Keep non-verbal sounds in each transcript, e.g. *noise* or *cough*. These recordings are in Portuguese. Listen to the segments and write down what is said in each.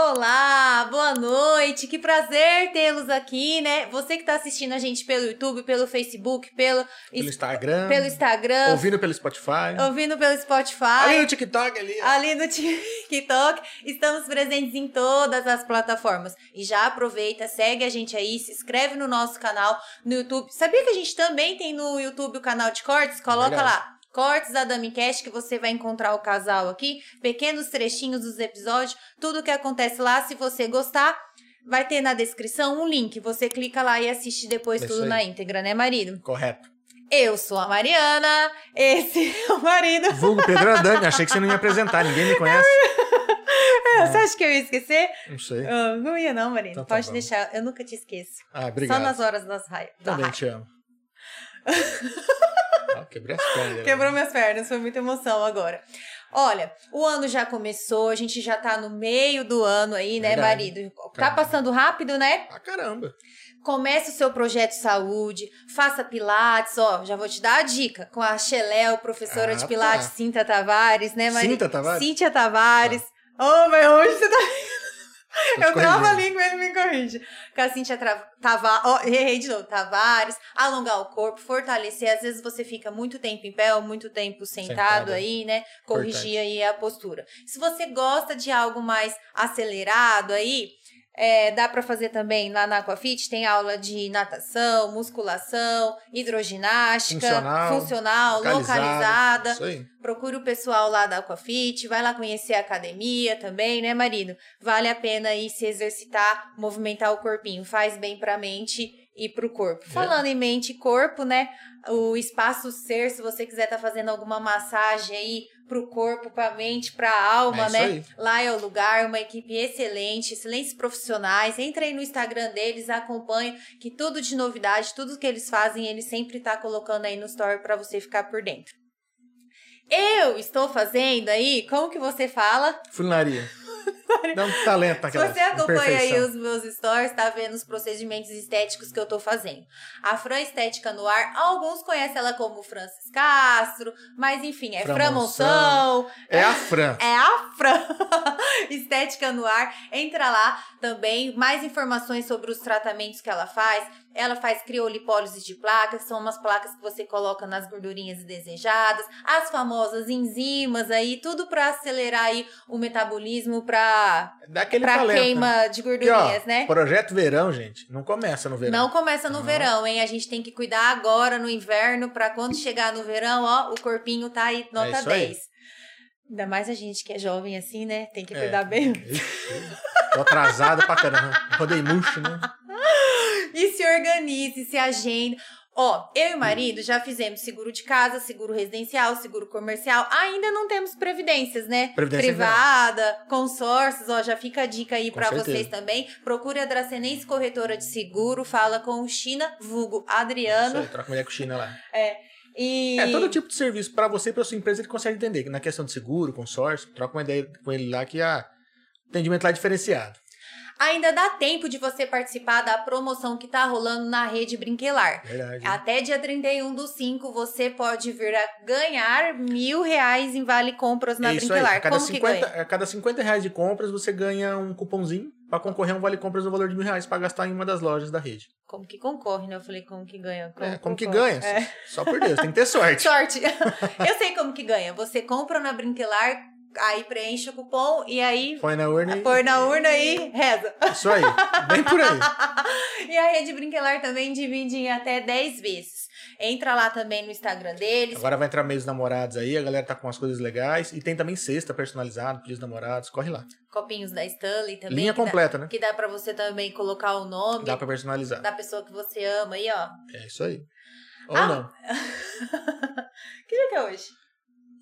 Olá, boa noite, que prazer tê-los aqui, né? Você que está assistindo a gente pelo YouTube, pelo Facebook, pelo, Pelo Instagram. pelo Instagram, Ouvindo pelo Spotify. ouvindo pelo Spotify. Ali no TikTok ali. Ali no TikTok, estamos presentes em todas as plataformas. E já aproveita, segue a gente aí, se inscreve no nosso canal no YouTube. Sabia que a gente também tem no YouTube o canal de cortes? Coloca lá. Cortes da Damicast, que você vai encontrar o casal aqui, pequenos trechinhos dos episódios, tudo que acontece lá. Se você gostar, vai ter na descrição um link. Você clica lá e assiste depois É isso tudo aí. na íntegra, né, marido? Correto. Eu sou a Mariana, esse *laughs* é o marido. Vulgo Pedro Adani. Achei que você não ia apresentar. Ninguém me conhece. *laughs* Você acha que eu ia esquecer? Não sei. Ah, não ia não, Marina. Então tá Pode bom. deixar. Eu nunca te esqueço. Ah, obrigado. Só nas horas das raias. da Também raiva. te amo. *laughs* Ah, quebrei as pernas. Quebrou minhas pernas, foi muita emoção agora. Olha, o ano já começou, a gente já tá no meio do ano aí, né, Verdade. marido? Tá passando rápido, né? Ah, caramba. Comece o seu projeto de saúde, faça pilates, ó, já vou te dar a dica, com a Xeléu, professora Ah, de pilates, tá. Cinta Tavares, né, Maria? Cinta Tavares? Cíntia Tavares. Ô, mas hoje você tá... *laughs* Eu te travo a língua e ele me corrige. Com a Cíntia Tra- Tava... ó, errei de novo. Tavares, alongar o corpo, fortalecer. Às vezes você fica muito tempo em pé ou muito tempo sentado Sentado. aí, né? Corrigir Importante. aí a postura. Se você gosta de algo mais acelerado aí, é, dá pra fazer também lá na Aquafit, tem aula de natação, musculação, hidroginástica, Funcional, funcional, localizada. Isso aí. Procure o pessoal lá da Aquafit, vai lá conhecer a academia também, né, marido? Vale a pena aí se exercitar, movimentar o corpinho, faz bem pra mente e pro corpo. É. Falando em mente e corpo, né? O espaço ser, se você quiser estar fazendo alguma massagem aí pro corpo, pra mente, pra alma, É né? aí. Lá é o lugar, uma equipe excelente, excelentes profissionais. Entra aí no Instagram deles, acompanha, que tudo de novidade, tudo que eles fazem, eles sempre tá colocando aí no story pra você ficar por dentro. Eu estou fazendo aí, como que você fala? Funilaria. *laughs* Dá um talento Se naquela você acompanha aí os meus stories, tá vendo os procedimentos estéticos que eu tô fazendo. A Fran Estética no Ar, alguns conhecem ela como Francis Castro, mas enfim, é Fran Fran Monção. Monção, É a Fran. *laughs* é a Fran *laughs* Estética no Ar. Entra lá também, mais informações sobre os tratamentos que ela faz. Ela faz criolipólise de placas, são umas placas que você coloca nas gordurinhas desejadas, as famosas enzimas aí, tudo para acelerar aí o metabolismo para Dá aquele para talento. né? queima de Porque, ó, gordurinhas, né? Projeto verão, gente, não começa no verão. Não começa no Não. verão, hein? A gente tem que cuidar agora no inverno para quando chegar no verão, ó, o corpinho tá aí nota É isso aí. 10. Ainda mais a gente que é jovem assim, né? Tem que É. cuidar bem. Ixi, Tô atrasado pra caramba. Rodei murcho, né? *laughs* E se organize, se agenda. Ó, eu e o marido já fizemos seguro de casa, seguro residencial, seguro comercial. Ainda não temos previdências, né? Previdência Privada, consórcios, ó, já fica a dica aí certeza. vocês também. Procure a Dracenense Corretora de Seguro, fala com o China, vulgo Isso Adriano. aí, troca uma ideia com China lá. E... É, todo tipo de serviço pra você e pra sua empresa ele consegue entender. Na questão de seguro, consórcio, troca uma ideia com ele lá que a atendimento lá é diferenciado. Ainda dá tempo de você participar da promoção que tá rolando na rede Brinquelar. Verdade. Até dia 31 do 5, você pode vir a ganhar mil reais em vale compras na é isso aí. Brinquelar. A cada, Como que 50, ganha? a cada 50 reais de compras, você ganha um cupomzinho pra concorrer a um vale compras no valor de mil reais pra gastar em uma das lojas da rede. Como que concorre, né? Eu falei como que ganha. é, como que concorre. ganha? É. Só por Deus, tem que ter sorte. *laughs* Sorte. *laughs* Eu sei como que ganha. Você compra na Brinquelar, aí preenche o cupom e aí Põe na urna e... põe na urna e reza. Isso aí, bem por aí. *laughs* E a rede Brinquelar também divide em até 10 vezes. Entra lá também no Instagram deles. Agora vai entrar meio dos namorados aí, a galera tá com umas coisas legais. E tem também cesta personalizada, pedidos namorados, corre lá. Copinhos da Stanley também. Linha que dá- completa, né? Que dá pra você também colocar o nome Dá pra personalizar. da pessoa que você ama aí, ó. É isso aí. Ou Ah, não. *laughs* Que dia que é hoje?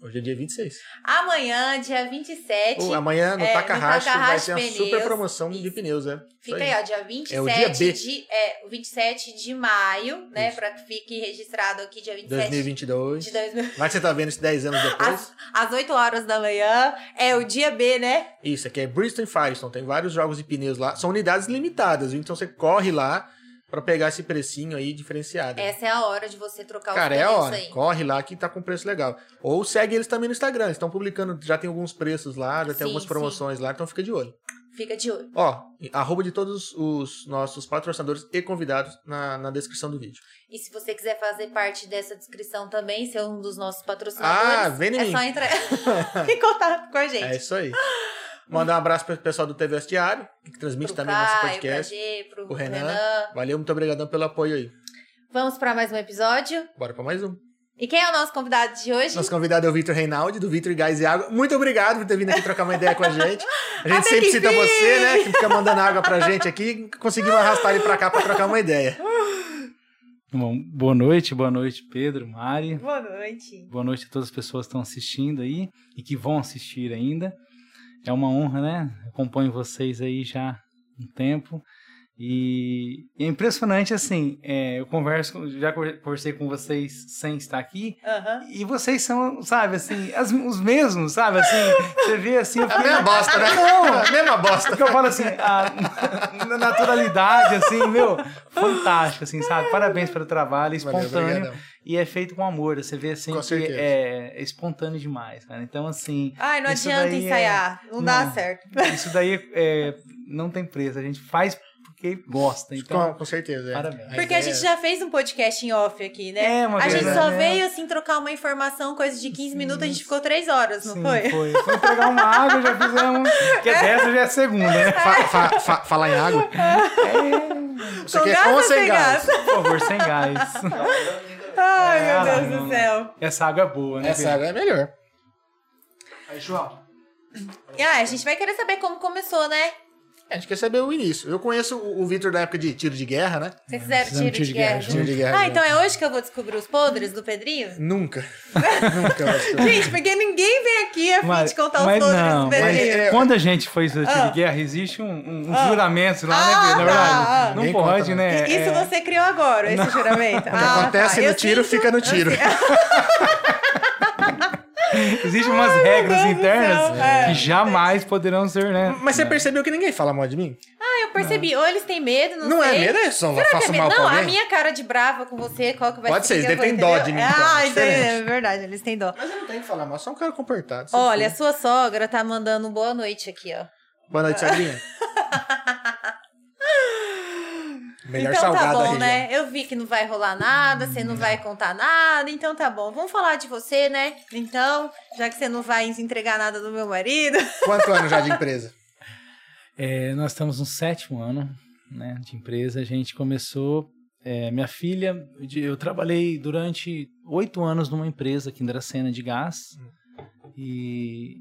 Hoje é dia 26. Amanhã, dia 27. Ou amanhã no é, no Takahashi vai ter uma super promoção de pneus, é. Fica Isso aí, ó, dia 27 É o dia B. de é, o 27 de maio, né, para que fique registrado aqui dia 27 2022. de 2000. *laughs* Vai que você tá vendo isso 10 anos depois. Às, às 8 horas da manhã, é o dia B, né? Isso, aqui é Bristol e Firestone. Tem vários jogos de pneus lá. São unidades limitadas, viu? então você corre lá pra pegar esse precinho aí diferenciado. Essa é a hora de você trocar Cara, os é a hora. aí. Corre lá que tá com preço legal. Ou segue eles também no Instagram. Eles estão publicando, já tem alguns preços lá, já Sim, tem algumas sim. promoções lá, então fica de olho. Fica de olho. Ó, arroba de todos os nossos patrocinadores e convidados na, na descrição do vídeo. E se você quiser fazer parte dessa descrição também, ser um dos nossos Ah, patrocinadores, vem em é mim. só entrar *laughs* *laughs* em contato com a gente. É isso aí. *laughs* Mandar um abraço pro pessoal do TV Vestiário, que transmite pro também nosso Caio, pra podcast. G, pro O Renan. Renan. Valeu, muito obrigadão pelo apoio aí. Vamos para mais um episódio. Bora pra mais um. E quem é o nosso convidado de hoje? Nosso convidado é o Vitor Reinaldi, do Vitor Gás e Água. Muito obrigado por ter vindo aqui trocar uma ideia com a gente. A gente Até sempre cita fim! você, né? Que fica mandando água pra gente aqui. Conseguimos arrastar ele pra cá pra trocar uma ideia. Bom, boa noite, boa noite, Pedro, Mari. Boa noite. Boa noite a todas as pessoas que estão assistindo aí e que vão assistir ainda. É uma honra, né? Acompanho vocês aí já um tempo. E, e é impressionante, assim, é, eu converso, já conversei com vocês sem estar aqui, e vocês são, sabe, assim, as- os mesmos, sabe, assim, você vê assim... É a mesma fiquei- bosta, né? Não, A mesma bosta. porque eu falo assim, a *laughs* na naturalidade, assim, meu, fantástico, assim, sabe? Parabéns pelo trabalho, Valeu, espontâneo. obrigadão. e é feito com amor. Você vê assim que é, é espontâneo demais, cara. Então, assim, Ai, não adianta é- ensaiar. Não, dá Não. certo. isso daí é, não tem preço. A gente faz porque gosta. Então, com, com certeza. É. parabéns. Porque a gente já fez um podcast em off aqui, né? É, uma a gente só né? veio assim trocar uma informação, coisa de 15 minutos, a gente ficou 3 horas, não sim, foi? foi? Foi pegar uma água, já fizemos. *laughs* Porque dessa já é segunda, né? Fa- fa- fa- falar em água. *laughs* Você Com quer gás com ou sem sem gás? Por favor, sem gás. *laughs* Ai, meu Deus não. do céu. Essa água é boa, né? Essa Pedro? água é melhor. Aí, João. Ah, a gente vai querer saber como começou, né? É, A gente quer saber o início. Eu conheço o, o Vitor da época de tiro de guerra, né? Vocês fizeram Fizemos tiro de guerra? Tiro de guerra. Ah, então é hoje que eu vou descobrir os podres do Pedrinho? Nunca. *laughs* Nunca. eu eu- Gente, porque ninguém vem aqui a fim Mas- de contar os mas podres não, do mas Pedrinho. é- Quando a gente foi fazer tiro Ah. de guerra, existe um, um, um Ah. juramento lá, né, Ah, Pedro? Na verdade, tá, ah. não Ninguém pode, conta, né? Isso É- você criou agora, esse juramento? *laughs* O que acontece no tiro, fica no tiro. Existem umas Ai, regras Deus internas é. que jamais poderão ser, né? Mas você percebeu que ninguém fala mal de mim? Ah, eu percebi. Ou eles têm medo, não, Não, sei. é medo, é só Será que faço é mal Não, a minha cara de brava com você, qual que vai Pode ser, eles eu vou devem ter dó de mim, então, Ah, é então *laughs* é verdade, eles têm dó. Mas eu não tenho que falar mal, só um cara comportado. Olha, a sua sogra tá mandando boa noite aqui, ó. Boa noite, *laughs* Sagrinha. *laughs* Melhor então salgado tá bom, né? Eu vi que não vai rolar nada, você não vai contar nada, então tá bom. Vamos falar de você, né? Então, já que você não vai entregar nada do meu marido. *laughs* Quanto ano já de empresa? É, nós estamos no sétimo ano né, de empresa. A gente começou. é, minha filha, eu trabalhei durante oito anos numa empresa aqui em Dracena de gás. E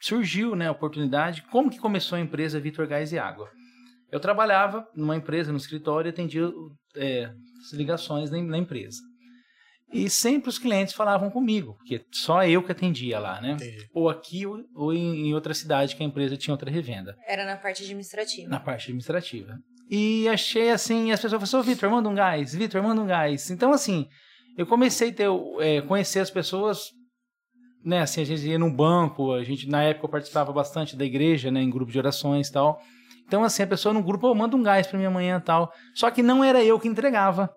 surgiu né, a oportunidade. Como que começou a empresa Vitor Gás e Água? Eu trabalhava numa empresa, no escritório, e atendia é, as ligações na, na empresa. E sempre os clientes falavam comigo, porque só eu que atendia lá, né? Entendi. Ou aqui ou, ou em, em outra cidade que a empresa tinha outra revenda, Era na parte administrativa. na parte administrativa. E achei assim, as pessoas falaram, assim, Vitor, manda um gás, Vitor, manda um gás. Então, assim, eu comecei a ter, é, conhecer as pessoas, né, assim, a gente ia no banco, a gente, na época eu participava bastante da igreja, né, em grupo de orações e tal. Então, assim, a pessoa no grupo, oh, manda um gás pra minha manhã e tal. Só que não era eu que entregava.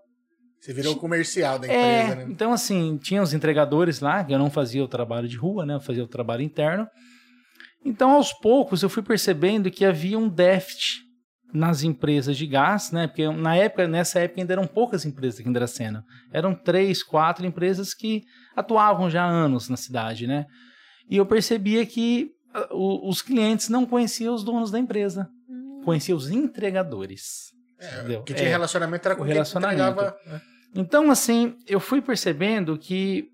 Você virou o comercial da É, empresa, né? então assim, tinha os entregadores lá, que eu não fazia o trabalho de rua, né? Eu fazia o trabalho interno. Então, aos poucos, eu fui percebendo que havia um déficit nas empresas de gás, né? Porque na época, nessa época ainda eram poucas empresas aqui em Dracena. Eram três, quatro empresas que atuavam já há anos na cidade, né? E eu percebia que ah, os clientes não conheciam os donos da empresa, conheciam os entregadores. É, entendeu? que tinha É. relacionamento era com O relacionamento. entregava, né? Então, assim, eu fui percebendo que.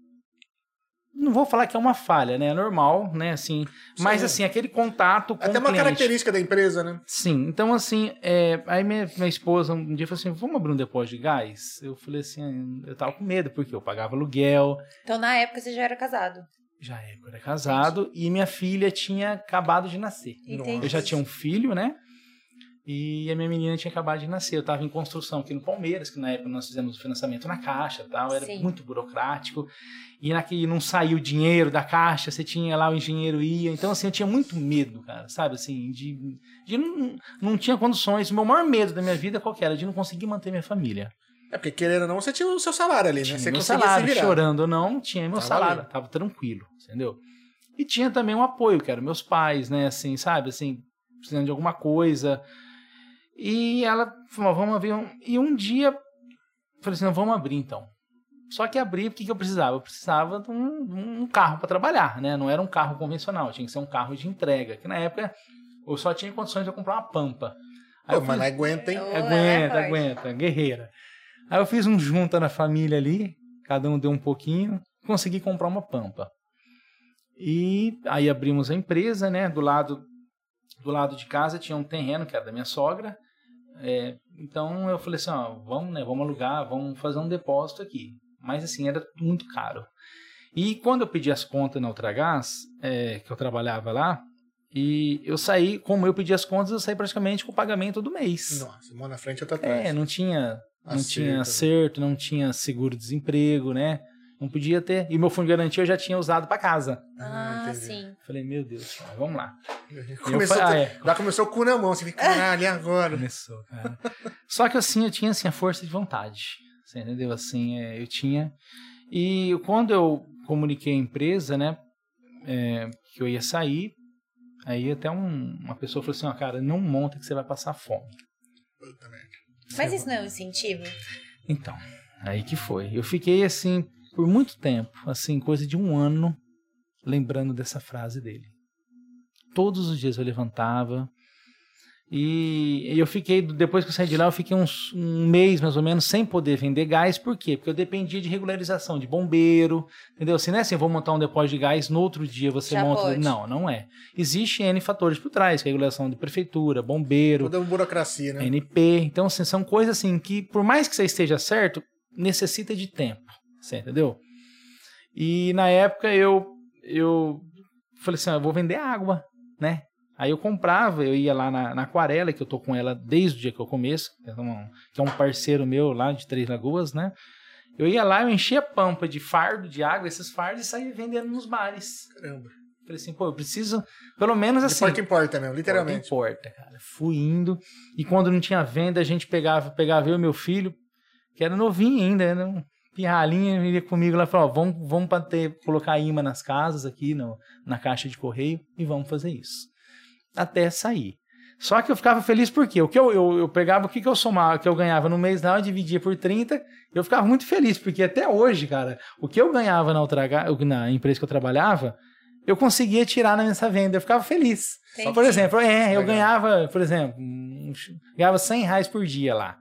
Não vou falar que é uma falha, né? É normal, né? Assim, mas Sim. assim, aquele contato com Até uma cliente. característica da empresa, né? Sim, então assim, é, aí minha, minha esposa um dia falou assim, vamos abrir um depósito de gás? Eu falei assim, eu tava com medo, porque eu pagava aluguel. Então, na época, você já era casado. Já é, eu era casado e minha filha tinha acabado de nascer. Entendi. Eu já tinha um filho, né? E a minha menina tinha acabado de nascer. Eu estava em construção aqui no Palmeiras, que na época nós fizemos o financiamento na Caixa tal. Era Sim. muito burocrático. E naquele não saiu o dinheiro da Caixa, você tinha lá, o engenheiro ia. Então, assim, eu tinha muito medo, cara, sabe? Assim, de, de não, não tinha condições. O meu maior medo da minha vida qual que era? De não conseguir manter minha família. É porque querendo ou não, você tinha o seu salário ali, né? Tinha Você meu conseguia salário, se virar. chorando ou não, tinha meu Tava salário, ali. tava tranquilo, entendeu? E tinha também um apoio, que eram meus pais, né, assim, sabe, assim, precisando de alguma coisa. E ela falou, vamos abrir um... E um dia, falei assim, não, vamos abrir então. Só que abrir, o que, que eu precisava? Eu precisava de um, um carro para trabalhar, né? Não era um carro convencional, tinha que ser um carro de entrega, que na época eu só tinha condições de eu comprar uma pampa. Aí Pô, eu mas não fiz- aguenta, hein? É Aguenta, forte. aguenta, guerreira. Aí eu fiz um junta na família ali, cada um deu um pouquinho, consegui comprar uma pampa. E aí abrimos a empresa, né? Do lado do lado de casa tinha um terreno que era da minha sogra. É, então eu falei assim, ó, vamos, né? Vamos alugar, vamos fazer um depósito aqui. Mas assim era muito caro. E quando eu pedi as contas na Ultragás, é, que eu trabalhava lá, e eu saí, como eu pedi as contas, eu saí praticamente com o pagamento do mês. Nossa, uma na frente outra atrás. É, não tinha, não Acerto, tinha acerto, não tinha seguro-desemprego, né? Não podia ter. E meu fundo de garantia eu já tinha usado para casa. Ah, entendi. sim. Falei, meu Deus, cara, vamos lá. Começou, Eu ah, é. Já começou o cu na mão. Você fica, caralho, e agora? Começou, cara. Só que assim, eu tinha assim, a força de vontade. Você entendeu? Assim, é, eu tinha. E quando eu comuniquei a empresa, né? é, que eu ia sair, aí até um- uma pessoa falou assim, ó, cara, não monta que você vai passar fome. Puta merda. Mas isso não é um incentivo? Então, aí que foi. Eu fiquei assim por muito tempo, assim, coisa de um ano, lembrando dessa frase dele. Todos os dias eu levantava e eu fiquei, depois que eu saí de lá, eu fiquei uns, um mês mais ou menos sem poder vender gás. Por quê? Porque eu dependia de regularização de bombeiro, entendeu? Assim, não é assim, eu vou montar um depósito de gás, no outro dia você Já monta. pode. Não, não é. Existe N fatores por trás, regulação de prefeitura, bombeiro, Toda burocracia, né? NP. Então, assim, são coisas assim que, por mais que você esteja certo, necessita de tempo. Você entendeu? E na época eu, eu falei assim: ah, eu vou vender água, né? Aí eu comprava, eu ia lá na, na Aquarela, que eu tô com ela desde o dia que eu começo, que é um, que é um parceiro meu lá de Três Lagoas, né? Eu ia lá, eu enchia a pampa de fardo de água, esses fardos, e saía vendendo nos bares. Caramba. Falei assim, pô, eu preciso, pelo menos De assim. porta em porta mesmo, literalmente. Não importa, cara. Fui indo. E quando não tinha venda, a gente pegava, pegava eu e meu filho, que era novinho ainda, era um pirralhinha, ele ia comigo lá e falou: ó, vamos, vamos pra ter, colocar imã nas casas aqui, no, na caixa de correio, e vamos fazer isso. Até sair. Só que eu ficava feliz porque o que eu, eu, eu pegava, o que, que eu somava, o que eu ganhava no mês lá, eu dividia por 30, eu ficava muito feliz, porque até hoje, cara, o que eu ganhava na, outra, na empresa que eu trabalhava, eu conseguia tirar na minha venda, eu ficava feliz. Entendi. Por exemplo, é, eu ganhava, por exemplo, ganhava 100 reais por dia lá.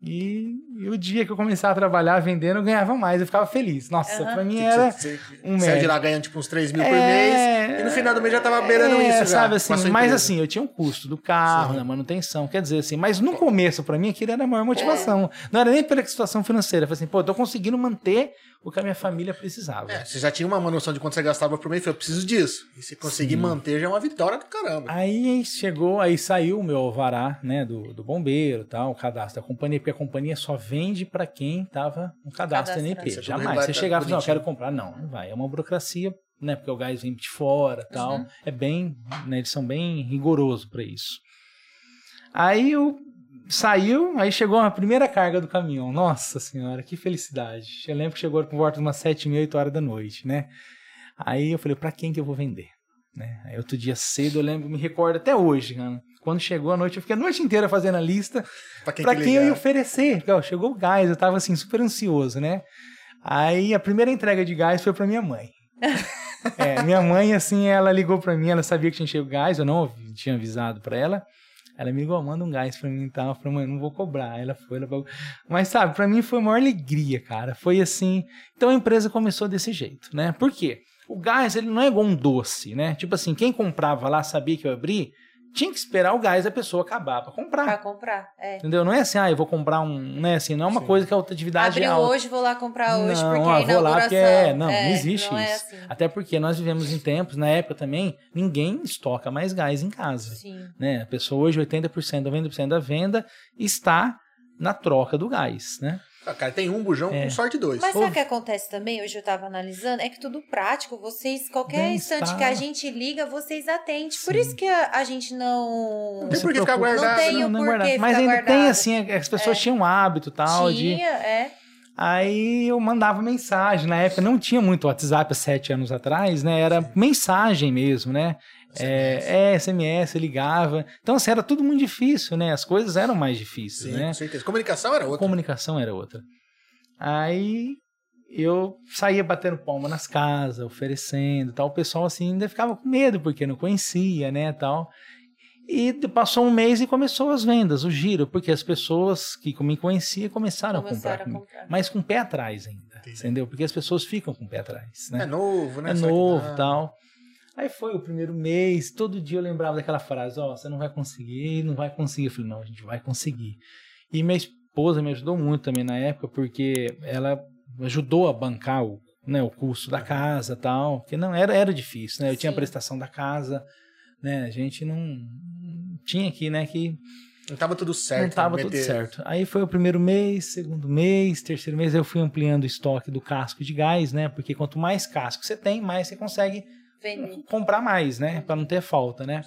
E, e o dia que eu começava a trabalhar vendendo, eu ganhava mais, eu ficava feliz. Nossa, Aham. pra mim Você- era. Você, um saiu de lá ganhando tipo uns 3 mil É, por mês. E no final do mês já tava beirando é, isso. já, sabe assim, mas empresa. assim, eu tinha um custo do carro, Sim. da manutenção, quer dizer assim, mas no começo, pra mim, aquilo era a maior motivação. Não era nem pela situação financeira, eu falei assim, pô, eu tô conseguindo manter o que a minha família precisava. É, você já tinha uma noção de quanto você gastava por mês. Eu preciso disso. E se conseguir Sim. manter, já é uma vitória do caramba. Aí chegou, aí saiu o meu alvará, né, do, do bombeiro, tal, o cadastro da companhia, porque a companhia só vende para quem tava no cadastro Cadastrado. NP. Isso é tudo Jamais. Você regulado, chegava e falava, não, eu quero comprar. Não, não vai. É uma burocracia, né, porque o gás vem de fora, tal. Uhum. É bem, né, eles são bem rigorosos para isso. Aí eu saiu, aí chegou a primeira carga do caminhão. Nossa senhora, que felicidade. Eu lembro que chegou por volta de umas sete e meia, oito horas da noite, né? Aí eu falei, para quem que eu vou vender? Né? Aí outro dia cedo, eu lembro, me recordo até hoje, cara. Quando chegou a noite, eu fiquei a noite inteira fazendo a lista Pra quem, pra que quem eu ia oferecer. Porque, ó, chegou o gás, eu tava assim, super ansioso, né? Aí a primeira entrega de gás foi pra minha mãe. *laughs* É, minha mãe, assim, ela ligou pra mim, ela sabia que tinha chegado gás, eu não tinha avisado pra ela. Ela me ligou, manda um gás pra mim e tal. Eu falei, mãe, não vou cobrar. Ela foi, ela pagou. Mas sabe, pra mim foi a maior alegria, cara. Foi assim. Então a empresa começou desse jeito, né? Por quê? O gás, ele não é igual um doce, né? Tipo assim, quem comprava lá sabia que eu abri, tinha que esperar o gás da pessoa acabar para comprar. Pra comprar, é. Entendeu? Não é assim, ah, eu vou comprar um, né, assim, não é uma Sim. coisa que a atividade é Abriu alta. hoje, vou lá comprar hoje, Não, porque ah, a vou lá inauguração... porque é- não, não existe não É isso. assim. Até porque nós vivemos em tempos, na época também, ninguém estoca mais gás em casa. Sim. Né? A pessoa hoje, 80%, 90% da venda está na troca do gás, né? Ah, Cara, tem um bujão É. com sorte dois. Mas sabe o que acontece também? Hoje eu tava analisando, é que tudo prático, vocês, qualquer Bem-estar. instante que a gente liga, vocês atendem. Por isso que a, a gente não... Não tem por que ficar guardado. Não tem o Não porquê guardar. ficar Mas ainda tem guardado. assim, as pessoas tinham hábito tal de Tinha, é. Aí eu mandava mensagem. Na época não tinha muito WhatsApp há sete anos atrás, né? Era mensagem mesmo, né? É, é, SMS, eu ligava. Então, assim, era tudo muito difícil, né? As coisas eram mais difíceis, Sim, né? com certeza. Comunicação era outra. comunicação era outra. Aí eu saía batendo palma nas casas, oferecendo tal. O pessoal assim ainda ficava com medo, porque não conhecia, né, tal. E passou um mês e começou as vendas, o giro, porque as pessoas que me conheciam começaram, a comprar Começaram a comigo. comprar. Mas com o pé atrás ainda, Entendi. entendeu? Porque as pessoas ficam com o pé atrás, né? É novo, né? É novo e tal. Aí foi o primeiro mês, todo dia eu lembrava daquela frase, ó, você não vai conseguir, não vai conseguir. Eu falei, não, a gente vai conseguir. E minha esposa me ajudou muito também na época, porque ela ajudou a bancar o, né, o custo da casa e tal, porque não, era, era difícil, né? Eu tinha a Sim. prestação da casa, né? A gente não tinha que, né, que Não tava tudo certo. não estava tudo certo. Aí foi o primeiro mês, segundo mês, terceiro mês, eu fui ampliando o estoque do casco de gás, né? Porque quanto mais casco você tem, mais você consegue Vender. comprar mais, né? Para não ter falta, né?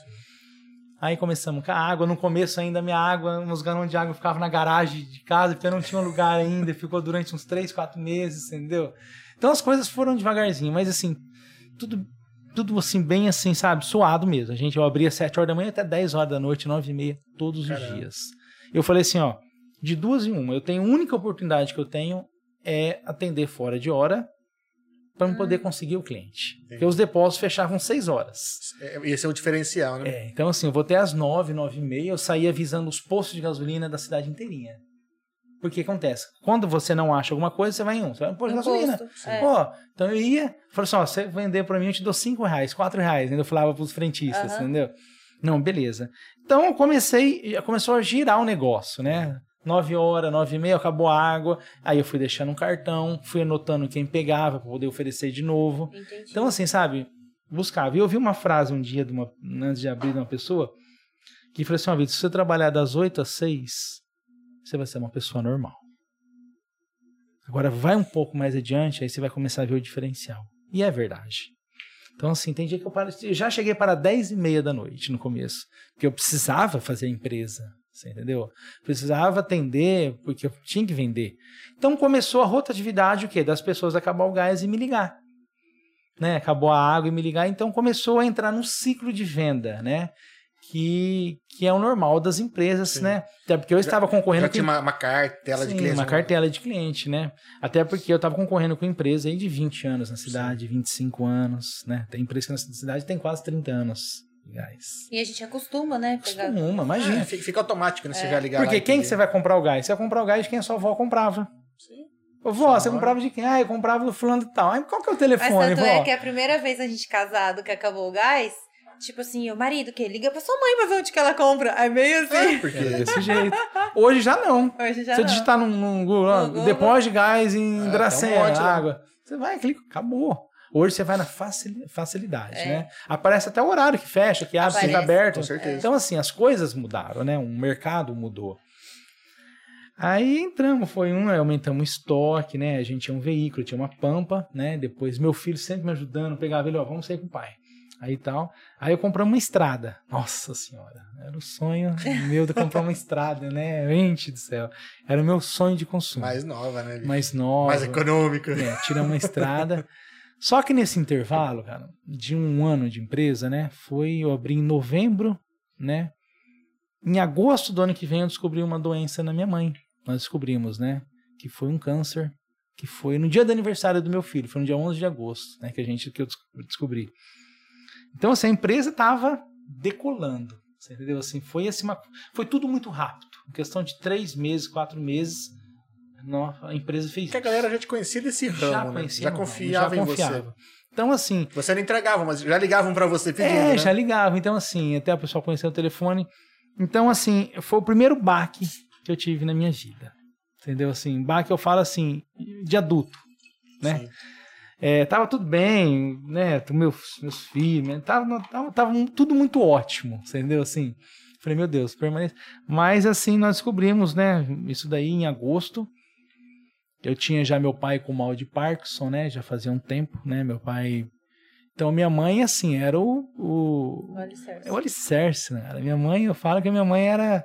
Aí começamos com a água. No começo ainda minha água, uns galões de água ficava na garagem de casa, porque não tinha lugar ainda. Ficou durante uns três, quatro meses, entendeu? Então as coisas foram devagarzinho, mas assim, tudo tudo assim, bem assim, sabe? Suado mesmo. A gente, eu abria 7 horas da manhã até 10 horas da noite, 9 e meia, todos Caramba. os dias. Eu falei assim, ó, de duas em uma, eu tenho, a única oportunidade que eu tenho é atender fora de hora para eu poder conseguir o cliente. Porque os depósitos fechavam 6 horas. É, Esse é o diferencial, né? É, então assim, eu vou até às 9, 9 e meia, eu saía avisando os postos de gasolina da cidade inteirinha. Porque acontece, quando você não acha alguma coisa, você vai em um, você vai no posto de gasolina. posto, é. Pô, então eu ia, falei assim, ó, você vender pra mim, eu te dou 5 reais, 4 reais, ainda eu falava pros frentistas, Aham. entendeu? Não, beleza. Então eu comecei, começou a girar o negócio, né? 9 horas, 9 e meia, acabou a água, aí eu fui deixando um cartão, fui anotando quem pegava pra poder oferecer de novo. Entendi. Então, assim, sabe, buscava. E eu ouvi uma frase um dia, de uma, antes de abrir de uma pessoa, que falou assim: uma vez, se você trabalhar das 8 às 6, você vai ser uma pessoa normal. Agora, vai um pouco mais adiante, aí você vai começar a ver o diferencial. E é verdade. Então, assim, tem dia que eu paro. Eu já cheguei para 10 e meia da noite no começo, porque eu precisava fazer a empresa. Você entendeu? Precisava atender, porque eu tinha que vender. Então começou a rotatividade o quê? Das pessoas acabar o gás e me ligar né? Acabou a água e me ligar, então começou a entrar num ciclo de venda, né? Que, que é o normal das empresas, Sim. né? Até porque eu estava concorrendo Já tinha uma, uma cartela de Sim, clientes. uma né? cartela de cliente, né? Até porque eu estava concorrendo com empresa aí de 20 anos na cidade, 25 anos, né? Tem empresa que na cidade tem quase 30 anos de gás. E a gente acostuma, né? Pegar... Uma, É, imagina. fica, fica automático, né? Você já ligar Porque quem que você vai comprar o gás? Você vai comprar o gás de quem a sua avó comprava. Sim. Ô, vó, você comprava de quem? Ah, eu comprava do fulano e tal. Aí, qual que é o Mas telefone, tanto vó? é que a primeira vez a gente casado que acabou o gás, tipo assim, o marido que liga pra sua mãe pra ver onde que ela compra. É meio assim. Porque É desse jeito. Hoje já não. Hoje já Se eu não. digitar no, no Google, ó, No Google. depósito de gás em Ah, Dracena, um lá. água. Você vai, clica, acabou. Hoje você vai na facil- facilidade, É. né? Aparece até o horário que fecha, que abre, fica aberto. Com certeza. Então, assim, as coisas mudaram, né? O mercado mudou. Aí entramos, foi um, aumentamos o estoque, né? A gente tinha um veículo, tinha uma pampa, né? Depois meu filho sempre me ajudando, pegava ele, ó, vamos sair com o pai. Aí tal. Aí eu comprei uma estrada. Nossa senhora, era o sonho meu de comprar uma estrada, né? Gente do céu. Era o meu sonho de consumo. mais nova, né? bicho? mais nova. Mais econômico. É, tira uma estrada. Só que nesse intervalo, cara, de um ano de empresa, né? Foi, eu abri em novembro, né? Em agosto do ano que vem eu descobri uma doença na minha mãe. Nós descobrimos, né? Que foi um câncer, que foi no dia do aniversário do meu filho, foi no dia 11 de agosto, né? Que a gente, que eu des- descobri. Então, assim, a empresa estava decolando, entendeu? Assim, foi assim, uma, foi tudo muito rápido. Em questão de três meses, quatro meses, a empresa fez Porque a galera já te conhecia desse ramo, né? conhecia Já no ramo, confiava já em confiava. você. Então, assim. Você não entregava, mas já ligavam para você pedindo. É, né? já ligavam. Então, assim, até o pessoal conhecer o telefone. Então, assim, foi o primeiro baque que eu tive na minha vida. Entendeu? Assim, baque eu falo assim, de adulto, né? Sim. É, tava tudo bem, né? Meus, meus filhos, né? tava, tava, tava tudo muito ótimo, entendeu? Assim, falei, meu Deus, permanece. Mas, assim, nós descobrimos, né? Isso daí em agosto. Eu tinha já meu pai com mal de Parkinson, né? Já fazia um tempo, né? Meu pai. Então, minha mãe, assim, era o. o... O alicerce. É o alicerce, né? Minha mãe, eu falo que a minha mãe era,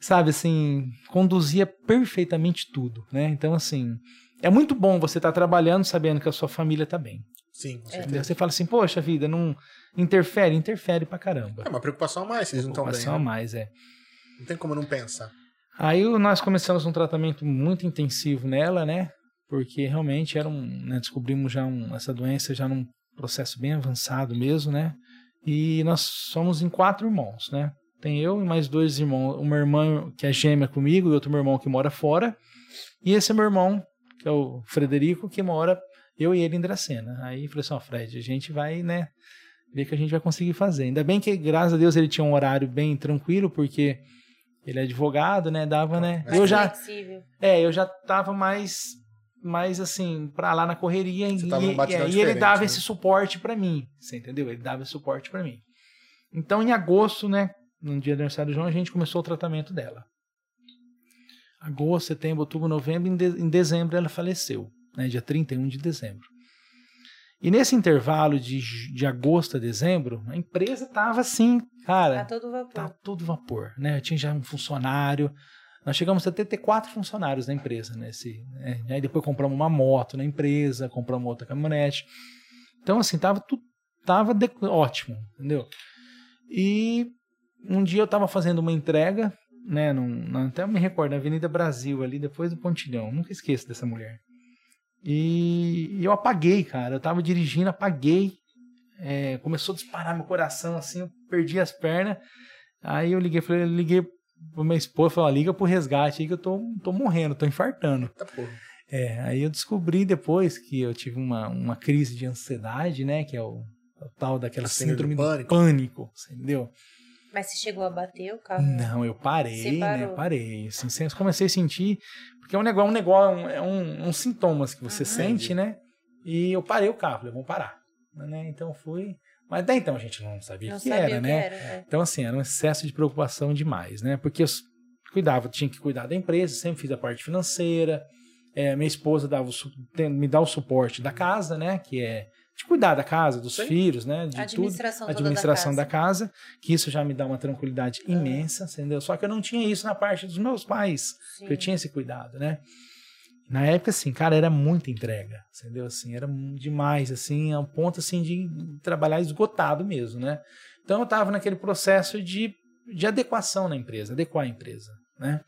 sabe, assim, conduzia perfeitamente tudo, né? Então, assim, é muito bom você estar trabalhando sabendo que a sua família tá bem. Sim, com É. certeza. Entendeu? Você fala assim, poxa vida, não interfere? Interfere pra caramba. É uma preocupação a mais, eles não estão bem. Preocupação a né? mais, é. Não tem como não pensar. Aí nós começamos um tratamento muito intensivo nela, né? Porque realmente era um, né, descobrimos já um, essa doença já num processo bem avançado mesmo, né? E nós somos em quatro irmãos, né? Tem eu e mais dois irmãos, uma irmã que é gêmea comigo e outro meu irmão que mora fora. E esse é meu irmão, que é o Frederico, que mora eu e ele em Dracena. Aí falei assim, ó, Fred, a gente vai, né, ver que a gente vai conseguir fazer. Ainda bem que, graças a Deus, ele tinha um horário bem tranquilo, porque ele é advogado, né, dava, né, Mais eu já, Flexível. é, eu já tava mais, mais assim, pra lá na correria Você e, tava num e- batidão e ele dava né? esse suporte pra mim, você entendeu? Ele dava esse suporte pra mim. Então, em agosto, né, no dia do aniversário do João, a gente começou o tratamento dela. Agosto, setembro, outubro, novembro, em, de- em dezembro ela faleceu, né, dia 31 de dezembro. E nesse intervalo de, de agosto a dezembro, a empresa tava assim, cara, A todo vapor. tá todo vapor, né? Eu tinha já um funcionário. Nós chegamos a ter, ter quatro funcionários na empresa, nesse, né? Aí depois compramos uma moto na empresa, compramos outra caminhonete. Então, assim, tava tudo, tava de- ótimo, entendeu? E um dia eu tava fazendo uma entrega, né? Num, até eu me recordo, na Avenida Brasil, ali depois do Pontilhão. Nunca esqueço dessa mulher. E eu apaguei, cara. Eu tava dirigindo, apaguei. É, começou a disparar meu coração, assim, eu perdi as pernas. Aí eu liguei, falei, liguei pra minha esposa, falei, liga pro resgate aí que eu tô, tô morrendo, tô infartando. Tá porra. É, aí eu descobri depois que eu tive uma, uma crise de ansiedade, né, que é o, o tal daquela síndrome síndrome do pânico. pânico, entendeu? Mas você chegou a bater o carro? Não, eu parei, né? Parei. Assim, comecei a sentir. Porque é um negócio, um negócio, é um, uns sintomas que você Uhum. sente, né? E eu parei o carro, falei, vamos parar. Né? Então fui. Mas até então a gente não sabia Não o que sabia era, que né? era. é. Então, assim, era um excesso de preocupação demais, né? Porque eu cuidava, tinha que cuidar da empresa, sempre fiz a parte financeira. É, minha esposa dava o me dá o suporte da casa, né? Que é de cuidar da casa, dos Sim. filhos, né? De A tudo administração, toda administração da da casa. casa, que isso já me dá uma tranquilidade imensa, entendeu? Só que eu não tinha isso na parte dos meus pais, Sim. que eu tinha esse cuidado, né? Na época, assim, cara, era muita entrega, entendeu? Assim, era demais, assim, a um ponto, assim, de trabalhar esgotado mesmo, né? Então, eu tava naquele processo de, de adequação na empresa, adequar a empresa, né?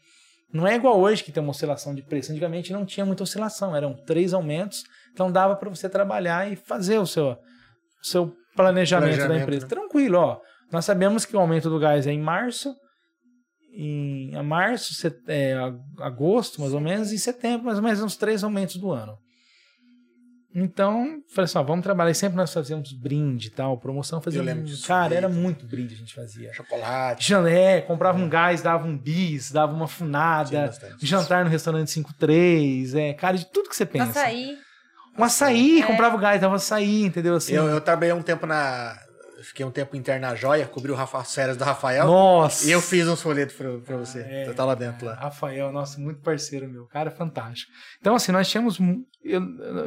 Não é igual hoje que tem uma oscilação de preço. Antigamente não tinha muita oscilação, eram três aumentos, então dava para você trabalhar e fazer o seu, o seu planejamento, da Planejamento, empresa. né? Tranquilo, ó. Nós sabemos que o aumento do gás é em março, em a março, set- é, agosto, mais ou menos, e setembro, mais ou menos, uns três aumentos do ano. Então, falei assim, ó, vamos trabalhar. E sempre nós fazíamos brinde e tal, promoção, fazíamos. lembro disso, Cara, era muito brinde a gente fazia. Chocolate. Jané, comprava um gás, dava um bis, dava uma funada, bastante. jantar no restaurante 53, é, cara, de tudo que você pensa. Açaí. Um açaí, É. comprava o gás, dava açaí, entendeu? Assim, Eu, eu trabalhei um tempo na. Fiquei um tempo interno na joia, cobri o Rafa, as férias do Rafael. Nossa! E eu fiz uns folhetos pra, pra você. É, tava lá dentro lá. Rafael, nosso muito parceiro meu, cara fantástico. Então, assim, nós tínhamos. Eu,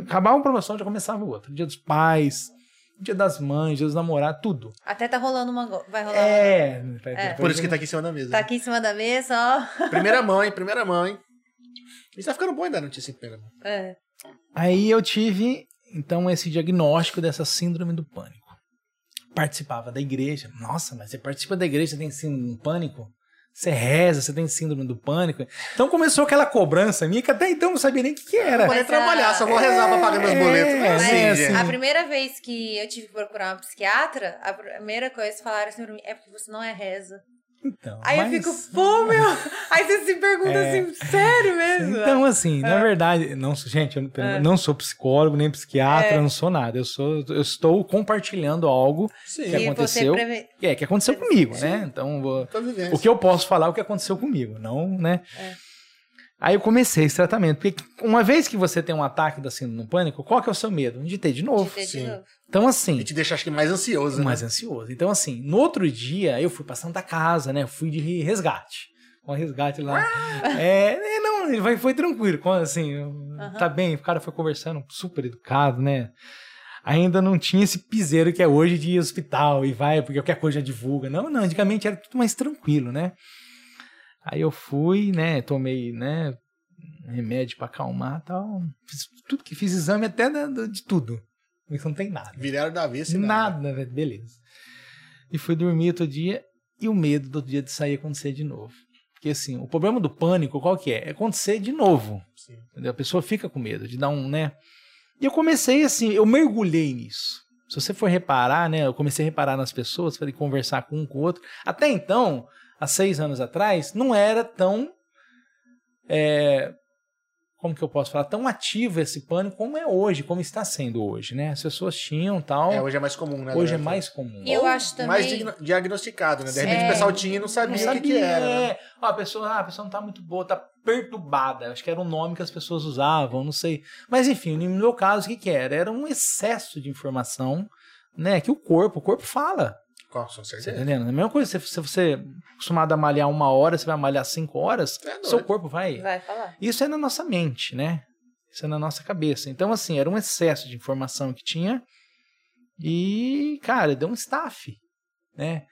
acabava uma promoção, já começava outra. Dia dos pais, dia das mães, dia dos namorados, tudo. Até tá rolando uma. Vai rolar uma. É. Por isso que tá aqui em cima da mesa. Tá né? aqui em cima da mesa, ó. Primeira *laughs* mãe, primeira mãe. Isso tá ficando bom ainda, notícia em primeira mão. É. Aí eu tive, então, esse diagnóstico dessa síndrome do pânico. Participava da igreja. Nossa, mas você participa da igreja, você tem síndrome do pânico? Você reza, você tem síndrome do pânico. Então começou aquela cobrança minha que até então eu não sabia nem o que, que era. Vou trabalhar, a- só vou rezar pra pagar meus É, boletos. É assim, é, gente. A primeira vez que eu tive que procurar uma psiquiatra, a primeira coisa que falaram assim pra mim é porque você não é reza. Então, Aí mas- eu fico, pô, meu. *laughs* Aí você se pergunta É. assim, sério mesmo? Então, assim, na É. verdade, não, gente, eu não- É. não sou psicólogo, nem psiquiatra, É. não sou nada. Eu sou, eu estou compartilhando algo Sim, que aconteceu. preve- que é que aconteceu comigo, né? Então, vou- o que eu posso falar é o que aconteceu comigo, não, né? É. Aí eu comecei esse tratamento, porque uma vez que você tem um ataque da síndrome do pânico, qual que é o seu medo? De ter de novo. de ter de Sim. novo. Então, assim, E te deixa, acho que, mais ansioso, mais né? ansioso. Então, assim, no outro dia, eu fui pra Santa Casa, né? Fui de resgate. Com resgate lá. É, é, não, ele foi tranquilo. Assim, tá bem, o cara foi conversando, super educado, né? Ainda não tinha esse piseiro que é hoje de ir ao hospital e vai, porque qualquer coisa já divulga. Não, não, antigamente era tudo mais tranquilo, né? Aí eu fui, né? Tomei, né? Remédio pra acalmar e tal. Fiz tudo que fiz exame até da- da- de tudo. Isso não tem nada. Viraram da vez, Nada, velho. Beleza. E fui dormir outro dia e o medo do outro dia de sair acontecer de novo. Porque assim, o problema do pânico, qual que é? É acontecer de novo. A pessoa fica com medo de dar um, né? E eu comecei assim, eu mergulhei nisso. Se você for reparar, né? Eu comecei a reparar nas pessoas, falei conversar com um com o outro. Até então, há seis anos atrás, não era tão. é, como que eu posso falar? Tão ativo esse pânico como é hoje, como está sendo hoje, né? As pessoas tinham tal. É, hoje é mais comum, né? hoje é Débora? mais comum. E eu Ou acho também. Mais diagnosticado, né? De repente É. o pessoal tinha e não sabia, Não o que, que era. né? é. Ó, a pessoa, ah, a pessoa não tá muito boa, tá perturbada. Acho que era um nome que as pessoas usavam, não sei. Mas enfim, no meu caso, o que, que era? Era um excesso de informação, né? Que o corpo, o corpo fala. Com Tá certeza. entendendo? A mesma coisa, se, se você é acostumado a malhar uma hora, você vai malhar cinco horas, É seu corpo vai. Vai falar. Isso é na nossa mente, né? Isso é na nossa cabeça. Então, assim, era um excesso de informação que tinha. E, cara, deu um staff, né?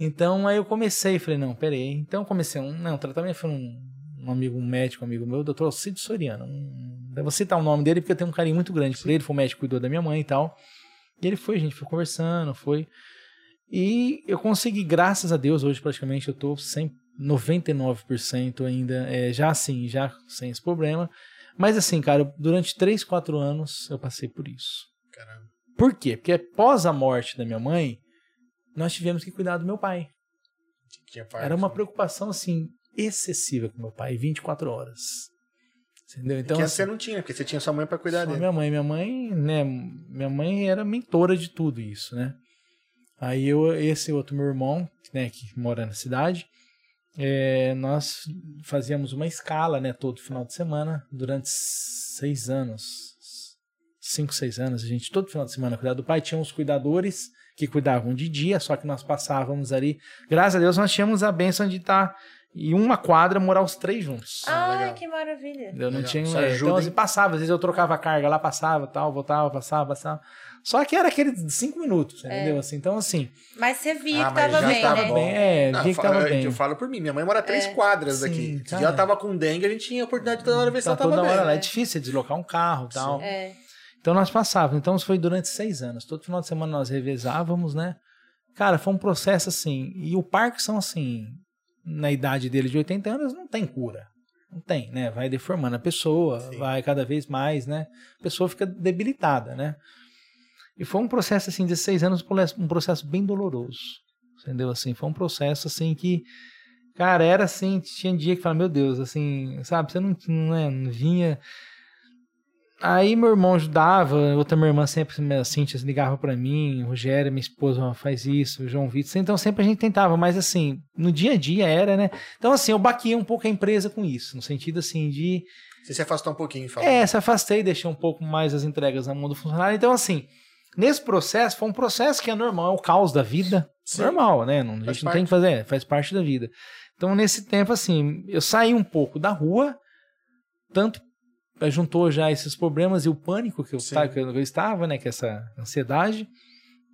Então, aí eu comecei, falei, não, peraí. Então, eu comecei um, não, um tratamento foi um, um amigo, um médico, um amigo meu, o doutor Alcides Soriano. Um, eu vou citar o nome dele porque eu tenho um carinho muito grande por ele. Foi o médico que cuidou da minha mãe e tal. E ele foi, a gente foi conversando, foi. E eu consegui, graças a Deus, hoje praticamente eu tô 100, 99% ainda, é, já assim, já sem esse problema. Mas assim, cara, durante 3, 4 anos eu passei por isso. Caramba. Por quê? Porque após a morte da minha mãe, nós tivemos que cuidar do meu pai. Tinha parte, Era uma né? preocupação, assim, excessiva com meu pai, 24 horas. Entendeu? Então, que antes assim, você não tinha, porque você tinha sua mãe pra cuidar dele. minha mãe, minha mãe, né, minha mãe era mentora de tudo isso, né? Aí eu, esse outro meu irmão, né, que mora na cidade, é, nós fazíamos uma escala, né, todo final de semana, durante seis anos, cinco, seis anos, a gente todo final de semana cuidava do pai, tinha os cuidadores que cuidavam de dia, só que nós passávamos ali, graças a Deus nós tínhamos a benção de estar em uma quadra morar os três juntos. Ah, Ah, legal. que maravilha. Eu não Legal. tinha. É, ajuda, então, assim, passava, às vezes eu trocava a carga lá, passava, tal, voltava, passava, passava. Só que era aqueles cinco minutos, entendeu? Assim, então, assim, Mas você via Ah, que tava bem, tava né? bem, é, Não, via eu que falo- tava eu- bem. Eu falo por mim, minha mãe mora três É. quadras Sim. Se cara. ela tava com dengue, a gente tinha a oportunidade de toda hora ver se tá ela tava toda bem. hora lá. É né? difícil deslocar um carro e tal. É. Então nós passávamos. Então isso foi durante seis anos. Todo final de semana nós revezávamos, né? Cara, foi um processo assim. E o Parkinson, assim, na idade dele de 80 anos, não tem cura. Não tem, né? Vai deformando a pessoa, Sim. vai cada vez mais, né? A pessoa fica debilitada, né? E foi um processo, assim, de seis anos, um processo bem doloroso. Entendeu? Assim, foi um processo, assim, que, cara, era assim, tinha dia que falava, meu Deus, assim, sabe? Você não, não, é, não vinha... Aí meu irmão ajudava, outra minha irmã sempre, a Cintia, ligava pra mim, Rogério, minha esposa, faz isso, João Vitor, então sempre a gente tentava, mas assim, no dia a dia era, né? Então assim, eu baquei um pouco a empresa com isso, no sentido assim de, Você se afastou um pouquinho, fala. é, se afastei, deixei um pouco mais as entregas na mão do funcionário, então assim, nesse processo, foi um processo que é normal, é o caos da vida, Sim. normal, né? Não, a Faz gente não tem que fazer, faz parte da vida. Então nesse tempo, assim, eu saí um pouco da rua, tanto juntou já esses problemas e o pânico que eu, tá- que eu estava, né, que essa ansiedade,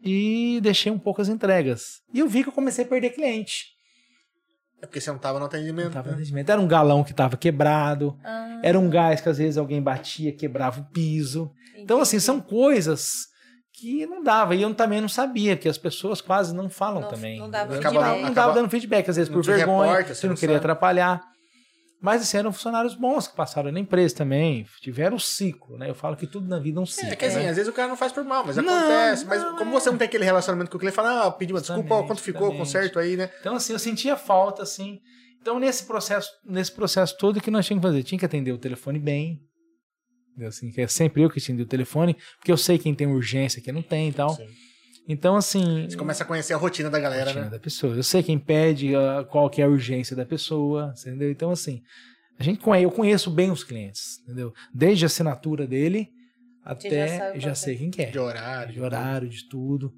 e deixei um pouco as entregas. E eu vi que eu comecei a perder cliente. É porque você não tava no atendimento. Não tava no né? atendimento. Era um galão que estava quebrado, Ah, era um gás que às vezes alguém batia, quebrava o piso. Então, assim, entendi. são coisas que não dava. E eu também não sabia, porque as pessoas quase não falam Não- também. não dava Eu feedback. Não, não dava dando feedback, às vezes Não por vergonha, reporta, você você não não queria sabe. atrapalhar. Mas assim, eram funcionários bons que passaram na empresa também, tiveram um ciclo, né? Eu falo que tudo na vida é um ciclo. É que assim, né? às vezes o cara não faz por mal, mas Não, acontece. Mas não, como é. você não tem aquele relacionamento com o cliente, fala, ah, pedi uma desculpa, ó, quanto ficou, Exatamente, conserto aí, né? Então, assim, eu sentia falta, assim. Então, nesse processo, nesse processo todo, o que nós tínhamos que fazer? Tinha que atender o telefone bem. Assim, que é sempre eu que atendi o telefone, porque eu sei quem tem urgência, quem não tem e tal. Sim. Então, assim. Você começa a conhecer a rotina da galera, rotina né? da pessoa. Eu sei quem pede, ah, qual que é a urgência da pessoa, entendeu? Então, assim, a gente eu conheço bem os clientes, entendeu? Desde a assinatura dele já até eu já qual sei quem quer De horário. de horário, de tudo,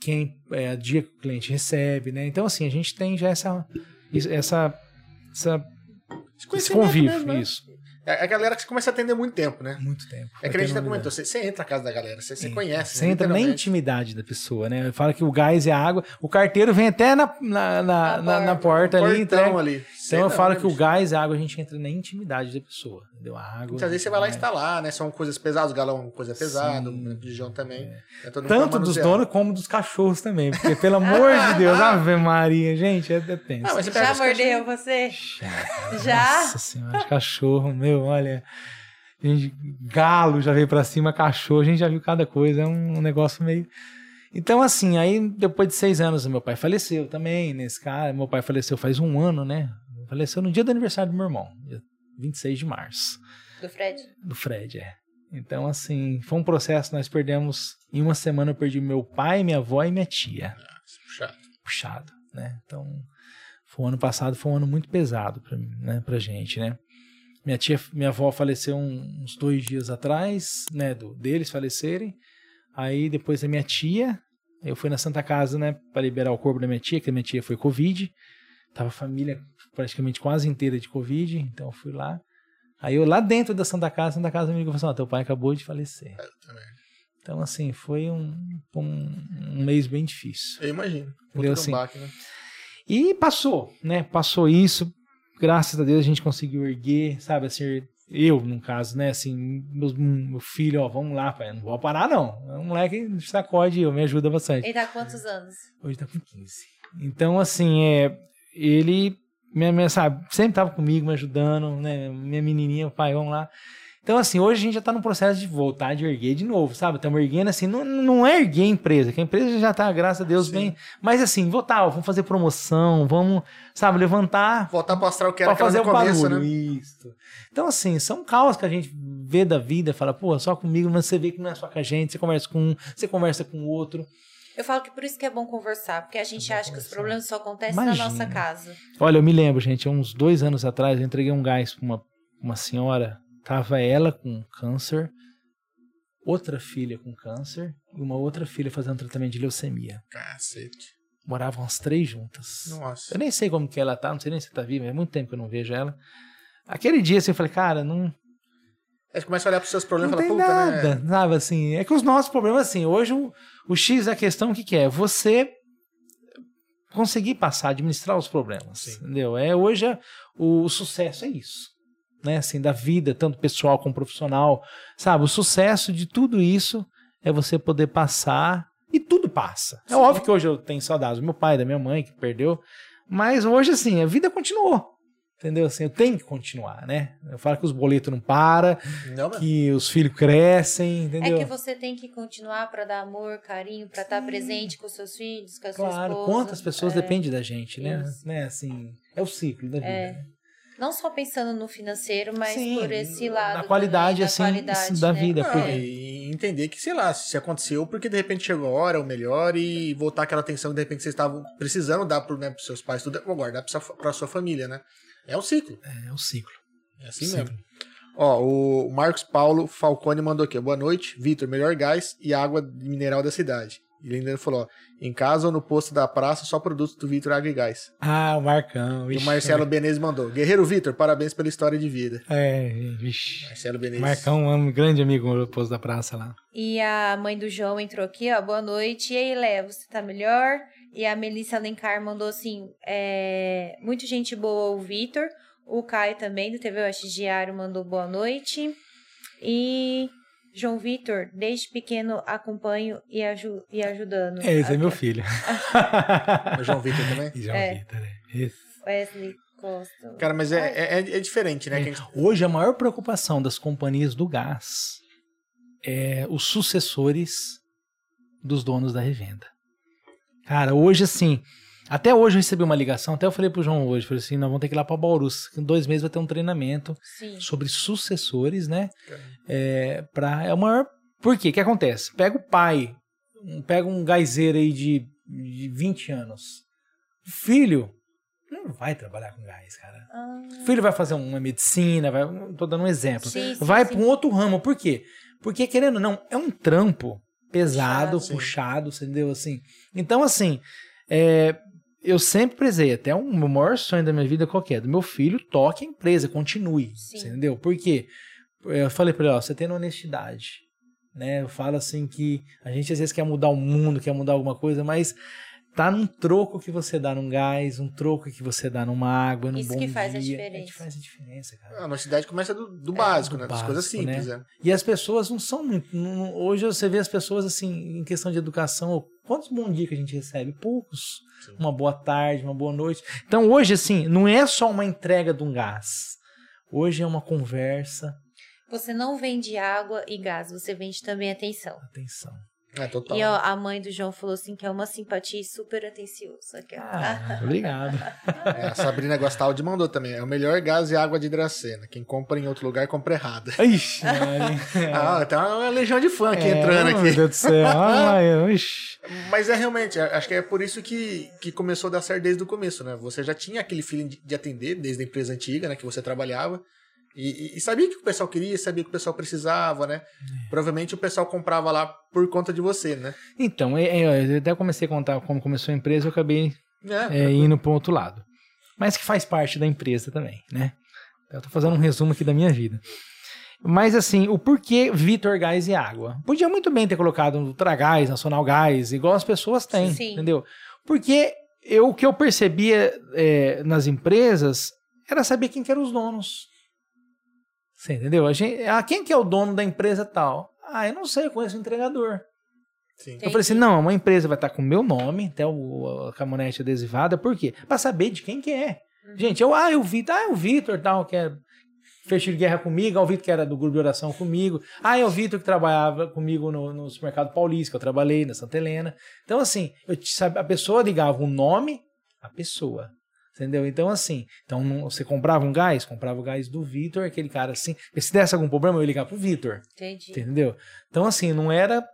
quem é a dia que o cliente recebe, né? Então assim a gente tem já essa essa essa Esse convívio, mesmo, né? isso, É a galera que você começa a atender muito tempo, né? muito tempo. É que a gente já Vai comentou, você, você entra na casa da galera, você, você conhece. Você entra na intimidade da pessoa, né? Fala que o gás é a água. O carteiro vem até na, na, na, Na na- na porta. ali. Entrega. ali. Então eu falo que o gás e a água a gente entra na intimidade da pessoa. A água. Muitas vezes você vai lá instalar, né? São coisas pesadas, o galão é uma coisa pesada, Sim. o bujão também. É Tanto dos donos como dos cachorros também. Porque, pelo amor de *laughs* Deus, Ave Maria, gente, é, é tenso. Ah, mas você Já mordeu você? Já? Nossa senhora, cachorro, meu, olha. Gente, galo já veio pra cima, cachorro, a gente já viu cada coisa, é um negócio meio. Então, assim, aí depois de seis anos, meu pai faleceu também, nesse cara. Meu pai faleceu faz um ano, né? Faleceu no dia do aniversário do meu irmão, dia 26 de março, Do Fred? do Fred, é. Então, assim, foi um processo, nós perdemos. Em uma semana eu perdi meu pai, minha avó e minha tia Puxa. puxado, né? Então, foi um ano passado, foi um ano muito pesado pra, mim, né, pra gente, né? Minha tia, minha avó faleceu um- uns dois dias atrás, né, do, deles falecerem. Aí depois a minha tia, eu fui na Santa Casa, né, para liberar o corpo da minha tia, que a minha tia foi Covid. Tava a família praticamente quase inteira de Covid, então eu fui lá. Aí eu lá dentro da Santa Casa, a Santa Casa me ligou e falou assim, ó, teu pai acabou de falecer. também. Então, assim, foi um, um, um mês bem difícil. Eu imagino. Entendeu? Assim, um baque, né? E passou, né? Passou isso. Graças a Deus a gente conseguiu erguer, sabe? Assim, eu, no caso, né? Assim, meu, meu filho, ó, vamos lá, pai. Não vou parar, não. É um moleque sacode eu, me ajuda bastante. Ele tá há quantos anos? Hoje tá com 15. Então, assim, é, ele, minha, minha, sabe, sempre tava comigo, me ajudando, né? Minha menininha, pai, vamos lá. Então, assim, hoje a gente já tá no processo de voltar de erguer de novo, sabe? Estamos erguendo, assim, não, não é erguer a empresa, que a empresa já tá, graças a Deus, Sim. bem. Mas, assim, voltar, ó, vamos fazer promoção, vamos, sabe, levantar Voltar pro astral que era pra fazer o começo, barulho. né? Isso. Então, assim, são causas que a gente vê da vida, fala, pô, só comigo, mas você vê que não é só com a gente, você conversa com um, você conversa com o outro. Eu falo que por isso que é bom conversar, porque a gente É acha que os conversar. problemas só acontecem Imagina. na nossa casa. Olha, eu me lembro, gente, há uns dois anos atrás, eu entreguei um gás pra uma, uma senhora, tava ela com câncer, outra filha com câncer e uma outra filha fazendo tratamento de leucemia. Cacete. Moravam as três juntas. Nossa. Eu nem sei como que ela tá, não sei nem se tá viva, é muito tempo que eu não vejo ela. Aquele dia, assim, eu falei, cara, não, Aí começa a olhar pros seus problemas não e tem fala, puta, nada, né? sabe, assim, é que os nossos problemas, assim, hoje o, o X da questão, o que que é? Você conseguir passar, administrar os problemas, Sim. entendeu? É, hoje é- o, o sucesso é isso, né, assim, da vida, tanto pessoal como profissional, sabe, o sucesso de tudo isso é você poder passar, e tudo passa. É Sim. óbvio que hoje eu tenho saudades do meu pai, da minha mãe, que perdeu, mas hoje, assim, a vida continuou. Entendeu? Assim, eu tenho que continuar, né? Eu falo que os boletos não param, Não, mas... que os filhos crescem, entendeu? É que você tem que continuar pra dar amor, carinho, pra estar presente com seus filhos, com a sua Claro, esposa. quantas pessoas É. dependem da gente, né? Isso. né? Assim, é o ciclo da vida. É. né? Não só pensando no financeiro, mas Sim, por esse lado. Na qualidade, também, assim, da qualidade, da né? vida. Não, porque- e entender que, sei lá, se aconteceu porque de repente chegou a hora, o melhor, e voltar aquela atenção que de repente vocês estavam precisando dar pro, né, pros seus pais, tudo, ou guardar pra sua, pra sua família, né? É um ciclo. É, o ciclo. É assim Sim. mesmo. Ó, o Marcos Paulo Falcone mandou aqui. ó, Boa noite, Vitor. Melhor gás e água mineral da cidade. Ele ainda falou, ó, em casa ou no posto da praça, só produtos do Vitor Água e Gás. Ah, o Marcão. E o Marcelo Benezes mandou. Guerreiro Vitor, parabéns pela história de vida. É, vixe. Marcelo Benezes. Marcão é um grande amigo do posto da praça lá. E a mãe do João entrou aqui, ó. Boa noite. E aí, Léo, você tá melhor? E a Melissa Alencar mandou assim: é, muito gente boa o Vitor. O Caio também, do TV Oeste Diário, mandou boa noite. E João Vitor, desde pequeno acompanho e, aju e ajudando. É, esse é meu filho. *laughs* O João Vitor também. João É. Vitor, é. Esse. Wesley Gosto. Cara, mas é, é, é diferente, né? É. Que a gente- Hoje, a maior preocupação das companhias do gás é os sucessores dos donos da revenda. Cara, hoje, assim, até hoje eu recebi uma ligação, até eu falei pro João hoje, falei assim, nós vamos ter que ir lá pra Bauru, em dois meses vai ter um treinamento Sim. sobre sucessores, né? É, pra, é o maior... Por quê? O que acontece? Pega o pai, pega um gaizeiro aí de, de 20 anos. O filho não vai trabalhar com gás, cara. Ah, O filho vai fazer uma medicina, vai, tô dando um exemplo. sim, sim, vai para um outro ramo. Por quê? Porque, querendo ou não, é um trampo pesado, Puxado, puxado, você entendeu? Assim. Então, assim, é, eu sempre prezei, até o meu maior sonho da minha vida qual que é? Do meu filho toque a empresa, continue. Sim. Você entendeu? Por quê? Eu falei pra ele, ó, você tendo honestidade. Né? Eu falo assim que a gente às vezes quer mudar o mundo, quer mudar alguma coisa, mas tá num troco que você dá num gás, um troco que você dá numa água, num Isso bom que faz a dia. diferença. É que faz a diferença, cara. A honestidade começa do, do básico, do né? Das coisas básico, simples, né? né? E as pessoas não são muito. não- hoje você vê as pessoas assim, em questão de educação, quantos bom dia que a gente recebe? Poucos. Sim. Uma boa tarde, uma boa noite. Então hoje, assim, não é só uma entrega de um gás. Hoje é uma conversa. Você não vende água e gás, você vende também atenção. Atenção. É, total. E ó, a mãe do João falou assim que é uma simpatia e super atenciosa. Que é- Ah, obrigado. É, a Sabrina Gostaldi mandou também. É o melhor gás e água de Dracena. Quem compra em outro lugar, compra errado. Ixi. *laughs* Ah, tem uma legião de fã aqui É, entrando Meu aqui. Deus do céu. *laughs* Ai, ixi. Mas é realmente, é- acho que é por isso que, que começou a dar certo desde o começo, né? Você já tinha aquele feeling de, de atender desde a empresa antiga, né? Que você trabalhava. E, e- sabia o que o pessoal queria, sabia o que o pessoal precisava, né? É. Provavelmente o pessoal comprava lá por conta de você, né? Então, é, é, eu até comecei a contar como começou a empresa, eu acabei É, é, indo para outro lado. Mas que faz parte da empresa também, né? Eu tô fazendo um resumo aqui da minha vida. Mas assim, o porquê Vitor Gás e Água? Podia muito bem ter colocado Ultragás, Nacional Gás, igual as pessoas têm, Sim. entendeu? Porque eu, o que eu percebia é, nas empresas era saber quem que eram os donos. Você entendeu? A gente, ah, quem que é o dono da empresa tal? Ah, eu não sei, eu conheço o entregador. sim. Eu falei assim, não, uma empresa vai estar com o meu nome, até o, a caminhonete adesivada, por quê? Pra saber de quem que é. Gente, eu, ah, eu vi, ah, é o Vitor, tal, que é de guerra comigo, ah, o Vitor que era do grupo de oração comigo, ah, é o Vitor que trabalhava comigo no, no supermercado paulista, que eu trabalhei na Santa Helena. Então, assim, eu, a pessoa ligava o nome, a pessoa. Entendeu? Então, assim, então não- você comprava um gás, comprava o gás do Vitor, aquele cara assim. Se desse algum problema, eu ia ligar pro Vitor. Entendi. Entendeu? Então, assim, não era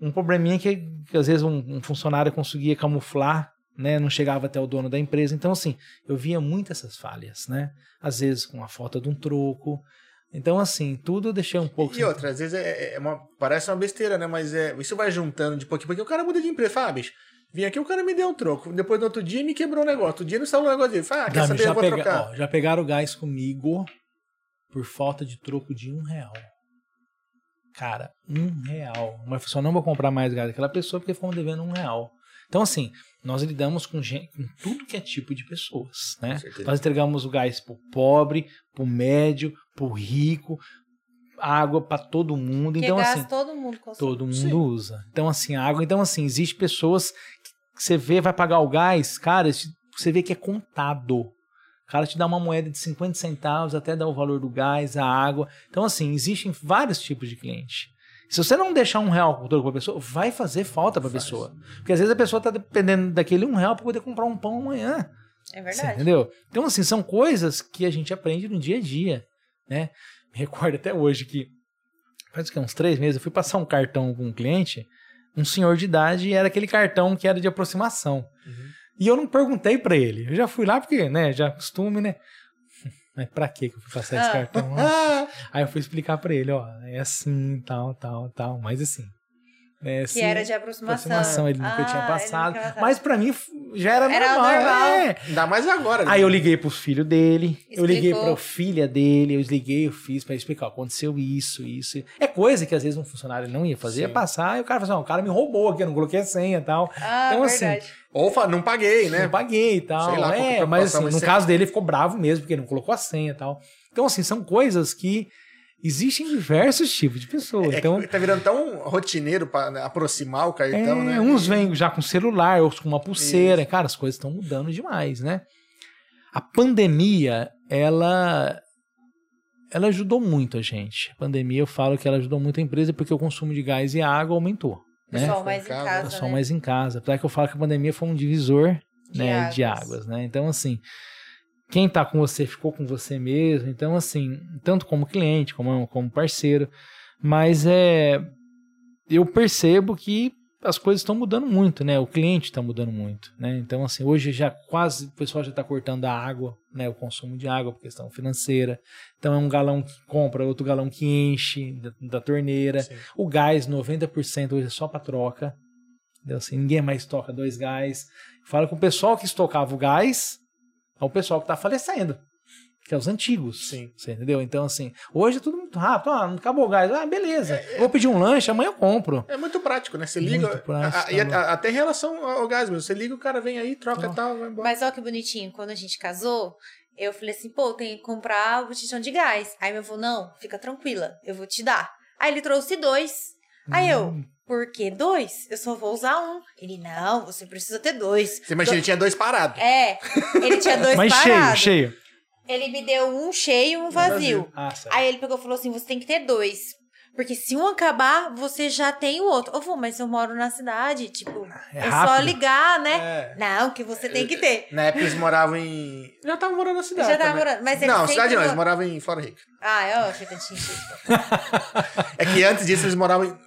um probleminha que, que às vezes um, um funcionário conseguia camuflar, né? Não chegava até o dono da empresa. Então, assim, eu via muito essas falhas, né? Às vezes com a falta de um troco. Então, assim, tudo eu deixei um pouco. E outra, às vezes é, é uma, parece uma besteira, né? Mas é, isso vai juntando de pouquinho, porque o cara muda de empresa. Fala, ah, bicho, vim aqui, o cara me deu um troco. Depois no outro dia me quebrou um negócio. Outro dia não saiu um negócio dele. Fala, ah, quer Dami, saber? Eu já, vou pega- trocar. ó, já pegaram o gás comigo por falta de troco de um real. Cara, um real. Uma pessoa não vou comprar mais gás daquela pessoa porque fomos devendo um real. Então, assim, nós lidamos com, gente, com tudo que é tipo de pessoas, né? Nós entregamos o gás pro pobre, pro médio, pro rico, água para todo mundo. Porque então, gás assim, todo mundo consome. todo mundo Sim. usa. Então, assim, água. Então, assim, existe pessoas que você vê, vai pagar o gás, cara, você vê que é contado. O cara te dá uma moeda de 50 centavos, até dá o valor do gás, a água. Então, assim, existem vários tipos de cliente. Se você não deixar um real por toda a pessoa, vai fazer falta para a pessoa. Porque às vezes a pessoa está dependendo daquele um real para poder comprar um pão amanhã. É Você verdade. entendeu? Então, assim, são coisas que a gente aprende no dia a dia, né? Me recordo até hoje que faz o quê? uns três meses eu fui passar um cartão com um cliente, um senhor de idade, e era aquele cartão que era de aproximação. Uhum. E eu não perguntei pra ele. Eu já fui lá porque, né, já costume, né? *laughs* Mas pra que que eu fui passar esse Ah. cartão? *laughs* Aí eu fui explicar pra ele, ó, é assim, tal, tal, tal, mas assim. É Que assim, era de aproximação. aproximação, ele nunca Ah, tinha ele passado. nunca Mas pra mim já era, Era normal. normal. é. ainda mais agora. Aí eu liguei pro filho dele, eu liguei Explicou. pra filha dele, eu liguei, eu fiz pra ele explicar, aconteceu isso, isso. É coisa que às vezes um funcionário não ia fazer, ia Sim. passar, e o cara falou assim, "Não, o cara me roubou aqui, eu não coloquei a senha e tal. Ah, Então, assim, verdade. Ou fa- não paguei, né? Não paguei e tal. Sei lá é é, mas assim, no caso dele ele ficou bravo mesmo, porque não colocou a senha e tal. Então, assim, são coisas que existem diversos tipos de pessoas. É então, que tá virando tão rotineiro pra né, aproximar o cartão, é, né? uns vêm já com celular, outros com uma pulseira. Cara, as coisas estão mudando demais, né? a pandemia, ela ela ajudou muito a gente. A pandemia, eu falo que ela ajudou muito a empresa porque o consumo de gás e água aumentou. Né? Pessoal mais em casa, Pessoal né? mais em casa. Apesar que eu falo que a pandemia foi um divisor De né, de águas. águas, né? Então, assim, quem tá com você ficou com você mesmo. Então, assim, tanto como cliente, como, como parceiro. Mas é. Eu percebo que as coisas estão mudando muito, né? O cliente está mudando muito, né? Então, assim, hoje já quase o pessoal já está cortando a água, né? O consumo de água por questão financeira. Então, é um galão que compra, outro galão que enche da, da torneira. Sim. O gás, 90% hoje é só para troca. Entendeu? Assim, ninguém mais toca dois gás. Fala com o pessoal que estocava o gás, é o pessoal que está falecendo. Que é os antigos. Sim. Você entendeu? Então, assim, hoje é tudo muito rápido. Ah, não acabou o gás. Ah, beleza. Eu Vou pedir um lanche, amanhã eu compro. É muito prático, né? Você liga. Muito prático, a- a- e tá a- até em relação ao gás mesmo. Você liga, o cara vem aí, troca e tal, vai embora. Mas olha que bonitinho, quando a gente casou, eu falei assim, pô, tem que comprar o botijão de gás. Aí meu avô, não, fica tranquila, eu vou te dar. Aí ele trouxe dois. Aí eu, Hum. por que dois? Eu só vou usar um. Ele, não, você precisa ter dois. Você imagina, ele tinha dois parados. É, ele tinha dois Mas cheio, parados. cheio. Ele me deu um cheio e um vazio. Ah, certo. Aí ele pegou e falou assim: você tem que ter dois. Porque se um acabar, você já tem o outro. Eu vou, mas eu moro na cidade, tipo, É é, só ligar, né? É. Não, que você tem que ter. Na época eles moravam em. Já estavam morando na cidade. Já tava morando, mas eles Não, cidade não, eles mo- moravam em Flora Rica. Ah, é, ó, fica tinha. É que antes disso eles moravam em,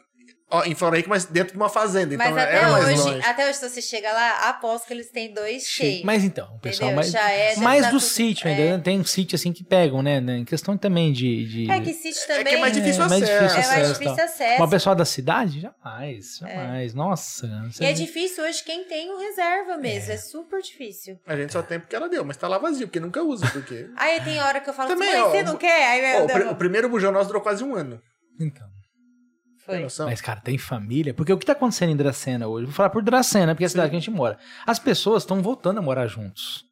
em Rica, mas dentro de uma fazenda. Mas Então até hoje, longe. até hoje, se você chega lá, aposto que eles têm dois cheios. Mas então, o pessoal Entendeu? mais, Já é, mais tá do tudo- sítio é. ainda. né? Tem um sítio assim que pegam, né? né, Em questão também de. de... É que sítio É também que é mais difícil É, mais acesso. difícil é mais acesso, difícil tal. acesso. Uma pessoa da cidade? Jamais, jamais. Nossa. E é difícil hoje quem tem um reserva mesmo. É, super difícil. A gente só tem porque ela deu, mas tá lá vazio, porque nunca usa. Porque... Aí tem hora que eu falo Também, assim, ó, você o- não quer? Aí Ó, o, dou- o primeiro bujão nosso durou quase um ano. Então. Foi. Mas, cara, tem família. Porque o que tá acontecendo em Dracena hoje? Vou falar por Dracena, porque é a cidade que a gente mora. As pessoas estão voltando a morar juntos.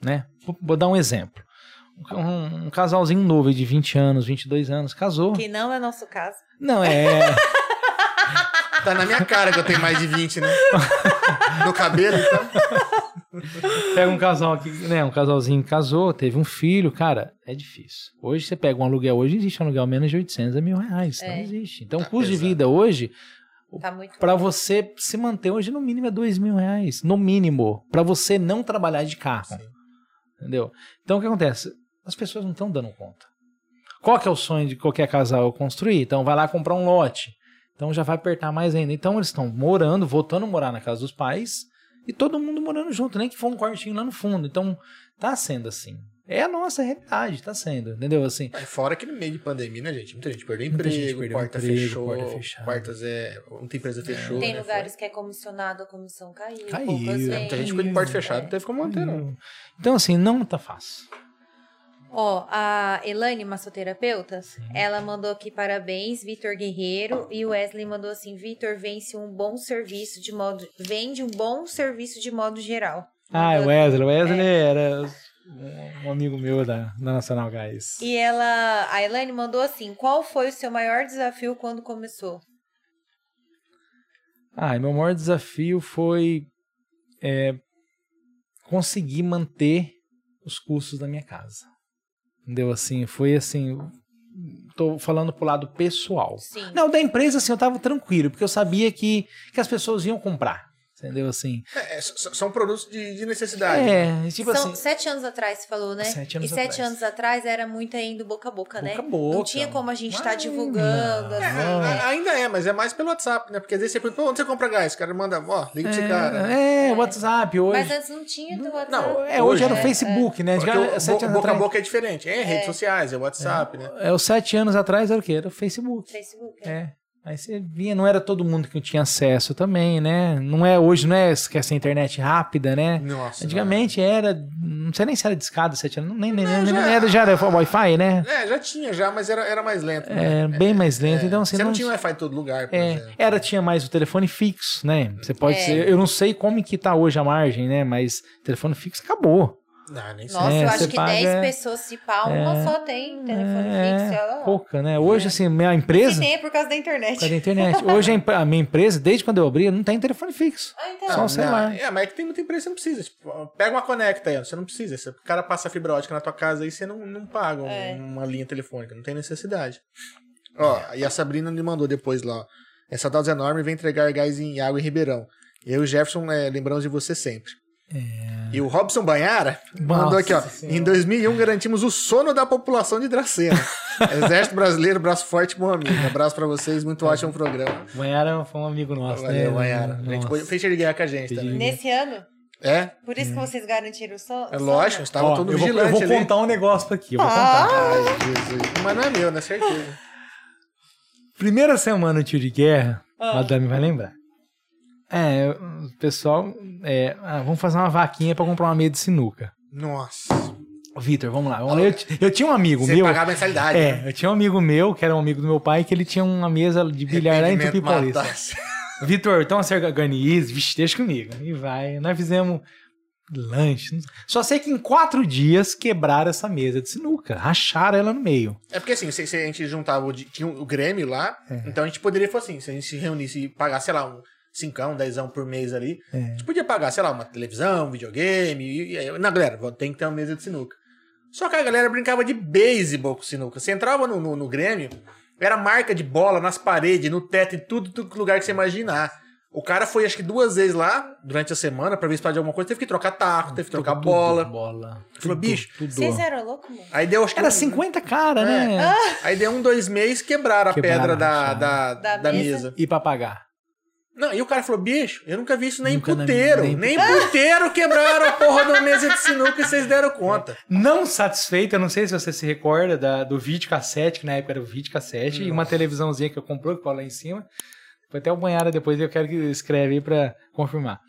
Né? Vou, vou dar um exemplo. Um, um casalzinho novo de 20 anos, 22 anos, casou. Que não é nosso caso. Não, é. *laughs* Tá na minha cara que eu tenho mais de 20, né? no cabelo, então. Pega um casal aqui, né? Um casalzinho que casou, teve um filho, cara, é difícil. Hoje você pega um aluguel, hoje existe um aluguel menos de 800 a mil reais, não É. existe. Então o Tá custo de pesado. vida hoje, Tá pra você se manter hoje, no mínimo é dois mil reais, no mínimo, Pra você não trabalhar de carro, Sim. entendeu? Então o que acontece? As pessoas não estão dando conta. Qual que é o sonho de qualquer casal construir? Então vai lá comprar um lote. Então já vai apertar mais ainda. Então eles estão morando, voltando a morar na casa dos pais e todo mundo morando junto, nem que for um quartinho lá no fundo. Então tá sendo assim. É a nossa realidade, tá sendo, entendeu? Assim, Aí Fora que no meio de pandemia, né, gente? Muita gente perdeu Muita gente emprego, perdeu porta emprego, fechou, porta fechada. quartas é. Muita empresa fechou. Tem né, lugares que é comissionado, a comissão caiu. Caiu, é, foi. Muita gente ficou de porta fechada, não teve como manter, não. então assim, não tá fácil. Ó, a Elaine, massoterapeuta, ela mandou aqui parabéns, Vitor Guerreiro, e o Wesley mandou assim, Vitor vence um bom serviço de modo, vende um bom serviço de modo geral. Ah, o Mandou- Wesley, o Wesley era um amigo meu da, da Nacional Gás. E ela, a Elaine mandou assim, qual foi o seu maior desafio quando começou? Ah, meu maior desafio foi é, conseguir manter os custos da minha casa. Entendeu? Assim, foi assim. Tô falando pro lado pessoal. Sim. Não, da empresa, assim, eu tava tranquilo, porque eu sabia que, que as pessoas iam comprar. Entendeu? Assim. É, é, são produtos de, de necessidade. É, tipo São assim. sete anos atrás, você falou, né? Sete anos e sete atrás. anos atrás era muito ainda boca a boca, né? Boca a boca. Não tinha como a gente estar Ai, divulgando. É, assim. a- ainda é, mas é mais pelo WhatsApp, né? Porque às vezes você pergunta, "Pô, onde você compra gás? O cara manda, ó, liga pra esse cara. É, é, WhatsApp hoje. Mas antes não tinha do WhatsApp. Não, é, hoje era o É, Facebook, né? Porque o, sete anos boca a boca é diferente. É, redes sociais, é WhatsApp, né? É, os sete anos atrás era o quê? Era o Facebook. Facebook. é. É. Aí você via, não era todo mundo que tinha acesso também, né? Não é hoje, não é que essa internet rápida, né? Nossa. Antigamente era, não sei nem se era discada, sete anos, nem, nem, Não, nem, já- nem era, já era Wi-Fi, né? É, já tinha já, mas era, era mais lento. É, bem mais lento, então assim, Você não tinha Wi-Fi em todo lugar, por é, exemplo. era, tinha mais o telefone fixo, né? Você pode É. ser, eu não sei como que tá hoje a margem, né? Mas telefone fixo acabou. Não, nem sei. Nossa, É, eu acho que paga- 10 pessoas se pá, uma É. só tem telefone É, fixo. ó. pouca, né? Hoje, assim, minha empresa. tem é por causa da Por internet. causa da internet. Hoje a, minha empresa, desde quando eu abri, não tem telefone fixo. Ah, então. Só o celular. É, mas é que tem muita empresa que você não precisa. Tipo, pega uma conecta aí, você não precisa. Se o cara passa fibra ótica na tua casa aí, você não, não paga É. uma linha telefônica, não tem necessidade. Ó, e a Sabrina me mandou depois lá. Essa dose enorme vem entregar gás em água em Ribeirão. Eu e o Jefferson é, lembramos de você sempre. E o Robson Banhara mandou Nossa aqui, ó. Senhora. Em 2001 garantimos o sono da população de Dracena. *laughs* Exército Brasileiro, braço forte, bom amigo. Abraço pra vocês, muito ótimo programa. Banhara foi um amigo nosso, Valeu, né? Banhara. A gente Nossa. foi- fez de guerra com a gente também. Nesse ano? É? Por isso que vocês garantiram o som? É lógico, estava todo eu vou, eu vigilante vou ali. contar um negócio aqui. Eu vou Ah. contar. Ai, Jesus. Mas não é meu, né? Certeza. Primeira semana do tio de guerra, Ah. a Madame vai lembrar. É, o pessoal, é, ah, vamos fazer uma vaquinha pra comprar uma mesa de sinuca. Nossa. Vitor, vamos lá. vamos lá. Eu, eu tinha um amigo Você meu. pagar a mensalidade. É, né? eu tinha um amigo meu, que era um amigo do meu pai, que ele tinha uma mesa de bilhar lá em Tupi Paulista. *laughs* Vitor, então você organiza, vixe, deixa comigo. E vai. Nós fizemos lanche. Só sei que em quatro dias quebraram essa mesa de sinuca. Racharam ela no meio. É porque assim, se, se a gente juntava o, tinha o Grêmio lá, É. então a gente poderia, fazer assim, se a gente se reunisse e pagasse, sei lá, um cincão, dezão por mês ali, É. a gente podia pagar, sei lá, uma televisão, um videogame, e, e não, galera, tem que ter uma mesa de sinuca. Só que a galera brincava de beisebol com sinuca. Você entrava no, no, no Grêmio, era marca de bola nas paredes, no teto, em tudo, tudo lugar que você imaginar. O cara foi, acho que duas vezes lá, durante a semana, pra ver se precisava de alguma coisa, teve que trocar taco, teve que trocar Tudo, bola. bola. Falou, bicho, tudo. Vocês eram loucos, mano? Aí deu, acho que Era um- 50 cara, É. né? Aí deu um, dois meses, quebraram a Quebraram, pedra da, racharam. da, Da da mesa. mesa. E pra pagar? Não, e o cara falou, bicho, eu nunca vi isso nem Nunca em puteiro. nem- Nem em puteiro quebraram a porra da mesa de sinuca e vocês deram conta. Não satisfeito, eu não sei se você se recorda da- do vídeo cassete, que na época era o vídeo cassete, e uma televisãozinha que eu comprou, que ficou lá em cima. Foi até o banhada depois, eu quero que escreve aí pra confirmar.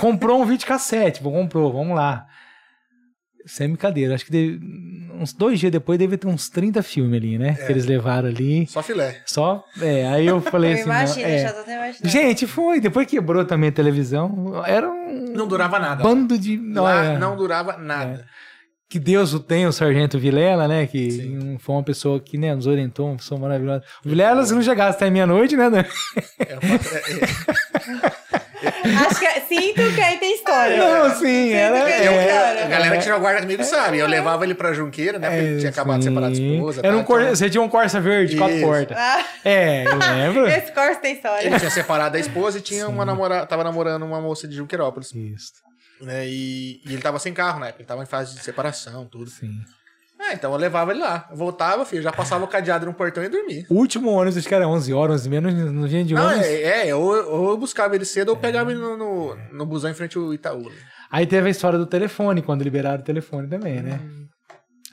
Comprou um vídeo cassete, comprou, vamos lá. Sem brincadeira, acho que deve- uns dois dias depois deve ter uns 30 filmes ali, né? É. Que eles levaram ali. Só filé. Só, é, aí eu falei Eu assim. não, imagino, é. já tô até imaginando. Gente, foi. Depois quebrou também a televisão. Era um Não durava nada. bando de. Lá olha, não durava nada. Que Deus o tenha, o Sargento Vilela, né? Que Sim. foi uma pessoa que né, nos orientou, uma pessoa maravilhosa. O Vilela, se não chegasse até meia-noite, né? Dan? É, é, é, *laughs* Acho que sinto que aí tem história. Não, sim, Sinto era. que é, a galera que tirou guarda comigo sabe. Eu levava ele pra Junqueira, né? Porque ele tinha acabado de separar da sim. esposa. Era tá? um cor... Você tinha um Corsa verde, quatro Isso. portas. Ah, É, eu lembro. esse curso tem história. Ele tinha separado da esposa e tinha uma namorada. Tava namorando uma moça de Junqueirópolis. Isso, Né? E, e ele tava sem carro na época. Ele tava em fase de separação, tudo. sim. Ah, então eu levava ele lá. Eu voltava, filho, já passava o cadeado no portão e dormia. O último ônibus, acho que era 11 horas, 11 menos, no dia de Não, ônibus. é, é ou, ou eu buscava ele cedo ou pegava ele no, no, no busão em frente ao Itaú. Aí teve a história do telefone, quando liberaram o telefone também, né? Hum.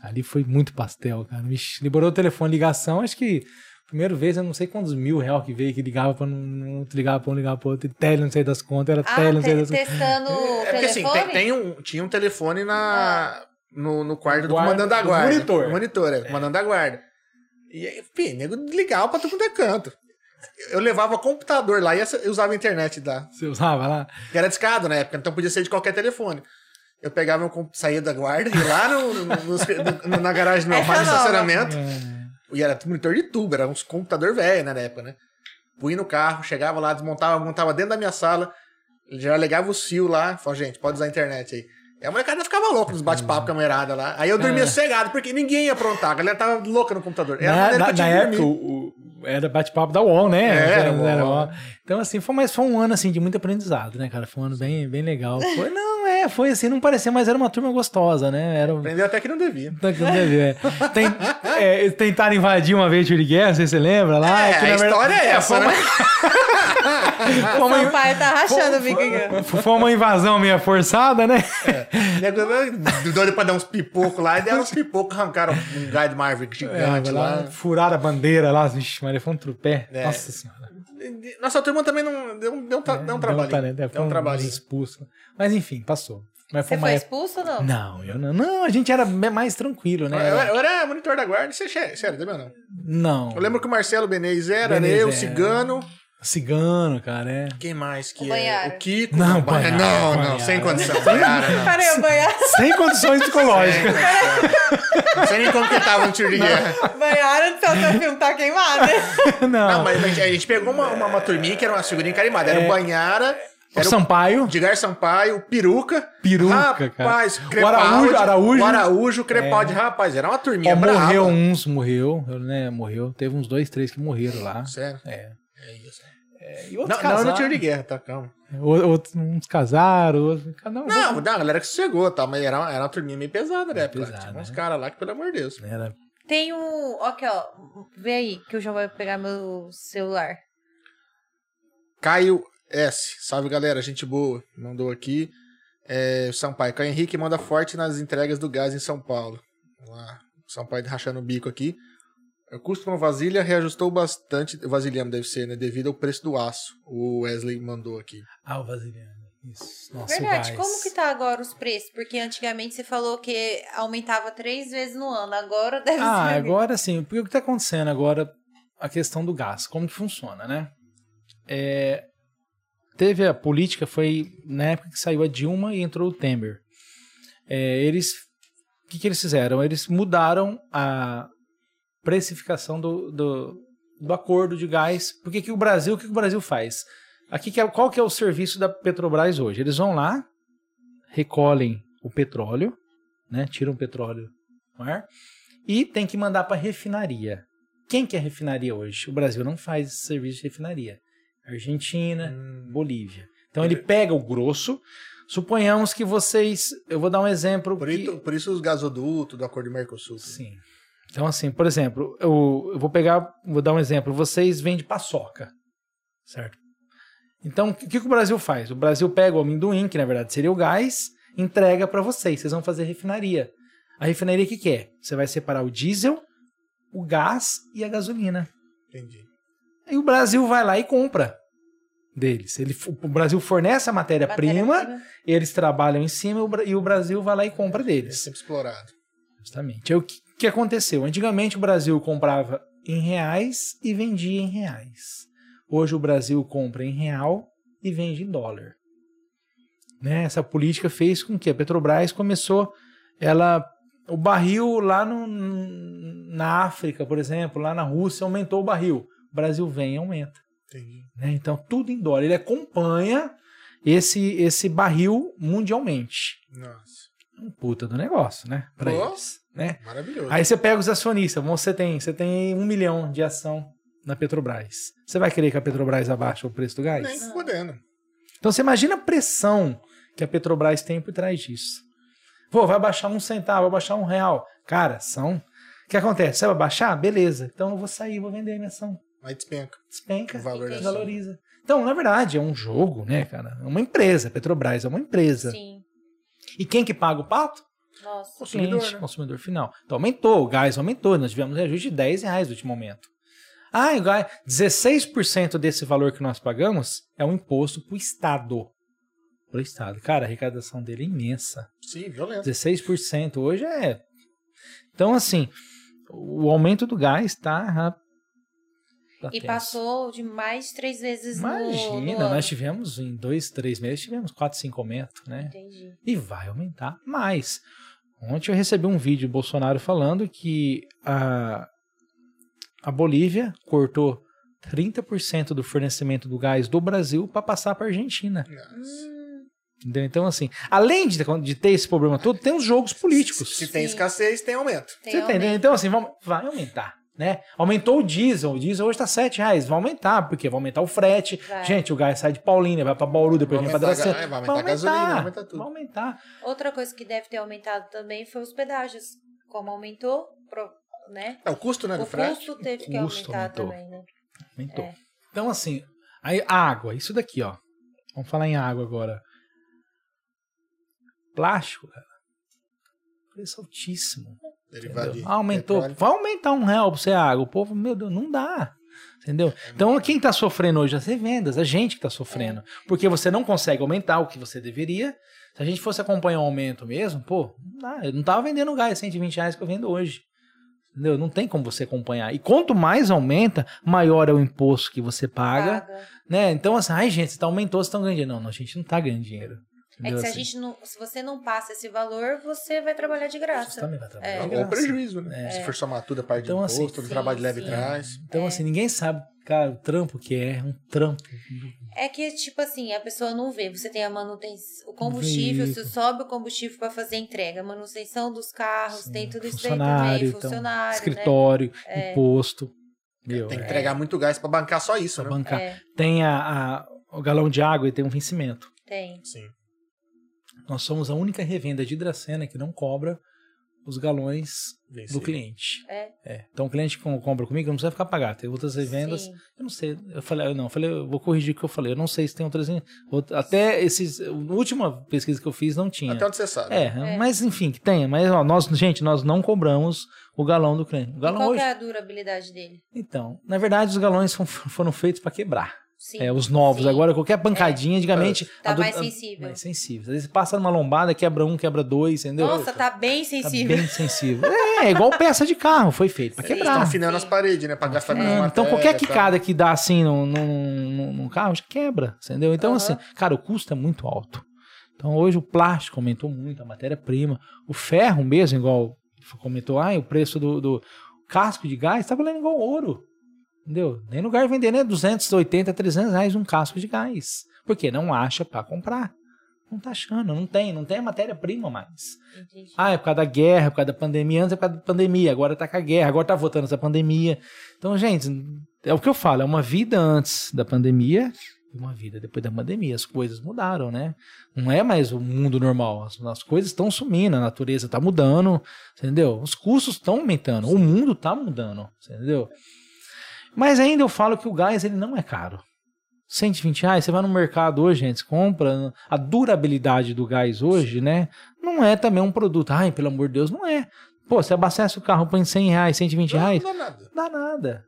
Ali foi muito pastel, cara. Vixe, liberou o telefone, ligação, acho que primeira vez, eu não sei quantos mil real que veio, que ligava pra um, outro, ligava pra um, ligava pro outro, e tele, não sei das contas, era Ah, tele, não sei das contas. testando o É porque assim, telefone? tem, tem um, tinha um telefone na, no, no quarto do Guarda- comandante da do guarda. monitor. Do monitor, é, comandante da guarda. E aí, pô, nego ligava pra todo quanto é canto. Eu levava computador lá e usava a internet lá. Você usava lá? Que era discado na época, então podia ser de qualquer telefone. Eu pegava meu saía da guarda e lá no, no- no- no- na garagem Essa normal, no nova. estacionamento. É. E era monitor de tubo, era uns computador velho né, na época, né? Fui no carro, chegava lá, desmontava, montava dentro da minha sala, já ligava o fio lá, falava, gente, pode usar a internet aí. E a molecada ficava louca nos bate-papo com a mulherada lá. Aí eu dormia É. sossegado, porque ninguém ia aprontar, a galera tava louca no computador. Era Na, na, que na que época, o, o- era bate-papo da UOL, né? Era, UOL. Então, assim, foi, mas foi um ano, assim, de muito aprendizado, né, cara? Foi um ano bem, bem legal. Foi, não, é, foi assim, não parecia, mas era uma turma gostosa, né? Era, Aprendeu até que não devia. Tá que não deve, é. Tem, é, tentaram invadir uma vez o Guerra, não sei se você lembra lá. É, que, na a história é *laughs* essa, foi né? *laughs* Seu pai tá rachando o bico aqui. foi uma invasão meio forçada, né? Nego doido pra dar uns pipocos lá, e deram uns pipocos, arrancaram um gás de uma árvore gigante É, lá. lá, furaram a bandeira lá, vixe, mas ele foi um trupé. É. Nossa senhora. Nossa turma também não deu, um- deu um, tra- deu um trabalho. talento, é, Deu um uns trabalhinho. expulso. Mas enfim, passou. Mas foi Você foi expulso ou não? Não, eu não. Não, a gente era mais tranquilo, né? Eu, eu era monitor da guarda, você, sério, também não. Não. Eu lembro que o Marcelo Benez era, Benez eu, o era. Cigano, Cigano, cara, é. Quem mais que O é? Banhara. O Kiko. Não, Banhara. Banhara, Não, não, Banhara. sem condição. Banhara, não. *laughs* Peraí, o banhar, Sem condições psicológicas. Não sei nem como que tava no tiro de guerra. banhar do seu filme tá queimado. né? *laughs* Não. Não, mas a gente, a gente pegou uma, uma, uma turminha que era uma figurinha carimbada. Era o Banhara, o era o Sampaio, Edgar Sampaio, o Peruca. Peruca, cara. Rapaz, O Crepaldi. Araújo, Araújo. O Araújo, Crepaldi. Rapaz, era uma turminha ó, brava. morreu uns, morreu, né? Morreu. Teve uns dois, três que morreram lá. Sério? É. É. É, E Não, outros não, casaram. no tiro de guerra, tá? Calma. O- Outros, uns casaram, outros. Um. Não, não, a galera que sossegou, tá? Mas era, uma- era uma turminha meio pesada, né? Pesada, Tinha uns né? caras lá que, pelo amor de Deus. Era Tem um. Aqui, ó. Vê aí, que o João vai pegar meu celular. Caio S. Salve, galera. Gente boa. Mandou aqui. É, o Sampaio. Caio Henrique manda forte nas entregas do gás em São Paulo. Vamos lá. O Sampaio rachando o bico aqui. O custo de uma vasilha reajustou bastante. Vasilhame deve ser, né? Devido ao preço do aço. O Wesley mandou aqui. Ah, o vasilhame. Isso. Nossa, Verdade, como que tá agora os preços? Porque antigamente você falou que aumentava três vezes no ano. Agora deve Ah, ser. agora sim. Porque o que está acontecendo agora, a questão do gás, como que funciona, né? É, teve a política, foi na época que saiu a Dilma e entrou o Temer. É, eles, o que, que eles fizeram? Eles mudaram a precificação do, do, do acordo de gás. Porque que o Brasil, o que, o Brasil faz? Aqui que é, qual que é o serviço da Petrobras hoje? Eles vão lá, recolhem o petróleo, né? Tiram o petróleo do ar e tem que mandar para refinaria. Quem que é refinaria hoje? O Brasil não faz esse serviço de refinaria. Argentina, Hum. Bolívia. Então ele pega o grosso. Suponhamos que vocês, eu vou dar um exemplo. Por, que- isso, por isso os gasodutos do Acordo de Mercosul. Sim. Então assim, por exemplo, eu, eu vou pegar, vou dar um exemplo. Vocês vendem paçoca, certo? Então o que, que o Brasil faz? O Brasil pega o amendoim, que na verdade seria o gás, entrega para vocês. Vocês vão fazer refinaria. A refinaria o que, que é? Você vai separar o diesel, o gás e a gasolina. Entendi. Aí o Brasil vai lá e compra deles. Ele, o Brasil fornece a matéria-prima, Matéria-prima. eles trabalham em cima e o Bra- e o Brasil vai lá e compra É deles. sempre explorado. Justamente. O que, que aconteceu? Antigamente o Brasil comprava em reais e vendia em reais. Hoje o Brasil compra em real e vende em dólar. Né? Essa política fez com que a Petrobras começou, ela, o barril lá no, na África, por exemplo, lá na Rússia aumentou o barril. O Brasil vem e aumenta. Né? Então tudo em dólar. Ele acompanha esse esse barril mundialmente. Nossa. Um puta do negócio, né? Para Pô. eles, né? Maravilhoso. Aí você pega os acionistas, você tem, você tem um milhão de ação na Petrobras. Você vai querer que a Petrobras abaixe o preço do gás? Nem podendo. Então você imagina a pressão que a Petrobras tem por trás disso. Pô, vai baixar um centavo, vai baixar um real. Cara, são. O que acontece? Você vai baixar? Beleza. Então eu vou sair, vou vender a minha ação. Aí despenca. Despenca, O valor desvaloriza. Então, na verdade, é um jogo, né, cara? É uma empresa. Petrobras é uma empresa. Sim. E quem que paga o pato? Nossa. O Consumidor, cliente, né? consumidor final. Então aumentou, o gás aumentou, nós tivemos um reajuste de 10 reais no último momento. Ah, o gás, 16% desse valor que nós pagamos é um imposto para o Estado. Para o Estado. Cara, a arrecadação dele é imensa. Sim, violento. 16% hoje é. Então, assim, o aumento do gás tá. Tá E tenso. passou de mais de três vezes Imagina, no, nós tivemos em dois, três meses, tivemos 4, 5 aumentos, né? Entendi. E vai aumentar mais. Ontem eu recebi um vídeo do Bolsonaro falando que a, a Bolívia cortou 30% do fornecimento do gás do Brasil para passar para a Argentina. Nossa. Hum, Entendeu? Então, assim, além de, de ter esse problema todo, tem os jogos políticos. Se tem Sim. escassez, tem aumento. tem Você tá aumento. Então, assim, vamos- vai aumentar. Né? Aumentou o diesel, o diesel hoje está 7 reais, vai aumentar, porque vai aumentar o frete. Vai. Gente, o gás sai de Paulínia, vai para Bauru, depois Vai vem para Dracena. é, vai aumentar a gasolina, vai aumentar tudo. Vai aumentar. Outra coisa que deve ter aumentado também foi os pedágios. Como aumentou, pro- né? É o custo, né, do O frete. custo teve que custo aumentar aumentou. também, né? Aumentou. É. Então, assim, aí, a água, isso daqui, ó. Vamos falar em água agora. Plástico, cara. Preço altíssimo. Derivado de aumentou. petróleo. Vai aumentar um real pra você a água. O povo, meu Deus, não dá. Entendeu? Então, quem tá sofrendo hoje? As revendas, a gente que tá sofrendo. Porque você não consegue aumentar o que você deveria. Se a gente fosse acompanhar o aumento mesmo, pô, não dá. Eu não tava vendendo gás 120 reais que eu vendo hoje. Entendeu? Não tem como você acompanhar. E quanto mais aumenta, maior é o imposto que você paga. Paga. Né? Então, assim, ai, gente, você tá aumentou, vocês estão ganhando dinheiro. Não, não, a gente não tá ganhando dinheiro. É que Entendeu? se, a Assim, gente não, se você não passa esse valor, você vai trabalhar de você graça. também vai trabalhar É. de Ou graça. prejuízo, né? É. Se for somar tudo a parte de Então, imposto, assim, todo o sim, trabalho leve traz. Então, assim, ninguém sabe, cara, o trampo que é, um trampo. É que, tipo assim, a pessoa não vê. Você tem a manutenção, o combustível, se Veículo. sobe o combustível para fazer a entrega, a manutenção dos carros, Sim, tem tudo isso daí funcionário, também, então, funcionário, né? escritório, imposto. Meu, Tem que é, entregar muito gás pra bancar só isso, pra né? bancar. É, Tem a, a- o galão de água e tem um vencimento. tem. Sim. Nós somos a única revenda de Hidracena que não cobra os galões Venci. do cliente. É. Então o cliente que compra comigo não precisa ficar pagar. Tem outras revendas. Sim. Eu não sei. Eu falei, eu não, eu falei, eu vou corrigir o que eu falei. Eu não sei se tem outras. outra- Até esses. A última pesquisa que eu fiz não tinha. Até onde você sabe. É, É. mas enfim, que tenha. Mas, ó, nós, gente, nós não cobramos o galão do cliente. O E galão qual hoje. é a durabilidade dele? Então, na verdade, os galões foram feitos para quebrar. Sim. É, os novos. sim. Agora, qualquer pancadinha, antigamente. Tá do- mais a- sensível. Mais sensível. Às vezes você passa numa lombada, quebra um, quebra dois, entendeu? Nossa, tá bem Tá sensível. bem *laughs* sensível. É, é igual peça de carro, foi feito pra. Estão quebrar. afinando Sim. as paredes, né? Pra gastar menos É, então qualquer tá? quicada que dá assim num, num, num- num carro já quebra, entendeu? Então Aham. assim, cara, o custo é muito alto. Então hoje o plástico aumentou muito, a matéria-prima. O ferro mesmo, igual comentou, ah, o preço do, do casco de gás tá valendo igual ouro. Entendeu? Nem lugar vender, né? 280, 300 reais um casco de gás. Porque não acha pra comprar. Não tá achando, não tem, não tem a matéria-prima mais. Entendi. Ah, é por causa da guerra, é por causa da pandemia, antes é por causa da pandemia, agora tá com a guerra, agora tá voltando essa pandemia. Então, gente, é o que eu falo, é uma vida antes da pandemia e uma vida depois da pandemia. As coisas mudaram, né? Não é mais o mundo normal. As, as coisas estão sumindo, a natureza tá mudando, entendeu? Os custos estão aumentando, o mundo tá mudando, entendeu? Mas ainda eu falo que o gás ele não é caro. 120 reais, você vai no mercado hoje, gente, compra. A durabilidade do gás hoje, né? Não é também um produto. Ai, pelo amor de Deus, não é. Pô, você abastece o carro, põe 100 reais, 120 reais, Não dá nada. dá nada.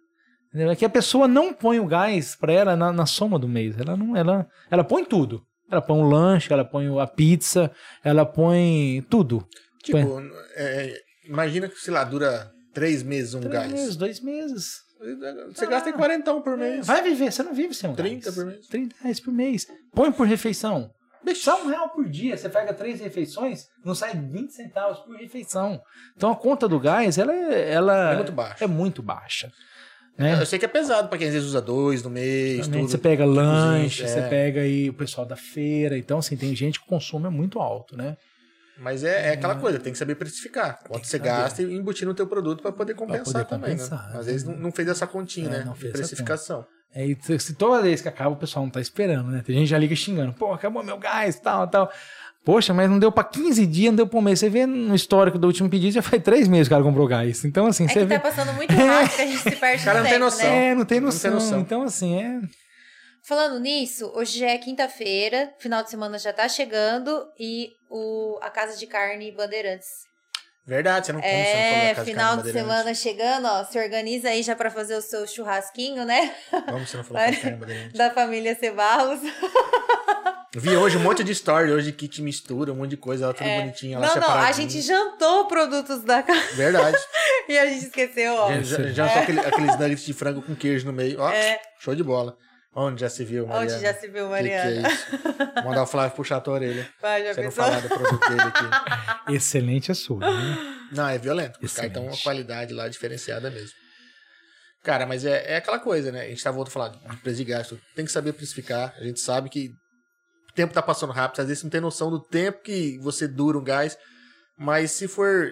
É que a pessoa não põe o gás pra ela na, na soma do mês. Ela não, ela, ela põe tudo. Ela põe o lanche, ela põe a pizza, ela põe tudo. Tipo, é, imagina que, sei lá, dura três meses um Três gás. meses, dois meses. Você gasta em 40 por mês. Vai viver, você não vive sem um 30 gás. por mês. 30 reais por mês. Põe por refeição. Só um real por dia. Você pega três refeições, não sai 20 centavos por refeição. Então a conta do gás, ela é, ela É muito baixa. É muito baixa. Né? Eu sei que é pesado pra quem às vezes usa dois no mês, Também tudo. você pega lanche, é. você pega aí o pessoal da feira. Então, assim, tem gente que o consumo é muito alto, né? Mas é, é aquela coisa, tem que saber precificar. Quanto que você saber. gasta e embutir no teu produto pra poder compensar poder também, compensar, né? Às vezes não, não fez essa continha, É, né? não de precificação. É, e se- toda vez que acaba, o pessoal não tá esperando, né? Tem gente que já liga xingando. Pô, acabou meu gás, tal, tal. Poxa, mas não deu pra 15 dias, não deu pra um mês. Você vê no histórico do último pedido, já faz três meses que o cara comprou gás. Então, assim, É você que vê. tá passando muito rápido que a gente se *laughs* perde O cara não tem tempo, noção. né? É, não tem Não tem noção. noção. Então, assim, é. Falando nisso, hoje é quinta-feira, final de semana já tá chegando e o, a Casa de Carne Bandeirantes. Verdade, você não, como você não falou É, final de Bandeirantes? semana chegando, ó, se organiza aí já pra fazer o seu churrasquinho, né? Como você não falou Casa Carne Bandeirantes? *laughs* Da família Cebarros. Eu *laughs* Vi hoje um monte de story, hoje kit mistura, um monte de coisa, ela tudo bonitinha, ela É. Não, não, a gente jantou produtos da casa Verdade. *laughs* e a gente esqueceu, ó. Já, já, já só aquele- aqueles nuggets de frango com queijo no meio. Ó, É. show de bola. Onde já se viu, Mariana? Onde já se viu, Que Mariana? que é isso? Vou mandar o Flávio puxar a tua orelha. Vai, já Você não pensou? falar do produto dele aqui. *laughs* Excelente açougue, né? Não, é violento. Os caras Excelente. têm uma qualidade lá diferenciada mesmo. Cara, mas é, é aquela coisa, né? A gente tá voltando a falar de preço de gasto. Tem que saber precificar. A gente sabe que o tempo tá passando rápido. Às vezes você não tem noção do tempo que você dura um gás. Mas se for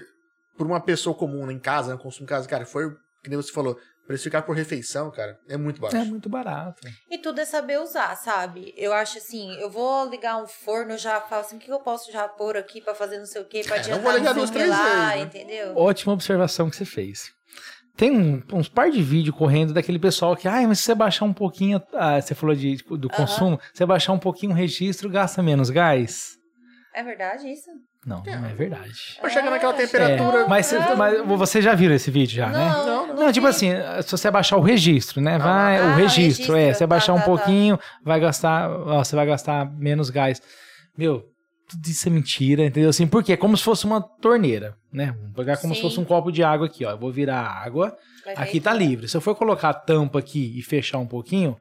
por uma pessoa comum né, em casa, né, consumo em casa, cara, for, que nem você falou, precificar por refeição, cara, é muito baixo. É muito barato. E tudo é saber usar, sabe? Eu acho assim, eu vou ligar um forno, eu já falo assim, o que eu posso já pôr aqui pra fazer não sei o quê, pra É, não adiantar vou ligar não duas, três lá, vezes, né? entendeu? Ótima observação que você fez. Tem um- uns par de vídeo correndo daquele pessoal que, ai, mas se você baixar um pouquinho, ah, você falou de, do consumo, se você baixar um pouquinho o registro, gasta menos gás. É verdade isso? Não, não é verdade. Pra chegar naquela É, temperatura. É, mas, mas você já viu esse vídeo já, né? Não, não, Não, tipo assim, se você baixar o registro, né? Vai, Ah, o o registro, é. registro, Você tá, um tá, tá. pouquinho, vai gastar, ó, você vai gastar menos gás. Meu, tudo isso é mentira, entendeu? Assim, porque é como se fosse uma torneira, né? Vamos pegar como Sim. se fosse um copo de água aqui, ó. Eu vou virar a água, Vai aqui ver. tá livre. Se eu for colocar a tampa aqui e fechar um pouquinho,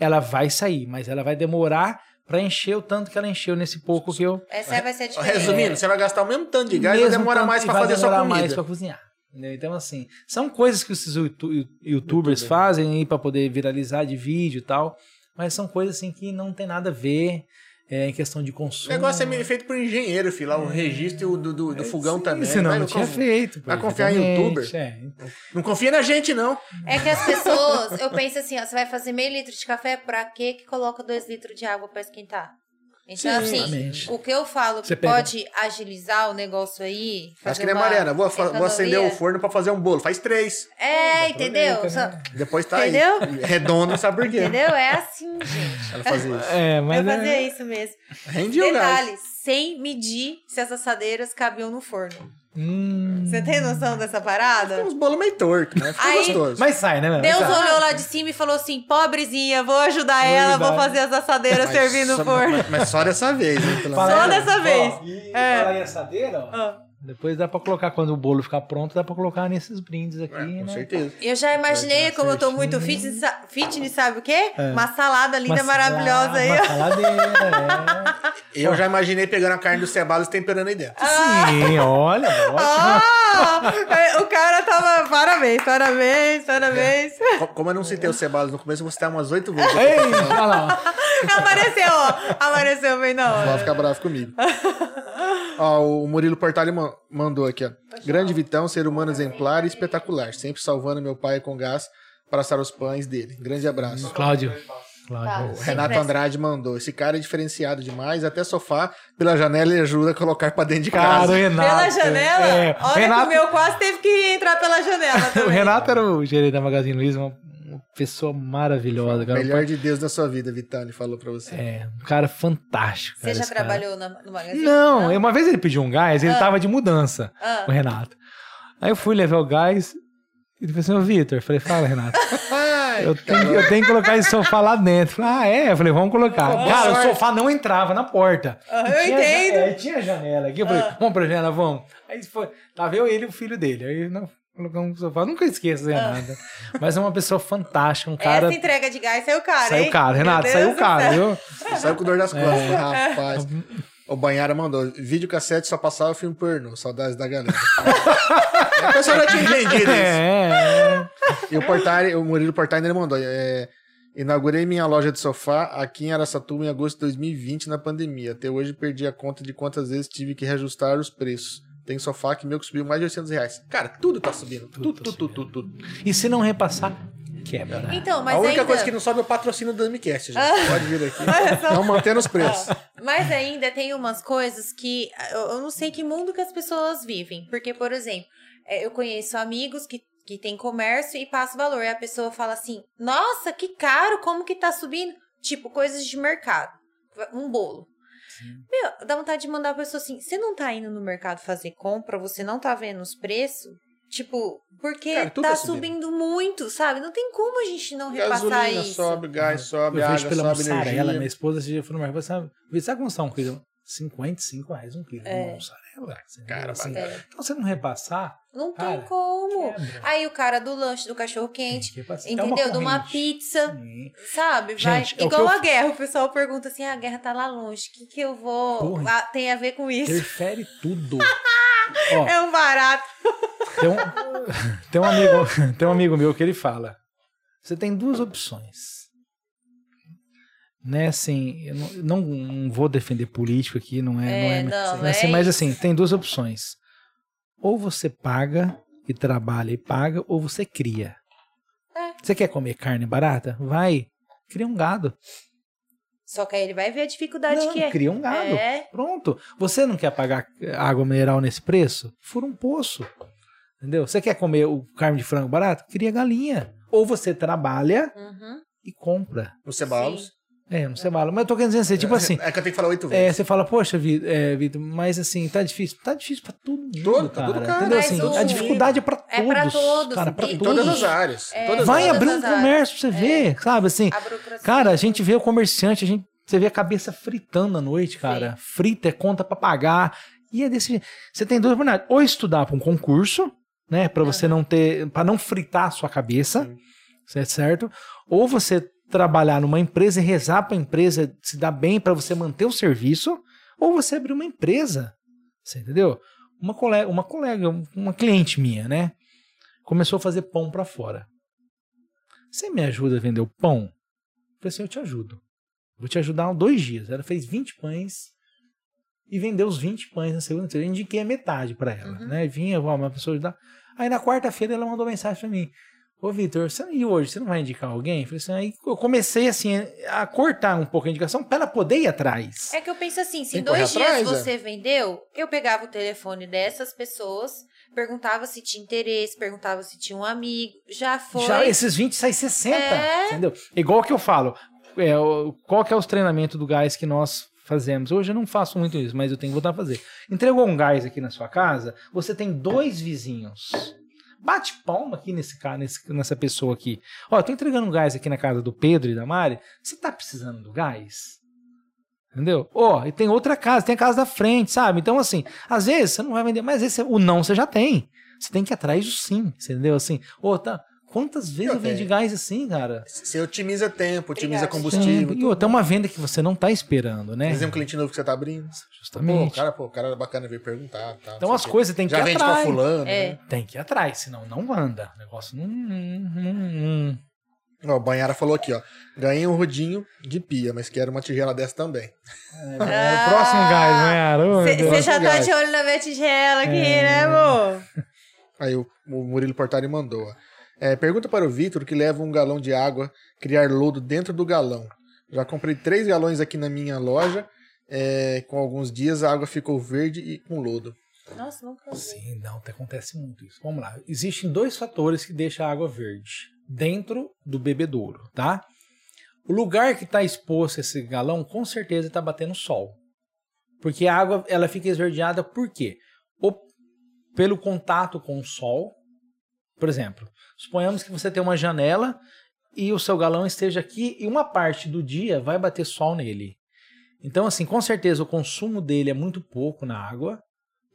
ela vai sair, mas ela vai demorar pra encher o tanto que ela encheu nesse pouco que eu Essa vai ser a diferença. Resumindo, você vai gastar o mesmo tanto de gás e mesmo demorar tanto- mais e vai fazer sua comida. mais pra cozinhar. entendeu? Então, assim, são coisas que esses youtu- youtubers fazem aí pra poder viralizar de vídeo e tal, mas são coisas assim que não tem nada a ver é, em questão de O consumo. negócio é meio feito por engenheiro, filho. Lá, o registro do, do, do fogão Sim, também. Senão Vai, não tinha conf- feito. vai confiar em youtuber? é. Não confia na gente, não. É que as pessoas, eu penso assim, ó, você vai fazer meio litro de café, pra que que coloca dois litros de água pra esquentar? Então, Sim, assim, exatamente. o que eu falo que pode agilizar o negócio aí. Acho que nem a uma Mariana. Vou, vou acender o forno pra fazer um bolo. Faz três. É, entendeu? Só-? Depois tá Entendeu? aí. Redondo, sabe por quê? Entendeu? É assim, gente. Ela fazia isso. É, mas eu é- fazia isso mesmo. Rende o gás. Detalhe, sem medir se as assadeiras cabiam no forno. Hum, Você tem noção dessa parada? Tem uns bolos meio tortos, né? Fica Aí- gostoso. mas sai, né? meu? Deus Sai. olhou lá de cima e falou assim: pobrezinha, vou ajudar Vou ela, ajudar. vou fazer as assadeiras Mas servir no só- forno. Mas, mas só dessa vez, hein? Pelo Fala Só dessa ó, vez. E É. falar em assadeira, ó. Ah. Depois dá pra colocar, quando o bolo ficar pronto, dá pra colocar nesses brindes aqui, É, com né? certeza. Eu já imaginei, Vai como eu tô muito certinho. fitness, fitness, sabe o quê? É. Uma salada linda, Uma maravilhosa aí, Uma *laughs* saladeira, Eu já imaginei pegando a carne do cebado e temperando aí dentro. é. Sim, olha, ótimo. Ah, é, o cara tava. Parabéns, parabéns, parabéns. Co- Como eu não citei o cebalos no começo, eu vou citar umas oito vezes. Ei, olha lá. Apareceu, ó. Apareceu bem na Vai hora. ficar bravo comigo. ó, o Murilo Portale ma- mandou aqui, ó. Grande Vitão, ser humano exemplar e espetacular. Sempre salvando meu pai com gás para assar os pães dele. Grande abraço. Cláudio. Tá. Cláudio. O Renato Andrade mandou. Esse cara é diferenciado demais. Até sofá pela janela ele ajuda a colocar pra dentro de Cara, casa. Renato. Pela janela? É, Olha Renato, que o meu quase teve que entrar pela janela. *laughs* o. Renato era o gerente da Magazine Luiza, uma, uma pessoa maravilhosa. Cara. Melhor de Deus da sua vida, Vitani falou pra você. É, um cara fantástico. Você cara, já esse cara. trabalhou na- no magazine? Não, uma vez ele pediu um gás, ele Ah. tava de mudança, Ah. o Renato. Aí eu fui levar o gás, e ele falou assim, ô Vitor, falei, fala, Renato. *laughs* Eu tenho, eu tenho que colocar esse sofá lá dentro. Falei, ah, é? Eu falei, vamos colocar. Cara, sorte. o sofá não entrava na porta. Ah, E eu tinha, entendo. É, tinha janela aqui. Eu falei, vamos pra janela, vamos. Aí foi, tava eu, ele e o filho dele. Aí não, colocamos o sofá. Nunca esqueço de nada. Mas é uma pessoa fantástica, um cara. Essa entrega de gás saiu caro, Saiu hein? caro, Meu Renato, Deus saiu caro, céu. viu? Saiu com dor das costas, É. rapaz. O Banhara mandou. Vídeo cassete só passava filme pornô. Saudades da galera. *laughs* a pessoa já tinha entendido isso. É, é. E o Portari, o Murilo Portari ele mandou. É, inaugurei minha loja de sofá aqui em Araçatuba em agosto de 2020 na pandemia. Até hoje perdi a conta de quantas vezes tive que reajustar os preços. Tem sofá que meu que subiu mais de 800 reais. Cara, tudo tá subindo. Tudo, tá tudo, tudo, tudo, tudo. E se não repassar, quebra. Então, mas a única ainda... coisa que não sobe é o patrocínio do MCast, gente. Pode vir aqui. *laughs* Não mantendo os preços. Mas ainda tem umas coisas que eu eu não sei que mundo que as pessoas vivem. Porque, por exemplo, é, eu conheço amigos que, que têm comércio e passa o valor. E a pessoa fala assim: Nossa, que caro, como que tá subindo? Tipo, coisas de mercado. Um bolo. Meu, dá vontade de mandar a pessoa assim: Você não tá indo no mercado fazer compra, você não tá vendo os preços? Tipo, porque Cara, tá tá subindo. subindo muito, sabe? Não tem como a gente não repassar Gasolina isso. sobe, gás sobe, Eu água vejo pela sobe, mussarela, energia. minha esposa esse dia foi no mercado, sabe, sabe como está um quilo? 55 reais um quilo de É. uma mussarela. Você Cara, assim, É. Então você não repassar, Não Cara, tem como. quebra. Aí o cara do lanche do cachorro quente, que repassar. É entendeu? De uma pizza, Sim. sabe? Vai. Gente, é o Igual eu- a guerra, o pessoal pergunta assim: ah, a guerra tá lá longe, o que, que eu vou. Porra. Ah, tem a ver com isso. Interfere tudo. *laughs* Ó, É um barato. tem, um, *laughs* tem, um amigo, tem um amigo meu que ele fala: você tem duas opções. Né, assim, eu não, não, não vou defender político aqui, não é. É, não é, não, não é assim, é mas isso. assim, tem duas opções. Ou você paga e trabalha e paga, ou você cria. É. Você quer comer carne barata? Vai, cria um gado. Só que aí ele vai ver a dificuldade Não, que é. cria um gado. É. Pronto. Você não quer pagar água mineral nesse preço? Fura um poço. Entendeu? Você quer comer o carne de frango barato? Cria galinha. Ou você trabalha Uhum. e compra. No Cebalos. É, não sei mal. Mas eu tô querendo dizer assim, tipo assim. É que eu tenho que falar oito É, vezes. você fala, poxa, é, Vitor, mas assim, tá difícil. Tá difícil pra todo mundo, Todo, tá cara. tudo caro. Entendeu? Assim, o- a dificuldade é pra todos. É pra todos. Cara, pra E em todos. todas as áreas. É. Todas Vai abrir um comércio pra você ver, sabe? Assim, A cara, a gente vê o comerciante, a gente Você vê a cabeça fritando à noite, cara. Frita é conta pra pagar. E é desse jeito. Você tem duas oportunidades. Ou estudar para um concurso, né? Pra você não ter. Pra não fritar a sua cabeça. Sim. Certo? Ou você trabalhar numa empresa e rezar pra empresa se dar bem pra você manter o serviço. Ou você abrir uma empresa. Você entendeu? Uma colega, uma colega, uma cliente minha, né? Começou a fazer pão pra fora. Você me ajuda a vender o pão? Eu falei assim, eu te ajudo. Vou te ajudar dois dias. Ela fez 20 pães e vendeu os 20 pães na segunda feira Eu indiquei a metade pra ela, Uhum. né? Vinha, uma pessoa ajudar. Aí na quarta-feira ela mandou mensagem pra mim. Ô, Vitor, você, e hoje, você não vai indicar alguém? Eu falei assim, aí eu comecei assim a cortar um pouco a indicação pra ela poder ir atrás. É que eu penso assim, se Tem em dois dias atrás, é. você vendeu, eu pegava o telefone dessas pessoas, perguntava se tinha interesse, perguntava se tinha um amigo, já foi. Já esses 20 sai 60, É. entendeu? Igual que eu falo, é, qual que é os treinamentos do gás que nós fazemos? Hoje eu não faço muito isso, mas eu tenho que voltar a fazer. Entregou um gás aqui na sua casa, você tem dois vizinhos. Bate palma aqui nesse cara, nesse- nessa pessoa aqui. Ó, eu tô entregando um gás aqui na casa do Pedro e da Mari. Você tá precisando do gás? Entendeu? Ó, e tem outra casa, tem a casa da frente, sabe? Então, assim, às vezes você não vai vender, mas vezes você- o não você já tem. Você tem que ir atrás do sim, entendeu? Assim, ô, tá. Quantas vezes Eu eu vendi tenho. gás assim, cara? Você otimiza tempo, otimiza combustível. E outra, é uma venda que você não tá esperando, né? Por exemplo, um cliente novo que você tá abrindo. Pô, o Justamente. cara, pô, o cara é bacana vir perguntar. Tá, então não as coisas tem que Já ir vende atrás. pra fulano. É. Né? Tem que ir atrás, senão não anda. O negócio não. não, não- Ó, o Banhara falou aqui, ó. Ganhei um rodinho de pia, mas quero uma tigela dessa também. É, o próximo gás, né? Ô, meu Você já tá gás. de olho na minha tigela aqui, É. né, amor? Aí o, o Murilo Portari mandou. ó. É, pergunta para o Vitor que leva um galão de água criar lodo dentro do galão. Já comprei três galões aqui na minha loja. é, com alguns dias a água ficou verde e com lodo. Nossa, nunca vi. Sim, não, acontece muito isso. Vamos lá. Existem dois fatores que deixam a água verde dentro do bebedouro, tá? O lugar que está exposto esse galão, com certeza está batendo sol. Porque a água ela fica esverdeada por quê? Ou pelo contato com o sol. Por exemplo, suponhamos que você tem uma janela e o seu galão esteja aqui e uma parte do dia vai bater sol nele. Então, assim, com certeza o consumo dele é muito pouco na água,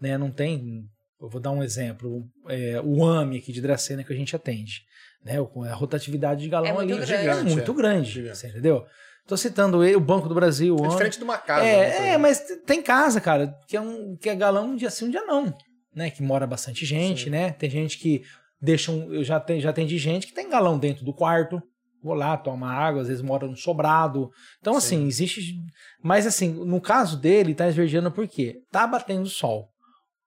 né? Não tem. Eu vou dar um exemplo. é, o AMI aqui de Dracena que a gente atende. Né? A rotatividade de galão É muito ali grande. é muito É, grande. Você entendeu? Tô citando ele, o Banco do Brasil, o É AMI. diferente de uma casa. né, É, é, exemplo. mas tem casa, cara, que é, um, que é galão um dia sim, um dia não. Né? Que mora bastante gente, Sim. né? Tem gente que deixa um. Eu já, tem, já atendi gente que tem galão dentro do quarto. Vou lá, toma água, às vezes mora no sobrado. Então, assim, Sim. existe. Mas, assim, no caso dele, tá esverdeando por quê? Tá batendo sol.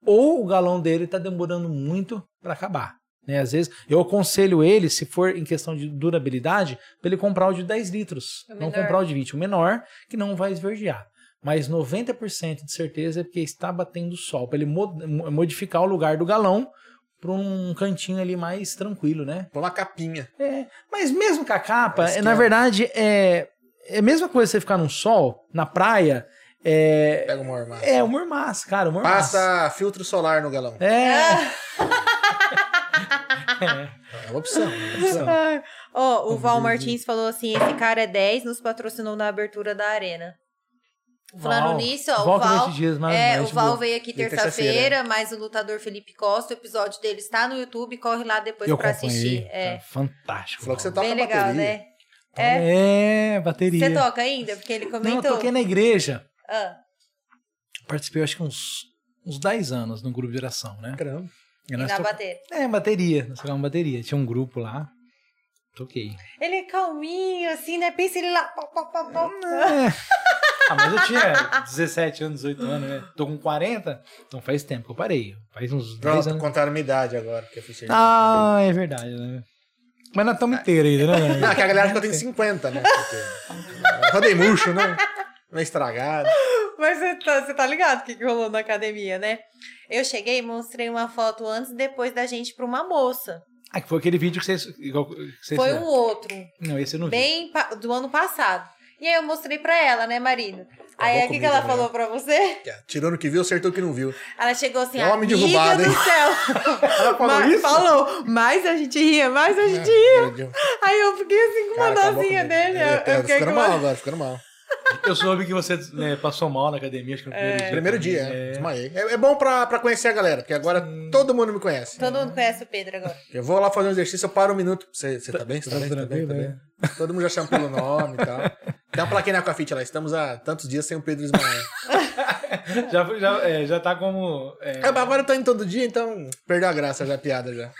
Ou o galão dele tá demorando muito para acabar. Né? Às vezes, eu aconselho ele, se for em questão de durabilidade, para ele comprar o de 10 litros. O não comprar o de 20, o menor, que não vai esverdear. Mas 90% de certeza é porque está batendo sol, para ele mo- modificar o lugar do galão para um cantinho ali mais tranquilo, né? Põe uma capinha. É, mas mesmo com a capa, é, na é. verdade, é, é a mesma coisa você ficar num sol, na praia, é, Pega uma armada. é o mormaço, cara, o mormaço. Passa filtro solar no galão. *laughs* É, É uma opção. É uma opção. Ai. Ó, o Uhum. Val Martins falou assim: esse cara é 10, nos patrocinou na abertura da arena. Falando Val, nisso, ó, o Val. 20 dias, mas É, mais o Val veio aqui terça-feira, terça-feira, mas o lutador Felipe Costa, o episódio dele está no YouTube, corre lá depois acompanhei, assistir. É, tá fantástico. Falou que você toca bem legal, bateria. né? É, bateria. Você toca ainda? Porque ele Não, comentou. eu toquei na igreja. Ah, Participei, acho que uns, uns 10 anos no grupo de oração, né? Caramba. E e na toca- bateria. É, bateria. Nós tocávamos bateria. Tinha um grupo lá. Toquei. Ele é calminho, assim, né? Pensa ele lá. pó, pó, pó, pó. É. *laughs* Ah, mas eu tinha 17 anos, 18 anos, né? Tô com 40, então faz tempo que eu parei. Faz uns 10 Pronto, anos. contaram minha idade agora, porque eu fui servir. Ah, é verdade, né? Mas nós estamos inteiros ainda, né? *laughs* Não, que a galera acha que eu tenho 50, né? Porque... Rodei murcho, né? Meio estragado. Mas você tá, você tá ligado o que, que rolou na academia, né? Eu cheguei e mostrei uma foto antes e depois da gente pra uma moça. Ah, que foi aquele vídeo que vocês. igual que vocês Foi fizeram. um outro, Não, esse eu não vi. bem do ano passado. E aí eu mostrei pra ela, né, Marina? Aí o que, que ela né? falou pra você? Tirou no que viu, acertou o que não viu. Ela chegou assim, É um homem amiga derrubado, do hein?" céu. *laughs* Ela falou Mas- isso? Falou, mais a gente ria, mais a gente ria. É, Aí eu fiquei assim com uma dozinha dele. Ele Eu, eu fiquei ficando com mal agora, ficando mal. Eu soube que você né, passou mal na academia, acho que no primeiro dia. Primeiro dia, é. desmaiei. É, é bom pra, pra conhecer a galera, porque agora todo mundo me conhece. Todo mundo conhece o Pedro agora. Eu vou lá fazer um exercício, eu paro um minuto. Você, você tá bem? Você tá, Tá bem? Tá bem? Tá bem? Todo mundo já chama pelo nome e tal. Tem uma plaquinha na Aquafit lá. Estamos há tantos dias sem o Pedro Ismael. *laughs* Já, já, é, já tá como. É, É, agora eu tô indo todo dia, então perdeu a graça já, a piada já.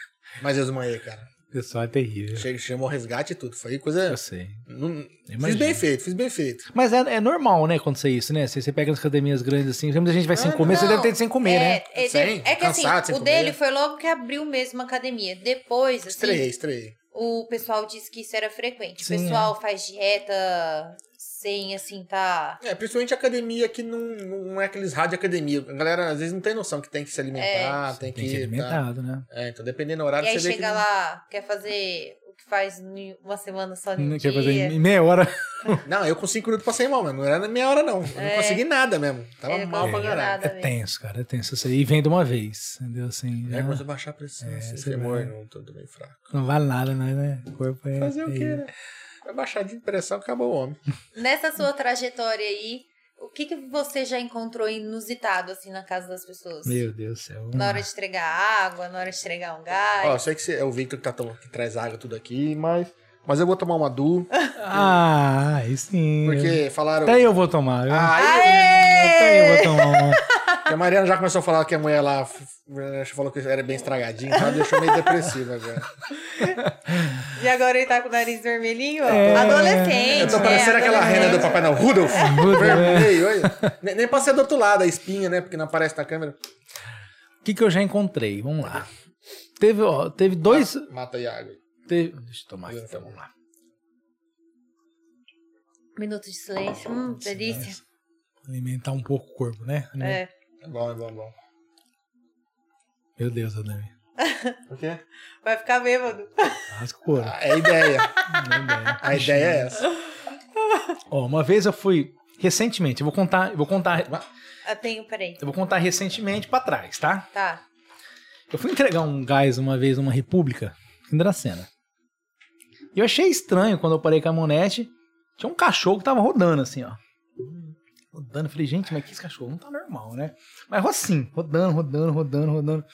Mas eu desmaiei, cara. O pessoal é terrível. Che- Chamou resgate e tudo. Foi coisa. Eu sei. não- fiz bem feito, fiz bem feito. Mas é, é normal, né, acontecer isso, né? Se você pega nas academias grandes assim, muita gente vai sem Ah, comer, você não. deve ter sem comer, é, né? É, Sem, é que assim, cansado, sem o comer. dele foi logo que abriu mesmo a academia. Depois, assim, Estreiei, estreiei. o pessoal disse que isso era frequente. Sim, o pessoal faz dieta sem, assim, tá... É, principalmente academia que não, não é aqueles rádio academia. A galera às vezes não tem noção que tem que se alimentar, tem que. Tem que ser tá. alimentado, né? É, então dependendo do E horário aí você vê chega que. lá, quer fazer o que faz em uma semana só Não quer fazer em meia hora. *laughs* Não, eu com 5 minutos passei mal, mano. Não era na minha hora, não. Eu não consegui nada mesmo. Tava É, mal pra caralho. É tenso, cara, é tenso isso aí. E vem de uma vez, entendeu? Assim, É, já começou a baixar a pressão, É, assim, você tremor, vai. não, tudo bem fraco. não vale nada, né? né? O corpo é. Fazer o quê, é- né? Vai baixar de pressão, acabou o homem. *laughs* Nessa sua trajetória aí, o que, que você já encontrou inusitado, assim, na casa das pessoas? Meu Deus do céu. Na hora de entregar água, na hora de entregar um gás. Ó, eu sei que você- é o Victor que, tá que traz água tudo aqui, mas, mas eu vou tomar uma Du, *laughs* Ah, aí sim. porque falaram Até eu vou tomar, viu? Ah, Até eu vou tomar uma. Que a Mariana já começou a falar que a mulher lá f- falou que era bem estragadinha, então deixou meio depressiva agora. *laughs* E agora ele tá com o nariz vermelhinho, ó. É. Adolescente. Eu tô parecendo né? aquela rena do. Papai Noel, Rudolph, Rudolph, vermelho, olha. Nem, ser do outro lado, a espinha, né, porque não aparece na câmera. O que, que eu já encontrei? Vamos lá. Teve, ó, teve dois. Mata aí a água. teve- deixa eu tomar aqui, então, vamos lá. Minuto de silêncio. Hum, delícia. Silêncio. Alimentar um pouco o corpo, né? É. É bom, é bom, é bom. Meu Deus, Adami. O quê? Vai ficar bêbado. Rasca o couro. Ah, É a ideia. *laughs* Meu Deus. A ideia é essa. Ó, uma vez eu fui. Recentemente, eu vou contar. Eu vou contar. Eu tenho, peraí. Eu vou contar recentemente pra trás, tá? Tá. Eu fui entregar um gás uma vez numa república em Dracena. E eu achei estranho quando eu parei com a caminhonete. Tinha um cachorro que tava rodando assim, ó. Rodando. Falei, gente, mas que esse cachorro não tá normal, né? Mas assim, rodando, rodando, rodando, rodando.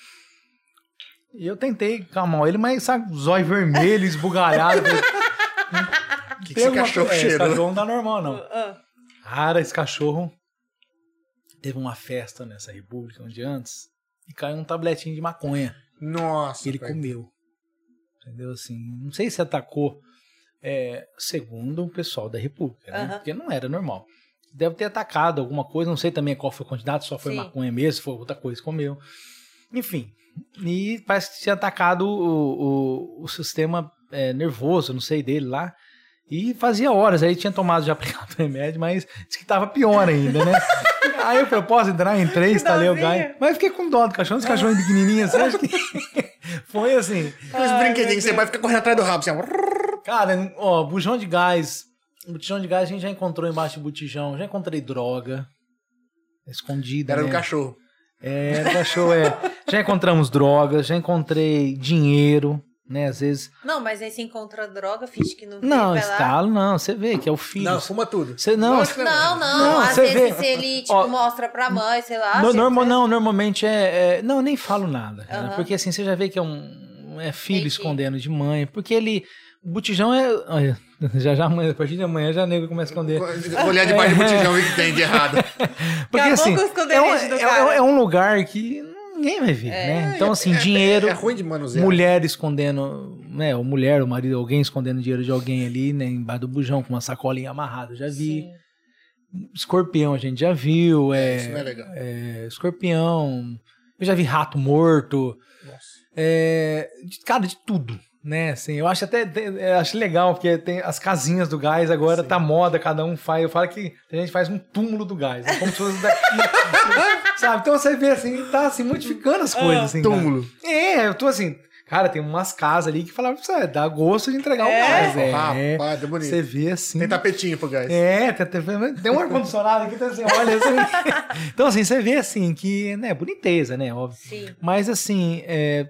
E eu tentei calmar ele, mas sabe, zóio vermelho, esbugalhado. Falei, O *laughs* que, que "Tem esse cachorro coisa- é, Esse cachorro não tá normal, não. Ah, Cara, esse cachorro teve uma festa nessa república um dia antes e caiu um tabletinho de maconha Nossa. que ele pai. comeu. Entendeu? Assim, não sei se atacou é, segundo o pessoal da república, né? Porque não era normal. Deve ter atacado alguma coisa, não sei também qual foi a quantidade, só foi Sim. maconha mesmo, se foi outra coisa, comeu. Enfim, e parece que tinha atacado o, o, o sistema é, nervoso, não sei, dele lá. E fazia horas, aí tinha tomado já *laughs* aplicado o remédio, mas disse que tava pior ainda, né? *laughs* aí eu falei, posso entrar? Entrei, instalei o gás. Mas eu fiquei com dó do cachorro, esse cachorro pequenininho assim, acho que *laughs* foi assim. Aqueles brinquedinhos que você vai ficar correndo atrás do rabo, assim, ó. Cara, ó, bujão de gás. Botijão de gás a gente já encontrou embaixo de botijão. Já encontrei droga. Escondida. Era né? do cachorro. É, do cachorro, é. *laughs* Já encontramos drogas, já encontrei dinheiro, né? Às vezes. Não, mas aí você encontra droga, finge que não viu, Não, estalo não. Você vê que é o filho. Não, fuma tudo. Você não. Que Não, não, Não, às você vezes vê- se ele, tipo, Ó, mostra pra mãe, sei lá. No- normal, não, normalmente é, é- Não, eu nem falo nada. Aham. Porque assim, você já vê que é um. É filho Entendi. escondendo de mãe. Porque ele. O botijão é. Olha, *laughs* já já amanhã, a partir de amanhã já nego começa a esconder. Olhar debaixo do botijão e o que tem de errado. *laughs* Porque assim, é um, é- cara. é um lugar que ninguém vai ver, né? Então, assim, dinheiro, É ruim de manusear. mulher escondendo, né? Ou mulher, o marido, alguém escondendo dinheiro de alguém ali, né? Embaixo do bujão com uma sacolinha amarrada, eu já vi. Sim. Escorpião a gente já viu, é, Isso não é legal. é, escorpião. Eu já vi rato morto, Nossa. é, de, cara, de tudo. Né, assim, eu acho até eu acho legal, porque tem as casinhas do gás agora, Sim. tá moda, cada um faz. Eu falo que a gente faz um túmulo do gás, né, como se fosse daqui. *laughs* sabe? Então você vê assim, tá assim, modificando as coisas. Assim, cara. Túmulo. É, eu tô assim, cara, tem umas casas ali que falavam pra você, dá gosto de entregar o É? gás. É, Rapaz, é bonito. você vê assim. Tem tapetinho pro gás. É, tem, tem, tem um ar-condicionado aqui, então assim, olha assim. *laughs* Então, assim, você vê assim que, né, boniteza, né, óbvio. Sim. Mas assim, é,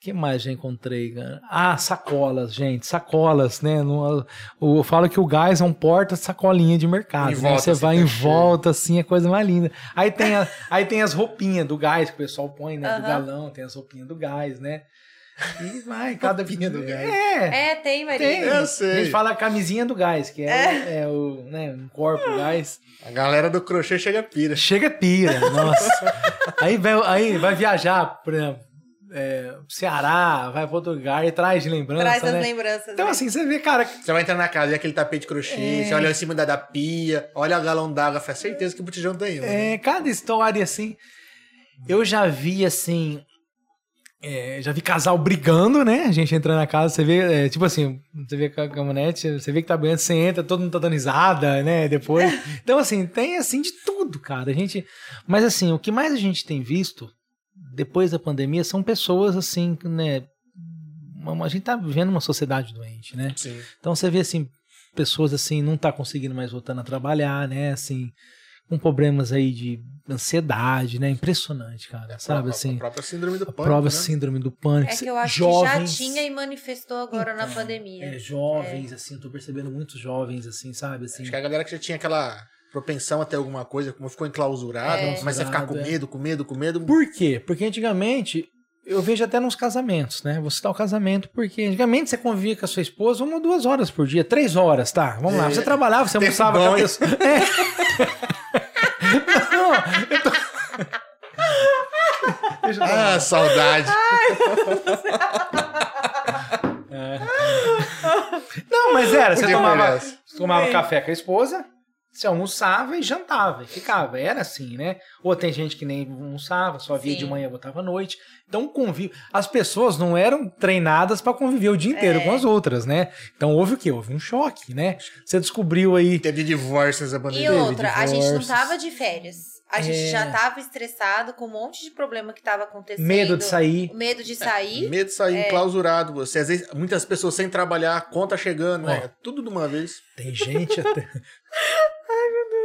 que mais já encontrei? cara? Ah, sacolas, gente, sacolas, né? No, o- eu falo que o gás é um porta-sacolinha de mercado. Né? volta, Você assim, vai tá em cheio. volta, assim, é coisa mais linda. Aí tem, a- *laughs* aí tem as roupinhas do gás que o pessoal põe, né? Do Aham. galão, tem as roupinhas do gás, né? E vai, cada Roupinha do gás. É, É, tem, Maria. tem. Eu A sei. gente fala camisinha do gás, que é, é o, né, um corpo gás. A galera do crochê chega pira. Chega pira, nossa. *laughs* aí, vai, aí vai viajar, por exemplo, é, Ceará, vai para outro lugar e traz de lembrança, Traz as né? lembranças. Então, né? assim, você vê, cara, Você vai entrar na casa e aquele tapete de crochê, É. você olha em cima da, da pia, olha a galão d'água, faz certeza que o botijão tem um. né? é, cada história, assim, eu já vi, assim, é, já vi casal brigando, né? A gente entra na casa, você vê, é, tipo assim, você vê com a caminhonete, você vê que tá brigando, você entra, todo mundo tá dando risada, né? Depois. *laughs* Então, assim, tem, assim, de tudo, cara. A gente... Mas, assim, o que mais a gente tem visto, depois da pandemia, são pessoas, assim, né? uma- A gente tá vivendo uma sociedade doente, né? Sim. Então você vê assim, pessoas assim, não tá conseguindo mais voltando a trabalhar, né? Assim, com problemas aí de ansiedade, né? Impressionante, cara. sabe A- assim? A própria síndrome do A pânico. prova né? síndrome do pânico. É que eu acho jovens, que já tinha e manifestou agora na Então, pandemia. É, jovens, assim, eu tô percebendo muitos jovens, assim, sabe? Assim, Acho que a galera que já tinha aquela propensão a ter alguma coisa, como ficou enclausurado, É. começa a ficar com é. medo, com medo, com medo. Por quê? Porque antigamente, eu vejo até nos casamentos, né? Vou citar o casamento, porque antigamente você convivia com a sua esposa uma ou duas horas por dia, três horas, tá? Vamos lá. É. Você trabalhava, você almoçava com a pessoa. É. *laughs* Não, eu tô... Deixa eu tomar. Ah, saudade. Não, mas era, você Podia tomava, você tomava café com a esposa, você almoçava e jantava, e ficava. Era assim, né? Ou tem gente que nem almoçava, só via Sim. de manhã, botava à noite. Então, convívio. As pessoas não eram treinadas para conviver o dia inteiro É. com as outras, né? Então, houve o quê? Houve um choque, né? Você descobriu aí. Teve divórcio nessa E outra, a gente não divórcios. tava de férias. A gente É. já tava estressado com um monte de problema que tava acontecendo. Medo de sair. Medo de sair. Medo de sair enclausurado. Você, às vezes, muitas pessoas sem trabalhar, conta chegando, né? Tudo de uma vez. Tem gente até. *laughs*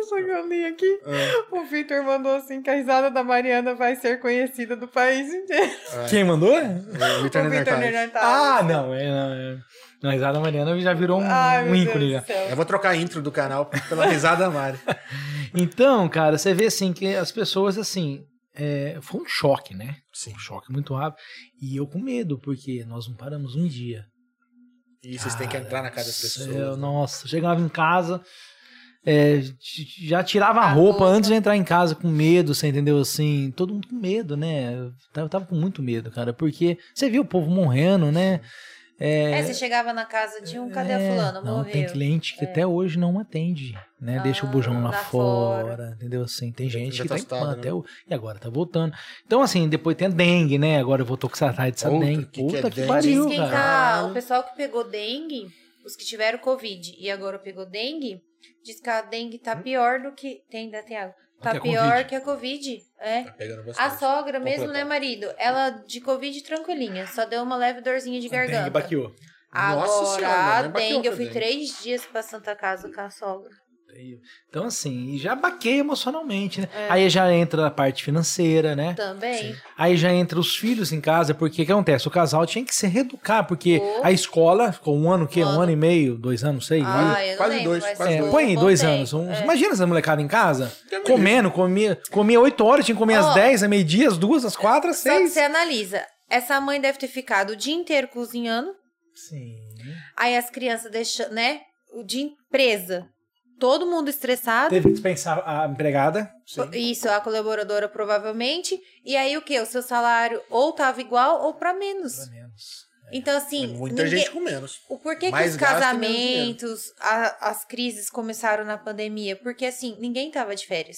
Só que eu li aqui. Ah, O Victor mandou assim que a risada da Mariana vai ser conhecida do país inteiro. Quem mandou? o Vitor o Victor Nenertais. Nenertal. Ah, não. É, não, é. Não, a risada Mariana já virou um, Ai, um ícone já. Eu vou trocar a intro do canal pela risada Mari. *laughs* Então, cara, você vê assim que as pessoas assim. é, foi um choque, né? Sim. Um choque muito rápido. E eu com medo, porque nós não paramos um dia. E vocês têm que entrar na casa das pessoas. céu, né? Nossa, chegava em casa, é, já tirava a A roupa antes de entrar em casa com medo, você entendeu? Assim, todo mundo com medo, né? Eu tava, com muito medo, cara, porque você viu o povo morrendo, né? É, você chegava na casa de um, cadê a É, fulana? Não, Morreu. tem cliente que É. até hoje não atende, né? Deixa o Ah, bujão lá lá fora, fora. entendeu? Assim, tem Já- gente já que tá tá empurrando né? até o... E agora tá voltando. Então, assim, depois tem a dengue, né? Agora eu voltou com essa dessa Outra, dengue. que que é Puta que, dengue? pariu, Diz quem cara. tá, o pessoal que pegou dengue, os que tiveram Covid e agora pegou dengue, diz que a dengue tá pior do que. Tem, ainda tem água. Tá que a pior que a Covid. É. Tá pegando A sogra mesmo, né, marido? Ela de Covid tranquilinha, só deu uma leve dorzinha de Dengue garganta. baqueou. Agora, Nossa senhora, a é dengue, eu a fui dengue. três dias pra Santa Casa com a sogra. Então, assim, e já baqueia emocionalmente, né? É. Aí já entra a parte financeira, né? Também. Aí já entra os filhos em casa, porque o que acontece? O casal tinha que se reeducar, porque Oh. a escola ficou um ano, o quê? Um Um ano. ano e meio, dois anos, sei. Ah, eu não quase lembro, dois, quase É, dois. põe aí dois anos. Um- é. Imagina essa molecada em casa, Que comendo, comia, comia oito horas, tinha que comer às Ó. 10, às meio-dia, às duas, às quatro, às Só que seis. você analisa. Essa mãe deve ter ficado o dia inteiro cozinhando. Sim. Aí as crianças deixam, né? O dia presa. Todo mundo estressado. Teve que dispensar a empregada. Sim. Isso, a colaboradora provavelmente. E aí o que? O seu salário ou tava igual ou pra menos. Pelo menos. Então, assim. É Muita ninguém- gente com menos. O porquê que Mais os gasto e menos casamentos, a- as crises começaram na pandemia? Porque, assim, ninguém tava de férias.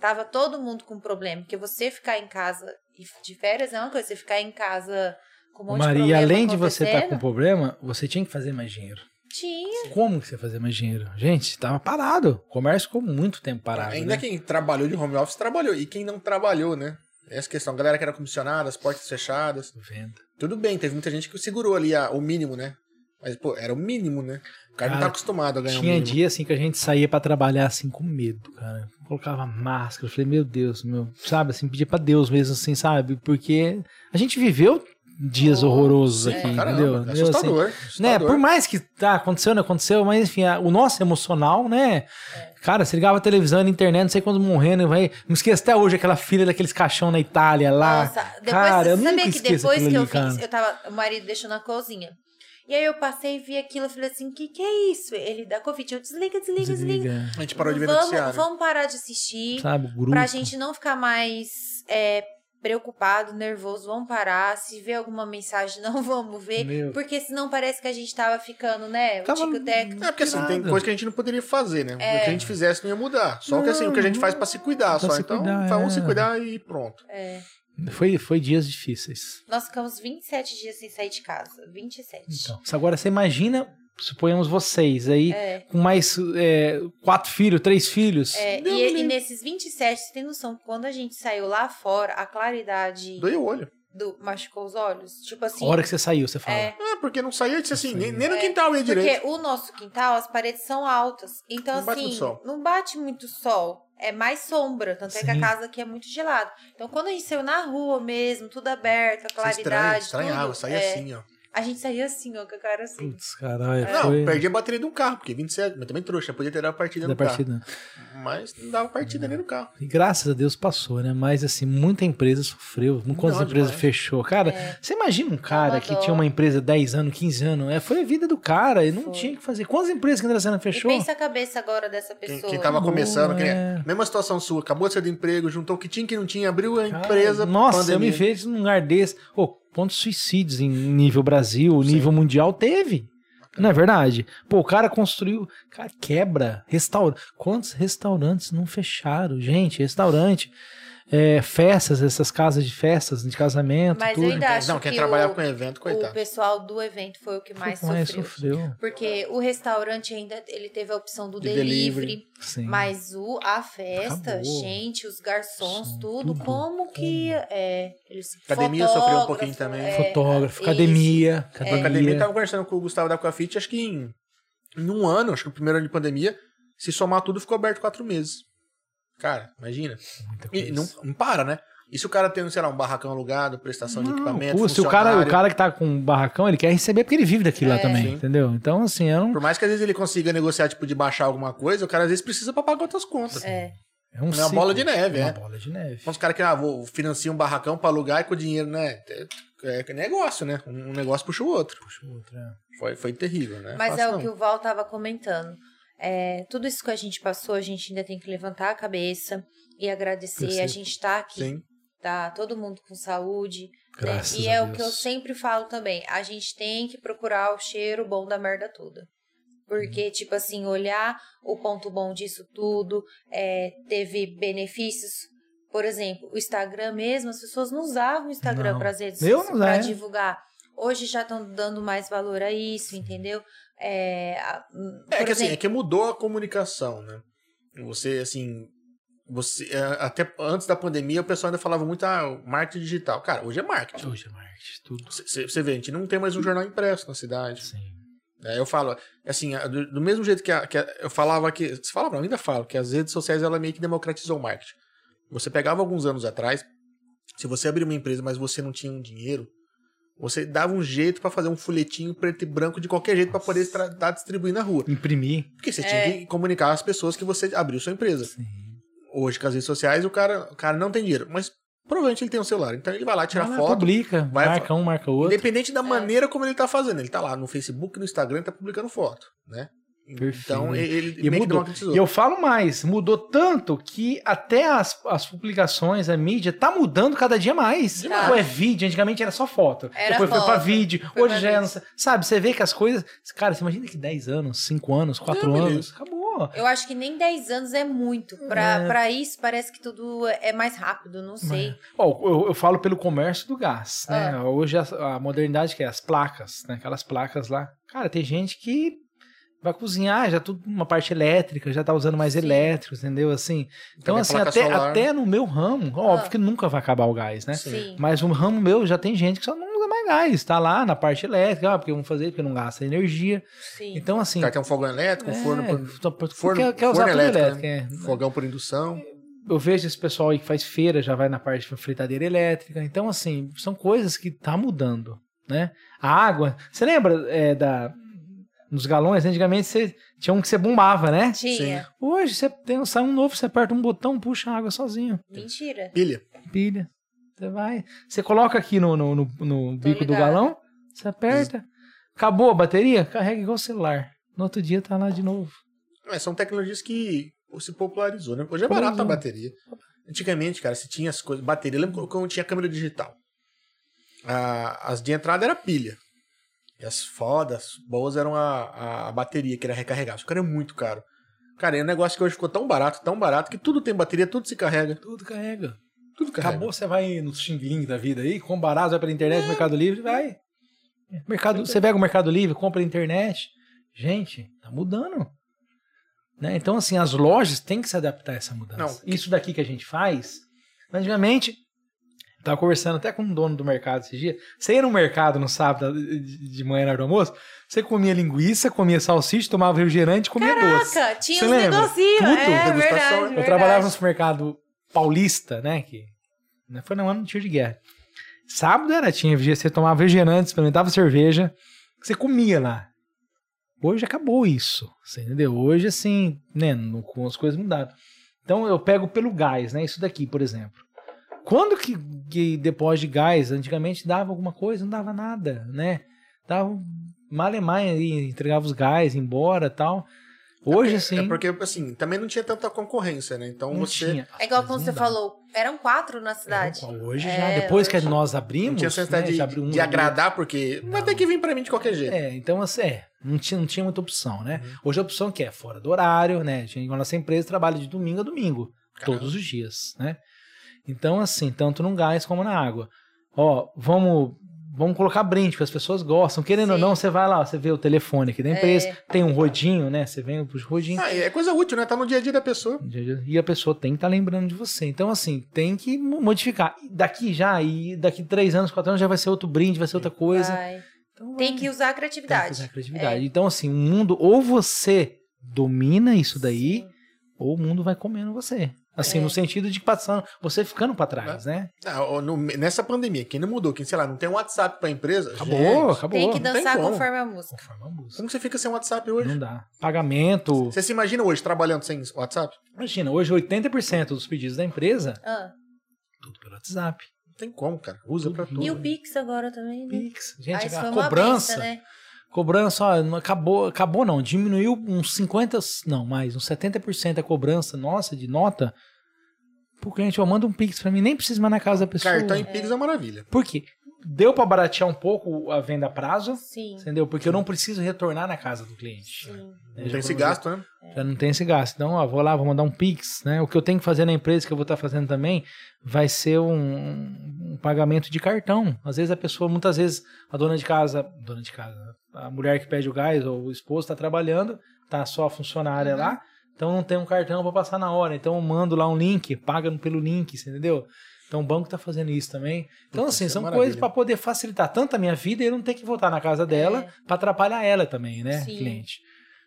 Tava todo mundo com problema. Porque você ficar em casa e de férias é uma coisa. Você ficar em casa com um monte de Maria, problema além de você estar com acontecendo, problema, você tinha que fazer mais dinheiro. Tinha. Como que você fazia mais dinheiro? Gente, tava parado. O comércio ficou muito tempo parado. Ainda né? quem trabalhou de home office trabalhou. E quem não trabalhou, né? Essa questão. A galera que era comissionada, as portas fechadas. Venda. Tudo bem, teve muita gente que segurou ali a- o mínimo, né? Mas, pô, era o mínimo, né? O cara, não Cara, tá acostumado a ganhar Tinha mínimo. dia assim que a gente saía pra trabalhar assim com medo, cara. Colocava máscara, eu falei, meu Deus, meu, sabe, assim, pedia pra Deus mesmo assim, sabe? Porque a gente viveu dias Oh, horrorosos sim, aqui, Caramba, entendeu? é Entendeu? Assim, assustador. né, assustador. por mais que tá aconteceu, não aconteceu, mas enfim, a- o nosso emocional, né? Cara, você ligava a televisão, na internet, não sei quantos morrendo, vai. Não esqueço até hoje aquela filha daqueles caixão na Itália lá. Nossa, depois, cara, eu sabia que depois que eu ali, fiz, cara. eu tava, o marido deixou na cozinha. E aí eu passei e vi aquilo, eu falei assim, que que é isso? Ele da Covid, eu desliga, desliga, desliga. Desliga, A gente parou de ver noticiário. Vamos, vamos parar de assistir, sabe, grupo. pra gente não ficar mais é, preocupado, nervoso, vamos parar. Se ver alguma mensagem, *laughs* não vamos ver. Meu. Porque senão parece que a gente tava ficando, né? O Tava- tico-teco. É, porque assim, tem coisa que a gente não poderia fazer, né? É. O que a gente fizesse não ia mudar. Só que assim, o que a gente faz pra se cuidar, Pra só. se Então, cuidar, vamos é. se cuidar e pronto. É. Foi, foi dias difíceis. Nós ficamos 27 dias sem sair de casa. 27. Então, agora você imagina, suponhamos vocês aí, É. com mais é, quatro filhos, três filhos. É, e, e nesses 27, você tem noção que quando a gente saiu lá fora, a claridade Doei o olho. do machucou os olhos? Tipo assim. A hora que você saiu, você fala. É, É, porque não saía, disse assim, nem, nem no É, quintal ia direito. porque o nosso quintal, as paredes são altas. Então, Não bate assim, sol. não bate muito sol. É mais sombra. Tanto é que a Sim. casa aqui é muito gelada. Então, quando a gente saiu na rua mesmo, tudo aberto, a estranha, claridade. estranhava, tudo, saía é, assim, ó. A gente saía assim, ó, com a cara assim. Putz, caralho, Não, foi. perdi a bateria de um carro, porque 27, mas também trouxa, podia ter dado partida da no carro. partida. Mas não dava partida nem no carro. E graças a Deus passou, né? Mas assim, muita empresa sofreu. Quantas Não, empresas demais. fechou? Cara, É. você imagina um cara que tinha uma empresa 10 anos, 15 anos? É, foi a vida do cara e não Foi. tinha o que fazer. Quantas empresas que a Andressana fechou? E pensa a cabeça agora dessa Quem, pessoa. quem tava Boa, começando, quem, é. mesma situação sua, acabou de sair do emprego, juntou o que tinha que não tinha, abriu a Cara, empresa, Nossa, pandemia. eu me vejo num lugar desse. Ô, quantos suicídios em nível Brasil, Sim. nível mundial teve? Não é verdade? Pô, o cara construiu. Cara, quebra. Restaurante. Quantos restaurantes não fecharam? Gente, restaurante. É, festas, essas casas de festas, de casamento, Mas tudo. eu ainda acho Não, quem que trabalhava o, com evento, o coitado. pessoal do evento foi o que mais, Foi o mais sofreu. sofreu. Porque o restaurante ainda ele teve a opção do De delivery, delivery. Sim. mas o a festa, Acabou. gente, os garçons, Sim, tudo, tudo. como que é, eles Academia sofreu um pouquinho também. é, Fotógrafo, isso. academia. A Academia. academia tava conversando com o Gustavo da Aquafit, acho que em, em um ano, acho que o primeiro ano de pandemia, se somar tudo, ficou aberto quatro meses. Cara, imagina. Muita E coisa. não, não para, né? E se o cara tem, sei lá, um barracão alugado, prestação de Não, equipamento, pô, se o cara, o cara que tá com um barracão, ele quer receber porque ele vive daquilo lá É. também, Sim. entendeu? Então, assim, é um, Por mais que às vezes ele consiga negociar, tipo, de baixar alguma coisa, o cara às vezes precisa pra pagar outras contas. É, é um É uma ciclo. bola de neve, é. é. uma bola de neve. Então os caras que, ah, vou financiar um barracão pra alugar e com o dinheiro, né? É, é negócio, né? Um negócio puxa o outro. Puxa o outro, é. Foi, foi terrível, né? mas Fácil é o não. que o Val tava comentando. É, tudo isso que a gente passou, a gente ainda tem que levantar a cabeça e agradecer. A gente tá aqui, Sim. tá todo mundo com saúde, né? E é o Deus. que eu sempre falo também. A gente tem que procurar o cheiro bom da merda toda. Uhum. Porque, tipo assim, olhar o ponto bom disso tudo, é, teve benefícios. Por exemplo, o Instagram mesmo, as pessoas não usavam o Instagram para as redes sociais para é. divulgar. Hoje já estão dando mais valor a isso, entendeu? É, É que assim, é que mudou a comunicação, né? Você, assim, você, é, até antes da pandemia o pessoal ainda falava muito, ah, marketing digital. Cara, hoje é marketing. Hoje é marketing, tudo. Você vê, a gente não tem mais um jornal impresso na cidade. Sim. É, eu falo, assim, do, do mesmo jeito que, a- que a- eu falava que. Você falava, não, eu ainda falo, que as redes sociais ela meio que democratizou o marketing. Você pegava alguns anos atrás, se você abrir uma empresa, mas você não tinha um dinheiro, você dava um jeito pra fazer um folhetinho preto e branco de qualquer jeito pra poder estar distribuindo na rua. Imprimir. Porque você É. tinha que comunicar às pessoas que você abriu sua empresa. Sim. Hoje, com as redes sociais, o cara, o cara não tem dinheiro, mas provavelmente ele tem um celular. Então ele vai lá tirar lá, foto. Publica, vai marca um, marca outro. Independente É. da maneira como ele tá fazendo. Ele tá lá no Facebook, no Instagram, ele tá publicando foto, né? Perfeito. Então ele E mudou. E eu falo mais, mudou tanto que até as, as publicações, a mídia, tá mudando cada dia mais. Demais. Ou é vídeo, antigamente era só foto. Era Depois foi pra foto, vídeo. foi Hoje já é, sabe, você vê que as coisas. Cara, você imagina que 10 anos, 5 anos, 4 É, anos, beleza. acabou. eu acho que nem 10 anos é muito. Pra, É. pra isso, parece que tudo é mais rápido, não sei. Ó, eu, eu falo pelo comércio do gás, né? Ah. Hoje a, a modernidade que é as placas, né? Aquelas placas lá. Cara, tem gente que vai cozinhar, já tudo uma parte elétrica, já tá usando mais Sim. elétricos, entendeu? Assim. Então, Também assim, até, solar. até no meu ramo, óbvio Ah. que nunca vai acabar o gás, né? Sim. Mas o ramo meu já tem gente que só não usa mais gás, tá lá na parte elétrica, ah, porque vamos fazer, porque não gasta energia. Sim. Então, assim. cara tem um fogão elétrico, um forno por, é, forno, quer, quer usar forno elétrico, elétrico, é. fogão por indução. eu vejo esse pessoal aí que faz feira, já vai na parte de fritadeira elétrica. Então, assim, são coisas que tá mudando, né? A água. Você lembra é, da. Nos galões, antigamente você tinha um que você bombava, né? Tinha. Hoje você tem sai um novo, você aperta um botão, puxa a água sozinho. Mentira. Pilha. Pilha. Você vai. Você coloca aqui no, no, no, no bico do galão, você aperta. Acabou a bateria? Carrega igual o celular. No outro dia tá lá de novo. É, são tecnologias que se popularizou, né? Hoje é barato a bateria. Antigamente, cara, você tinha as coisas. Bateria, eu lembro quando tinha câmera digital. Ah, as de entrada era pilha. E as fodas boas eram a, a bateria, que era recarregável. Isso cara é muito caro. Cara, é um negócio que hoje ficou tão barato, tão barato, que tudo tem bateria, tudo se carrega. Tudo carrega. Tudo carrega. Acabou, você vai no Xing da vida aí, com barato, vai pela internet, Mercado Livre, vai. Mercado, você pega o Mercado Livre, compra na internet. Gente, tá mudando. Né? Então, assim, as lojas têm que se adaptar a essa mudança. Não, Isso daqui que a gente faz, antigamente, tava conversando até com um dono do mercado esses dias. Você ia no mercado no sábado de manhã na hora do almoço, você comia linguiça, comia salsicha, tomava refrigerante e comia doce. Caraca, tinha Você uns lembra? negocinhos. Tudo, É verdade, Eu verdade. trabalhava no supermercado paulista, né? Que né, foi no ano do tiro de guerra. Sábado era, tinha, você tomava refrigerante, experimentava cerveja, você comia lá. Hoje acabou isso, você entendeu? Hoje, assim, né, no- com as coisas mudaram. Então eu pego pelo gás, né? Isso daqui, por exemplo. Quando que, que depois de gás, antigamente dava alguma coisa, não dava nada, né? Dava malemar aí, entregava os gás, embora tal. Hoje, assim, É porque, assim, também não tinha tanta concorrência, né? Então não você. tinha. É igual quando não você dá. falou, eram quatro na cidade. Hoje É, já, depois que hoje- nós abrimos, Não tinha necessidade né, de, abriu um, de agradar, porque vai ter que vir pra mim de qualquer jeito. É, então assim, é, não tinha, não tinha muita opção, né? Uhum. Hoje a opção que é fora do horário, né? A nossa empresa trabalha de domingo a domingo, Caramba. todos os dias, né? Então, assim, tanto no gás como na água. Ó, vamos, vamos colocar brinde, porque as pessoas gostam. Querendo ou Sim. não, você vai lá, você vê o telefone aqui da empresa, tem um rodinho, né? Você vem pro rodinho. Ah, é coisa útil, né? Tá no dia a dia da pessoa. E a pessoa tem que estar lembrando de você. Então, assim, tem que mo- modificar. Daqui já, e daqui três anos, quatro anos, já vai ser outro brinde, vai ser outra coisa. Então, Tem que usar a tem que criatividade. usar a criatividade. Então, assim, o mundo, ou você domina isso daí, Sim. ou o mundo vai comendo você. Assim, É. no sentido de passando, você ficando pra trás, né? Ah, no- nessa pandemia, quem não mudou, quem, sei lá, não tem um WhatsApp pra empresa. Acabou, gente, acabou. Tem que não tem dançar como. conforme a música. Conforme a música. Como você fica sem WhatsApp hoje? Não dá. Pagamento. Você se imagina hoje trabalhando sem WhatsApp? Imagina, hoje 80% dos pedidos da empresa, Ah, tudo pelo WhatsApp. Não tem como, cara. Usa pra tudo. E o Pix agora também, né? Pix. Gente, Ah, a cobrança. benção, né? Cobrança, ó, acabou, acabou não, diminuiu uns 50, não, mais, uns 70% a cobrança nossa de nota. Pro cliente, ó, manda um Pix pra mim, nem precisa mais na casa da pessoa. Cartão em Pix é maravilha. Por quê? Deu pra baratear um pouco a venda a prazo, Sim. entendeu? Porque eu não preciso retornar na casa do cliente. Sim. né? Não Já tem esse gasto, né? Já não tem esse gasto. Então, ó, vou lá, vou mandar um Pix, né? O que eu tenho que fazer na empresa, que eu vou estar fazendo também, vai ser um, um pagamento de cartão. Às vezes a pessoa, muitas vezes, a dona de casa, dona de casa, a mulher que pede o gás ou o esposo está trabalhando, tá só a funcionária Uhum. lá, então não tem um cartão para passar na hora. Então eu mando lá um link, paga pelo link, entendeu? Então o banco tá fazendo isso também. Então, assim, é são maravilha. coisas para poder facilitar tanto a minha vida e eu não ter que voltar na casa dela É. para atrapalhar ela também, né, Sim. cliente?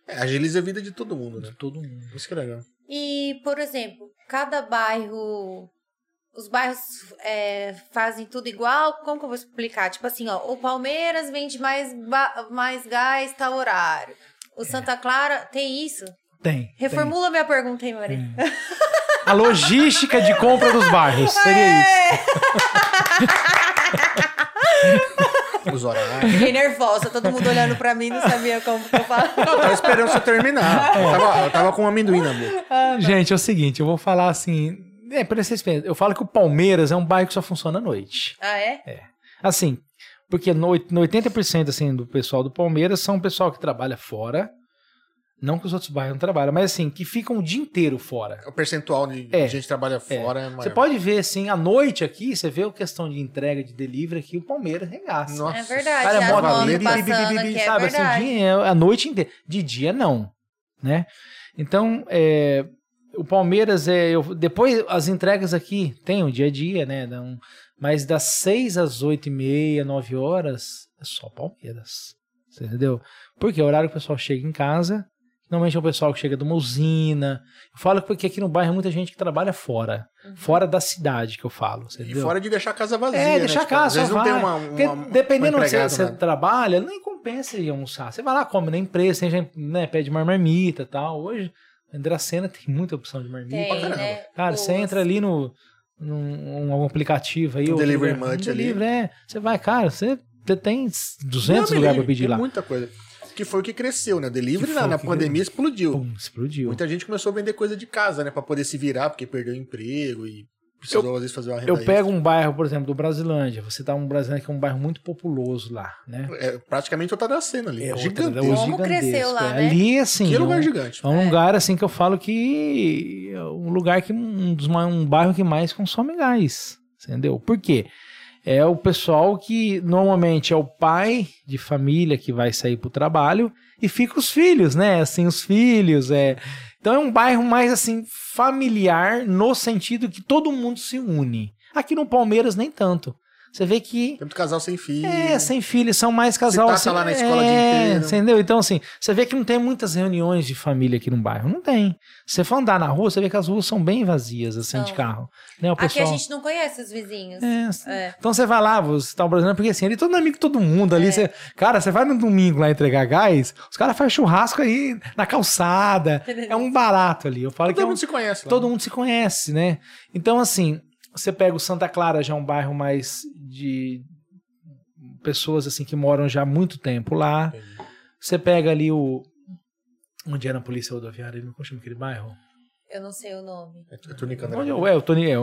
É, agiliza a vida de todo mundo, né? De todo mundo. Isso que é legal. E, por exemplo, cada bairro. Os bairros é, fazem tudo igual? Como que eu vou explicar? Tipo assim, ó, o Palmeiras vende mais, mais gás tal horário. O Santa Clara tem isso? Tem. tem. Reformula minha pergunta aí, Maria. A logística de compra dos bairros. Seria isso. *laughs* Os horários. Fiquei nervosa, todo mundo olhando pra mim, não sabia como que eu falo. Eu tava esperando você terminar. *laughs* Eu tava, eu tava com um amendoim na boca. Gente, é o seguinte, eu vou falar assim. É, para vocês eu falo que o Palmeiras é um bairro que só funciona à noite. Ah, é? Assim, porque no, no 80% assim, do pessoal do Palmeiras são o pessoal que trabalha fora. Não que os outros bairros não trabalham, mas assim, que ficam o dia inteiro fora. O percentual de É. gente que trabalha fora é, maior. Você pode ver, assim, à noite aqui, você vê a questão de entrega, de delivery aqui, o Palmeiras regaça. Nossa. É verdade, Cara, as moto, bi, é sabe, assim, verdade. dia, a noite inteira. De dia, não, né? Então, é, o Palmeiras, é, eu, depois as entregas aqui, tem o dia a dia, né? Dão- mas das 6 às 8 e meia, 9 horas, é só Palmeiras. Você entendeu? Porque é o horário que o pessoal chega em casa, Normalmente é o pessoal que chega de uma usina. Eu falo porque aqui no bairro é muita gente que trabalha fora. Fora da cidade que eu falo. E entendeu? fora de deixar a casa vazia. É, né? deixar a Tipo, casa, Às vezes não tem uma. uma, Porque uma dependendo onde você, né? trabalha, nem compensa ir almoçar. Você vai lá, come na empresa, tem gente, né, pede uma marmita e tal. Hoje, a Dracena tem muita opção de marmita. Tem, né? Cara, você entra ali no num, um aplicativo aí. Um delivery much um ali. delivery, é. Você vai, cara, você, você tem 200 Não, lugares pra pedir tem lá. muita coisa. Que foi o que cresceu, né? Delivery na, na pandemia explodiu. Pum, explodiu. Muita gente começou a vender coisa de casa, né? Pra poder se virar, porque perdeu o emprego e precisou, às vezes, fazer uma renda Eu pego um bairro, por exemplo, do Brasilândia. Você tá um Brasilândia que é um bairro muito populoso lá, né? É praticamente outra da cena ali. É É é Como cresceu lá, é. né? Ali, assim. Que é um- lugar gigante. É um lugar assim que eu falo que é um lugar que um dos um bairro que mais consome gás, entendeu? Por quê? É o pessoal que normalmente é o pai de família que vai sair pro trabalho e fica os filhos, né? Assim, os filhos, é. Então é um bairro mais assim familiar no sentido que todo mundo se une. Aqui no Palmeiras nem tanto. Você vê que Tem muito casal sem filho. é, sem filhos, são mais casal. passa assim, lá na escola é, inteiro. Entendeu? Então, assim, você vê que não tem muitas reuniões de família aqui no bairro. Não tem. Se você for andar na rua, você vê que as ruas são bem vazias, assim, de carro. Né? O Aqui a pessoal... gente não conhece os vizinhos. É, assim. É. Então você vai lá, você tá brasileiro, porque assim, ele todo amigo de todo mundo ali. É. Você, cara, você vai no domingo lá entregar gás, os caras fazem churrasco aí na calçada. é um barato ali. Eu falo que Todo é um, mundo se conhece lá. todo mundo se conhece, né? Então, assim, você pega o Santa Clara, já é um bairro mais de pessoas assim que moram já há muito tempo lá. Entendi. Você pega ali o. Onde era a polícia rodoviária? Como chama aquele bairro? Eu não sei o nome. É Túnica André. Onde é o Tony é,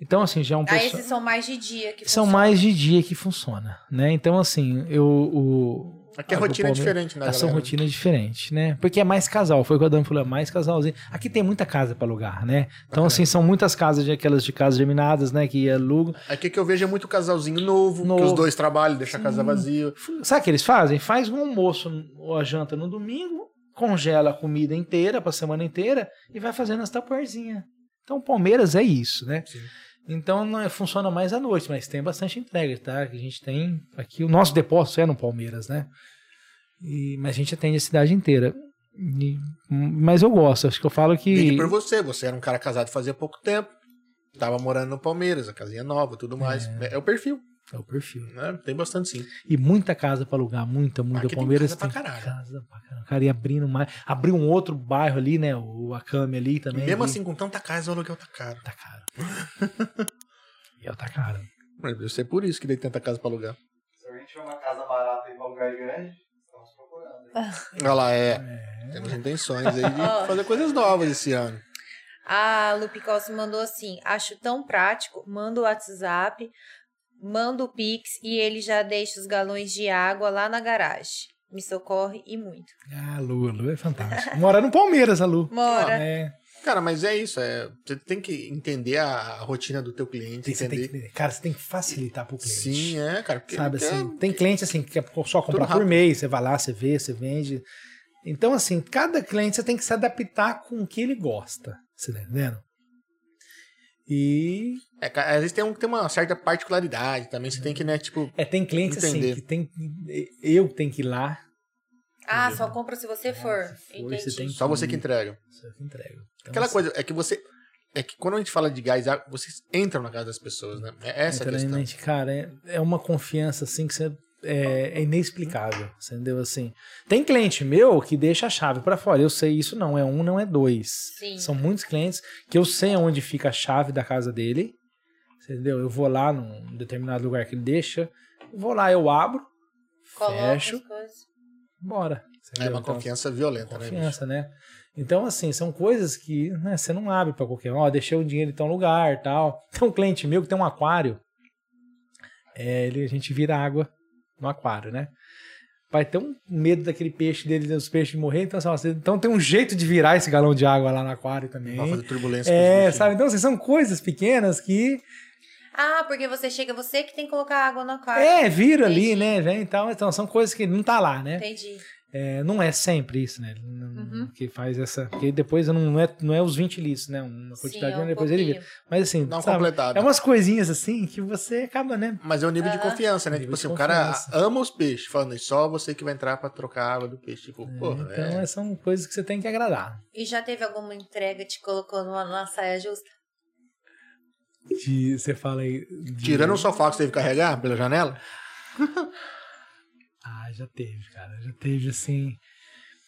Então, assim, já é um Ah, esses são mais de dia que São funcionam. mais de dia que funciona, né? Então, assim, eu. O, Aqui a o rotina é diferente, né, A sua galera? rotina é diferente, né? Porque é mais casal, foi o que o Adam falou, é mais casalzinho. Aqui tem muita casa pra alugar, né? Então, assim, são muitas casas, de aquelas de casas geminadas, né? Que alugam. Aqui que eu vejo é muito casalzinho novo, Novo. que os dois trabalham, deixa a casa vazia. Sabe o que eles fazem? Faz um almoço ou a janta no domingo, congela a comida inteira pra semana inteira e vai fazendo as tapuerzinhas. Então, Palmeiras é isso, né? Sim. Então, não é- funciona mais à noite, mas tem bastante entrega, tá? Que a gente tem aqui, o nosso depósito é no Palmeiras, né? E, mas a gente atende a cidade inteira. E- mas eu gosto, acho que eu falo que. Vende por você, você era um cara casado fazia pouco tempo, tava morando no Palmeiras, a casinha nova, tudo mais. É, o perfil, É o perfil. né? Tem bastante sim. E muita casa pra alugar, muita, muita. Aqui o tem Palmeiras casa pra caralho. casa pra caralho. Cara, e abrindo mais. Abriu um outro bairro ali, né? O Akami ali E também. mesmo ali. assim, com tanta casa, o aluguel tá caro. Tá caro. *laughs* e ela tá caro. Mas deve ser por isso que tem tanta casa pra alugar. Se alguém tiver uma casa barata e um lugar grande, estamos procurando. *laughs* Olha lá, é. Temos intenções aí de *laughs* fazer coisas novas esse ano. A Lupe Costa mandou assim: acho tão prático, manda o WhatsApp, manda o Pix e ele já deixa os galões de água lá na garagem. Me socorre e muito. Ah, Lu, a Lu é fantástico. Mora no Palmeiras, a Lu. Mora. É, Cara, mas é isso, é, você tem que entender a, a rotina do teu cliente, tem- você tem entender. que, cara, você tem que facilitar pro cliente. Sim, é, cara. Porque Sabe quer- assim, tem cliente assim que quer só comprar por mês, você vai lá, você vê, você vende. Então, assim, cada cliente você tem que se adaptar com o que ele gosta. Você tá entendendo? E É, às vezes tem, um, tem uma certa particularidade também. Você tem que, né, tipo. é, tem cliente assim Entender. que tem. Eu tenho que ir lá. Ah, só compra se você for. for, Entendi. você tem Só você que entrega. Você que entrega. Então, Aquela assim, coisa é que você. É que quando a gente fala de gás, água, vocês entram na casa das pessoas, né? É essa a questão. cara, é, é uma confiança assim que você. É, é inexplicável, entendeu? Assim, tem cliente meu que deixa a chave pra fora. Eu sei isso não é um, não é dois. Sim. São muitos clientes que eu sei onde fica a chave da casa dele, entendeu? Eu vou lá num determinado lugar que ele deixa, vou lá, eu abro, Coloca fecho, as coisas. bora. É uma Então, confiança violenta, né? bicho? confiança, né? Então, assim, são coisas que né, você não abre pra qualquer um. Ó, deixei o dinheiro em tal lugar tal. Tem um cliente meu que tem um aquário. É, ele, a gente vira água no aquário, né? Vai ter um medo daquele peixe dele, dos peixes morrer. Então, assim, então tem um jeito de virar esse galão de água lá no aquário também. Pra fazer turbulência. É, bichinhos. sabe? Então, assim, são coisas pequenas que. Ah, porque você chega, você que tem que colocar água no aquário. É, vira ali, Entendi. né? Vem, então, então, são coisas que não tá lá, né? Entendi. É, não é sempre isso, né? Não- Uhum. Que faz essa. Porque depois não, não, é, não é os 20 litros, né? Uma quantidade Sim, é grande, um depois ele vira. pouquinho. Mas assim, uma sabe, completada. é umas coisinhas assim que você acaba, né? Mas é o nível de Aham. confiança, né? Nível Tipo de assim, o cara ama os peixes, falando, "E só você que vai entrar pra trocar a água do peixe. Tipo, pô, então é. são coisas que você tem que agradar. E já teve alguma entrega que te colocou numa, numa saia justa? De, você fala aí. de- Tirando o sofá que você teve que carregar pela janela, *laughs* Ah, já teve, cara. Já teve assim.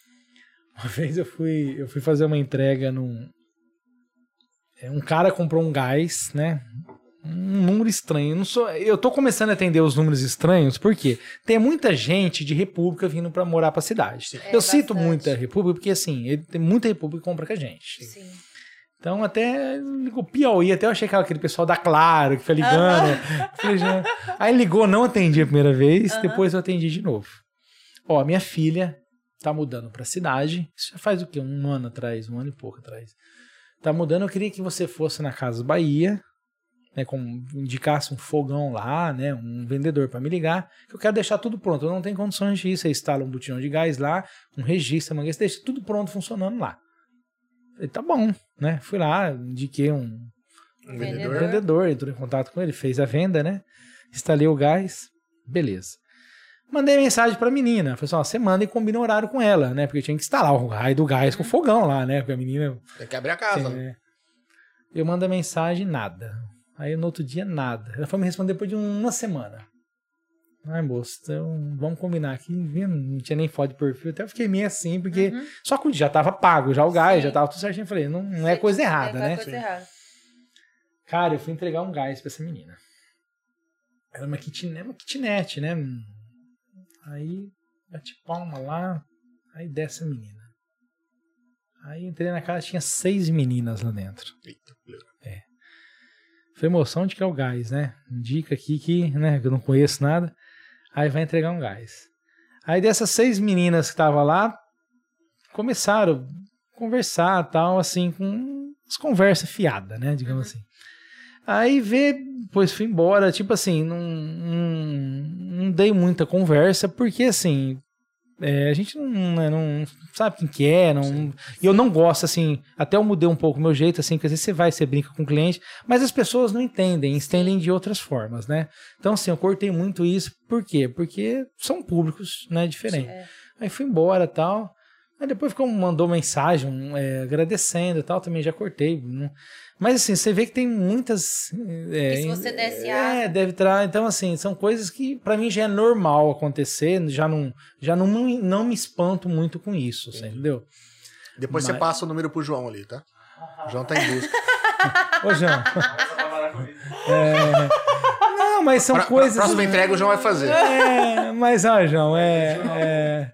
*laughs* Uma vez eu fui, eu fui fazer uma entrega num. é, Um cara comprou um gás, né? Um número estranho. Eu, não sou, eu tô começando a atender os números estranhos, porque tem muita gente de República vindo pra morar pra cidade. É, eu cito bastante. muita República, porque assim, ele- tem muita República que compra com a gente. Sim. Então, até ligou Piauí, até eu achei que era aquele pessoal da Claro que foi ligando. Já- Aí ligou, não atendi a primeira vez, Aham. depois eu atendi de novo. Ó, minha filha tá mudando pra cidade. Isso já faz o quê? Um ano atrás, um ano e pouco atrás. Tá mudando, eu queria que você fosse na Casa Bahia, né, com, indicasse um fogão lá, né, um vendedor pra me ligar, que eu quero deixar tudo pronto. Eu não tenho condições de ir. Você instala um botijão de gás lá, um registro, uma você deixa tudo pronto funcionando lá. Falei, tá bom, né? Fui lá, indiquei um, um Vendedor. vendedor. entrou em contato com ele, fez a venda, né? Instalei o gás, beleza. Mandei mensagem pra menina, falei assim, ó, você manda e combina o horário com ela, né? Porque eu tinha que instalar o raio do gás com o fogão lá, né? Porque a menina... Tem que abrir a casa. né? é, eu mando a mensagem, nada. Aí no outro dia, nada. Ela foi me responder depois de uma semana. Ai, moço, então vamos combinar aqui. Não tinha nem foto de perfil. Até eu fiquei meio assim, porque... Uhum. Só que já tava pago, já o gás, Sim. já tava tudo certinho. Eu falei, não, não é coisa errada, é né? coisa errada. Cara, eu fui entregar um gás pra essa menina. Era uma kitnet, uma kitnet, né? Aí, bate palma lá, aí desce a menina. Aí entrei na casa, tinha seis meninas lá dentro. Eita, pleura. Foi emoção de que é o gás, né? Indica aqui que, né, que eu não conheço nada. Aí vai entregar um gás. Aí dessas seis meninas que estavam lá, começaram a conversar tal, assim, com as conversas fiadas, né? Digamos assim. Aí vê, depois fui embora, tipo assim, não, não, não dei muita conversa, porque assim, é, a gente não, né, não sabe quem que é, não, e eu não gosto, assim, até eu mudei um pouco o meu jeito, assim, que às vezes você vai, você brinca com o cliente, mas as pessoas não entendem, entendem de outras formas, né? Então, assim, eu cortei muito isso, por quê? Porque são públicos, né, diferentes. É. Aí fui embora tal. Aí depois ficou, mandou mensagem é, agradecendo e tal, também já cortei. Mas assim, você vê que tem muitas. É, E se você desse É, deve trazer. Então, assim, são coisas que pra mim já é normal acontecer, já não, já não, não me espanto muito com isso, você entendeu? Depois você Mas- passa o número pro João ali, tá? O João tá em busca. *laughs* Ô, João. É, Não, mas são Pra- coisas. Próxima entrega o João vai fazer. É, mas, ó, João, é. é,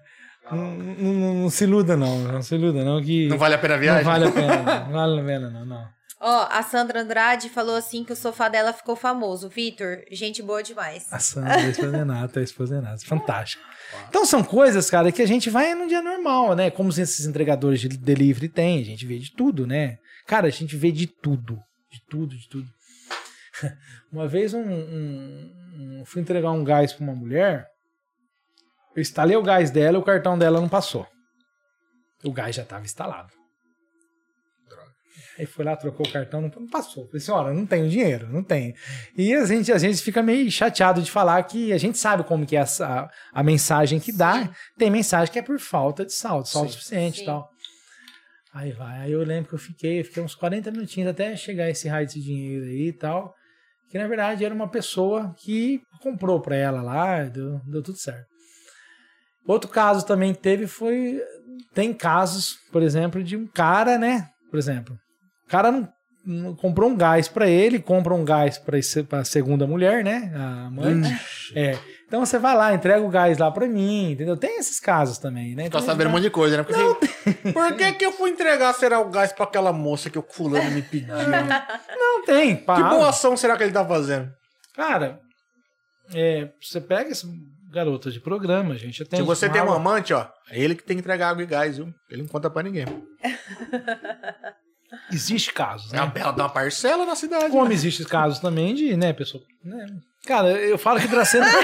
não, não- não se iluda, não. Não se iluda, não. Que Não vale a pena a viagem? Não vale a pena, não. Não vale a pena, não. não. Ó, a Sandra Andrade falou assim que o sofá dela ficou famoso. Vitor, gente boa demais. A Sandra, a esposa Renata, a esposa Renata. Fantástico. Então são coisas, cara, que a gente vai num dia normal, né? Como esses entregadores de delivery têm. A gente vê de tudo, né? Cara, a gente vê de tudo. De tudo, de tudo. *laughs* Uma vez um, um- um- fui entregar um gás pra uma mulher. Eu instalei o gás dela e o cartão dela não passou. O gás já estava instalado. Aí foi lá, trocou o cartão, não, não passou. Falei, senhora, não tenho dinheiro, não tenho. E a gente, a gente fica meio chateado de falar que a gente sabe como que é essa, a, mensagem que dá. Sim. Tem mensagem que é por falta de saldo, saldo Sim. suficiente e tal. Aí vai, aí eu lembro que eu fiquei, fiquei uns 40 minutinhos até chegar esse raio desse dinheiro aí e tal. Que na verdade era uma pessoa que comprou pra ela lá, deu, deu tudo certo. Outro caso também teve foi. Tem casos, por exemplo, de um cara, né? Por exemplo, o cara não, não- comprou um gás pra ele, compra um gás pra esse- pra segunda mulher, né? A amante. É. Então você vai lá, entrega o gás lá pra mim, entendeu? Tem esses casos também, né? Tá Então, sabendo um monte de coisa, né? Porque, por que que eu fui entregar será o gás pra aquela moça que o fulano me pediu? *laughs* Não tem. que para. boa ação será que ele tá fazendo? Cara, é, você pega esse garoto de programa, gente. Se você tem um amante, ó, é ele que tem que entregar água e gás, viu? Ele não conta pra ninguém. *laughs* Existe casos, É né? uma bela de uma parcela na cidade. Como né? existe casos também de, né, pessoa. né? Cara, eu falo que Dracena. *laughs*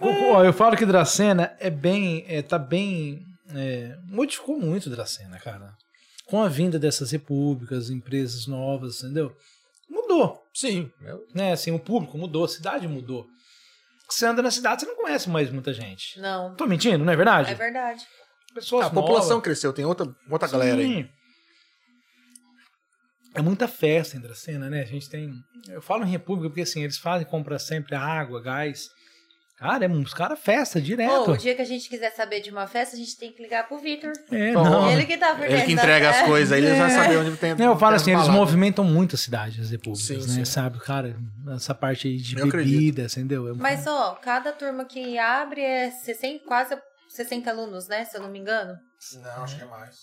Ó, Eu falo que Dracena é bem. É, tá bem. é, modificou muito Dracena, cara. Com a vinda dessas repúblicas, empresas novas, entendeu? Mudou. Sim. Né? Assim, o público mudou, a cidade mudou. Você anda na cidade, você não conhece mais muita gente. Não, Tô mentindo, não é verdade? é verdade. Pessoas a população novas. cresceu, tem outra, outra galera aí. Sim. É muita festa em Dracena, né? A gente tem. Eu falo em República porque assim, eles fazem, compram sempre água, gás. Cara, é uns caras festa direto. Ô, o dia que a gente quiser saber de uma festa, a gente tem que ligar pro Vitor. É, Bom, não. Ele que tá por Ele que entrega as coisas, aí ele vai É. saber onde tem. Não, eu falo assim, eles movimentam muito a cidade, as repúblicas, Sim, né? sim. Sabe, cara, essa parte aí de Eu acredito. bebida, entendeu? É- Mas, ó, cada turma que abre é 60, quase 60 alunos, né? Se eu não me engano. Não, acho que é mais.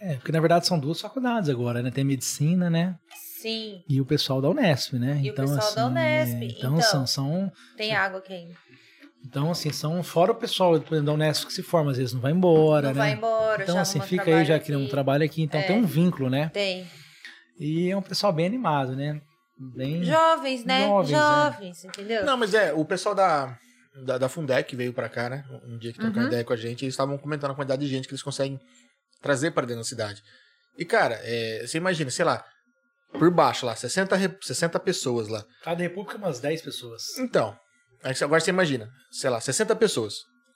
É, porque na verdade são duas faculdades agora, né? Tem medicina, né? Sim, E o pessoal da Unesp, né? E o pessoal da Unesp, Então, então. são, são tem água aqui ainda. Então, assim, são fora o pessoal por exemplo, da Unesp que se forma, às vezes não vai embora, Não né? vai embora, Então, já assim, fica aí, já cria um trabalho aqui, então É. tem um vínculo, né? Tem. E é um pessoal bem animado, né? Bem. Jovens, né? Jovens, Jovens, é. entendeu? Não, mas é, o pessoal da, da, da Fundec veio pra cá, né? Um dia que trocou Uhum. ideia com a gente, eles estavam comentando a quantidade de gente que eles conseguem trazer pra dentro da cidade. E, cara, é, você imagina, sei lá, por baixo lá, 60, re- 60 pessoas lá. Cada república, umas 10 pessoas. Então, agora você imagina, sei lá, 60 pessoas.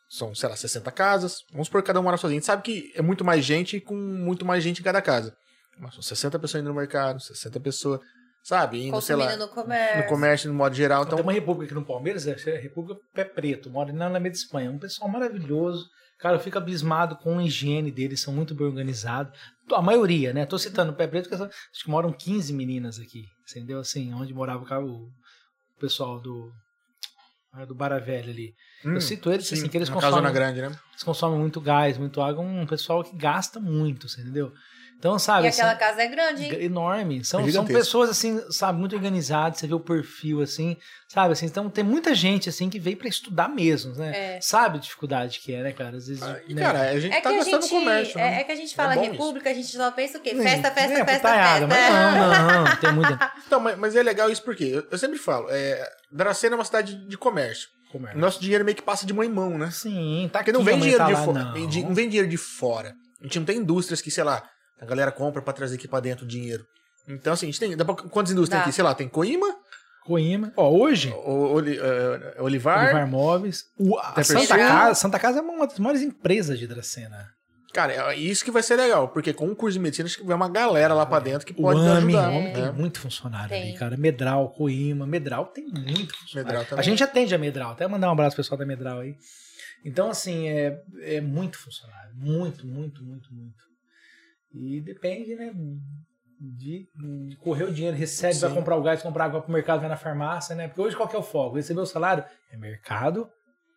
São, sei lá, 60 casas. Vamos supor que cada um mora sozinho. A gente sabe que é muito mais gente com muito mais gente em cada casa. Mas são 60 pessoas indo no mercado, 60 pessoas, sabe? Indo, sei Consumindo lá, no comércio. no comércio, no modo geral. Então, Então, tem uma república aqui no Palmeiras, é a República Pé Preto, mora na Alameda Espanha. Um pessoal maravilhoso. Cara, eu fico abismado com a higiene deles, são muito bem organizados. A maioria, né? Tô citando o Pé Preto, porque são- acho que moram 15 meninas aqui, entendeu? Assim, onde morava o cara- o pessoal do, ah, do Baravelho ali. hum, eu cito eles, sim, assim, que eles na consomem, Grande, né? eles consomem muito gás, muito água, um pessoal que gasta muito, você entendeu? Então, sabe, E aquela assim, casa é grande, hein? enorme. São, É são pessoas, assim, sabe, muito organizadas, você vê o perfil, assim, sabe, assim, então tem muita gente, assim, que veio pra estudar mesmo, né? É. Sabe a dificuldade que é, né, cara? Às vezes, Ah, E, né? cara, a gente É tá gastando gente, comércio, é, né? é que a gente fala É bom república, a gente só pensa o quê? É, Festa, festa, é, festa, putaiada, festa. Mas não, não, não, tem muita... *laughs* Então, mas, mas é legal isso porque eu, eu sempre falo, é, Dracena é uma cidade de comércio. O Comércio. nosso dinheiro meio que passa de mão em mão, né? Sim, tá Porque não vem dinheiro tá de fora. não. Não vem dinheiro de fora. A gente não tem indústrias que, sei lá, a galera compra pra trazer aqui pra dentro o dinheiro. Então, assim, a gente tem. Dá pra, quantas indústrias Dá. tem aqui? Sei lá, tem Coima, Coima. Ó, hoje, o, Oli- eh, Olivar. Olivar Móveis, o, a Santa. Casa, Santa Casa é uma das maiores empresas de Dracena. Cara, é isso que vai ser legal, porque com o curso de medicina acho que vai uma galera lá pra dentro que O pode nos AME, ajudar. o AME tem né? muito funcionário Tem. ali, cara. Medral, Coima, Medral tem muito funcionário. Medral também. A gente atende a Medral, até mandar um abraço pro pessoal da Medral aí. Então, assim, é, é muito funcionário. Muito, muito, muito, muito. E depende, né? De, de correr o dinheiro, recebe, vai Sim. comprar o gás, comprar água pro mercado, vai na farmácia, né? Porque hoje qual que é o foco? Receber o salário? É mercado,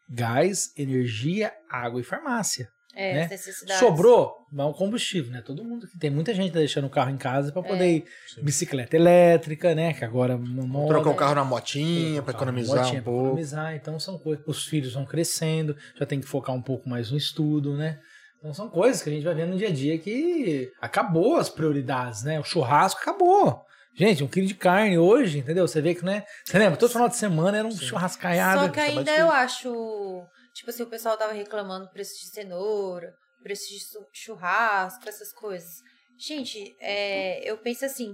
gás, energia, água e farmácia. É, né? necessidades. Sobrou, vai um combustível, né? Todo mundo que tem muita gente tá deixando o carro em casa para poder ir. Sim. bicicleta elétrica, né? Que agora não moda. Trocar o carro na motinha uma economizar motinha um pouco. economizar, então são coisas. Os filhos vão crescendo, já tem que focar um pouco mais no estudo, né? Então são coisas que a gente vai vendo no dia a dia que acabou as prioridades, né? O churrasco acabou. Gente, um quilo de carne hoje, entendeu? Você vê que, né? Você lembra? Todo final de semana era um Sim. churrascaiada. Só que ainda eu acho. Tipo assim, o pessoal tava reclamando do preço de cenoura, preço de churrasco, essas coisas. Gente, é, eu penso assim,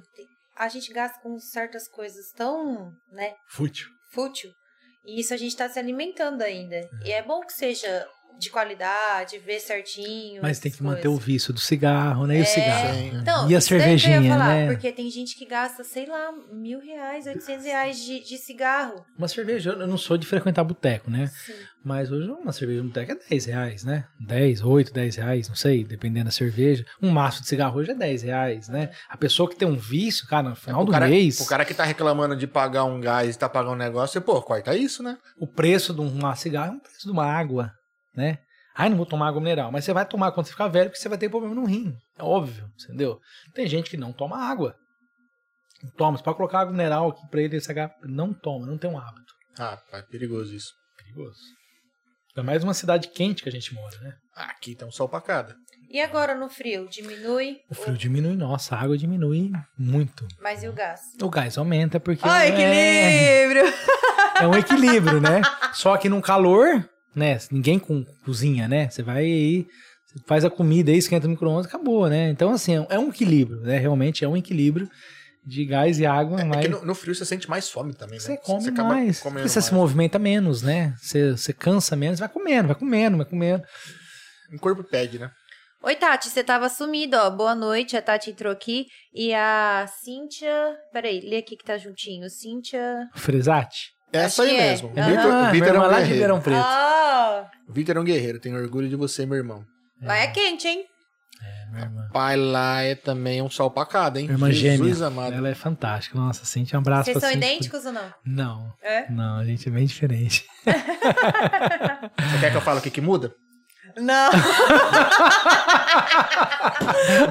a gente gasta com certas coisas tão, né, Fútil. fútil, e isso a gente tá se alimentando ainda. E é bom que seja de qualidade, ver certinho. Mas tem que manter o coisas. vício do cigarro, né? E o cigarro. Sim. Então, e a cervejinha, falar, né? Porque tem gente que gasta, sei lá, mil reais, oitocentos reais de, de cigarro. Uma cerveja, eu não sou de frequentar boteco, né? Sim. Mas hoje uma cerveja no boteco é 10 reais, né? 10, 8, 10 reais, não sei, dependendo da cerveja. Um maço de cigarro hoje é 10 reais, né? A pessoa que tem um vício, cara, no final o do cara, mês, O cara que tá reclamando de pagar um gás e tá pagando um negócio, você, pô, corta isso, né? o preço de um maço de cigarro é o preço de uma água, né? Ai, não vou tomar água mineral. Mas você vai tomar quando você ficar velho, porque você vai ter problema no rim. É óbvio, entendeu? Tem gente que não toma água. Não toma. Você pode colocar água mineral aqui pra ele, esse H, não toma, não tem um hábito. Ah, é perigoso isso. Perigoso. Ainda mais uma cidade quente que a gente mora, né? Ah, aqui tem um sol pra cada. E agora no frio? Diminui, O frio diminui, nossa, a água diminui muito. mas e o gás? O gás aumenta porque. Ó, é, equilíbrio! *laughs* é um equilíbrio, né? Só que num calor, né? Ninguém com, cozinha, né? Você vai aí, você faz a comida aí, esquenta o micro-ondas, acabou, né? Então, assim, é um equilíbrio, né? Realmente é um equilíbrio de gás e água, É mas que no, no frio você sente mais fome também, né? você come acaba mais. você se mais. movimenta menos, né? Você, você cansa menos, vai comendo, vai comendo, vai comendo. O corpo pede, né? Oi, Tati, você tava sumida, ó. Boa noite, a Tati entrou aqui. E a Cíntia. Peraí, lê aqui que tá juntinho. Cíntia. Fresate? Essa Acho aí é. mesmo. Aham. Vitor, Ah, Vitor é um lá de guerreiro. Ribeirão Preto. Ah! O Vitor é um guerreiro. Tenho orgulho de você, meu irmão. Lá é quente, hein? Minha irmã. Pai lá é também um sol pacado, hein? Minha irmã Jesus gêmea. amado. Ela é fantástica. Nossa, Cintia, um abraço Vocês são Cintia. idênticos ou não? Não, É? não, a gente é bem diferente. *laughs* Você quer que eu fale o que, que muda? Não! *laughs*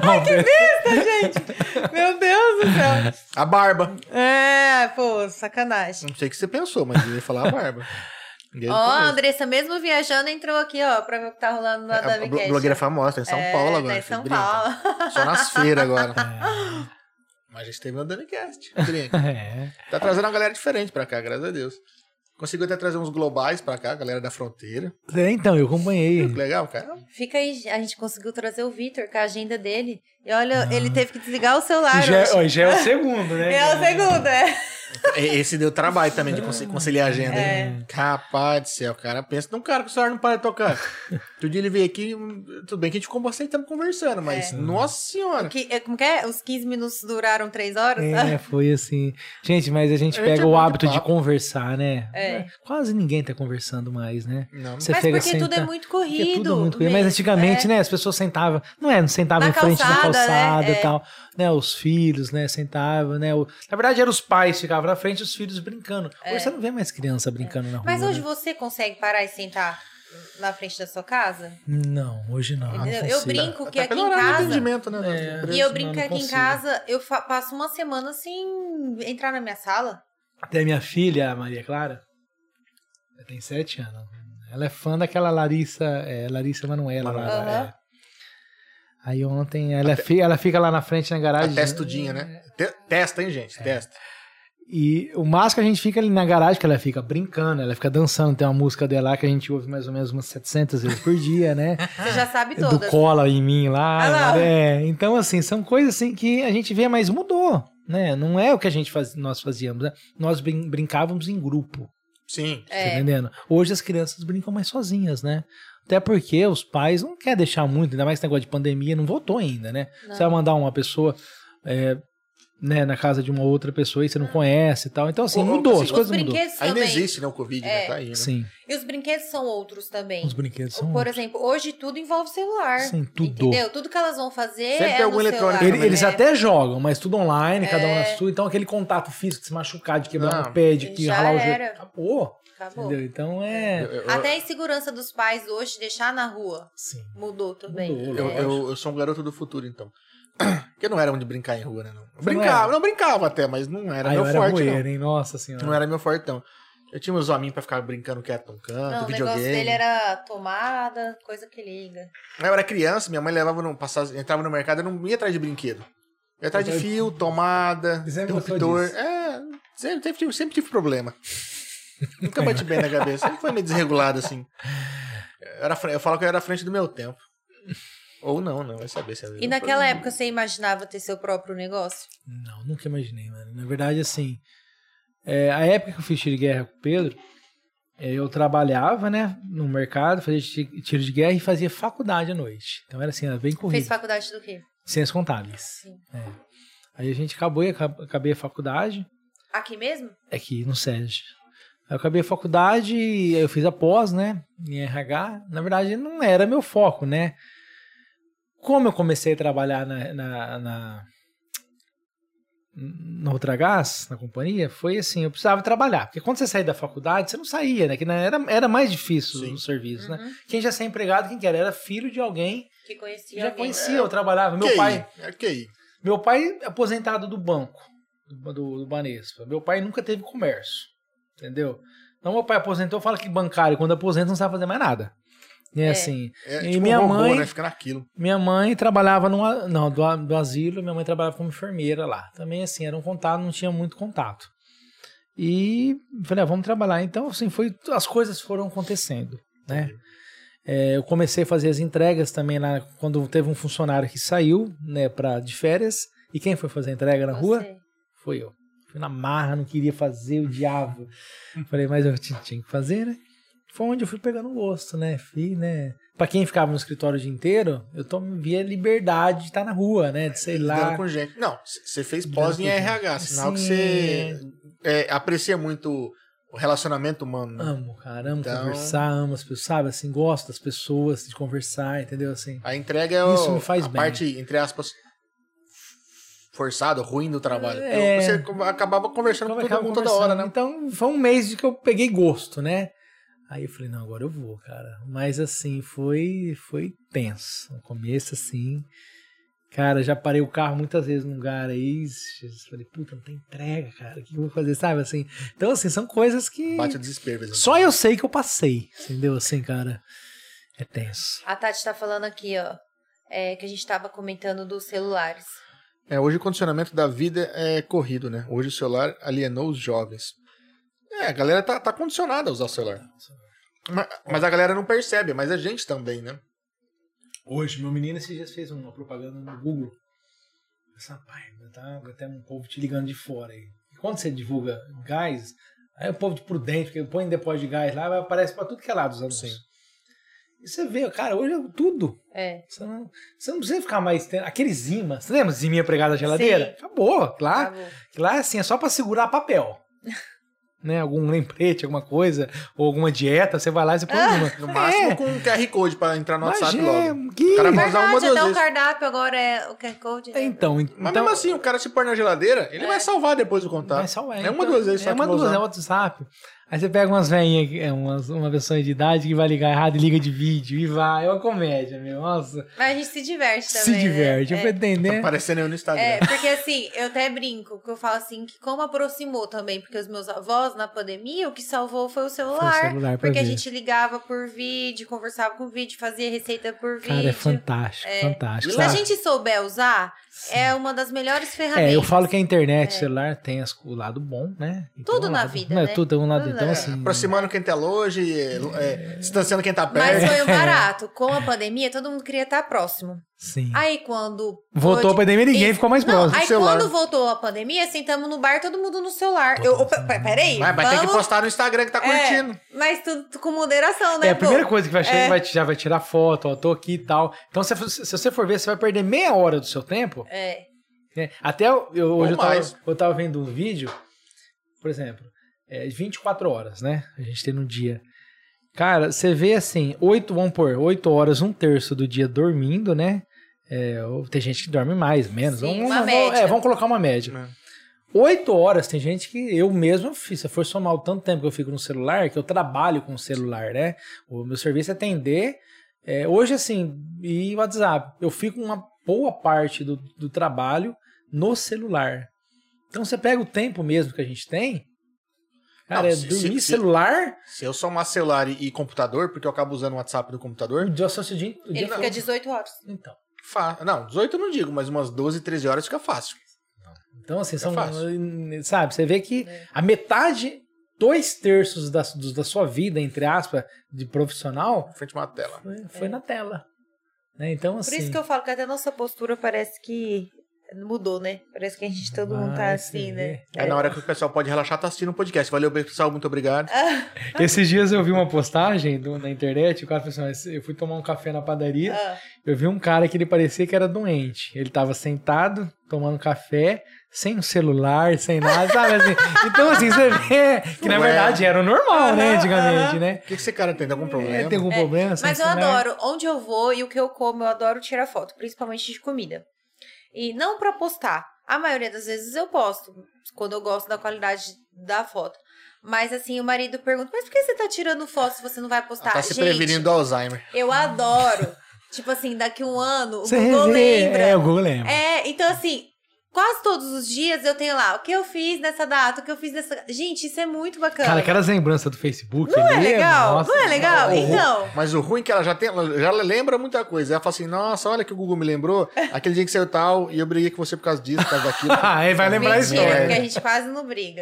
Ai, que Meu Deus do céu! A barba. É, pô, sacanagem. Não sei o que você pensou, mas eu ia falar a barba. *laughs* Ó, a conhece. Andressa, mesmo viajando, entrou aqui, ó, pra ver o que tá rolando na É, a Davicast. blogueira famosa, tá em São É, Paulo Tá agora. em São. Paulo. Só nas feiras agora. É. *laughs* Mas a gente teve um Danicast. Brinca. É. Tá trazendo uma galera diferente pra cá, graças a Deus. Conseguiu até trazer uns globais pra cá, galera da fronteira. É, então, eu acompanhei. Que *laughs* legal, cara. Fica aí, a gente conseguiu trazer o Vitor com a agenda dele. E olha, ele teve que desligar o celular E já, hoje. ó, *laughs* já é o segundo, né? É o segundo, é. E- Esse deu trabalho também de conci- conciliar a agenda. É. hein? Rapaz do céu, cara. Pensa num cara que o celular não para de tocar. Outro dia ele veio aqui, tudo bem que a gente ficou bastante tempo conversando, mas É. nossa senhora. Que, é, como que é? Os 15 minutos duraram 3 horas? É, foi assim. Gente, mas a gente A gente pega é o hábito de papo. conversar, né? É. Quase ninguém tá conversando mais, né? Não, Você Mas pega, porque tudo é senta- muito Porque corrido. tudo é muito corrido. Mas mesmo, antigamente, é. né, as pessoas sentavam, não é, não sentavam Na em frente da calçada, né? calçada É. e tal, né, os filhos, né, sentavam, né, o- na verdade eram os pais que ficavam na frente os filhos brincando. Hoje você não vê mais criança brincando na rua. É. Mas hoje né? você consegue parar e sentar na frente da sua casa? Não, hoje não. não eu brinco que Até aqui pelo em horário de casa. atendimento, né? É. E eu brinco que aqui em consigo. casa, eu fa- passo uma semana sem entrar na minha sala. Até minha filha, a Maria Clara, ela tem sete anos. Ela é fã daquela Larissa, é, Larissa Manoela. lá, Aham. é. Aí ontem ela, fi- ela fica lá na frente na A garagem. testudinha, né? Te- Testa, hein, gente? Testa. E o que a gente fica ali na garagem, que ela fica brincando, ela fica dançando. Tem uma música dela lá que a gente ouve mais ou menos umas 700 vezes por dia, né? *laughs* Você já sabe Do todas. cola em mim lá. Ah, é. Então, assim, são coisas assim que a gente vê, mas mudou, né? Não é o que a gente faz, nós fazíamos, né? Nós brin- brincávamos em grupo, Sim. tá É. entendendo? Hoje as crianças brincam mais sozinhas, né? Até porque os pais não querem deixar muito, ainda mais esse negócio de pandemia, não voltou ainda, né? Não. Você vai mandar uma pessoa é, né, na casa de uma outra pessoa e você não conhece e tal. Então, assim, Ou- ou, mudou, assim, as coisas mudou. Ainda existe, né? O Covid, né? É. Tá aí, né? Sim, E os brinquedos são outros também. os brinquedos são. Por exemplo, hoje tudo envolve celular. Sim, tudo. Entendeu? Tudo que elas vão fazer Sempre é tem algum no eletrônico celular. Ele- eles É. até jogam, mas tudo online, cada um na É. sua. Então, aquele contato físico de se machucar, de quebrar Não. o pé, de que ralar o joelho. Acabou. Acabou. Entendeu? Então é. Eu, eu- Até a insegurança dos pais hoje deixar na rua Sim. mudou também. Mudou, eu, É. eu- eu sou um garoto do futuro, então. *clears throat* Porque eu não era um de brincar em rua, né? Não. Eu não brincava, era? não, brincava até, mas não era Aí meu eu era forte, roeiro, hein? Nossa senhora. não. Não era meu fortão. Eu tinha meus hominhos pra ficar brincando quieto num canto, Não, o negócio videogame. dele era tomada, coisa que liga. Eu era criança, minha mãe levava no passava, entrava no mercado, eu não ia atrás de brinquedo. Eu ia atrás de Então, fio, tomada, interruptor. É, sempre, sempre, tive- sempre tive problema. *laughs* Nunca bati bem na cabeça, sempre foi meio desregulado assim. Eu, era, eu falo que eu era à frente do meu tempo. Ou não, não, vai saber se é E naquela época você imaginava ter seu próprio negócio? Não, nunca imaginei, mano. Na verdade, assim, é, a época que eu fiz tiro de guerra com o Pedro, é, eu trabalhava, né, no mercado, fazia ti- tiro de guerra e fazia faculdade à noite. Então era assim, era bem corrido. Fez faculdade do quê? Ciências contábeis. Sim. É. Aí a gente acabou e acab- acabei a faculdade Aqui mesmo? aqui no SESG. Eu acabei a faculdade e eu fiz a pós, né, em RH. Na verdade, não era meu foco, né. Como eu comecei a trabalhar na, na, na, na Ultragás, na companhia, foi assim, eu precisava trabalhar. Porque quando você saía da faculdade, você não saía, né? Que era, era mais difícil Sim. o serviço, né? Uhum. Quem já saía empregado, quem que era? Era filho de alguém Que que conhecia já alguém. conhecia, eu trabalhava. Meu QI, pai, É QI. meu pai aposentado do banco, do, do, do Banespa. Meu pai nunca teve comércio, entendeu? Então meu pai aposentou, fala que bancário, quando aposenta, não sabe fazer mais nada. E é, É. assim, É, E tipo minha um robô, mãe- né? Fica naquilo. minha mãe trabalhava no, não, do, do asilo, minha mãe trabalhava como enfermeira lá. Também assim, era um contato, não tinha muito contato. E falei, ah, vamos trabalhar. Então, assim, foi, as coisas foram acontecendo, né? É, eu comecei a fazer as entregas também lá, quando teve um funcionário que saiu, né, pra, de férias. E quem foi fazer a entrega na rua? Você. Foi eu. Fui na marra, não queria fazer, o diabo. *laughs* Falei, mas eu tinha, tinha que fazer, né? Foi onde eu fui pegando gosto, né? Fui, né? Pra quem ficava no escritório o dia inteiro, eu via liberdade de estar na rua, né? De sei lá. com gente. Não, você fez pós em. RH, sinal que você é, aprecia muito o relacionamento humano. né? Amo, cara, amo Então- conversar, amo as pessoas, sabe? Assim, gosto das pessoas, de conversar, entendeu? Assim. A entrega é o, Isso me faz a bem. parte, entre aspas, forçada, ruim do trabalho. É. Você co- acabava conversando com todo mundo toda hora, né? Então, foi um mês de que eu peguei gosto, né? Aí eu falei, não, agora eu vou, cara. Mas assim, foi foi tenso. No começo, assim. Cara, já parei o carro muitas vezes num lugar aí. Falei, puta, não tem entrega, cara. O que eu vou fazer, sabe? Assim. Então, assim, são coisas que. Bate o desespero. assim. Só eu sei que eu passei. Entendeu? Assim, cara. É tenso. A Tati tá falando aqui, ó. é, que a gente tava comentando dos celulares. É, hoje o condicionamento da vida é corrido, né? Hoje o celular alienou os jovens. É, a galera tá, tá condicionada a usar o celular. Mas, mas a galera não percebe, mas a gente também, né? Hoje, meu menino esses dias fez uma propaganda no Google. Essa pai, tá até um povo te ligando de fora aí. E quando você divulga gás, aí o povo de prudente, porque põe depósito de gás lá, vai aparece pra tudo que é lado os anúncios. Sim. E você vê, cara, hoje é tudo. É. Você não, você não precisa ficar mais tendo. Aqueles imãs, você lembra? Ziminha pregada na geladeira? Sim. Acabou, lá. acabou. Lá assim, é só pra segurar papel. *laughs* né? Algum lembrete, alguma coisa, ou alguma dieta, você vai lá e você põe Ah. uma. No máximo É. com um QR Code pra entrar no Mas WhatsApp é, logo. que- O cara vai usar uma, duas até o vezes. cardápio agora é o QR Code. né? Então, Mas então mesmo assim, o cara se pôr na geladeira, ele vai salvar depois o contato. Vai salvar, É uma, então, duas vezes só É uma, duas, usar. é WhatsApp. Aí você pega umas veinhas, é, umas, uma pessoa de idade que vai ligar errado e liga de vídeo e vai. É uma comédia, meu. Nossa. Mas a gente se diverte também. se né? diverte. Eu É. entender. Tá parecendo eu no Instagram. É, porque assim, eu até brinco, que eu falo assim, que como aproximou também, porque os meus avós na pandemia, o que salvou foi o celular. Foi o celular porque a ver. gente ligava por vídeo, conversava com vídeo, fazia receita por vídeo. Cara, é fantástico, fantástico. Se a gente souber usar, é uma das melhores ferramentas. É, eu falo que a internet, o celular tem as- o lado bom, né? E tem Tudo um na lado- vida, não, é né? Tudo tem um lado. Tudo então, é. assim. Aproximando quem tá longe, é, é, distanciando quem tá perto. Mas foi um *laughs* barato. Com a pandemia, todo mundo queria estar próximo. Sim. Aí quando. Voltou a pandemia, ninguém Isso. ficou mais Não, próximo. aí celular. quando voltou a pandemia, sentamos no bar, todo mundo no celular. Eu, opa, pe- peraí. Vai, vai ter que postar no Instagram que tá É, curtindo. mas tudo com moderação, né? É a pô? primeira coisa que vai chegar, É. vai, já vai tirar foto, ó, tô aqui e tal. Então, se, se você for ver, você vai perder meia hora do seu tempo. É. né? Até eu, eu- hoje eu tava, eu tava vendo um vídeo, por exemplo, é 24 horas, né? A gente tem no dia. Cara, você vê assim, 8, vamos pôr, 8 horas, um terço do dia dormindo, né? É, ou tem gente que dorme mais, menos. Sim, vamos, uma vamos- média. É, vamos colocar uma média. É. Oito horas, tem gente que eu mesmo fiz. Se for somar o tanto tempo que eu fico no celular, que eu trabalho com o celular, né? O meu serviço é atender. é, hoje, assim, e WhatsApp, eu fico uma boa parte do, do trabalho no celular. Então você pega o tempo mesmo que a gente tem. Cara, Não, é se- dormir se- celular, Se eu somar celular e, e computador, porque eu acabo usando o WhatsApp do o computador, dia, o dia, o dia Ele fica todo. 18 horas. Então. Fa... não, 18 eu não digo, mas umas 12, 13 horas fica fácil. Então, assim, são. fácil. Sabe, você vê que a metade, dois terços da, dos- da sua vida, entre aspas, de profissional, Na frente de uma tela. foi, foi na tela. Né? Então, Por assim. isso que eu falo que até a nossa postura parece que mudou, né? Parece que a gente todo mundo tá assim, né? É na hora que o pessoal pode relaxar, tá assistindo o podcast. Valeu, pessoal, muito obrigado. *laughs* Esses dias eu vi uma postagem do- na internet, o cara falou assim: eu fui tomar um café na padaria, Ah, eu vi um cara que ele parecia que era doente. Ele tava sentado, tomando café, sem o celular, sem nada, *laughs* sabe? Assim, então, assim, você vê que na Ué. verdade era o normal, né? Antigamente, né? O que, que esse cara tem? Tem algum problema? É, tem algum problema? sem Mas eu celular? adoro, onde eu vou e o que eu como, eu adoro tirar foto, principalmente de comida. E não pra postar. A maioria das vezes eu posto, quando eu gosto da qualidade da foto. Mas assim, o marido pergunta, mas por que você tá tirando foto se você não vai postar? Tá se Gente, prevenindo do Alzheimer. eu adoro. tipo assim, daqui um ano, o Você Google revê, lembra. É, o Google lembra. É, então assim, quase todos os dias eu tenho lá o que eu fiz nessa data, o que eu fiz nessa. Gente, isso é muito bacana. Cara, aquelas lembranças do Facebook. Não é legal? nossa, não é legal? Então. Mas o ruim é que ela já tem, ela já lembra muita coisa. Ela fala assim: nossa, olha que o Google me lembrou. Aquele dia que saiu tal, e eu briguei com você por causa disso, por causa daquilo. Ah, *laughs* aí vai lembrar a Mentira, história. porque a gente quase não briga.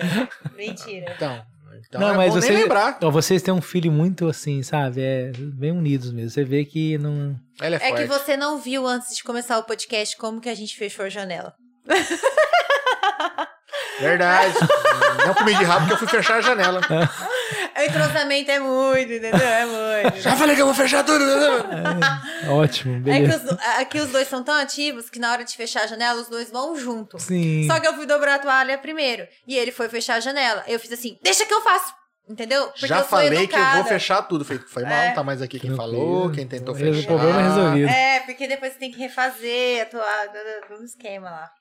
Mentira. Então, então não, é mas você, lembrar. ó, vocês têm um filho muito assim, sabe? É bem unidos mesmo. Você vê que não. Ela é, É forte. que você não viu antes de começar o podcast como que a gente fechou a janela. *laughs* Verdade. não comi de rabo porque eu fui fechar a janela. *laughs* O entrosamento é muito, entendeu? É muito. Já falei que eu vou fechar tudo. Ótimo, É que beleza. os, aqui os dois são tão ativos que na hora de fechar a janela, os dois vão junto. Sim. Só que eu fui dobrar a toalha primeiro. E ele foi fechar a janela. Eu fiz assim, deixa que eu faço. Entendeu? Porque Já eu falei que eu vou fechar tudo. Falei, foi mal, É. não tá mais aqui quem Tranquilo. falou, quem tentou O fechar. problema é resolvido. É, porque depois você tem que refazer a toalha, um esquema lá.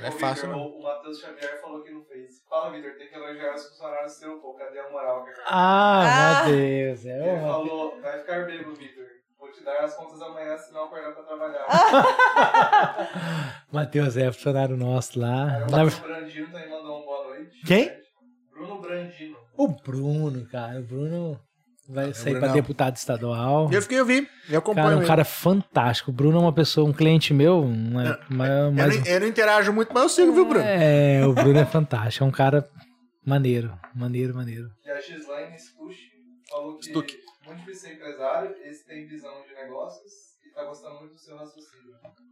Não é fácil, não. O, Matheus Xavier falou que não fez. Fala, Vitor, tem que elogiar os funcionários seu, pô. Cadê a moral? cara? Ah, Ah. meu Deus. É Ele falou, vai ficar bêbado, Vitor. Vou te dar as contas amanhã se não acordar pra trabalhar. *laughs* Matheus é funcionário nosso lá. Aí o Bruno Brandino também mandou um boa noite. Quem? Bruno Brandino. O Bruno, cara. O Bruno vai sair pra Brunão. deputado estadual. Eu fiquei, eu vi. Eu acompanho. Cara, um ele. cara fantástico. O Bruno é uma pessoa, um cliente meu, uma, uma, eu, não, eu não interajo muito, mas eu sigo, viu, Bruno? É, o Bruno é fantástico. É um cara maneiro, maneiro, maneiro. E a Gislaine Stuch falou que Stuck. muito difícil ser empresário, esse tem visão de negócios e tá gostando muito do seu raciocínio.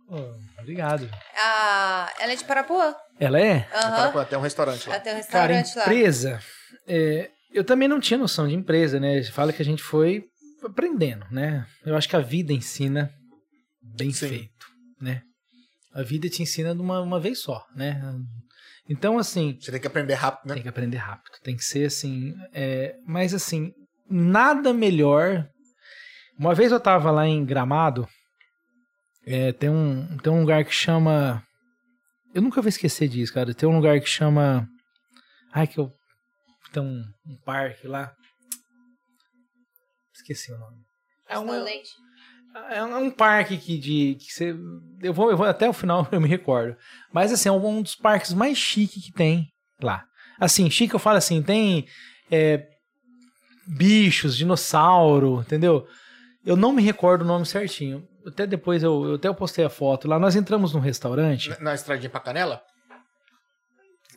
Ô, obrigado. Ah, ela é de Parapuã. Ela é? Aham. Para até um restaurante lá. Ela tem um Cara, restaurante lá. empresa. é, eu também não tinha noção de empresa, né? Fala que a gente foi aprendendo, né? Eu acho que a vida ensina bem Sim. feito, né? A vida te ensina de uma, uma vez só, né? Então, assim, Você tem que aprender rápido, né? tem que aprender rápido. Tem que ser assim. é, mas assim, nada melhor. Uma vez eu tava lá em Gramado. é, tem, um, tem um lugar que chama. Eu nunca vou esquecer disso, cara. Tem um lugar que chama. Ai, que eu. Tem um, um parque lá. Esqueci o nome. É um, Leite. é um parque que de que você eu vou, eu vou até o final *laughs* eu me recordo. Mas assim, é um dos parques mais chique que tem lá. Assim, chique eu falo assim, tem é, bichos, dinossauro, entendeu? Eu não me recordo o nome certinho. Até depois eu, eu até eu postei a foto lá. Nós entramos num restaurante. Na, na estradinha pra canela?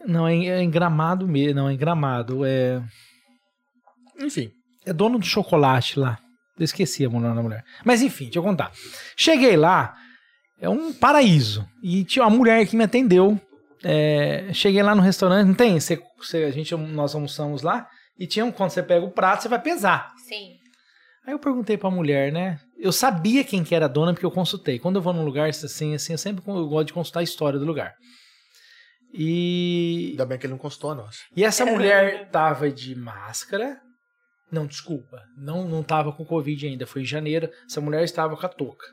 Não, é em, é em Gramado mesmo, não, é em Gramado. É, Enfim. é dono do chocolate lá. Eu esqueci a mulher da mulher. Mas enfim, deixa eu contar. Cheguei lá, é um paraíso. E tinha uma mulher que me atendeu. É, cheguei lá no restaurante, não tem? Você, você- a gente, nós almoçamos lá e tinha um, quando você pega o prato, você vai pesar. Sim. Aí eu perguntei pra mulher, né? Eu sabia quem que era a dona porque eu consultei. Quando eu vou num lugar assim, assim, eu sempre eu gosto de consultar a história do lugar. E Ainda bem que ele não consultou a nossa. e essa mulher tava de máscara. Não, desculpa. Não, não tava com Covid ainda. Foi em janeiro. Essa mulher estava com a touca.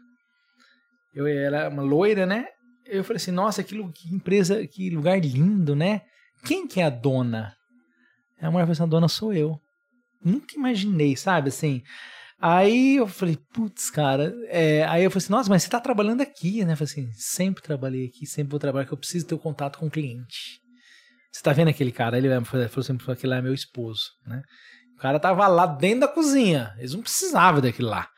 Eu era uma loira, né? Eu falei assim, nossa, que, que empresa, que lugar lindo, né? Quem que é a dona? A mulher falou assim, a dona sou eu. Nunca imaginei, sabe, assim. Aí eu falei, putz, cara. é, aí eu falei assim, nossa, mas você tá trabalhando aqui, né? Eu falei assim, sempre trabalhei aqui, sempre vou trabalhar, que eu preciso ter o contato com o cliente. Você tá vendo aquele cara? Ele falou assim, aquele lá é meu esposo, né? O cara tava lá dentro da cozinha. Eles não precisavam daquilo lá.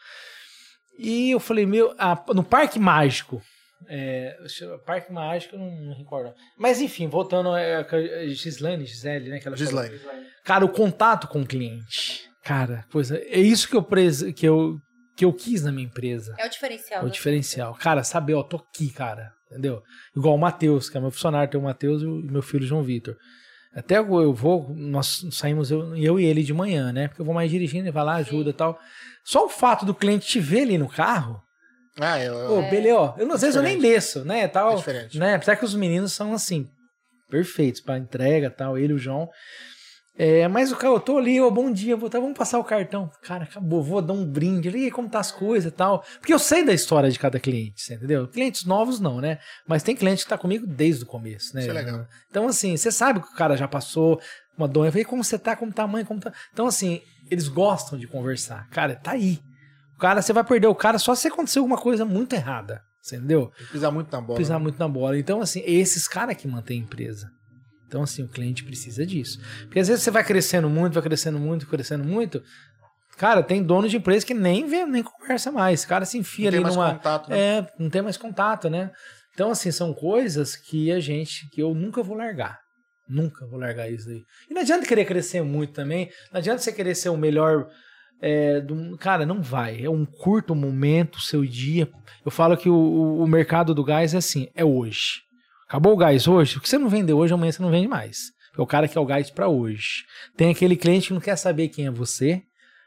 E eu falei, meu, no Parque Mágico. É, Parque Mágico, eu não, não recordo. Mas enfim, voltando é, com a Gislaine, Gisele, né? Falou. Gislaine. Cara, o contato com o cliente. Cara, coisa. É isso que eu, pres, que eu, que eu quis na minha empresa. É o diferencial. É o diferencial. Cara, saber, ó, tô aqui, cara. Entendeu? Igual o Matheus, que é meu funcionário, tem o Matheus e o meu filho João Vitor. Até eu vou, nós saímos eu, eu e ele de manhã, né? Porque eu vou mais dirigindo, ele vai lá, ajuda e tal. Só o fato do cliente te ver ali no carro, Ah, eu. Ô, É. beleza, ó. Eu, às vezes eu nem desço, né? Tal, É diferente. né? Apesar que os meninos são assim, perfeitos pra entrega tal, ele e o João. É, mas o cara, eu tô ali, ó, bom dia, vou, tá, vamos passar o cartão. Cara, acabou, vou dar um brinde ali, como tá as coisas e tal. Porque eu sei da história de cada cliente, entendeu? Clientes novos não, né? Mas tem cliente que tá comigo desde o começo, né? Isso é legal. Então, assim, você sabe que o cara já passou uma. Eu falei, como você tá, como tá a mãe, como tá. Então, assim, eles gostam de conversar. Cara, tá aí. O cara, você vai perder o cara só se acontecer alguma coisa muito errada. Entendeu? Pisar muito na bola. Pisar né? muito na bola. Então, assim, esses caras que mantêm a empresa. Então, assim, o cliente precisa disso. Porque às vezes você vai crescendo muito, vai crescendo muito, crescendo muito. Cara, tem dono de empresa que nem vê, nem conversa mais. Esse cara se enfia Não tem ali mais numa. contato, né? É, não tem mais contato, né? Então, assim, são coisas que a gente, que eu nunca vou largar. Nunca vou largar isso daí. E não adianta querer crescer muito também. Não adianta você querer ser o melhor. é, do- cara, não vai. É um curto momento, o seu dia. Eu falo que o, o- o mercado do gás é assim: é hoje. Acabou o gás hoje? O que você não vendeu hoje, amanhã você não vende mais. Porque o cara quer o gás para hoje. Tem aquele cliente que não quer saber quem é você,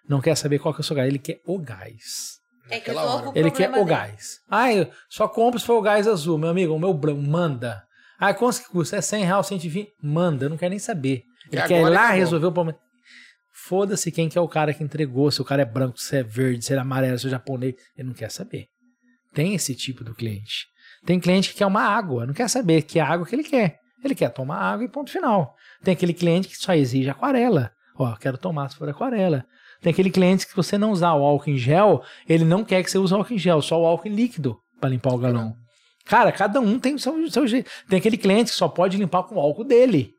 não quer saber qual que é o seu gás, ele quer o gás. É que o Ele quer problema o dele. gás. Ah, eu só compro se for o gás azul, meu amigo. O meu branco, manda. Ah, quanto que custa? É 100 reais, 120? Manda, eu não quero nem saber. Ele E quer ir lá resolver o problema. Foda-se quem que é o cara que entregou, se o cara é branco, se é verde, se é amarelo, se é japonês. Ele não quer saber. Tem esse tipo do cliente. Tem cliente que quer uma água, não quer saber que é a água que ele quer. Ele quer tomar água e ponto final. Tem aquele cliente que só exige aquarela. Ó, quero tomar se for aquarela. Tem aquele cliente que se você não usar o álcool em gel, ele não quer que você use o álcool em gel, só o álcool em líquido para limpar o galão. Cara, cada um tem o seu, seu jeito. Tem aquele cliente que só pode limpar com o álcool dele.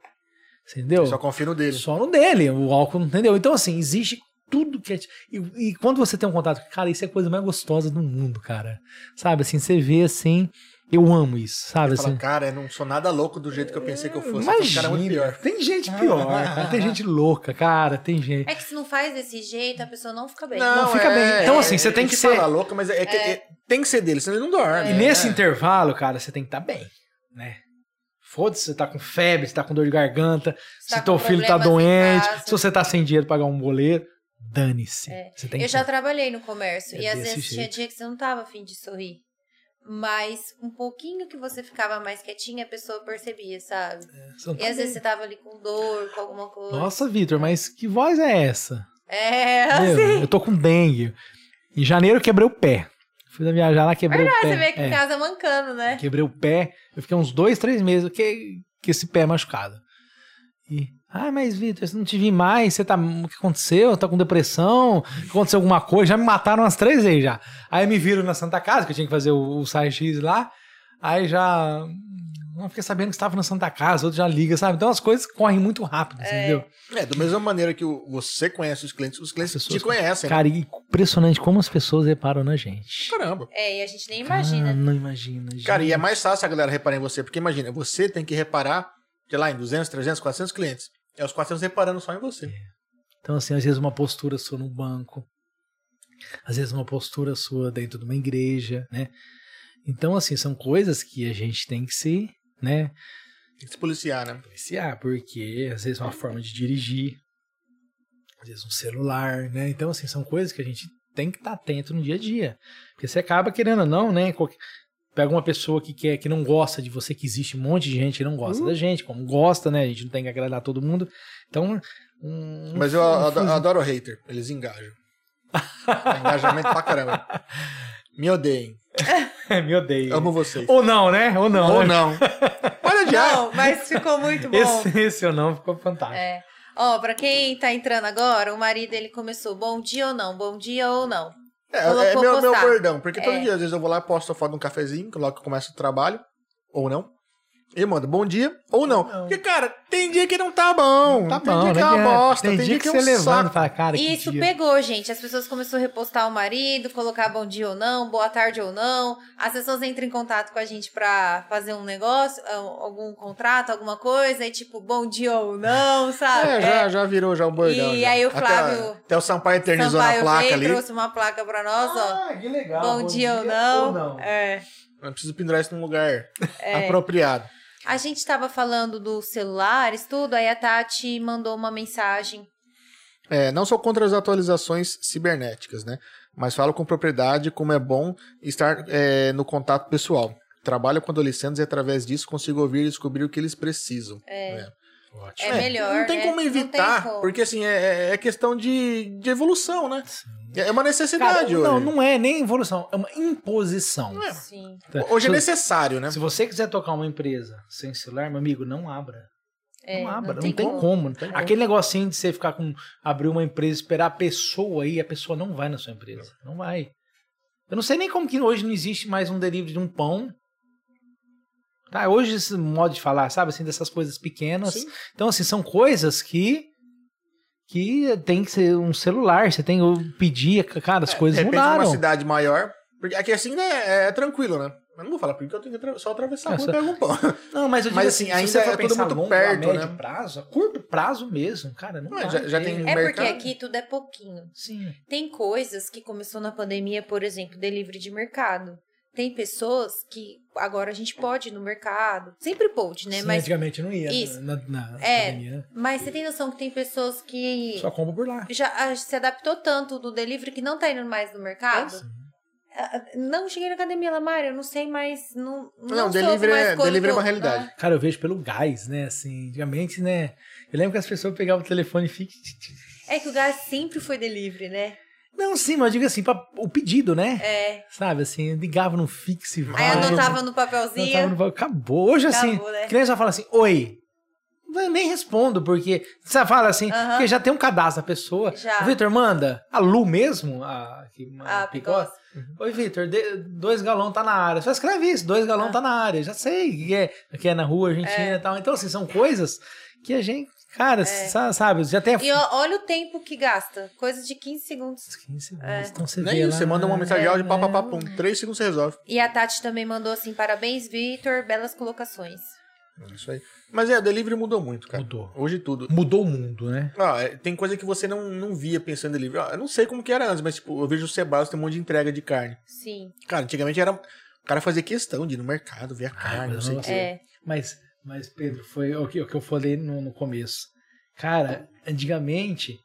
Entendeu? Só confio no dele. Só no dele, o álcool, entendeu? Então, assim, existe tudo que é. E, e quando você tem um contato, cara, isso é a coisa mais gostosa do mundo, cara. Sabe, assim, você vê assim, eu amo isso, sabe? Fala, Assim, cara, eu não sou nada louco do jeito que eu pensei que eu fosse. Imagina, cara é muito pior. tem gente pior, cara, *laughs* tem gente louca, cara, tem gente. É que se não faz desse jeito, a pessoa não fica bem. Não, fica bem. Então, assim, você tem que ser- falar louca, mas é, que é- tem que ser dele, senão ele não dorme. E né? nesse intervalo, cara, você tem que estar bem, né? Foda-se, você tá com febre, você tá com dor de garganta, Tá se teu com filho tá doente, se você tá sem dinheiro pra pagar um boleto, dane-se. É. Eu que já trabalhei no comércio É e às vezes tinha jeito. dia que você não tava afim de sorrir. Mas um pouquinho que você ficava mais quietinha, a pessoa percebia, sabe? Não E tá às bem. vezes você tava ali com dor, com alguma coisa. Nossa, Vitor, mas que voz é essa? É, Meu, *laughs* assim. eu tô com dengue. Em janeiro eu quebrei o pé. Fui viajar lá, quebrei o pé. Você vem aqui É, em casa mancando, né? Quebrei o pé. Eu fiquei uns dois, três meses que, que esse pé machucado. E, ah, mas Vitor, você não te vi mais, você tá. O que aconteceu? Tá com depressão? Aconteceu alguma coisa? Já me mataram umas três vezes já. Aí me viram na Santa Casa, que eu tinha que fazer o, o X lá. Aí já. Não fiquei sabendo que estava na Santa Casa, outro já liga, sabe? Então as coisas correm muito rápido, entendeu? É, da mesma maneira que você conhece os clientes, os clientes te conhecem. né? Cara, e impressionante como as pessoas reparam na gente. Caramba. É, e a gente nem imagina. Ah, não imagina. Gente. Cara, e é mais fácil a galera reparar em você, porque imagina, você tem que reparar, sei lá, em 200, 300, 400 clientes. É os 400 reparando só em você. Então, assim, às vezes uma postura sua num banco, às vezes uma postura sua dentro de uma igreja, né? Então, assim, são coisas que a gente tem que se, né, Tem que se policiar, né? policiar, porque às vezes é uma forma de dirigir, às vezes um celular, né? Então, assim, são coisas que a gente tem que estar atento no dia a dia. Porque você acaba querendo ou não, né? Pega uma pessoa que quer, que não gosta de você, que existe um monte de gente que não gosta da gente, como gosta, né? A gente não tem que agradar todo mundo. Então, um, Mas eu um adoro o hater. Eles engajam. É engajamento pra caramba. Me odeiem. *laughs* Me odeio. Amo vocês. Ou não, né? Ou não. Ou né? não. *laughs* Pode adiar. Não, mas ficou muito bom. Esse, esse ou não ficou fantástico. É. Ó, pra quem tá entrando agora, o marido ele começou bom dia ou não, bom dia ou não. É, é meu, meu bordão. Porque todo É. dia, às vezes, eu vou lá, posto a foto de um cafezinho, logo que eu começo o trabalho. Ou não. E manda bom dia ou não. Não. Porque, cara, tem dia que não tá bom. Tá tem bom, dia que é uma bosta. Tem, Tem, dia que, é você um levanta e fala, cara, que E isso dia. pegou, gente. As pessoas começaram a repostar o marido, colocar bom dia ou não, boa tarde ou não. As pessoas entram em contato com a gente pra fazer um negócio, ah, algum contrato, alguma coisa, e tipo, bom dia ou não, *laughs* sabe? É, já, já virou já o bordão. E já. aí o Até- Flávio- Até, o Sampaio eternizou Sampaio na placa veio, ali. trouxe uma placa pra nós, ó. Ah, que legal. Bom, dia, ou não. É. Eu preciso pendurar isso num lugar É. apropriado. A gente estava falando dos celulares, tudo, aí a Tati mandou uma mensagem. É, não sou contra as atualizações cibernéticas, né? Mas falo com propriedade como é bom estar é, no contato pessoal. Trabalho com adolescentes e através disso consigo ouvir e descobrir o que eles precisam. É, Ótimo. é melhor. Não tem né? como evitar, tem como. porque assim, é, é questão de, de evolução, né? É uma Cara, necessidade não, hoje. não é nem evolução, é uma imposição. Sim. Hoje é necessário, né? Se você quiser tocar uma empresa sem celular, meu amigo, não abra. É, não abra, não tem tem, como. como. tem como. Aquele negocinho de você ficar com. abrir uma empresa, esperar a pessoa aí, a pessoa não vai na sua empresa. Não vai. Eu não sei nem como que hoje não existe mais um delivery de um pão. Tá, hoje esse modo de falar, sabe, assim, dessas coisas pequenas. Sim. Então, assim, são coisas que que tem que ser um celular, você tem o pedir, cara, as coisas de repente, mudaram. uma cidade maior. Porque aqui assim né, é, é tranquilo, né? Eu não vou falar porque eu tenho que só atravessar a É, rua só- e pegar um pão. *laughs* Não, mas eu digo Mas, assim, assim, se você ainda for é tudo muito longo, perto, a médio né? prazo, a curto prazo mesmo, cara, não Não, já- já tem- É porque mercado. aqui tudo é pouquinho. Sim. Tem coisas que começou na pandemia, por exemplo, delivery de mercado. Tem pessoas que agora a gente pode ir no mercado. Sempre pode, né? Sim, Mas, antigamente não ia Isso. na, na É. pandemia, né? mas você tem noção que tem pessoas que Só compra por lá. já ah, se adaptou tanto do delivery que não tá indo mais no mercado? Ah, Não cheguei na academia, Lamar, eu não sei mais. Não, não, Não, delivery mais é- delivery é uma realidade. Cara, eu vejo pelo gás, né? Assim, antigamente, né? Eu lembro que as pessoas pegavam o telefone e ficavam. Ah, é que o gás sempre foi delivery, né? Não, sim, mas eu digo assim, pra, o pedido, né? É. Sabe, assim, ligava no fixe. Aí vai, anotava no papelzinho. anotava no- Acabou. Hoje, assim, Acabou, né? criança fala assim, oi. Eu nem respondo, porque você fala assim, Aham. porque já tem um cadastro da pessoa. Já. Vitor, manda. A Lu mesmo, a, que, Ah, a Picó. Picós. Oi, Vitor, dois galão tá na área. Só escreve isso, dois galão Ah. tá na área. Já sei que é, que é na rua argentina e tal. Então, assim, são coisas que a gente, cara, sa- sabe, já tem a... É. E olha o tempo que gasta. Coisa de 15 segundos. 15 segundos, É. então você Nem vê isso, lá, você manda uma mensagem de áudio, pá, pá, pá, é. pum. Três segundos você resolve. E a Tati também mandou assim: parabéns, Vitor, belas colocações. É Isso aí. Mas é, o delivery mudou muito, cara. Mudou. Hoje tudo. Mudou o mundo, né? Ó, é, tem coisa que você não, não via pensando em delivery. Ó, eu não sei como que era antes, mas tipo, eu vejo o Sebastião tem um monte de entrega de carne. Sim. Cara, antigamente era. O cara fazia questão de ir no mercado, ver a carne, não sei o quê. É. Mas, mas Pedro, foi o que, o que eu falei no, no começo. Cara, antigamente,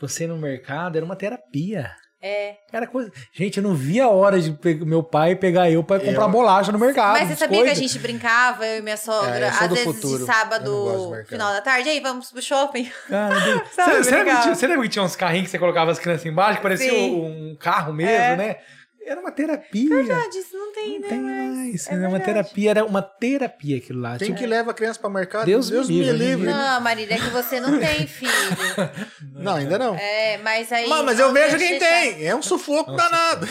você no mercado era uma terapia. É. Era coisa. Gente, eu não via a hora de pe- meu pai pegar eu pra comprar Eu- bolacha no mercado. Mas você sabia que a gente brincava, eu e minha sogra, É, às vezes futuro. de sábado, do mercado. final da tarde, aí vamos pro shopping. *laughs* Cara. Sabe, você, você lembra que tinha, você lembra que tinha uns carrinhos que você colocava as crianças embaixo, que parecia Sim. um, um carro mesmo, É. né? Era uma terapia. Verdade, isso não tem, Não né? tem mais. é era uma terapia, era uma terapia aquilo lá. Quem Tipo, que leva a criança pra mercado? Deus me me livre, em livre. dia. Não, Marília, é que você não tem filho. *laughs* Não, ainda não. É, mas aí. mas, mas eu vejo quem deixar. tem. É um sufoco Nossa, danado.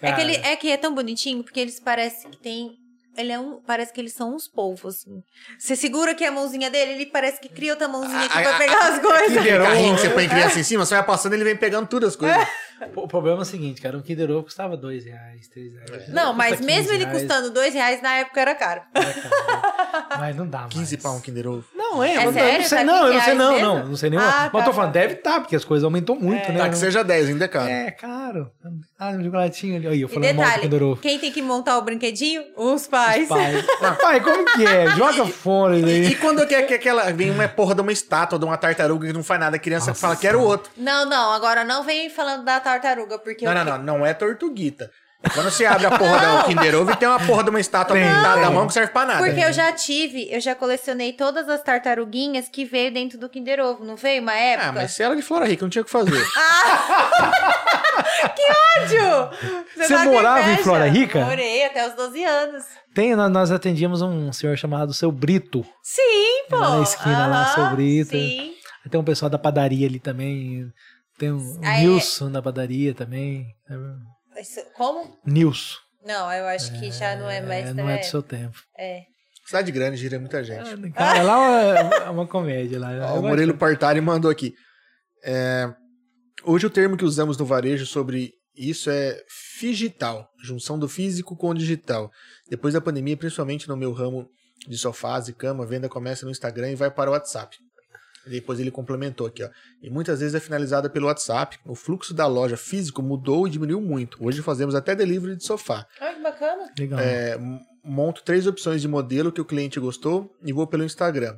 É que, ele, é que é tão bonitinho, porque eles parecem que tem. Ele é um. Parece que eles são uns polvos, assim. Você segura aqui a mãozinha dele, ele parece que cria outra mãozinha aqui Ah, pra ah, pegar as coisas. Que você *laughs* põe criança em cima, você vai passando ele vem pegando tudo as coisas. *laughs* O problema é o seguinte, cara, um Kinder Ovo custava dois reais, três reais. Não, Custa mas 15 mesmo ele reais, custando dois reais, na época era caro. era caro. Mas não dá *laughs* mais. 15 pau um Kinder Ovo. Não, é, É mas sério? não sei, Tá não, eu não 15 sei, não, não, não sei nem. Ah, mas eu tô tá, falando, tá. deve estar, porque as coisas aumentou muito, né? Tá, Não- que seja 10, ainda é caro. É, caro. Ah, um chocolatinho ali. Aí, eu E falando mal do Kinder detalhe, Ovo. quem tem que montar o brinquedinho? Os pais. Pai, *laughs* pai, como que é? Joga fora E aí. quando quer que aquela vem uma porra de uma estátua, de uma tartaruga que não faz nada, a criança Nossa. fala, quero outro. Não, não, agora não vem falando da tartaruga, porque Não, não, não, não é tortuguita. Quando você abre a porra do *laughs* Kinder Ovo e tem uma porra de uma estátua pintada na mão que serve pra nada. Porque eu já tive, eu já colecionei todas as tartaruguinhas que veio dentro do Kinder Ovo, não veio uma época? Ah, mas se era de Flora Rica, não tinha o que fazer. *laughs* *laughs* Ódio! Você tá com morava em? Flora Rica? Morei até os 12 anos. Tem, nós, atendíamos um senhor chamado Seu Brito. Sim, pô. Lá na esquina, lá, seu Brito. Sim. Tem um pessoal da padaria ali também. Tem um Ah, é? Nilson da padaria também. Isso- Como? Nilson. Não, eu acho que já não é mais. É, não né? é do seu tempo. É. Cidade grande, gira muita gente. Cara, lá é uma comédia. Lá. Ó, o. Murilo Partari mandou aqui. É, hoje o termo que usamos no varejo sobre isso é digital, junção do físico com o digital. Depois da pandemia, principalmente no meu ramo de sofás e cama, a venda começa no Instagram e vai para o WhatsApp. Depois ele complementou aqui, ó. E muitas vezes é finalizada pelo WhatsApp. O fluxo da loja físico mudou e diminuiu muito. Hoje fazemos até delivery de sofá. Ai, que bacana. Legal. É, monto três opções de modelo que o cliente gostou e vou pelo Instagram.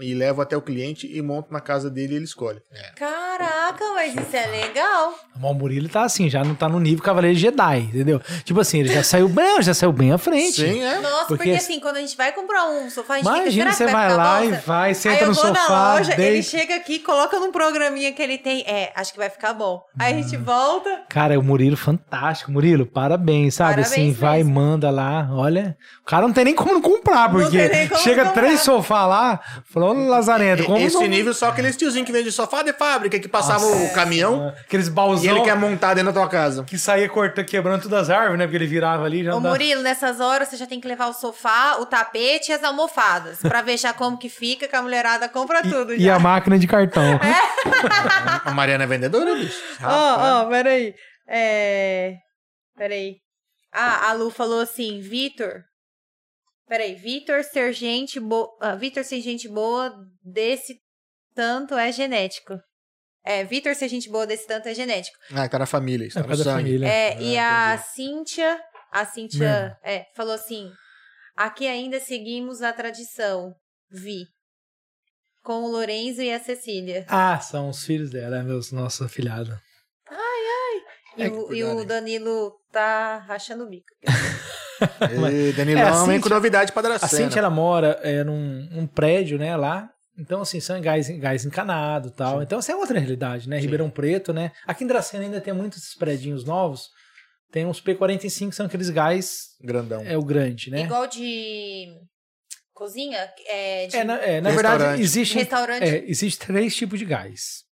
E levo até o cliente e monto na casa dele e ele escolhe. Caraca, mas isso é legal. O Murilo tá assim, já não tá no nível Cavaleiro Jedi, entendeu? Tipo assim, ele já saiu bem, já saiu bem à frente. Sim, é. Nossa, porque, Porque- assim, quando a gente vai comprar um sofá, a gente Imagina, você vai vai lá e vai, senta no vou na sofá, loja, ele deita. chega aqui, coloca num programinha que ele tem. É, acho que vai ficar bom. Aí a gente volta. Cara, o Murilo fantástico. Murilo, parabéns, sabe? Parabéns assim, vai, mesmo. manda lá. Olha, o cara não tem nem como não comprar, porque como chega comprar. três sofás lá, Falou, ô Lazarento, como Esse não- nível só aqueles tiozinhos que vende sofá de fábrica, que passava O caminhão Aqueles e baúzão ele quer montar dentro da tua casa. que saía cortando, quebrando todas as árvores, né? Porque ele virava ali já Ô, dá- Murilo, nessas horas você já tem que levar o sofá, o tapete e as almofadas. Pra ver já como que fica, que a mulherada compra tudo E já. a máquina de cartão. *laughs* *laughs* A Mariana é vendedora, bicho. Ó, ó, peraí. É... Peraí. Ah, a Lu falou assim, Vitor... Peraí, Vitor ser gente boa... Vitor ser gente boa desse tanto é genético. É, Vitor ser gente boa desse tanto é genético. Ah, tá na família, isso É tá no sangue. família. É, e a entendi. Cíntia, a Cíntia, é, falou assim: aqui ainda seguimos a tradição. Vi. Com o Lorenzo e a Cecília. Ah, são os filhos dela, é meus nossos afilhados. E, É, o, e o? Danilo tá rachando o bico. *laughs* E Danilão É, a vem com novidade pra A Dracena. Cintia, ela mora é, num, num prédio, né, lá. Então, assim, são gás, gás encanado e tal. Então, essa é outra realidade, né? Sim. Ribeirão Preto, né? Aqui em Dracena ainda tem muitos prédios novos. Tem uns P45, que são aqueles gás, Grandão. é o grande, né? Igual de cozinha, é, de É, na, é, na De verdade, existe, restaurante. é, existe três tipos de gás.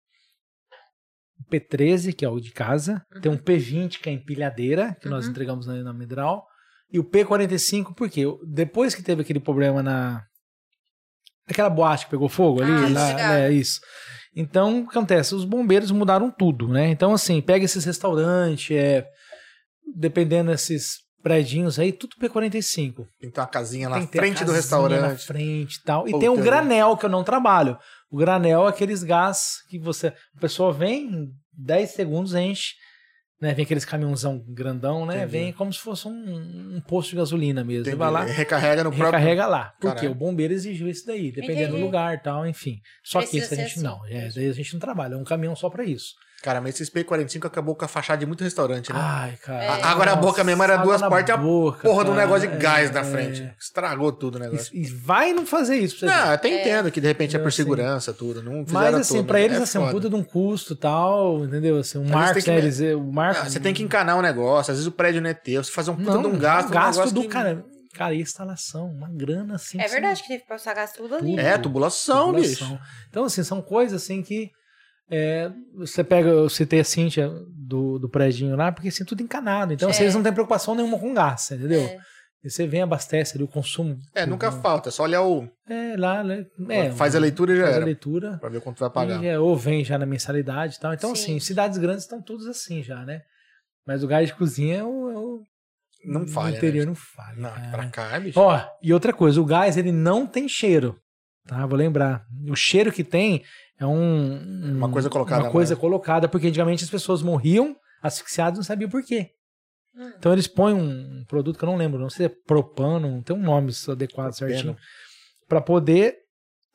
O P13, que é o de casa. Tem um P20, que é a empilhadeira, que nós Uhum. entregamos na, na Midral. E o P45, porque depois que teve aquele problema na. Aquela boate que pegou fogo ali, Ah, lá, é isso. Então, o que acontece? Os bombeiros mudaram tudo, né? Então, assim, pega esses restaurantes, é, dependendo desses predinhos aí, tudo P45. Tem que ter uma casinha na Tem frente do restaurante. Na frente e tal. E tem o granel, que eu não trabalho. O granel é aqueles gás que você. A pessoa vem, em 10 segundos enche. Né? Vem aqueles caminhãozão grandão, né? Entendi. Vem como se fosse um, um posto de gasolina mesmo. Entendi. vai lá, Recarrega no próprio. recarrega lá. Porque Caralho. o bombeiro exigiu isso daí, dependendo Entendi. do lugar e tal, enfim. Só que Precisa esse a gente assim. não. É, daí a gente não trabalha. É um caminhão só pra isso. Cara, mas esse P45 acabou com a fachada de muito restaurante, né? Ai, cara. É. Agora a boca mesmo era duas na portas e a boca, Porra de um cara. negócio de gás É, na frente. Estragou tudo o negócio. E, e vai não fazer isso pra você ver. Não, eu até entendo que de repente é por assim. segurança, tudo. Não Mas assim, tudo, pra eles, é assim, um puta de um custo e tal, entendeu? Assim, um marco, né? Eles, o marco. Ah, você tem que encanar um negócio, às vezes o prédio não é teu, você faz um puta não, de um gasto. um gasto do que- cara. Cara, e instalação, uma grana assim. É verdade que teve que passar gás tudo ali. É, tubulação, tubulação. bicho. Então, assim, são coisas assim que. É, você pega, eu citei a Cíntia do, do prédio lá, porque assim, tudo encanado. Então, assim, É. eles não têm preocupação nenhuma com gás, entendeu? É. E você vem, abastece ali o consumo. É, nunca falta, é só olhar o. É, lá, né? É, faz a leitura e já faz a era. leitura. Pra ver quanto vai pagar. E é, ou vem já na mensalidade e tal. Então, Sim. assim, cidades grandes estão todas assim já, né? Mas o gás de cozinha é o. é o- Não falha. No interior né? não falha. Não, cara. pra cá, bicho. Ó, e outra coisa, o gás ele não tem cheiro, tá? Vou lembrar. O cheiro que tem é um, um- Uma coisa colocada Uma coisa colocada, porque antigamente as pessoas morriam asfixiadas e não sabiam por quê. Hum. Então eles põem um produto que eu não lembro, não sei se é propano, não tem um nome adequado certinho, para poder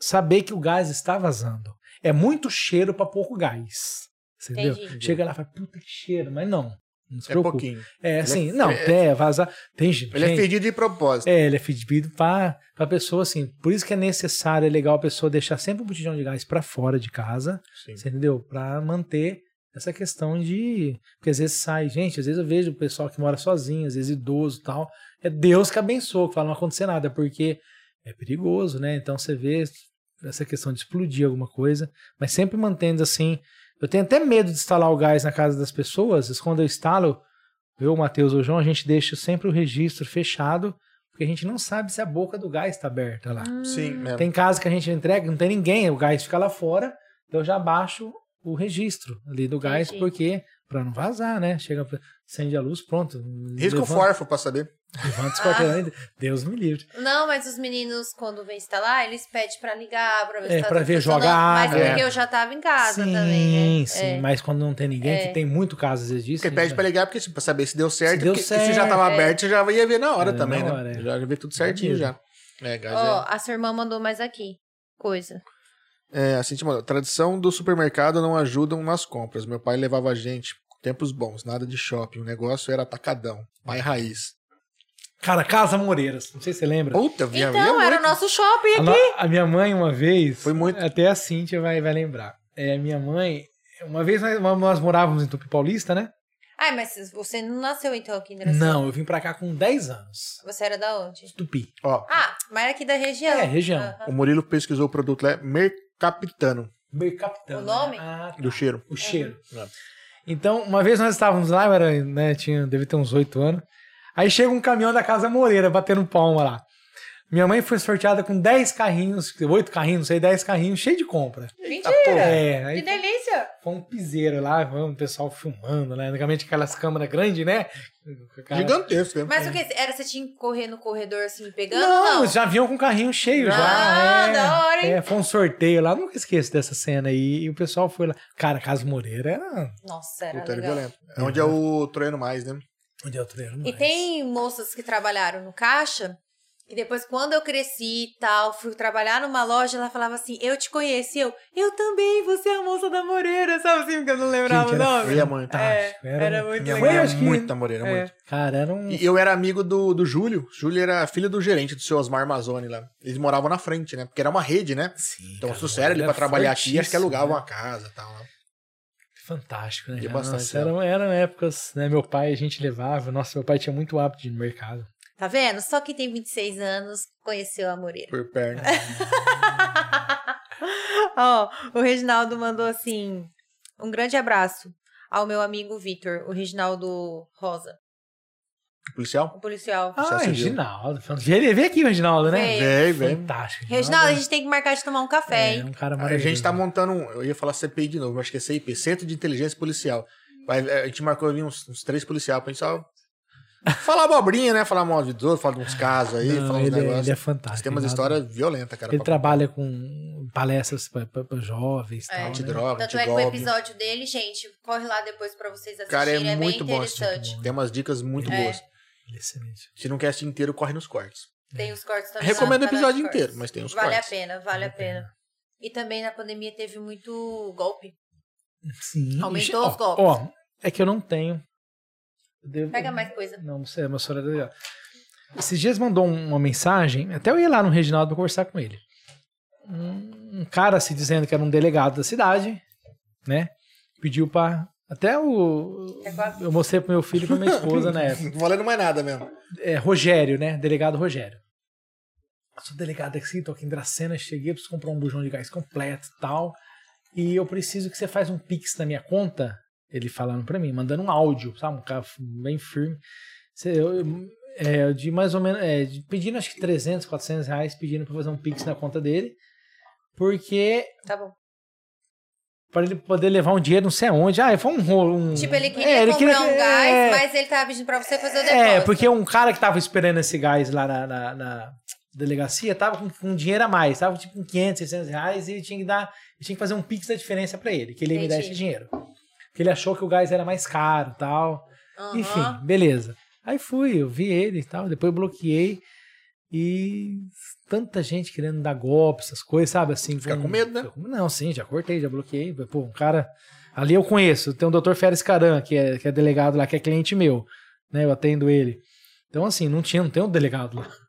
saber que o gás está vazando. É muito cheiro para pouco gás. Entendeu? Entendi. Chega lá e fala, puta que cheiro, mas não. Não se É preocupe. pouquinho. É assim, é- não, é- é, vazar. Tem gente. Ele é fedido de propósito. É, ele é fedido para a pessoa, assim. Por isso que é necessário, é legal a pessoa deixar sempre um botijão de gás para fora de casa, Sim. você entendeu? Para manter essa questão de. Porque às vezes sai, gente, às vezes eu vejo o pessoal que mora sozinho, às vezes idoso e tal. É Deus que abençoa, que fala não acontecer nada, porque é perigoso, né? Então você vê essa questão de explodir alguma coisa, mas sempre mantendo assim. Eu tenho até medo de instalar o gás na casa das pessoas, mas quando eu instalo, eu, o Matheus ou o João, a gente deixa sempre o registro fechado, porque a gente não sabe se a boca do gás está aberta lá. Sim, mesmo. Tem casa que a gente entrega, não tem ninguém, o gás fica lá fora, então eu já baixo o registro ali do gás, Entendi. porque para não vazar, né? Chega, acende a luz, pronto. Risca o levanta- forfo pra saber. Levanta os quarteirões, Deus me livre. Não, mas os meninos, quando vem instalar, eles pedem pra ligar, pra ver É, se tá pra tudo ver, jogar Mas água. porque É. eu já tava em casa sim, também, né? sim, É. mas quando não tem ninguém, É. que tem muito caso às vezes disso. Porque pede pra ligar, porque, tipo, pra saber se deu certo. deu porque se já tava certo, é. aberto, você já ia ver na hora É, também, na né? hora, é. Já ia ver tudo certinho mesmo. já. É, gás Ó, a sua irmã mandou mais aqui. Coisa. é... é. Assim, tipo, tradição do supermercado não ajudam nas compras. Meu pai levava a gente tempos bons, nada de shopping. O negócio era atacadão. Pai raiz. Cara, Casa Moreiras, não sei se você lembra. Puta, via, Então, via era muito. o nosso shopping A, aqui. no- a minha mãe, uma vez. Foi muito- Até a Cíntia vai, vai lembrar. É, minha mãe, uma vez nós, nós morávamos em Tupi Paulista, né? Ai, mas você não nasceu então aqui em Dracena? Não, eu vim pra cá com 10 anos. Você era da onde? Tupi. Ó, Ah, mas era aqui da região. É, região. Aham. o Murilo pesquisou o produto lá, é Mercapitano, Mercapitano. O nome? né? Ah, tá. do cheiro. O cheiro. É. Então, uma vez nós estávamos lá, eu era, né, tinha, deve ter uns oito anos. Aí chega um caminhão da Casa Moreira batendo palma lá. Minha mãe foi sorteada com 10 carrinhos, oito carrinhos, não sei, 10 carrinhos, cheio de compra. Mentira! É, Que aí delícia! foi um piseiro lá, foi um pessoal filmando, né? Antigamente aquelas câmeras grandes, né? Cara- Gigantesco, né? Mas o que? Era você tinha que correr no corredor assim, pegando? Não, Não, já vinham com o carrinho cheio já. Ah, é, da hora, hein? É, foi um sorteio lá, nunca esqueço dessa cena aí. E o pessoal foi lá. Cara, Casa Moreira era Nossa, era Puta, era legal. violento. É onde é o Troiano Mais, né? Onde eu treino E mais. tem moças que trabalharam no caixa, e depois, quando eu cresci e tal, fui trabalhar numa loja, ela falava assim: Eu te conheço. E eu, eu também, você é a moça da Moreira, sabe assim, porque eu não lembrava Gente, o era nome. Eu ia muito. fantástico. É, era um- muito Minha legal. mãe que- muito namoreira, É. muito. Cara, era um. E eu era amigo do, do Júlio. Júlio era filho do gerente do seu Osmar Amazoni lá. Eles moravam na frente, né? Porque era uma rede, né? Sim, Então, cara, se sério, ele era pra trabalhar aqui, acho que alugava né? uma casa e tal. né? Fantástico, né? Nossa, eram, eram épocas, né? Meu pai, a gente levava. Nossa, meu pai tinha muito hábito de ir no mercado. Tá vendo? Só quem tem 26 anos conheceu a Moreira. Por perna. *laughs* Ó, o Reginaldo mandou assim: um grande abraço ao meu amigo Vitor, o Reginaldo Rosa, Policial? o policial. Ah, civil. Reginaldo. Vem, vem aqui, Reginaldo, né? Vem, vem. Fantástico. Reginaldo, a gente tem que marcar de tomar um café, é hein? um cara A gente tá montando um. Eu ia falar CPI de novo, mas acho que é CIP Centro de Inteligência Policial. Vai- A gente marcou vir uns, uns três policiais pra gente só. Falar abobrinha, né? Falar mal de outros, falar de uns casos aí, Não, falar uns ele, é- negócios. ele é fantástico. Mas tem umas histórias violentas, cara. Ele pra- trabalha com palestras para jovens e É. tal. né? Antidroga, Tanto é que o episódio dele, gente, corre lá depois pra vocês assistirem. Cara, é é, muito bem bom tipo interessante. Tem umas dicas muito É. boas. Ele é excelente. Se não quer assistir inteiro, corre nos cortes. Tem os cortes também. Recomendo o canal episódio inteiro, mas tem os Vale cortes. a pena, vale a pena. E também na pandemia teve muito golpe. Sim. Aumentou Ó, os golpes. Ó, é que eu não tenho. Eu devo- Pega mais coisa. Não, não sei, a senhora é legal. Esses dias mandou um, uma mensagem, até eu ia lá no Reginaldo pra conversar com ele. Um, um cara se dizendo que era um delegado da cidade, né? Pediu pra. Até o. É quase- Eu mostrei pro meu filho e pra minha esposa na época. Não valendo mais nada mesmo. É, Rogério, né? Delegado Rogério. Sou delegado aqui, tô aqui em Dracena, cheguei, preciso comprar um bujão de gás completo e tal. E eu preciso que você faça um pix na minha conta. Ele falando pra mim, mandando um áudio, sabe? Um cara bem firme. Você- eu- eu- é, de mais ou menos, é, de- pedindo acho que 300, 400 reais, pedindo pra fazer um pix na conta dele. Porque Tá bom. Para ele poder levar um dinheiro não sei aonde. Ah, foi um rolo. Um... Tipo, ele queria É, ele comprar queria- um gás, é, mas ele tava pedindo pra você fazer o depósito. É, porque um cara que tava esperando esse gás lá na, na- na delegacia tava com, com dinheiro a mais, tava tipo com 500, 600 reais e ele tinha que dar, ele tinha que fazer um pix da diferença pra ele, que ele ia me dar esse dinheiro. Porque ele achou que o gás era mais caro e tal. Aham. Enfim, beleza. Aí fui, eu vi ele e tal, depois bloqueei e tanta gente querendo dar golpe, essas coisas, sabe assim. Fica com- com medo, né? Não, sim, já cortei, já bloqueei. Pô, um cara. Ali eu conheço, tem o Dr. Férez Caran, que é, que é delegado lá, que é cliente meu, né? Eu atendo ele. Então, assim, não tinha, não tem um delegado lá. *laughs*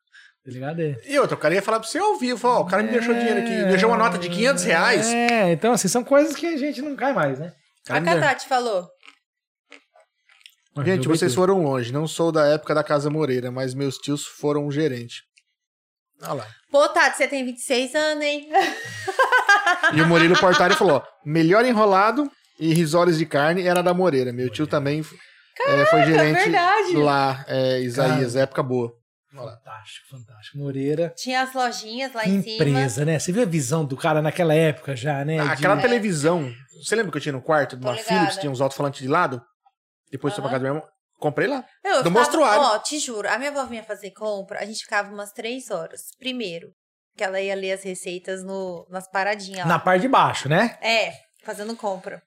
Delegado é. E outra, o cara ia falar pra você ao vivo, ó, o cara me deixou dinheiro aqui, deixou uma nota de 500 reais. É, então, assim, são coisas que a gente não cai mais, né? A me Catati falou. Gente, vocês foram longe. Não sou da época da Casa Moreira, mas meus tios foram um gerente. Olha lá. Pô, Tati, você tem 26 anos, hein? E o Murilo Portari *laughs* falou: ó, melhor enrolado e risórios de carne era da Moreira. Meu tio também é, foi gerente verdade. lá, é, Isaías, época boa. Fantástico, fantástico. Moreira. Tinha as lojinhas lá em cima. empresa, né? Você viu a visão do cara naquela época já, né? De- Aquela televisão. Você lembra que eu tinha no quarto? Tô Uma. Philips, tinha uns alto-falantes de lado? Depois Aham. casa do meu irmão. Comprei lá. Eu Do mostruário. Ó, te juro, a minha avó vinha fazer compra, a gente ficava umas três horas. Primeiro, que ela ia ler as receitas no, nas paradinhas lá. Na parte de baixo, né? É, fazendo compra.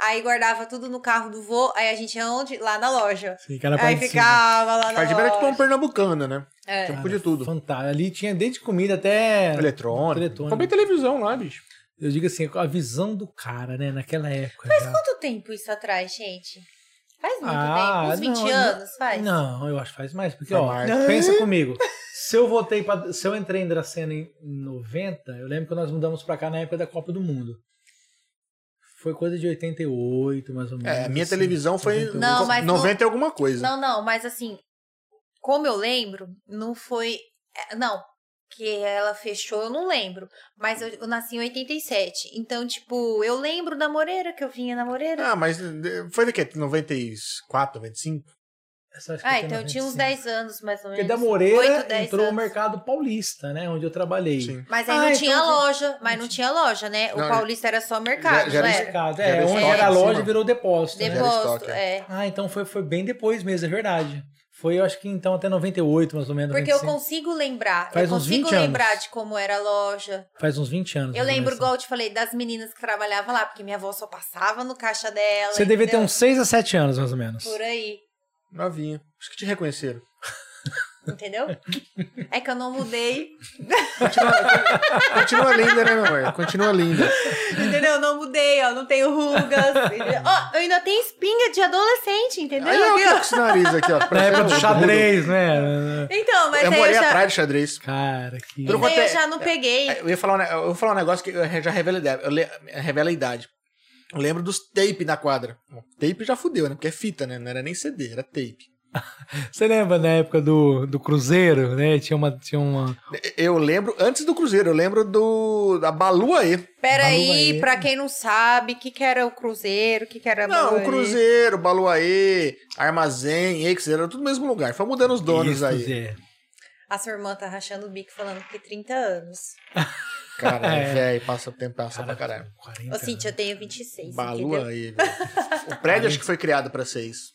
Aí guardava tudo no carro do vô, aí a gente ia onde? Lá na loja. Sim, aí parte de cima. ficava lá na Parte de era loja. tipo uma pernambucana, né? É. Tipo de tudo. Fantástico. Ali tinha desde comida até. Eletrônico. Eletrônico. Comprei televisão lá, bicho. Eu digo assim, a visão do cara, né? Naquela época. Faz já. quanto tempo isso atrás, gente? Faz muito Ah, tempo? Uns 20 não, anos, faz? Não, eu acho que faz mais. Porque, Faz ó, mais. *laughs* pensa *laughs* comigo. Se eu voltei para Se eu entrei em Dracena em 90, eu lembro que nós mudamos pra cá na época da Copa do Mundo. foi coisa de 88, mais ou menos. É, a minha assim, televisão foi 98. Não, mas 90 e alguma coisa. Não, não, mas assim, como eu lembro, não foi. é, Não, que ela fechou, eu não lembro. Mas eu, eu nasci em 87. Então, tipo, eu lembro da Moreira, que eu vinha na Moreira. Ah, mas foi de quê? 94, 95? Essa acho que Ah, então eu tinha uns 95. 10 anos, mais ou Porque menos. da Moreira 8, 10 entrou o anos. mercado paulista, né? Onde eu trabalhei. Sim. Mas aí Ah, não então tinha loja, mas não tinha loja, né? O Não, Paulista era só mercado, já- já não era? Mercado, Já era é, onde era a loja virou depósito. né? Depósito, estoque, é. Ah, então foi, foi bem depois mesmo, é verdade. Foi, eu acho que então até 98, mais ou menos. Porque eu 95. consigo lembrar. Faz eu uns consigo 20 lembrar anos. de como era a loja. Faz uns 20 anos. Eu lembro, igual eu te falei, das meninas que trabalhavam lá, porque minha avó só passava no caixa dela. Você devia ter uns 6 a 7 anos, mais ou menos. Por aí. Novinha. Acho que te reconheceram. Entendeu? É que eu não mudei. Continua linda, né, meu amor? Continua linda. Entendeu? Eu não mudei, ó. Não tenho rugas. Ó, eu ainda tenho espinha de adolescente, entendeu? Aí, ó, com esse nariz aqui, ó. Na época do o xadrez, né? Então, mas Eu aí eu morei já, atrás do xadrez. Cara, que. Tudo eu é- já não peguei. Eu ia falar um, eu ia falar um negócio que eu já revela a idade. Eu revela a idade. Eu lembro dos tape na quadra. Tape já fudeu, né? Porque é fita, né? Não era nem CD, era tape. *laughs* Você lembra na época do, do Cruzeiro, né? Tinha uma. Tinha uma... Eu lembro, antes do Cruzeiro, eu lembro do da Baluaê. Pera aí, Baluaê. pra quem não sabe, o que, que era o Cruzeiro, o que, que era Não, Baluaê? o Cruzeiro, Baluaê, Armazém, Ex, era tudo no mesmo lugar. Foi mudando os donos Isso, aí. Zé. A sua irmã tá rachando o bico falando que 30 anos. *laughs* Cara, É. é velho, passa o tempo, passa Cara, pra caralho. 40 Ô, Cintia, eu tenho 26, entendeu? Baluaê. O prédio acho que foi criado pra seis.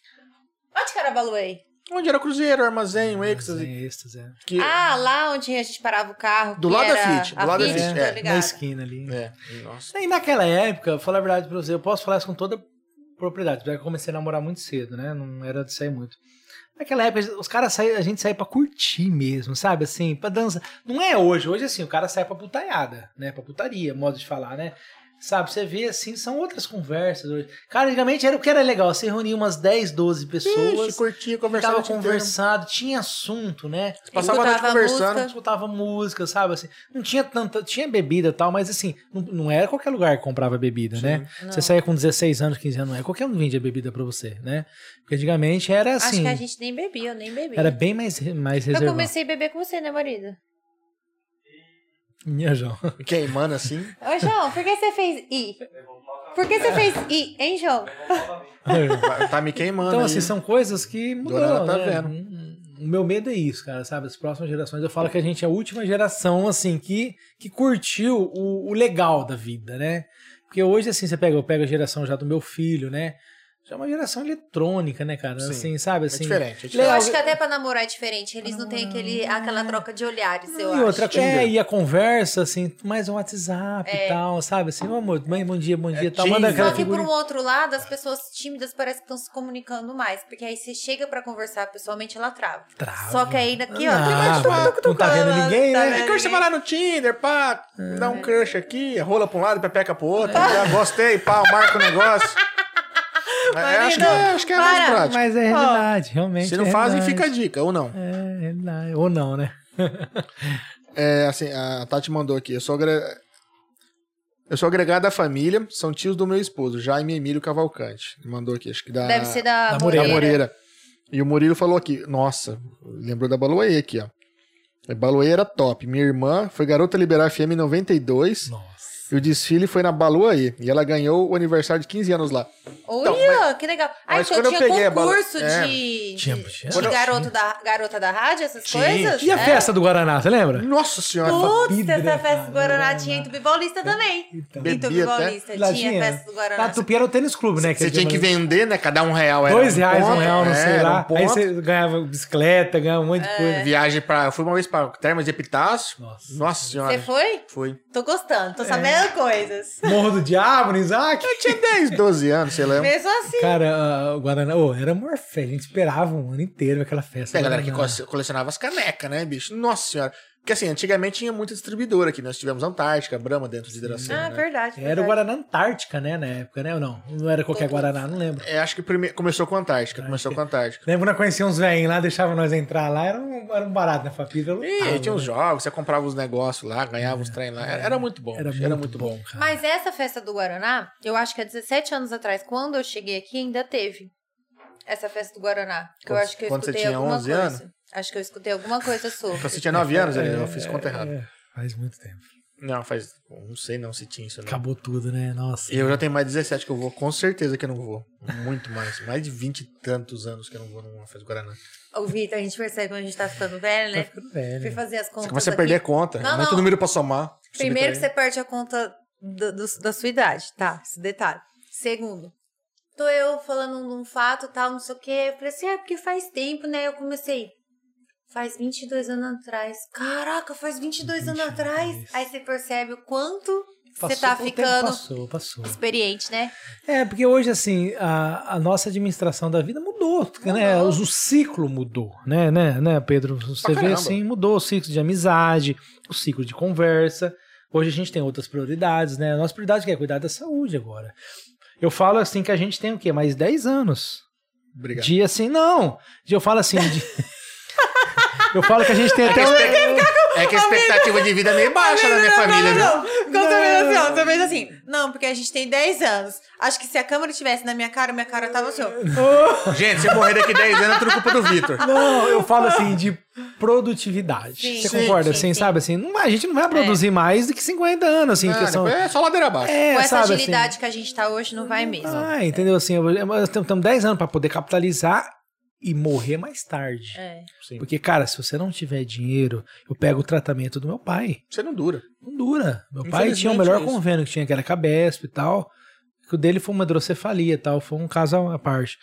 Onde que era Baluaê? Onde era Cruzeiro, Armazém, o anos. Êxtase, é. que Ah, lá onde a gente parava o carro. Do lado da Fit, do lado da Fit, tô é. Na esquina ali. É, nossa. E naquela época, vou falar a verdade pra você, eu posso falar isso com toda propriedade, porque eu comecei a namorar muito cedo, né? Não era de sair muito. Naquela época, os caras saíam, a gente saía pra curtir mesmo, sabe? Assim, pra dança. Não é hoje, hoje assim, o cara sai pra putaiada, né? Pra putaria, modo de falar, né? Sabe, você vê assim, são outras conversas hoje. Cara, antigamente era o que era legal, você reunia umas 10, 12 pessoas, Ixi, curtia, conversava tava o dia inteiro. conversando, tinha assunto, né? Passava a conversando. música. escutava música, sabe? Assim, não tinha tanta. Tinha bebida e tal, mas assim, não, não era qualquer lugar que comprava bebida, né? Não. Você saía com 16 anos, 15 anos, não é qualquer um vendia bebida pra você, né? Porque antigamente era Acho assim. que a gente nem bebia, eu nem bebi. Era bem mais, mais Eu reservado. comecei a beber com você, né, marido? Minha João. Queimando assim. Ô, João, por que você fez I? Por que você fez I, hein, João? Tá me queimando. Então, aí. assim, são coisas que mudou, Dona tá né? vendo. Hum, O meu medo é isso, cara, sabe? As próximas gerações, eu falo que a gente é a última geração, assim, que, que curtiu o, o legal da vida, né? Porque hoje, assim, você pega, eu pego a geração já do meu filho, né? Já é uma geração eletrônica, né, cara? Sim. Assim, sabe? É Assim, diferente, é Eu diferente. acho que até pra namorar é diferente. Eles não têm aquele, aquela troca de olhares, eu e acho. outra é, e a conversa, assim, mais um WhatsApp É. e tal, sabe? Assim, amor, mãe, bom dia, bom dia, É tal. Manda aquela Só que por um outro lado, as pessoas tímidas parecem que estão se comunicando mais. Porque aí você chega pra conversar pessoalmente, ela trava. Trava. Só que aí daqui, ó. Ah, tuc, tuc, tuc, não tá vendo tuc, ninguém, tá né? vendo É que você vai lá no Tinder, pá, dá um crush aqui, rola pra um lado e pepeca pro outro. Já gostei, pá, marca o negócio. *laughs* É, acho, que, é- acho que é mais para. prático. Mas é realidade, realmente. Se não é fazem, fica a dica, ou não. É, realidade. Ou não, né? É, assim, a Tati mandou aqui. Eu sou, agre... eu sou à família, são tios do meu esposo, Jaime Emílio Cavalcante. Mandou aqui, acho que da, Deve ser da, Da da Moreira. Moreira. E o Murilo falou aqui, nossa, lembrou da Baluaê aqui, ó. A Baluaê era top. Minha irmã foi garota liberar FM em 92 Nossa. E o desfile foi na Baluaê. E ela ganhou o aniversário de 15 anos lá. Olha, Então, que legal. Ah, mas então quando eu tinha peguei a bala- concurso É. de, Tinha- de, tinha. de eu- garota, da, garota da rádio, essas Tinha. coisas? E a É. festa do Guaraná, você lembra? Nossa senhora! Putz, essa festa do Guaraná tinha em Tupi Paulista também. Então. Em Tupi. Paulista tinha tinha. festa do Guaraná. Na Tupi era o tênis clube, né? Você tinha tinha que vender, né? Cada um real era Dois um reais, ponto, um real, não é, sei lá. um. Aí você ganhava bicicleta, ganhava um monte É. de coisa. Viagem pra. Eu fui uma vez pra Termas de Epitácio. Nossa. Senhora. Você foi? Fui. Tô gostando, É. tô sabendo coisas. Morro do Diabo, no Isaac. Eu tinha 10, 12 anos, sei lá. Mesmo assim. Cara, ah, o Guaraná, ô, era morfé. A gente esperava um ano inteiro aquela festa. Tem a galera que colecionava as canecas, né, bicho? Nossa senhora. Porque assim, antigamente tinha muita distribuidora aqui. Nós tivemos Antártica, Brahma dentro de Dracena. Ah, né? verdade. Era o verdade. Guaraná Antártica, né, na época, né? Ou não? Não era qualquer Guaraná, não lembro. É, acho que prime... começou com Antártica. Começou com Antártica. Lembro que nós conhecíamos uns velhinhos lá, deixavam nós entrar lá, era um, era um barato na Fapira. E aí tinha uns jogos, você comprava os negócios lá, ganhava os trem lá. Era, era muito bom. Era bicho, muito, bom, cara. Mas essa festa do Guaraná, eu acho que há 17 anos atrás, quando eu cheguei aqui, ainda teve essa festa do Guaraná. Que eu Quando- acho que eu quando você escutei tinha alguma 11 coisa. anos? Acho que eu escutei alguma coisa sobre. Você tinha 9 anos, ali, eu fiz conta errada. É, faz muito tempo. Não, faz. Não sei não se tinha isso, não. Acabou tudo, né? Nossa. Eu já tenho mais de 17 que eu vou, com certeza que eu não vou. Muito mais. Mais de 20 e tantos anos que eu não vou numa festa do Guaraná. Ô, Vitor, a gente percebe quando a gente tá ficando velho, né? Tá ficando velho. Fui fazer as Você contas. começa a aqui. perder a conta. Não, Muito não. número pra somar. Primeiro que você perde a conta do- do- da sua idade, tá? Esse detalhe. Segundo, tô eu falando num fato, tal, não sei o quê. Eu falei assim, é porque faz tempo, né? Eu comecei. Faz 22 anos atrás. Caraca, faz 22, anos 22. atrás. Aí você percebe o quanto você tá ficando Passou, passou. experiente, né? É, porque hoje, assim, a, a nossa administração da vida mudou, né? O, o ciclo mudou, né, né, né, Pedro? Você Pra vê caramba. assim, mudou o ciclo de amizade, o ciclo de conversa. Hoje a gente tem outras prioridades, né? A nossa prioridade é cuidar da saúde agora. Eu falo assim que a gente tem o quê? Mais 10 anos. Obrigado. De assim, não. De, eu falo assim. de- *laughs* eu falo que a gente tem até. um- É que a expectativa de vida é meio baixa na minha família, viu? não. Quando você fez assim, assim. Não, porque a gente tem 10 anos. Acho que se a câmera estivesse na minha cara, minha cara tava assim, ó. Gente, se eu morrer daqui 10 anos, é tudo culpa do Vitor. Não, eu falo assim de produtividade. Sim. Você Sim, concorda? sim, assim, sim. sabe assim? Não, a gente não vai produzir mais do que 50 anos, assim, Não, questão. é só ladeira abaixo. É, Com essa sabe, agilidade assim, que a gente tá hoje, não vai mesmo. Ah, entendeu? Assim, eu- eu- nós temos 10 anos pra poder capitalizar e morrer mais tarde. É. Sim. Porque, cara, se você não tiver dinheiro, eu pego o tratamento do meu pai. Você não dura. Não dura. Meu pai tinha o melhor isso. convênio que tinha, que era Cabesp e tal. Que o dele foi uma hidrocefalia e tal. Foi um caso à parte.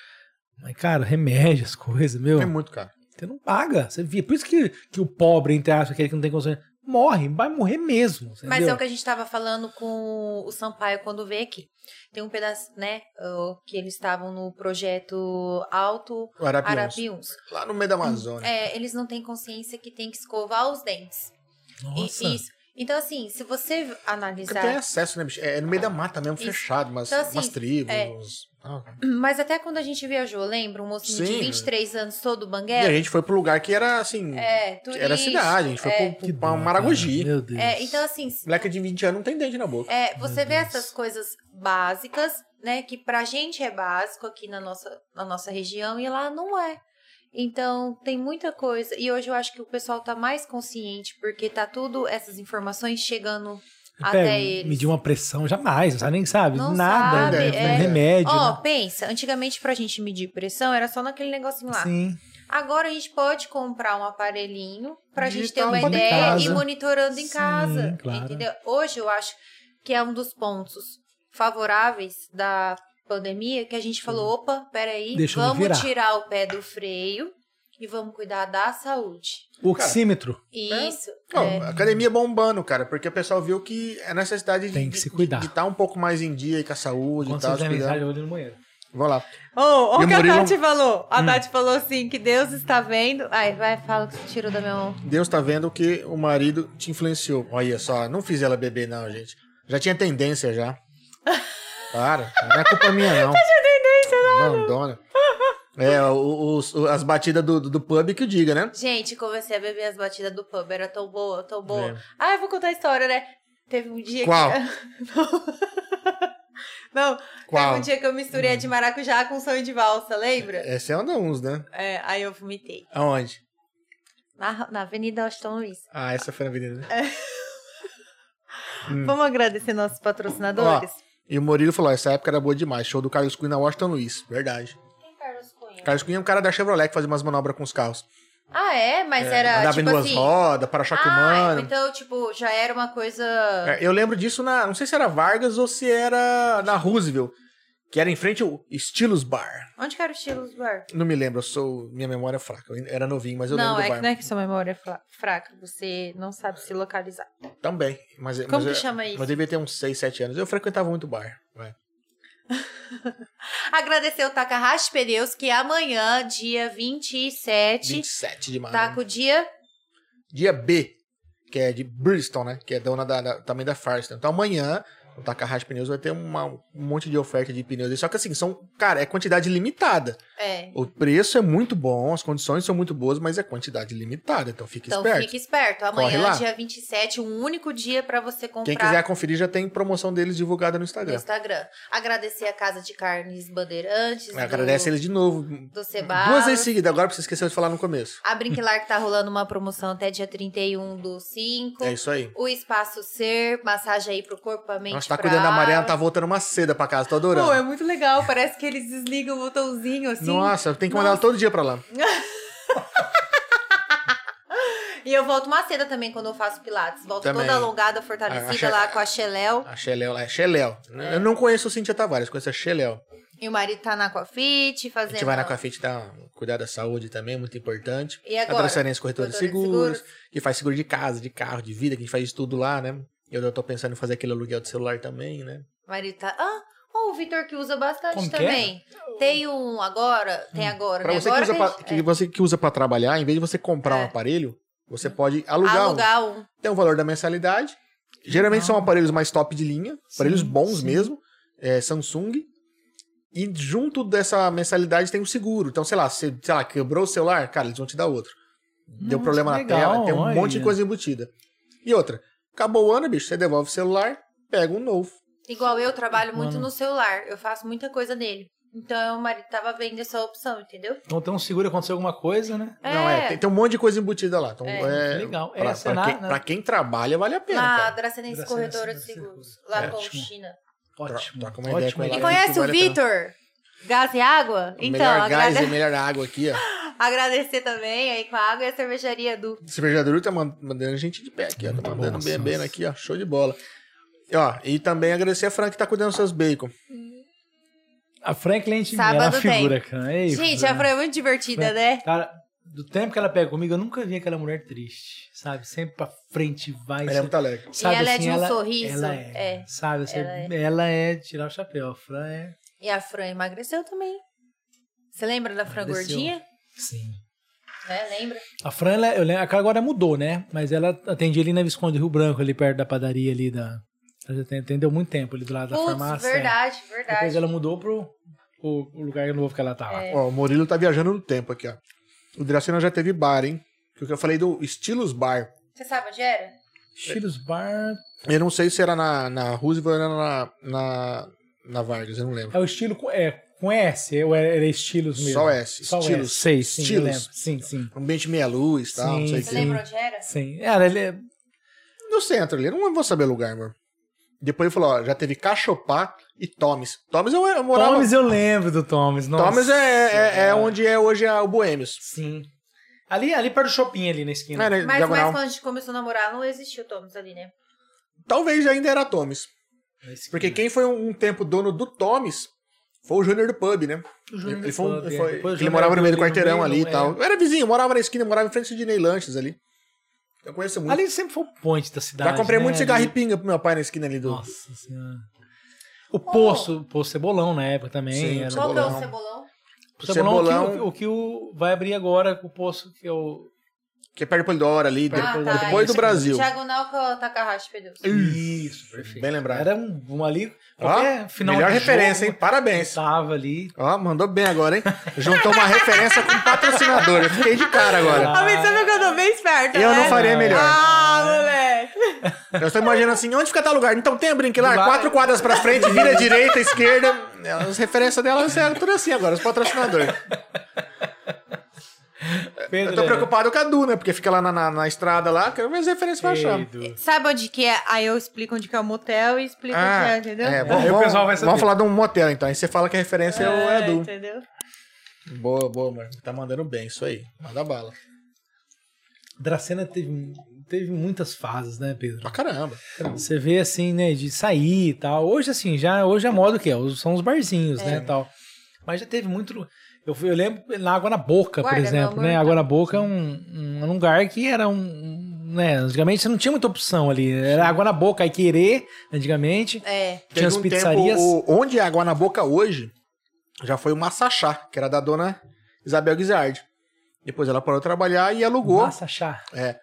Mas, cara, remédio, as coisas, meu. É muito caro. Você não paga. Você via. Por isso que, que o pobre, entre aspas, aquele que não tem condições, morre. Vai morrer mesmo. Mas entendeu? é o que a gente tava falando com o Sampaio quando veio aqui. Tem um pedaço, né, que eles estavam no projeto Alto Arapiuns. Arapiuns. Lá no meio da Amazônia. É, eles não têm consciência que tem que escovar os dentes. E- Nossa. isso. Então, assim, se você Porque analisar. tem acesso, né, bicho? É no meio da mata mesmo, Isso. fechado, mas Então, assim, umas tribos. é. Ah, Mas até quando a gente viajou, lembra? Um mocinho de Sim. 23 anos, todo E a banguela? gente foi pro lugar que era assim. É, turista. era cidade, a gente foi é. pro, pro, Maragogi. Meu Deus. É, então, assim, Moleque de 20 anos não tem dente na boca. É, você vê Deus. essas coisas básicas, né, que pra gente é básico aqui na nossa, na nossa região e lá não é. Então, tem muita coisa. E hoje eu acho que o pessoal tá mais consciente, porque tá tudo, essas informações chegando Eu até pego, eles. Medir uma pressão, jamais. Sabe nem sabe. Não nada. sabe, né? é. Remédio. Ó, né? pensa, antigamente pra gente medir pressão era só naquele negocinho lá. Sim. Agora a gente pode comprar um aparelhinho pra gente ter Digital, uma ideia e monitorando em Sim, casa. claro. Entendeu? Hoje eu acho que é um dos pontos favoráveis da pandemia que a gente falou: opa, peraí, Deixa vamos tirar o pé do freio e vamos cuidar da saúde. Oxímetro. Isso. Ó, é. Academia bombando, cara, porque o pessoal viu que é necessidade Tem de, que se de- cuidar. de estar um pouco mais em dia aí com a saúde Quando e tal. você se olho no banheiro. Vamos lá. Oh, E o que a Murilo- Tati falou. A Hum. Tati falou assim: que Deus está vendo. Ai, vai, fala que você tirou da minha mão. Deus tá vendo que o marido te influenciou. Olha só, não fiz ela beber, não, gente. Já tinha tendência já. *laughs* Para, não é culpa minha, não. não. Abandona. É, o- os- as batidas do, do, do pub que o diga, né? Gente, comecei a beber as batidas do pub. Era tão boa, tão boa. É. Ah, eu vou contar a história, né? Teve um dia Qual? que. *laughs* Não, Qual? teve um dia que eu misturei a de maracujá com sonho de valsa, lembra? Essa é uma uns, né? É, aí eu vomitei. Aonde? Na, na Avenida Aston Luiz. Ah, essa foi na avenida, né? Hum. Vamos agradecer nossos patrocinadores? E o Murilo falou, essa época era boa demais. Show do Carlos Cunha na Washington Luiz. Verdade. Quem Carlos Cunha? Carlos Cunha é um cara da Chevrolet que fazia umas manobras com os carros. Ah, é? Mas era Andava tipo em duas assim. rodas, para-choque ah, humano. então, tipo, já era uma coisa. É, eu lembro disso na. Não sei se era Vargas ou se era na Roosevelt. Que era em frente ao Estilos Bar. Onde que era o Estilos Bar? Não me lembro, eu sou. Minha memória é fraca. Eu era novinho, mas eu não, lembro é do bar. não é que sua memória é fra- fraca, você não sabe se localizar. Também. Mas, Como mas que eu- chama isso? Mas devia ter uns 6, 7 anos. Eu frequentava muito bar. vai. *laughs* Agradecer o Takahashi Pneus, que amanhã, dia 27, 27 de maio. tá com o dia Dia B. que é de Bristol, né? Que é dona da, da- também da Firestone. Então amanhã, o Takahashi Pneus vai ter uma- um monte de oferta de pneus. Só que assim, são, cara, é quantidade limitada. É. O preço é muito bom, as condições são muito boas, mas é quantidade limitada. Então fique Então esperto. fique esperto. Corre Amanhã, lá. dia 27, um único dia pra você comprar Quem quiser conferir já tem promoção deles divulgada no no Instagram. Instagram. Agradecer a Casa de Carnes Bandeirantes. Agradece do, eles de novo. do Cebalo. Duas vezes seguidas, agora você esqueceu de falar no começo. A Brinquilar que *laughs* tá rolando uma promoção até dia 31 do 5. É isso aí. O Espaço Ser, massagem aí pro corpo, pra mente, Nossa, tá pra cuidando da Mariana, tá voltando uma seda pra casa, tô adorando. Pô, é muito legal. Parece que eles desligam o botãozinho assim. Nossa, tem que mandar ela todo dia pra lá. *laughs* E eu volto uma seda também quando eu faço pilates. Volto Também. toda alongada, A- fortalecida a Xe- lá com a Xeléu. A Xeléu, é Xeléu. Eu não conheço o Cintia Tavares, conheço a Xeléu. E o marido tá na Aquafit, A fazendo... gente vai na Coafit dar cuidar da saúde também, muito importante. E A agora? Transferência Corretora de Corretora de Seguros, Seguros. que faz seguro de casa, de carro, de vida, que a gente faz tudo lá, né? Eu já tô pensando em fazer aquele aluguel de celular também, né? O marido tá... Ah, o Vitor que usa bastante Como que é? também. Tem um agora, tem agora, Pra né? você, que agora usa tem- pra, que você que usa pra trabalhar, em vez de você comprar É. um aparelho, você pode alugar, um. alugar um. Tem o valor da mensalidade. Geralmente são aparelhos mais top de linha, aparelhos Sim, bons sim. mesmo, é, Samsung. E junto dessa mensalidade tem o seguro. Então, sei lá, você, sei lá, quebrou o celular, cara, eles vão te dar outro. Deu Nossa, problema na legal, tela, tem um olha. monte de coisa embutida. E outra, acabou o ano, bicho, você devolve o celular, pega um novo. Igual eu trabalho muito Mano. no celular. Eu faço muita coisa nele. Então o marido tava vendo essa opção, entendeu? Então tem um seguro, aconteceu alguma coisa, né? Não, é, tem, tem um monte de coisa embutida lá. Então, É. é, Legal. Pra, Essa pra é na- quem, na- pra quem trabalha, vale a pena, Na cara. Dracenense Corretora de Seguros. Lá É, com ótimo. China. Ótimo. troca uma ideia ótimo. com E ela. conhece o. Vitor? Gás e água? O Então, melhor gás agrade- e melhor água aqui, ó. *laughs* agradecer também aí com a água e a cervejaria do. Cervejadouro tá man- mandando a gente de pé aqui, ó. Tá mandando Nossa, bebendo nossa. aqui, ó. Show de bola. E, ó, e também agradecer a Fran que tá cuidando dos seus bacon. A Franklin é uma tem. figura, cara. Ei, Gente, a Fran é muito divertida, né? Cara, do tempo que ela pega comigo, eu nunca vi aquela mulher triste, sabe? Sempre pra frente, vai. Ela é muito alegre. sabe, E ela é assim, de um sorriso, Ela é, é. sabe? Ela é. ela é tirar o chapéu. A Fran é... E a Fran emagreceu também. Você lembra da Fran Emagreceu. gordinha? Sim. Né? Lembra? A Fran, ela, eu lembro, aquela agora mudou, né? Mas ela atendia ali na Visconde Rio Branco, ali perto da padaria ali da... Ela atendeu muito tempo ali do lado da Putz, farmácia. é. verdade, verdade. Depois ela mudou pro, pro, pro lugar novo que ela tava. É. Ó, o Murilo tá viajando no tempo aqui, ó. O Dracena já teve bar, hein? Que eu falei do Estilos Bar. Você sabe onde era? Estilos Bar... Eu não sei se era na, na Roosevelt ou era na, na, na Vargas, eu não lembro. É o estilo com, é, com S, ou era, era estilos mesmo? Só S, Só estilos. S, sei, sim, eu Estilos. lembro. Sim, sim. Ambiente meia luz e tal, não Sim, sei o Você quê. lembra onde era? Sim. Era, ele é... No centro ali, eu não vou saber o lugar, meu. Depois ele falou, ó, já teve Cachopá e Tomes. Tomes eu, eu morava... Thomas eu lembro do Thomas. Nossa. Tomes é, é, é onde é hoje a- o Boêmios. Sim. Ali, ali perto do shopping, ali na esquina. É, né, Mas, mas diagonal. quando a gente começou a namorar, não existiu Thomas ali, né? Talvez ainda era Tomes. Esquina. Porque quem foi um, um tempo dono do Tomes foi o Júnior do Pub, né? O Júnior ele do foi, Pub, ele é. o ele morava no meio do ali quarteirão ali e tal. Eu era vizinho, morava na esquina, morava em frente do Dinei Lanches ali. Eu conheço muito. Ali sempre foi o ponte da cidade. Já comprei né? muito cigarro e pinga pro meu pai na esquina ali do. Nossa senhora. O Poço, o Poço Cebolão na época também. Sim, era... Qual que é o Cebolão. cebolão? O Cebolão, Cebolão. O, que, o, o que o vai abrir agora, o Poço, que é o... Que é perto do Polidoro ali, Perto depois, do- Ah, tá. depois do. Brasil. Diagonal com o Takahashi Pneus. Isso, perfeito. Bem lembrado. Era um, um ali, Ó, final melhor de referência, jogo, hein? Parabéns. Tava ali. Ó, mandou bem agora, hein? Juntou uma referência com um patrocinador. Eu fiquei de cara agora. Ah, mas sabe que eu tô bem esperta, Eu né? não faria melhor. Ah, moleque. Eu estou imaginando assim, onde fica tal lugar? Então tem a brinquilar, quatro quadras pra frente, vira direita, esquerda. As referências delas é tudo assim agora, os patrocinadores. Pedro, Eu tô é- preocupado com a Du, né? Porque fica lá na, na, na estrada lá, quero ver as referências pra achar. Sabe onde que é? Aí eu explico onde que é o motel e explico onde que é, entendeu? é, vamos, o pessoal vai saber. vamos falar de um motel então. Aí você fala que a referência é, o- é a Du. entendeu? Boa, boa, mano. Tá mandando bem, isso aí. Manda bala. Dracena teve, teve muitas fases, né, Pedro? Pra caramba. Você vê assim, né, de sair e tal. Hoje, assim, já hoje a moda o que é? São os barzinhos, né, tal. Mas já teve muito. Eu, fui- eu lembro na Água na Boca, Guarda, por exemplo, né? tá. Água na Boca é um, um, um lugar que era um. um, Né, antigamente você não tinha muita opção ali. Era água na boca, aí querer, antigamente. É. Tinha Teve as um pizzarias. Tempo, o- onde é água na boca hoje, já foi o Massachá, que era da dona Isabel Guizardi. Depois ela parou de trabalhar e alugou. Massa chá. É,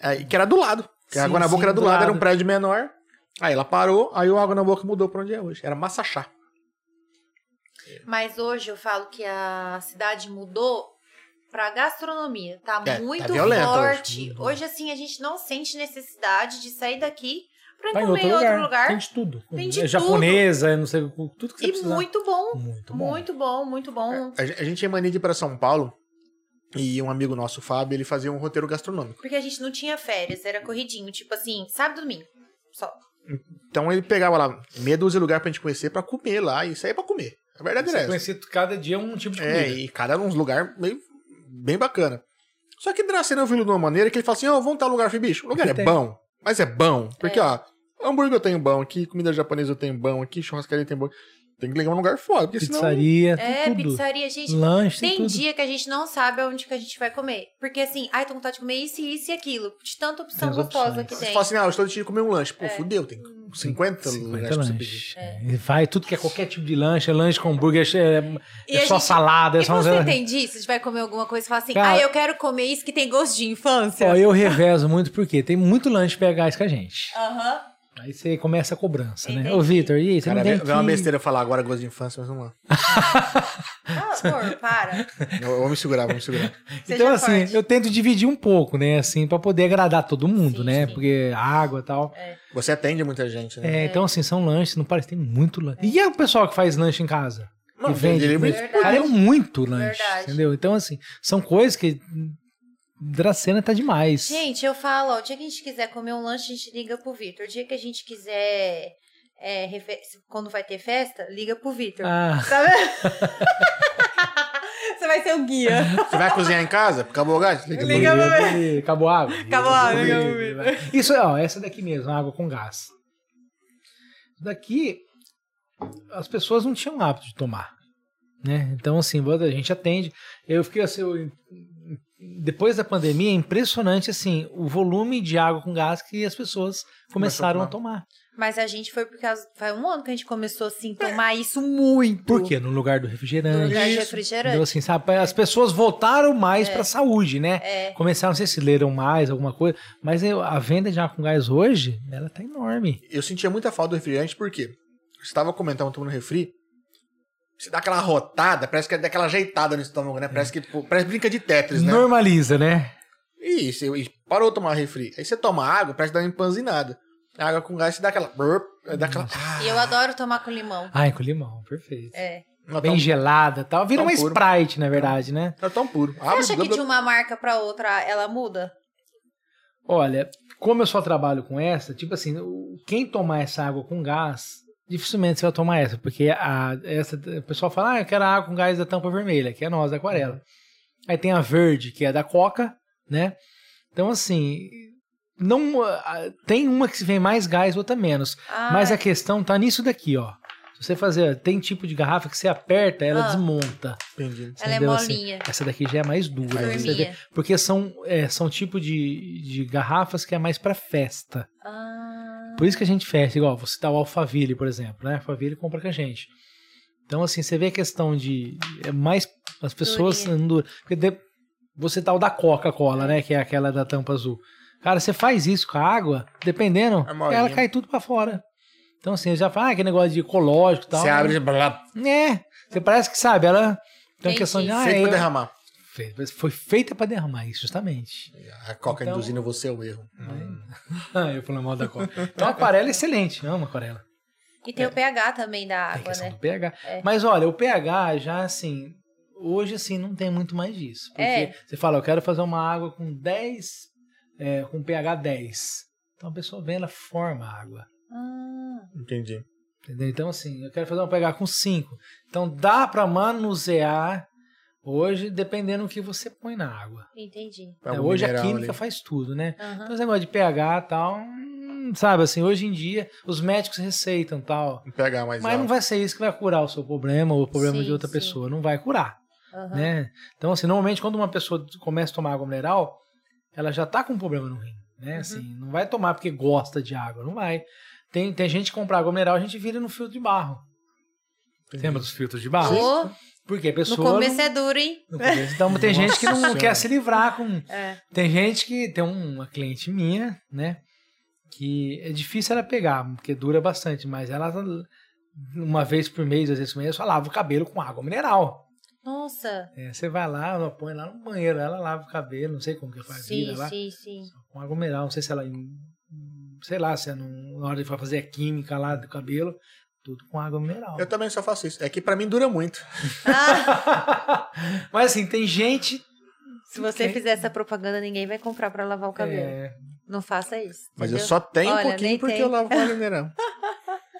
é, que era do lado. Porque a água na boca sim, era do, do lado, era um lado. prédio menor. Aí ela parou, aí o água na boca mudou pra onde é hoje. Era Massachá. Mas hoje eu falo que a cidade mudou pra gastronomia. Tá É, tá muito hoje, forte. muito. Hoje, assim, a gente não sente necessidade de sair daqui pra Vai em comer outro em outro lugar. lugar. Tem de tudo. Tem de é japonesa, é não sei, tudo que você E precisa. muito bom. Muito bom. Muito bom, muito bom. A gen- a gente tinha mania de ir pra São Paulo e um amigo nosso, o Fábio, ele fazia um roteiro gastronômico. Porque a gente não tinha férias, era corridinho. Tipo assim, sábado e domingo. Só. Então ele pegava lá meia dúzia de lugar pra gente conhecer pra comer lá e sair pra comer. A verdade é Você essa. conhecer cada dia um tipo de comida. É, e cada uns lugar meio bem bacana. Só que Dracena eu vi ele de uma maneira que ele fala assim: ó, vamos tal lugar, eu falei, bicho, o lugar *laughs* é tem. bom, mas é bom. Porque, ó, hambúrguer eu tenho bom aqui, comida japonesa eu tenho bom aqui, churrascaria eu tenho bom. Tem que ligar um lugar foda, porque senão. Pizzaria, É, tudo. pizzaria, gente. Lanche, Tem tudo. dia que a gente não sabe aonde que a gente vai comer. Porque assim, ai, tô com vontade de comer isso, isso e aquilo. De tanta opção Tem gostosa que Você tem. fala assim: ah, eu estou decidindo comer um lanche. Pô, É. fudeu, tem 50, 50 lugares pra você pedir. É. Vai, tudo que é qualquer tipo de lanche, é lanche com hambúrguer, é, E é a só gente- salada, é E só você tem disso? De vai comer alguma coisa e fala assim, Cara- ah, eu quero comer isso que tem gosto de infância. Ó, eu revezo muito porque tem muito lanche PH com a gente. Aham. Aí você começa a cobrança, né? Entendi. Ô, Vitor, e aí, você Cara, não tem vem, vem uma besteira falar agora gosto de infância, mas vamos lá. Ah, amor, para. Eu, eu vou me segurar, vou me segurar. Seja Então, assim, forte. eu tento dividir um pouco, né? Assim, pra poder agradar todo mundo, Sim, né? sim. Porque água e tal. Você atende muita gente, né? É, então, assim, são lanches, não parece, tem muito lanche. E é o pessoal que faz lanche em casa? Não, vende? Verdade. Cara, é muito lanche, Verdade. entendeu? Então, assim, são coisas que... Dracena tá demais. Gente, eu falo, ó, o dia que a gente quiser comer um lanche, a gente liga pro Vitor. O dia que a gente quiser. é, refe- quando vai ter festa, liga pro Vitor. Ah, Tá vendo? *laughs* Você vai ser o guia. Você vai cozinhar em casa? Acabou o gás? Liga Liga pro- pra Liga- Acabou a água? Acabou a água, Liga- liga pra Isso, ó, essa daqui mesmo, água com gás. Isso daqui, as pessoas não tinham hábito de tomar, né? Então, assim, a gente atende. Eu fiquei assim, eu- depois da pandemia, é impressionante, assim, o volume de água com gás que as pessoas começaram a tomar. Mas a gente foi por causa. Faz um ano que a gente começou assim, tomar isso muito. Por quê? No lugar do No refrigerante. lugar de Isso. refrigerante. Então, assim, sabe, as pessoas voltaram mais pra saúde, né? É. Começaram, não sei se leram mais, alguma coisa, mas a venda de água com gás hoje, ela tá enorme. Eu sentia muita falta do refrigerante porque você estava comentando tomando refri, você dá aquela rotada, parece que dá aquela ajeitada no estômago, né? Parece que pô, parece brinca de Tetris, né? Normaliza, né? Isso, e parou de tomar refri. Aí você toma água, parece que dá uma empanzinada. A água com gás, você dá aquela. burp, dá aquela. Ah, E eu adoro tomar com limão. Ai, com limão, perfeito. É. não é Bem tão, gelada e tal. Vira tão uma puro. Sprite, na verdade, né? é tão puro. Você Abre, acha blá, que blá, de uma marca pra outra ela muda? Olha, como eu só trabalho com essa, tipo assim, quem tomar essa água com gás, dificilmente você vai tomar essa, porque a, essa, o pessoal fala, ah, eu quero a água com gás da tampa vermelha, que é nós, da aquarela. Aí tem a verde, que é da coca, né? Então, assim, não tem uma que vem mais gás, outra menos. Ah, Mas a questão tá nisso daqui, ó. Se você fazer, tem tipo de garrafa que você aperta, ela Ah. desmonta. Entendi. ela é entendeu? Assim, molinha. essa daqui já é mais dura. Vê. porque são, é, são tipo de, de garrafas que é mais pra festa. Ah, Por isso que a gente fecha, igual, vou citar o Alphaville, por exemplo, né? Alphaville compra com a gente. Então, assim, você vê a questão de. É mais. As pessoas. Andam, porque de, você tá o da Coca-Cola, né? Que é aquela da tampa azul. Cara, você faz isso com a água, dependendo, É ela cai tudo pra fora. Então, assim, já fala, ah, que negócio de ecológico e tal. Você abre e blá, É, você parece que sabe, ela tem uma Entendi. questão de. Ah, eu- derramar. Fe- Foi feita pra derramar isso, justamente. A coca Então- induzindo você ao erro. Hum. *laughs* Ah, eu falando mal da Coca. Então, a aquarela é excelente, amo aquarela. E tem o pH também da água, questão né? do pH. É. Mas olha, o pH já assim, hoje assim não tem muito mais disso. Porque É. você fala, eu quero fazer uma água com 10, é, com pH 10. Então a pessoa vem, ela forma a água. Ah, Entendi. Entendeu? Então assim, eu quero fazer uma pH com 5. Então dá pra manusear hoje, dependendo do que você põe na água. entendi. É, hoje a química ali. faz tudo, né? Aham. Então esse negócio de pH e tal, hum, sabe assim, hoje em dia os médicos receitam tal. Não pega mais Mas não alto. vai ser isso que vai curar o seu problema ou o problema Sim, de outra sim. pessoa. Não vai curar, aham. né? Então, assim, normalmente quando uma pessoa começa a tomar água mineral, ela já tá com um problema no rim, né? Uhum. Assim, não vai tomar porque gosta de água, não vai. Tem, tem gente que compra água mineral, a gente vira no filtro de barro. Lembra dos filtros de barro? Ô, Porque a no pessoa... começo não- é duro, hein? no começo. Então tem gente que não Nossa quer Senhora. se livrar com... *laughs* É. Tem gente que... Tem uma cliente minha, né? que é difícil ela pegar, porque dura bastante, mas ela uma vez por mês, duas vezes por mês, eu só lavo o cabelo com água mineral. Nossa. É, você vai lá, ela põe lá no banheiro, ela lava o cabelo, não sei como que faz Sim, vida lá, sim, sim. com água mineral, não sei se ela sei lá, se é num- na hora de fazer a química lá do cabelo, tudo com água mineral. Eu também só faço isso. É que pra mim dura muito. Ah, *laughs* Mas assim, tem gente se você que- fizer essa propaganda, ninguém vai comprar pra lavar o cabelo. é, Não faça isso. Mas eu só tenho Olha, um pouquinho porque tem. eu lavo com água *laughs* mineral.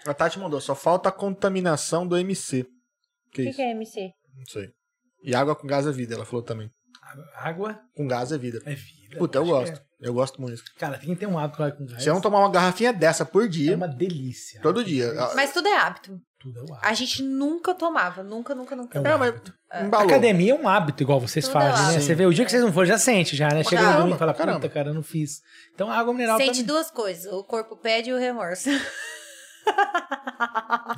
A Tati mandou, só falta a contaminação do MC. Que O que, isso? que é MC? Não sei. E água com gás é vida, ela falou também. Água Com gás é vida. é vida. Puta, eu acho gosto. que Eu gosto muito. é. Cara, tem que ter um hábito com água com gás. Se eu não tomar uma garrafinha dessa por É dia, uma delícia. todo dia. Mas tudo é hábito. Tudo é um hábito. A gente nunca tomava. Nunca, nunca, nunca. É um É, mas hábito. embalou. Academia é um hábito, igual vocês Tudo é fazem, né? hábito. Você vê, o dia que vocês não forem, já sente, já, né? Chega no Caramba, domingo e fala, puta, caramba. cara, eu não fiz. Então, a água mineral Sente também. duas coisas: o corpo pede e o remorso. *laughs*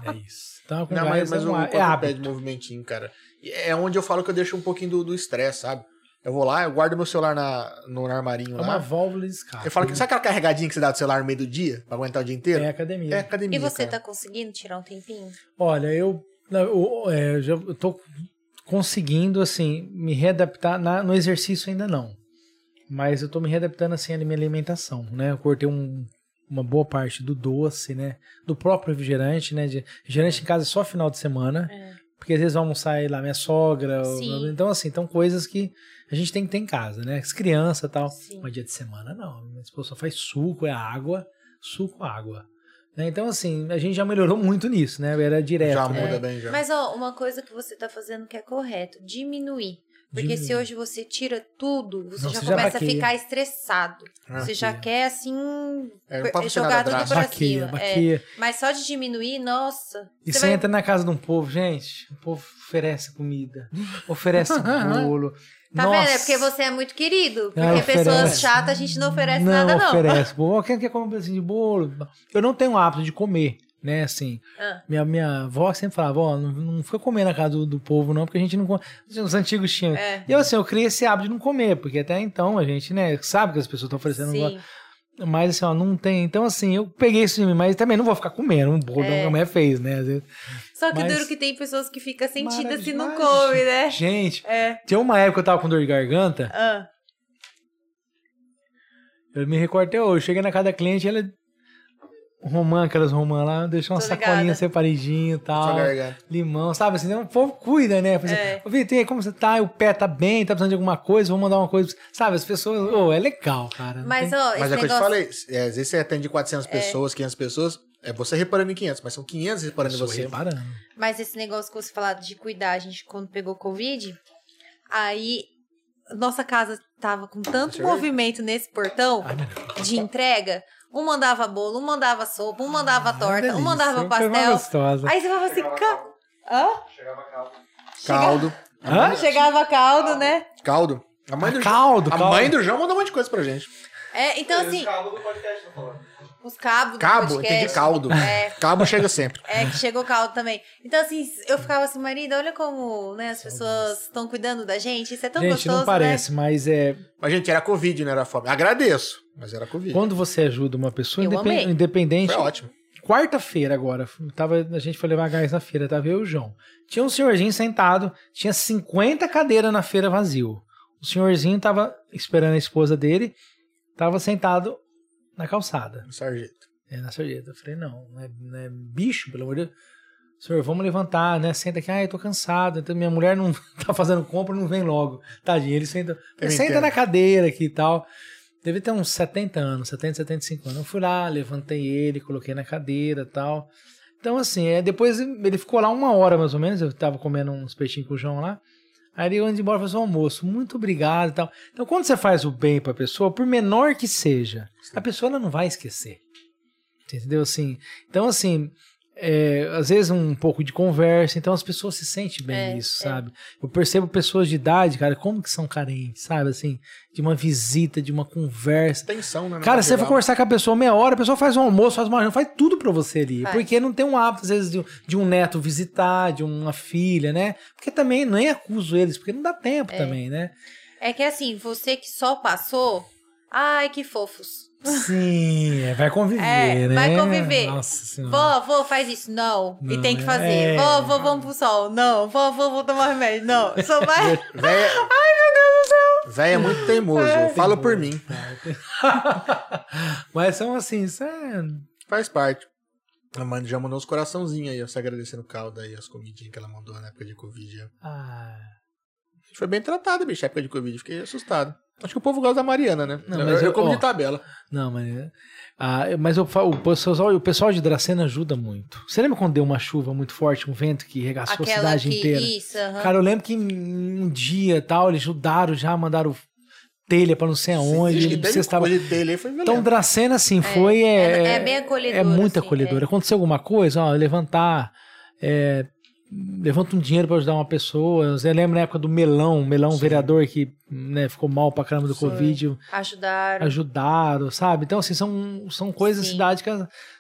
É isso. Então, água Não, com mas, gás mas é, o um corpo é hábito. pede movimentinho, cara. E É onde eu falo que eu deixo um pouquinho do do estresse, sabe? Eu vou lá, eu guardo meu celular na, no armarinho É lá. uma válvula de escape. Eu falo que sabe aquela carregadinha que você dá do celular no meio do dia, pra aguentar o dia inteiro? É academia. É academia. E você cara. tá conseguindo tirar um tempinho? Olha, eu, não, eu, é, eu já eu tô conseguindo, assim, me readaptar. Na- no exercício ainda não. Mas eu tô me readaptando, assim, à minha alimentação, né? Eu cortei um- uma boa parte do doce, né? Do próprio refrigerante, né? De, refrigerante em casa só final de semana. É. Porque às vezes vai almoçar lá minha sogra. ou- Sim. então, assim, então coisas que a gente tem que ter em casa, né? As crianças e tal. Sim. Mas dia de semana não. Minha esposa só faz suco, é água, suco, água. Né? Então, assim, a gente já melhorou muito nisso, né? Era direto. Já né? muda bem, já. Mas, ó, uma coisa que você tá fazendo que é correto: diminuir. Porque se hoje você tira tudo, você Não, já você já começa a baqueia. ficar estressado. Ah, você já quer, assim, É, jogar tudo pra Baqueia, cima. é. baqueia. Mas só de diminuir, nossa. E você você vai- entra na casa de um povo, gente, o povo oferece comida, *laughs* oferece bolo. *laughs* Tá Nossa. vendo? É porque você é muito querido. Porque pessoas chatas a gente não oferece não nada, não. oferece. *laughs* Quem quer comer um pedacinho de bolo? Eu não tenho hábito de comer, né? Assim, Ah. minha, minha avó sempre falava, ó, não, não fica comendo na casa do, do povo, não, porque a gente não come. Os antigos tinham. É. E eu, assim, eu criei esse hábito de não comer, porque até então a gente, né, sabe que as pessoas estão oferecendo. Sim. Mas assim, ó, não tem. Então, assim, eu peguei isso de mim, mas também não vou ficar comendo um bolo É. que a mulher fez, né? Às vezes. Só que Mas- duro que tem pessoas que ficam sentidas se não come, né? Gente, É. tinha uma época que eu tava com dor de garganta, Ah. eu me recordo até hoje. Cheguei na casa da cliente, ela. Romã, aquelas romã lá, deixou uma Tô sacolinha ligada. separadinha e tal. Limão, sabe assim? O povo cuida, né? Assim, É. Ô, Vitor, e aí, como você tá? O pé tá bem? Tá precisando de alguma coisa? Vou mandar uma coisa. Sabe, as pessoas. Ô, é legal, cara. Mas, tem- ó, Mas é o que eu te negócio... falei. é, às vezes você atende 400 pessoas, 500 pessoas, é você reparando em 500, mas são 500 reparando em você. reparando. Mas esse negócio que você falou de cuidar, a gente quando pegou Covid, aí nossa casa tava com tanto movimento nesse portão Ai, Deus. de entrega. Um mandava bolo, um mandava sopa, um mandava torta, um Delícia, mandava coisa pastel. gostosa. Aí você falava assim, ca... Hã? Chegava calmo. Caldo. Hã? Chegava caldo, né? Caldo. A mãe do Caldo, João. A caldo. mãe do João mandou um monte de coisa pra gente. É, então assim, Esse cabo do podcast, tá falando. os cabos do Cabo, podcast. entendi caldo. É, Cabo chega sempre. É, que chegou caldo também. Então, assim, eu ficava assim, marido, olha como né, as pessoas estão cuidando da gente. Isso é tão Gente, gostoso, não parece, mas é. Mas, gente, era Covid, não era fome. Agradeço, mas era Covid. Quando você ajuda uma pessoa, Eu independ- amei. independente. Foi ótimo. Quarta-feira agora, tava, a gente foi levar gás na feira, tava eu e o João. Tinha um senhorzinho sentado, tinha 50 cadeiras na feira vazio. O senhorzinho tava esperando a esposa dele, tava sentado na calçada, Sargento. é, na sarjeta. Eu falei, não, não é, não é bicho, pelo amor de Deus. Senhor, vamos levantar, né? Senta aqui, ah, eu tô cansado, então minha mulher não *laughs* tá fazendo compra, não vem logo. Tadinho, ele senta, Eu senta entendo. na cadeira aqui e tal. Deve ter uns 70 anos, 70, 75 anos. Eu fui lá, levantei ele, coloquei na cadeira e tal. Então, assim, é, depois ele ficou lá uma hora mais ou menos. Eu tava comendo uns peixinhos com o João lá. Aí ele antes de embora falou assim: almoço, muito obrigado e tal. Então, quando você faz o bem pra pessoa, por menor que seja, a pessoa ela não vai esquecer. Entendeu? Assim, então, assim, é, às vezes um pouco de conversa, então as pessoas se sentem bem É, nisso, é. sabe? Eu percebo pessoas de idade, cara, como que são carentes, sabe? Assim, de uma visita, de uma conversa. Tensão, né? Cara, você for Geral. conversar com a pessoa meia hora, a pessoa faz um almoço, faz uma janta, faz tudo pra você ali. Faz. Porque não tem um hábito, às vezes, de, de um neto visitar, de uma filha, né? Porque também nem acuso eles, porque não dá tempo também, né? É que assim, você que só passou, Ai, que fofos. Sim, é, vai conviver, É, né? vai conviver. Nossa senhora. Vô, vô, faz isso. Não. e Não, tem que é- fazer. é. Vô, vô, vamos pro sol. Não. Vô, vô, vou tomar remédio. Não. Só *laughs* vai. Véia... Ai, meu Deus do céu. Véia é muito teimoso. Fala por mim. *laughs* Mas são assim, isso é... Faz parte. A mãe já mandou uns coraçãozinhos aí, ó, se agradecendo o caldo aí, as comidinhas que ela mandou na época de Covid. Ah, A gente foi bem tratado, bicho, na época de Covid. Fiquei assustado. Acho que o povo gosta da Mariana, né? Não, eu, mas eu, eu- como ó, de tabela. não, mas... Ah, mas eu falo, o, pessoal, o pessoal de Dracena ajuda muito. Você lembra quando deu uma chuva muito forte, um vento que regaçou a Aquela cidade que. inteira? Isso, aham. Cara, eu lembro que um dia e tal, eles ajudaram já, mandaram telha pra não sei aonde. Teve estava... foi violento. Então, Dracena, assim, foi. É, é- é bem acolhedor, É muito assim, acolhedor. é. Aconteceu alguma coisa, ó, levantar. é, levanta um dinheiro pra ajudar uma pessoa. Eu lembro na época do Melão, Melão, vereador que né, ficou mal pra caramba do Foi. Covid, Ajudaram. ajudaram, sabe? Então, assim, são, são coisas Sim. cidade que,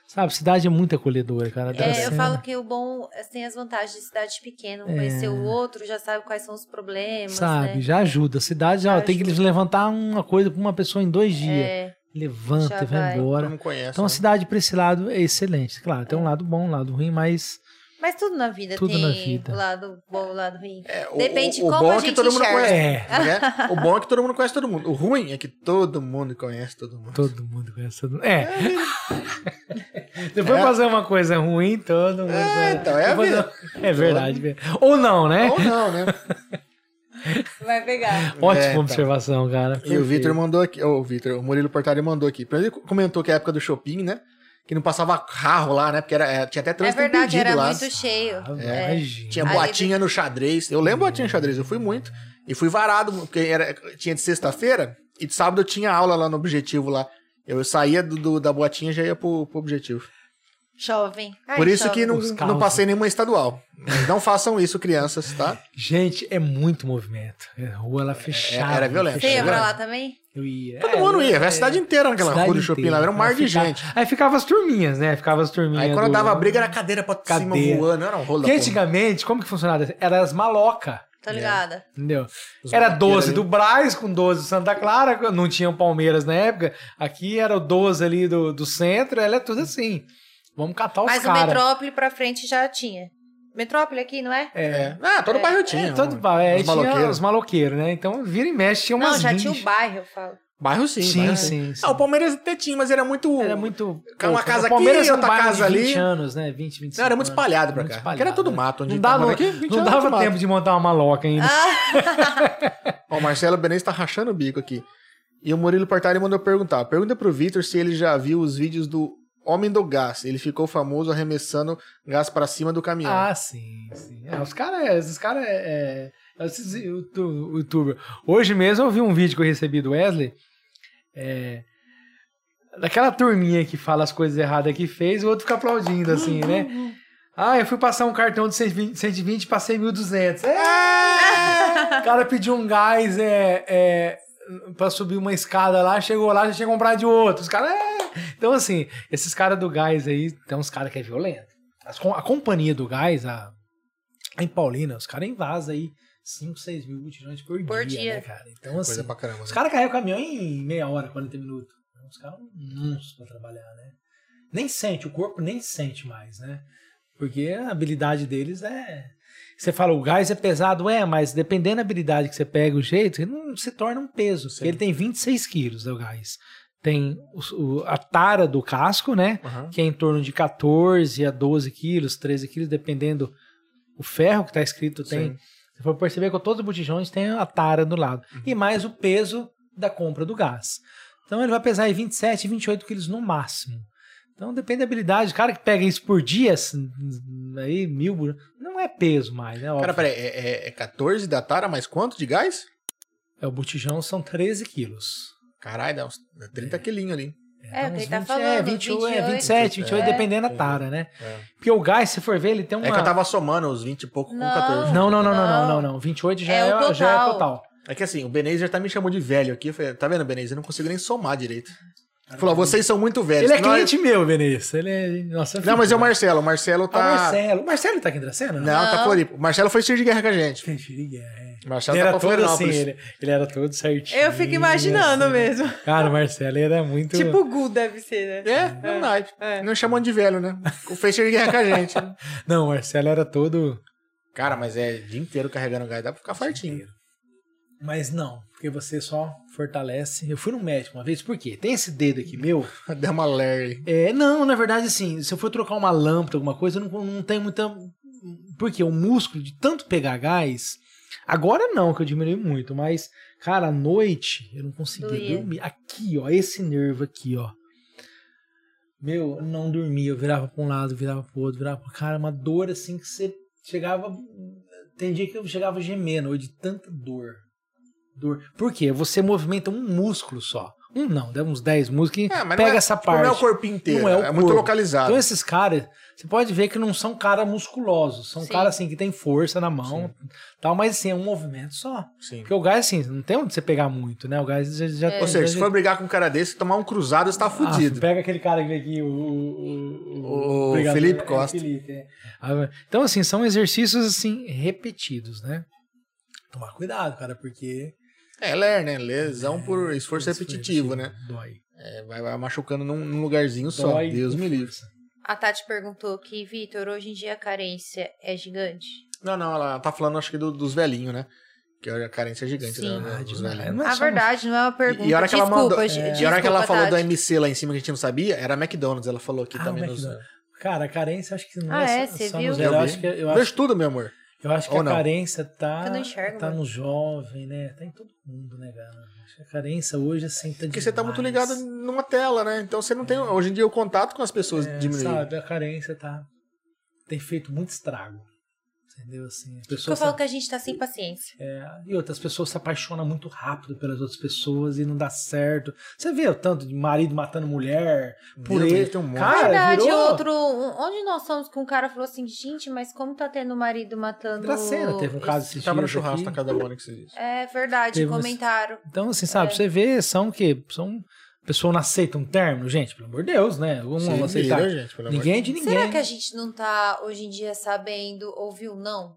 sabe, cidade é muito acolhedora, cara. É, eu falo que o bom é, tem as vantagens de cidade pequena. Um conhecer o outro, já sabe quais são os problemas. É. Sabe, né? já ajuda. A cidade, ó, Já tem que levantar uma coisa pra uma pessoa em dois dias. É, Levanta Já e vai vai. embora. Conhece. Então a né? cidade pra esse lado é excelente. Claro, tem um lado bom, um lado ruim, mas mas tudo na vida Tudo tem na vida. o lado bom e o lado ruim. É, o- Depende o, o como bom a é que gente todo mundo enxerga. conhece. É. né? O bom é que todo mundo conhece todo mundo. O ruim é que todo mundo conhece todo mundo. todo mundo conhece todo mundo. É. *laughs* Depois fazer uma coisa ruim, todo mundo. É, então, é a Depois- vida. É verdade. Ou não, né? Ou não, né? *laughs* Vai pegar. *laughs* Ótima É, então. observação, cara. E o. Vitor mandou aqui, ô, o Vitor, o Murilo Portari mandou aqui. Primeiro ele comentou que é a época do shopping, né? Que não passava carro lá, né? Porque era, é, tinha até É trânsito verdade, impedido era lá. muito cheio. Ah, É. imagina. Tinha Ali boatinha no xadrez. Eu lembro boatinha no xadrez, eu fui muito. E fui varado, porque era, tinha de sexta-feira e de sábado eu tinha aula lá no Objetivo lá. Eu saía do, do- da boatinha e já ia pro, pro Objetivo. Jovem. Ai, Por isso jovem. que não, não passei nenhuma estadual. Mas não façam isso, crianças, tá? Gente, é muito movimento. É rua lá fechada. era violento. Você ia pra lá também? Eu ia. Todo É, mundo ia, é, vai a cidade inteira naquela cidade rua do shopping lá. Era um mar de fica- gente. Aí ficava as turminhas, né? Ficava as turminhas. Aí quando do- dava briga, era cadeira pra cima Cadeira. voando. Era um rolo Porque antigamente, como que funcionava? Era as maloca. Tô ligada. Entendeu? Os Era vaqueiros 12 ali. do Braz com 12 do Santa Clara, não tinha o Palmeiras na época. Aqui era o 12 ali do, do centro, ela é tudo assim. Vamos catar os Mas o caras. Metrópole pra frente já tinha. Metrópole aqui, não é? É. Ah, todo bairro tinha. É, todo um- ba- é, tinha maloqueiros. os maloqueiros, né? Então, vira e mexe, tinha umas Não, já 20. tinha o bairro, eu falo. Bairro sim. Sim, bairro sim, sim. Ah, o Palmeiras até tinha, mas era muito. Era muito. Uma pouco. casa o Palmeiras aqui, era um outra bairro casa de 20 ali. anos, né? 20, 25 Não, era muito espalhado pra cá. espalhado, Porque era tudo né? mato. Onde Não, tá não, aqui, 20 não anos dava tempo de montar uma maloca ainda. *laughs* *laughs* Ó, o Marcelo Benez tá rachando o bico aqui. E o Murilo Portari mandou perguntar. Pergunta pro Vitor se ele já viu os vídeos do Homem do Gás. Ele ficou famoso arremessando gás pra cima do caminhão. Ah, sim, sim. É, os caras, esses caras é, é, esses youtu- youtuber. Hoje mesmo eu vi um vídeo que eu recebi do Wesley, é, daquela turminha que fala as coisas erradas que fez, o outro fica aplaudindo assim, né? Ah, eu fui passar um cartão de 120, 120 passei 1.200. É! O cara pediu um gás é, é, subir uma escada lá, chegou lá, já tinha comprado de outro. Os caras. É... Então, assim, esses caras do gás aí, tem uns caras que é violento. As a companhia do gás, a, em Paulina, os caras invasam aí 5, 6 mil botijões por, Por dia, dia. né, cara? Então, Coisa assim, pra caramba. os né? caras carregam o caminhão em meia hora, 40 minutos. Os caras são monstros pra trabalhar, né? Nem sente, o corpo nem sente mais, né? Porque a habilidade deles é. Você fala, o gás é pesado, é, mas dependendo da habilidade que você pega, o jeito, ele não se torna um peso. Sim. Ele tem 26 quilos, né, o gás. Tem o- a tara do casco, né? Aham. Que é em torno de 14 a 12 quilos, 13 quilos, dependendo o ferro que tá escrito, tem. Sim. Você for perceber que todos os botijões têm a tara do lado. Uhum. E mais o peso da compra do gás. Então ele vai pesar aí 27, 28 quilos no máximo. Então depende da habilidade. O cara que pega isso por dia, assim, aí mil, não é peso mais, né? Cara, peraí, é, é, é 14 da Tara, mais quanto de gás? É, o botijão são 13 quilos. Caralho, dá uns 30 quilinhos ali. É, que uns ele tá 20, falando, É, 28, é, 28. 27, 28, É. dependendo da tara, né? É. Porque o gás, se for ver, ele tem uma... É que eu tava somando os 20 e pouco com Não. 14. Não, não, não, não, não, Não. não, não. 28 já É é, o já é total. total. É que assim, o Benezer tá me chamou de velho aqui. Eu falei, tá vendo, Benezer? Eu não consigo nem somar direito. Falou, vocês são muito velhos. Ele é Nós- cliente meu, Vinícius. Ele é. Nossa, Não, mas é o Marcelo. O Marcelo Ah, tá. o Marcelo. O Marcelo tá aqui em Dracena? Não, tá Não. Floripa. O Marcelo foi tiro de guerra com a gente. Mentira, é. O Marcelo Ele tá era todo assim, ele, ele era todo certinho. Eu fico imaginando assim. mesmo. Cara, o Marcelo era muito. Tipo o Gu deve ser, né? É, é verdade. É. Não chamando de velho, né? Tiro de guerra com a gente. né? *laughs* Não, o Marcelo era todo. Cara, mas é o dia inteiro carregando gás, dá pra ficar fartinho. Mas não, porque você só fortalece. Eu fui no médico uma vez, por quê? Tem esse dedo aqui meu. *laughs* Deu uma Larry. É, não, na verdade, assim, se eu for trocar uma lâmpada, alguma coisa, eu não, não tem muita. Porque o músculo de tanto pegar gás. Agora não, que eu diminui muito, mas, cara, à noite eu não conseguia Doía. dormir. Aqui, ó, esse nervo aqui, ó. Meu, eu não dormia. Eu virava pra um lado, virava pro outro, virava pro cara, uma dor assim que você chegava. Tem dia que eu chegava noite de tanta dor. Dor. Por quê? Você movimenta um músculo só. Um não, dá uns 10 músculos que É, mas pega é, essa tipo, parte. Não é o corpo inteiro. Não é, é o muito corpo. localizado. Então esses caras, você pode ver que não são caras musculosos, são caras assim que tem força na mão, tal, mas assim, é um movimento só. Sim. Porque o gás assim, não tem onde você pegar muito, né? O gás já, já É. Ou seja, já- se for brigar com um cara desse, tomar um cruzado, você tá Ah, fudido. pega aquele cara que veio aqui, o, o, O pregador, Felipe é, Costa. Felipe, é. Ah, Então, assim, são exercícios assim repetidos, né? Tomar cuidado, cara, porque. É, ler, né? Lesão por esforço repetitivo, né? Dói. É, vai, vai machucando num, num lugarzinho só. Dói Deus me livre. A Tati perguntou que, Vitor, hoje em dia a carência é gigante? Não, não, ela tá falando, acho que do- dos velhinhos, né? Que a carência é gigante, Sim. né? Ah, Dos velhinhos. Não é A só- verdade, não é uma pergunta. E a hora que ela desculpa, mandou, gi- e a hora que ela falou do. MC lá em cima que a gente não sabia, era McDonald's. Ela falou aqui Ah, também nos. McDonald's. Cara, a carência acho que não Ah, é, é? só, Você só viu? nos Eu velhos. vi. Eu acho que, eu Vejo acho, tudo, meu amor. Eu acho que Ou a não? carência tá, Eu não enxergo, tá mano. no jovem, né? Tá em todo mundo, né, cara? Acho que a carência hoje, assim, tá Porque você tá muito ligado numa tela, né? Então você não tem. Hoje em dia o contato com as pessoas É, diminui. Sabe, a carência tá. Tem feito muito estrago. Entendeu? Assim, as Porque eu pessoas. falo que a gente tá sem paciência. É, e outras pessoas se apaixonam muito rápido pelas outras pessoas e não dá certo. Você vê o tanto de marido matando mulher por ele. tem um monte. Cara, Verdade, virou... outro. Onde nós somos que um cara falou assim, gente, mas como tá tendo marido matando. Dracena teve um caso esses Tava no churrasco aqui. na casa da Mônica esses dias. É verdade, Teve comentaram. Então, assim, É. sabe, você vê, são o quê? São. A pessoa não aceita um término, gente, pelo amor de Deus, né? Vamos Se aceitar. vira, gente, Ninguém é de ninguém. Será que a gente não tá hoje em dia sabendo ouvir o não?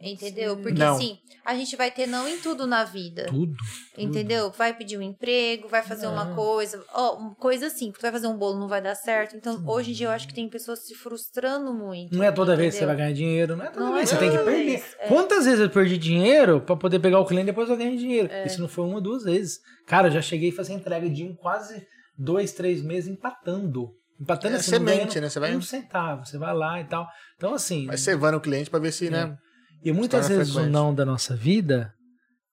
Entendeu? Porque Não. assim, a gente vai ter não em tudo na vida. Tudo. Entendeu? Vai pedir um emprego, vai fazer uma Não. coisa. Ó, uma coisa assim, tu vai fazer um bolo, não vai dar certo. Então, hoje em dia eu acho que tem pessoas se frustrando muito. Não é toda vez que você entendeu? vai ganhar dinheiro, não é toda Não vez. é Você tem que toda perder. é. Quantas vezes eu perdi dinheiro pra poder pegar o cliente e depois eu ganhei dinheiro? É. Isso não foi uma ou duas vezes. Cara, eu já cheguei a fazer entrega de um quase dois, três meses empatando. Empatando É assim, não semente, né? Você vai- Um centavo, você vai lá e tal. Então, assim. Vai cevando o cliente pra ver se, É. né? E muitas torna vezes o frequente. não da nossa vida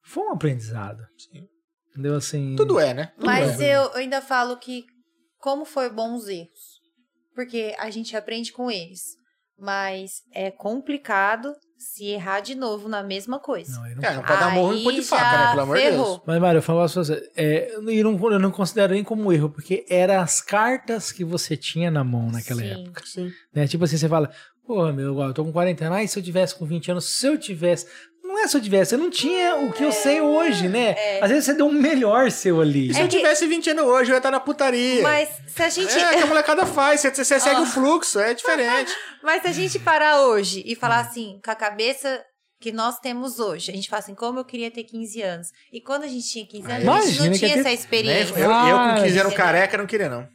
foi um aprendizado. Sim. Entendeu? Assim. Tudo é, né? Tudo Mas é. eu ainda falo que como foi bons erros. Porque a gente aprende com eles. Mas é complicado se errar de novo na mesma coisa. Não, eu não É, não pode dar morro em pão de faca, né? Pelo amor de. Deus. Mas, Mário, eu falo pra você, é, e não, eu não considero nem como erro, porque eram as cartas que você tinha na mão naquela Sim. época. Sim. Né? Tipo assim, você fala, porra, meu, eu tô com 40 anos, mas se eu tivesse com 20 anos, se eu tivesse. É se eu tivesse, eu não tinha o que eu sei hoje, né? é. Às vezes você deu um melhor seu ali. E se eu que- tivesse 20 anos hoje, eu ia estar na putaria. Mas se a gente. É, que a molecada faz. Você, você segue Ah. o fluxo, é diferente. *laughs* Mas se a gente parar hoje e falar assim, com a cabeça que nós temos hoje, a gente fala assim, como eu queria ter 15 anos. E quando a gente tinha 15 anos, a gente Imagina não que tinha essa experiência. eu, eu com 15 anos careca não queria, não.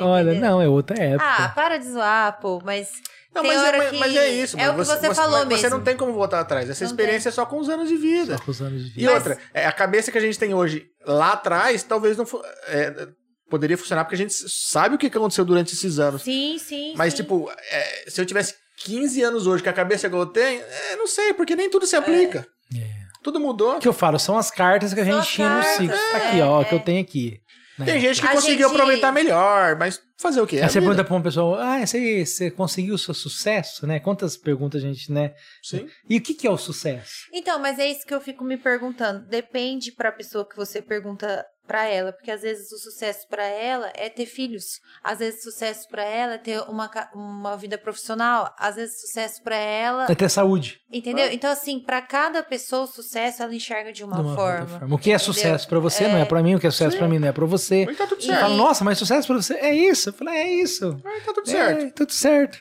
Olha, não, é outra época. Ah, para de zoar, pô, mas. Não, tem mas, é, hora mas- que mas é isso. É o que mas você, falou mas mesmo. Você não tem como voltar atrás. Essa Não experiência é só com os anos de vida. Só com os anos de E vida. Mas- outra, é, a cabeça que a gente tem hoje lá atrás, talvez não é, poderia funcionar porque a gente sabe o que aconteceu durante esses anos. Sim, sim. Mas, sim. tipo, é, se eu tivesse 15 anos hoje, com a cabeça que eu tenho, é, não sei, porque nem tudo se aplica. É. Tudo mudou. O que eu falo são as cartas que a gente tinha no ciclo. Tá aqui, ó, é. que eu tenho aqui. Né? Tem gente que A conseguiu gente- aproveitar melhor, mas fazer o quê? É Aí a você vida. pergunta pra uma pessoa, ah, você, você conseguiu o seu sucesso, né? Quantas perguntas a gente, né? Sim. E o que, que é o sucesso? Então, mas é isso que eu fico me perguntando. Depende pra pessoa que você pergunta pra ela, porque às vezes o sucesso pra ela é ter filhos, às vezes o sucesso pra ela é ter uma, uma vida profissional, às vezes o sucesso pra ela, Vai ter saúde. entendeu? Então assim, pra cada pessoa o sucesso ela enxerga de uma, de uma forma. forma. O que é entendeu? sucesso pra você não é pra mim, o que é sucesso pra mim não é pra você. Mas tá tudo E- certo. fala, nossa, mas sucesso pra você é isso. Eu falei, é isso. Mas tá tudo certo. É, tudo certo.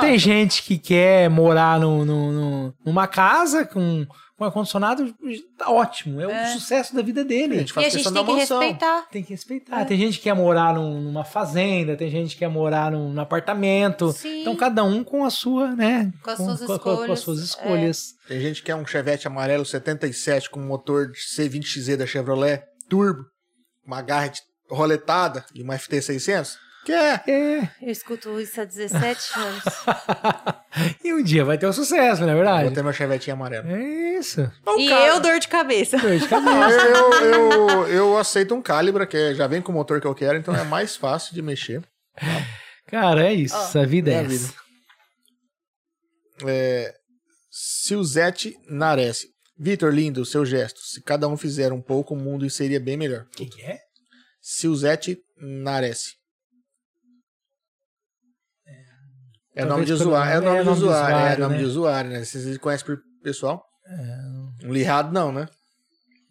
Tem gente que quer morar no, no- no- numa casa com, com ar-condicionado, tá ótimo. É, o sucesso da vida A dele. gente E faz a gente tem que mansão. respeitar. Tem que respeitar. Tem gente que quer morar num- numa fazenda, tem gente que quer morar num, num apartamento. Sim. Então, cada um com a sua, né? Com as suas com, com as escolhas. suas escolhas. Tem gente que quer um Chevette amarelo 77 com motor de C20XZ da Chevrolet, turbo, uma garra de roletada e uma FT600. Quer? É. Eu escuto isso há 17 *laughs* anos. e um dia vai ter o sucesso, não é Vou verdade? ter meu Chevetinho amarelo. É isso. e cara- eu, dor de cabeça. Dor de cabeça. *laughs* Eu, eu, eu aceito um Calibra, que é- já vem com o motor que eu quero, então é mais fácil de mexer. Cara, é isso. Ó, a vida é, é essa. vida. É, Silzete Nares. Vitor, lindo seu gesto. Se cada um fizer um pouco, o mundo seria bem melhor. O que, que é? Silzete Nares. É Talvez nome de usuário. É nome- nome é de nome de usuário. É usuário, nome né? de usuário, né? Vocês conhecem por pessoal? É, Um lirrado não, né?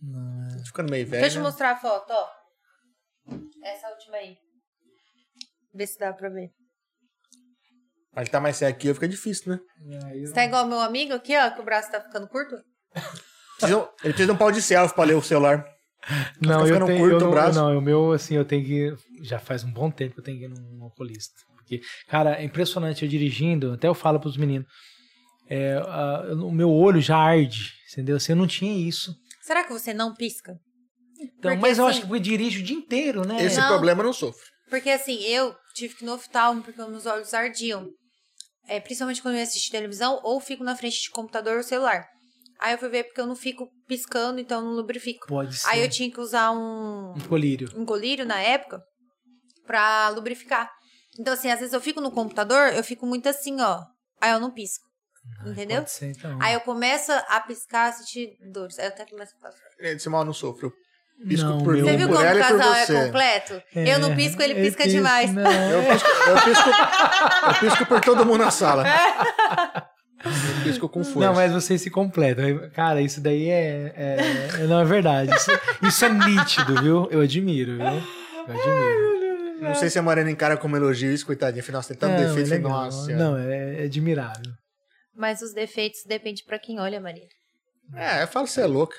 não é. Tá ficando meio velho. Deixa eu né? mostrar a foto, ó. Essa última aí. Vê se dá pra ver. Mas ele tá mais sério aqui, fica difícil, né? Aí Você tá igual meu amigo aqui, ó, que o braço tá ficando curto? Ele precisa de um pau de selfie pra ler o celular. Não, eu tenho, curto eu o não, braço. não, o meu, assim, eu tenho que. Já faz um bom tempo que eu tenho que ir num oculista. Porque, cara, é impressionante eu dirigindo, até eu falo pros meninos. é, a- o meu olho já arde, entendeu? Assim, eu não tinha isso. Será que você não pisca? Então, Porque, mas eu assim, acho que eu dirijo o dia inteiro, né? Esse Não. problema eu não sofre. Porque assim, eu tive que ir no oftalmo porque meus olhos ardiam. É, principalmente quando eu assisto televisão ou fico na frente de computador ou celular. Aí eu fui ver porque eu não fico piscando, então eu não lubrifico. Pode ser. Aí eu tinha que usar um, Um colírio. um colírio na época pra lubrificar. Então, assim, às vezes eu fico no computador, eu fico muito assim, ó. Aí eu não pisco. Entendeu? Pode ser, então. Aí eu começo a piscar, a sentir dores. Aí eu até começo a fazer. Esse mal não sofre. Eu pisco Não, por meu- Você mim, viu como o casal é completo? É, eu não pisco, ele pisca pisco, demais. Não, Eu pisco, eu, pisco, eu pisco por todo mundo na sala. Eu pisco com força. Não, mas vocês se completam. Cara, isso daí é. é- não é verdade. Isso, isso é nítido, viu? Eu admiro, viu? Eu admiro. Não sei se a Mariana encara como elogio isso, coitadinha. Afinal, você tem tanto Não, defeito. é. Nossa. Não, é, é admirável. Mas os defeitos depende pra quem olha, Maria. É, eu falo que você é louca.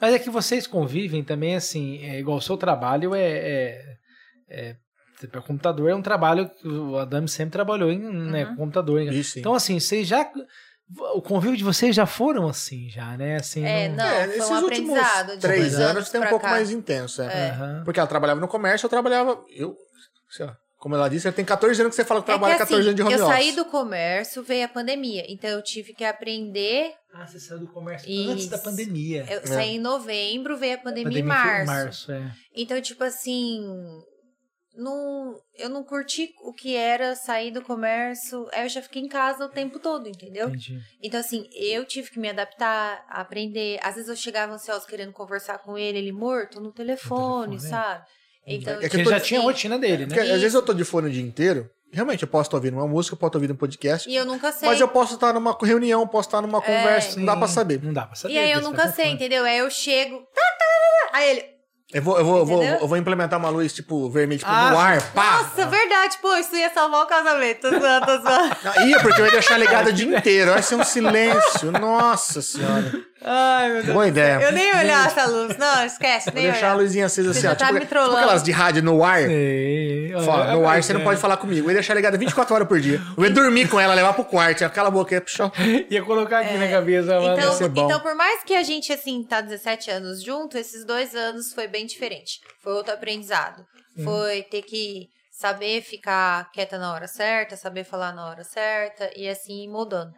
Mas é que vocês convivem também, assim, é igual o seu trabalho é. é, é para computador é um trabalho que o Adame sempre trabalhou em né, Uhum. computador. Isso, sim. Então, assim, vocês já. O convívio de vocês já foram assim, já, né? Assim, É, não, foi esses um últimos aprendizado. de três anos tem um pouco cá. mais intenso. É. Aham. Porque ela trabalhava no comércio, eu trabalhava. Eu, sei lá, como ela disse, ela tem 14 anos que você fala que É trabalha que, 14 assim, anos de home eu office. saí do comércio, veio a pandemia. Então eu tive que aprender. Ah, você saiu do comércio Isso. antes da pandemia. Eu saí em novembro, veio a pandemia, Pandemia em foi março. março, é. Então, tipo assim. Não, eu não curti o que era sair do comércio. Aí eu já fiquei em casa o tempo todo, entendeu? Entendi. Então, assim, eu tive que me adaptar, aprender. Às vezes eu chegava ansiosa querendo conversar com ele, ele morto no telefone, telefone, é. sabe? Então, É que ele já tinha a rotina dele, né? Porque às vezes eu tô de fone o dia inteiro. Realmente, eu posso estar ouvindo uma música, eu posso estar ouvindo um podcast. E eu nunca sei. Mas eu posso estar numa reunião, posso estar numa conversa, não dá pra saber. Não dá pra saber. E aí eu nunca tá sei, entendeu? Aí eu chego. tá, tá, tá, tá. Aí ele. Eu vou, eu vou, eu vou, eu vou implementar uma luz, tipo, vermelha, tipo, Ah, no ar, pá! Nossa, verdade, pô, isso ia salvar o casamento. Tô zoando, tô zoando. Não, Ia, porque eu ia deixar ligado o dia inteiro. Vai ser um silêncio. Nossa senhora. Ai, meu Deus. Boa ideia. Eu nem ia olhar essa luz. Não, esquece, Vou deixar a olhar. luzinha acesa Você assim, ó. tá Tipo, me tipo trollando. aquelas de rádio no ar. Sei. Fala, no ar você não É. pode falar comigo. Eu ia deixar ligado 24 horas por dia. Eu ia dormir com ela, levar pro quarto. Ia cala a boca, ia puxar. *laughs* Ia colocar aqui na cabeça. Então, ser bom. então, por mais que a gente, assim, tá 17 anos junto, esses dois anos foi bem diferente. Foi outro aprendizado. Foi ter que saber ficar quieta na hora certa, saber falar na hora certa e assim ir mudando.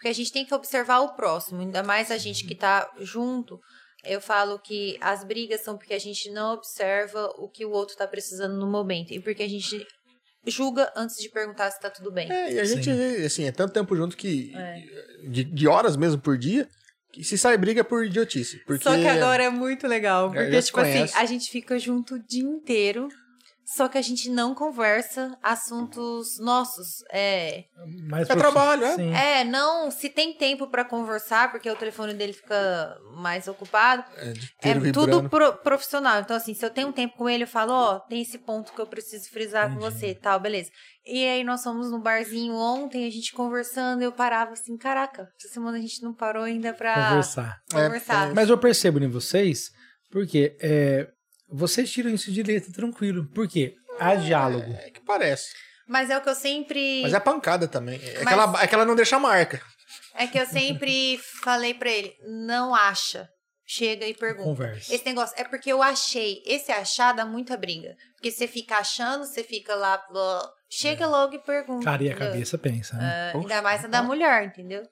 Porque a gente tem que observar o próximo, ainda mais a gente que tá junto. Eu falo que as brigas são porque a gente não observa o que o outro tá precisando no momento e porque a gente julga antes de perguntar se tá tudo bem. É, e a gente, Sim. assim, é tanto tempo junto que. É. De, de horas mesmo por dia. que se sai briga por idiotice. Porque Só que agora é muito legal. Porque, tipo assim, conhece. a gente fica junto o dia inteiro. Só que a gente não conversa assuntos nossos. É, Mais É trabalho, é. Sim. é não, se tem tempo pra conversar, porque o telefone dele fica mais ocupado. é de É tudo pro- profissional. Então, assim, se eu tenho um tempo com ele, eu falo, ó, tem esse ponto que eu preciso frisar com Entendi. você, tal, beleza. E aí nós fomos no barzinho ontem, a gente conversando, eu parava assim, caraca, essa semana a gente não parou ainda pra Conversar. conversar. É, Mas eu percebo em vocês, porque é, vocês tiram isso de letra tranquilo. Por quê? Há diálogo. É que parece. Mas é o que eu sempre. Mas é pancada também. É, Mas- que ela, é que ela não deixa marca. É que eu sempre *laughs* falei pra ele, não acha. Chega e pergunta. Conversa. Esse negócio é porque eu achei. Esse achar dá muita briga. Porque você fica achando, você fica lá. blá, chega logo e pergunta. Cara, e a cabeça pensa, né? É, ainda mais a da mulher, entendeu?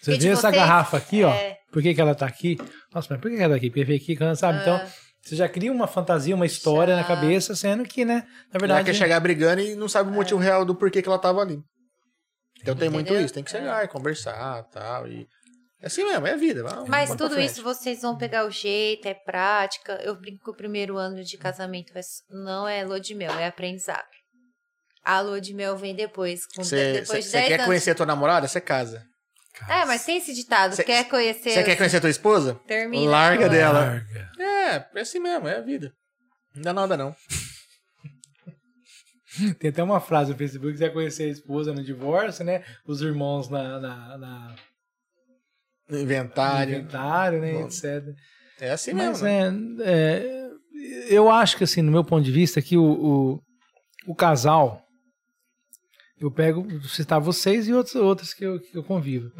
Você porque vê de essa vocês, garrafa aqui, ó. é. Por que, que ela tá aqui? Nossa, mas por que que ela tá aqui? Porque veio aqui, sabe? Então, você já cria uma fantasia, uma história Já. na cabeça, sendo que, né? Na Ela verdade. quer chegar brigando e não sabe o motivo real do porquê que ela tava ali. Então tem muito isso. Tem que chegar e conversar tal, e É assim mesmo, é a vida. vamos- Mas tudo isso vocês vão pegar o jeito, é prática. Eu brinco que o primeiro ano de casamento é- não é lua de mel, é aprendizado. A lua de mel vem depois. Com depois de você 10 quer anos. conhecer a tua namorada? Você casa. É, mas tem esse ditado. Cê- quer conhecer. Você quer conhecer a tua esposa? Termina. Larga dela. Larga. É, é assim mesmo, é a vida. Não dá nada não. *laughs* Tem até uma frase no Facebook: você vai conhecer a esposa no divórcio, né? Os irmãos na, na, na No no inventário. inventário, né? Bom. Etc. É assim Mas mesmo. né? é, é, eu acho que assim, no meu ponto de vista, que o, o, o casal, eu pego, citar vocês e outros, outros que, eu, que eu convivo.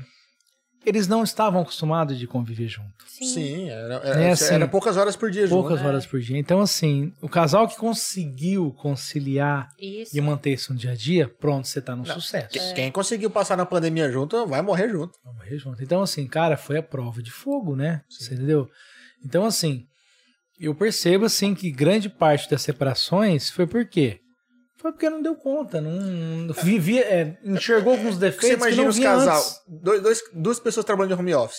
Eles não estavam acostumados de conviver junto. Sim. Sim, era, É era, assim, era poucas horas por dia Poucas junto. né? horas por dia. Então, assim, o casal que conseguiu conciliar Isso. e manter isso no dia a dia, pronto, você tá no Não, sucesso. Quem, quem conseguiu passar na pandemia junto vai morrer junto. Vamos morrer junto. Então, assim, cara, foi a prova de fogo, né? Você entendeu? Então, assim, eu percebo, assim, que grande parte das separações foi por quê? Foi porque não deu conta, não, não vivia, é, enxergou alguns Você defeitos que imagina os casal, antes. dois, dois- duas pessoas trabalhando de home office.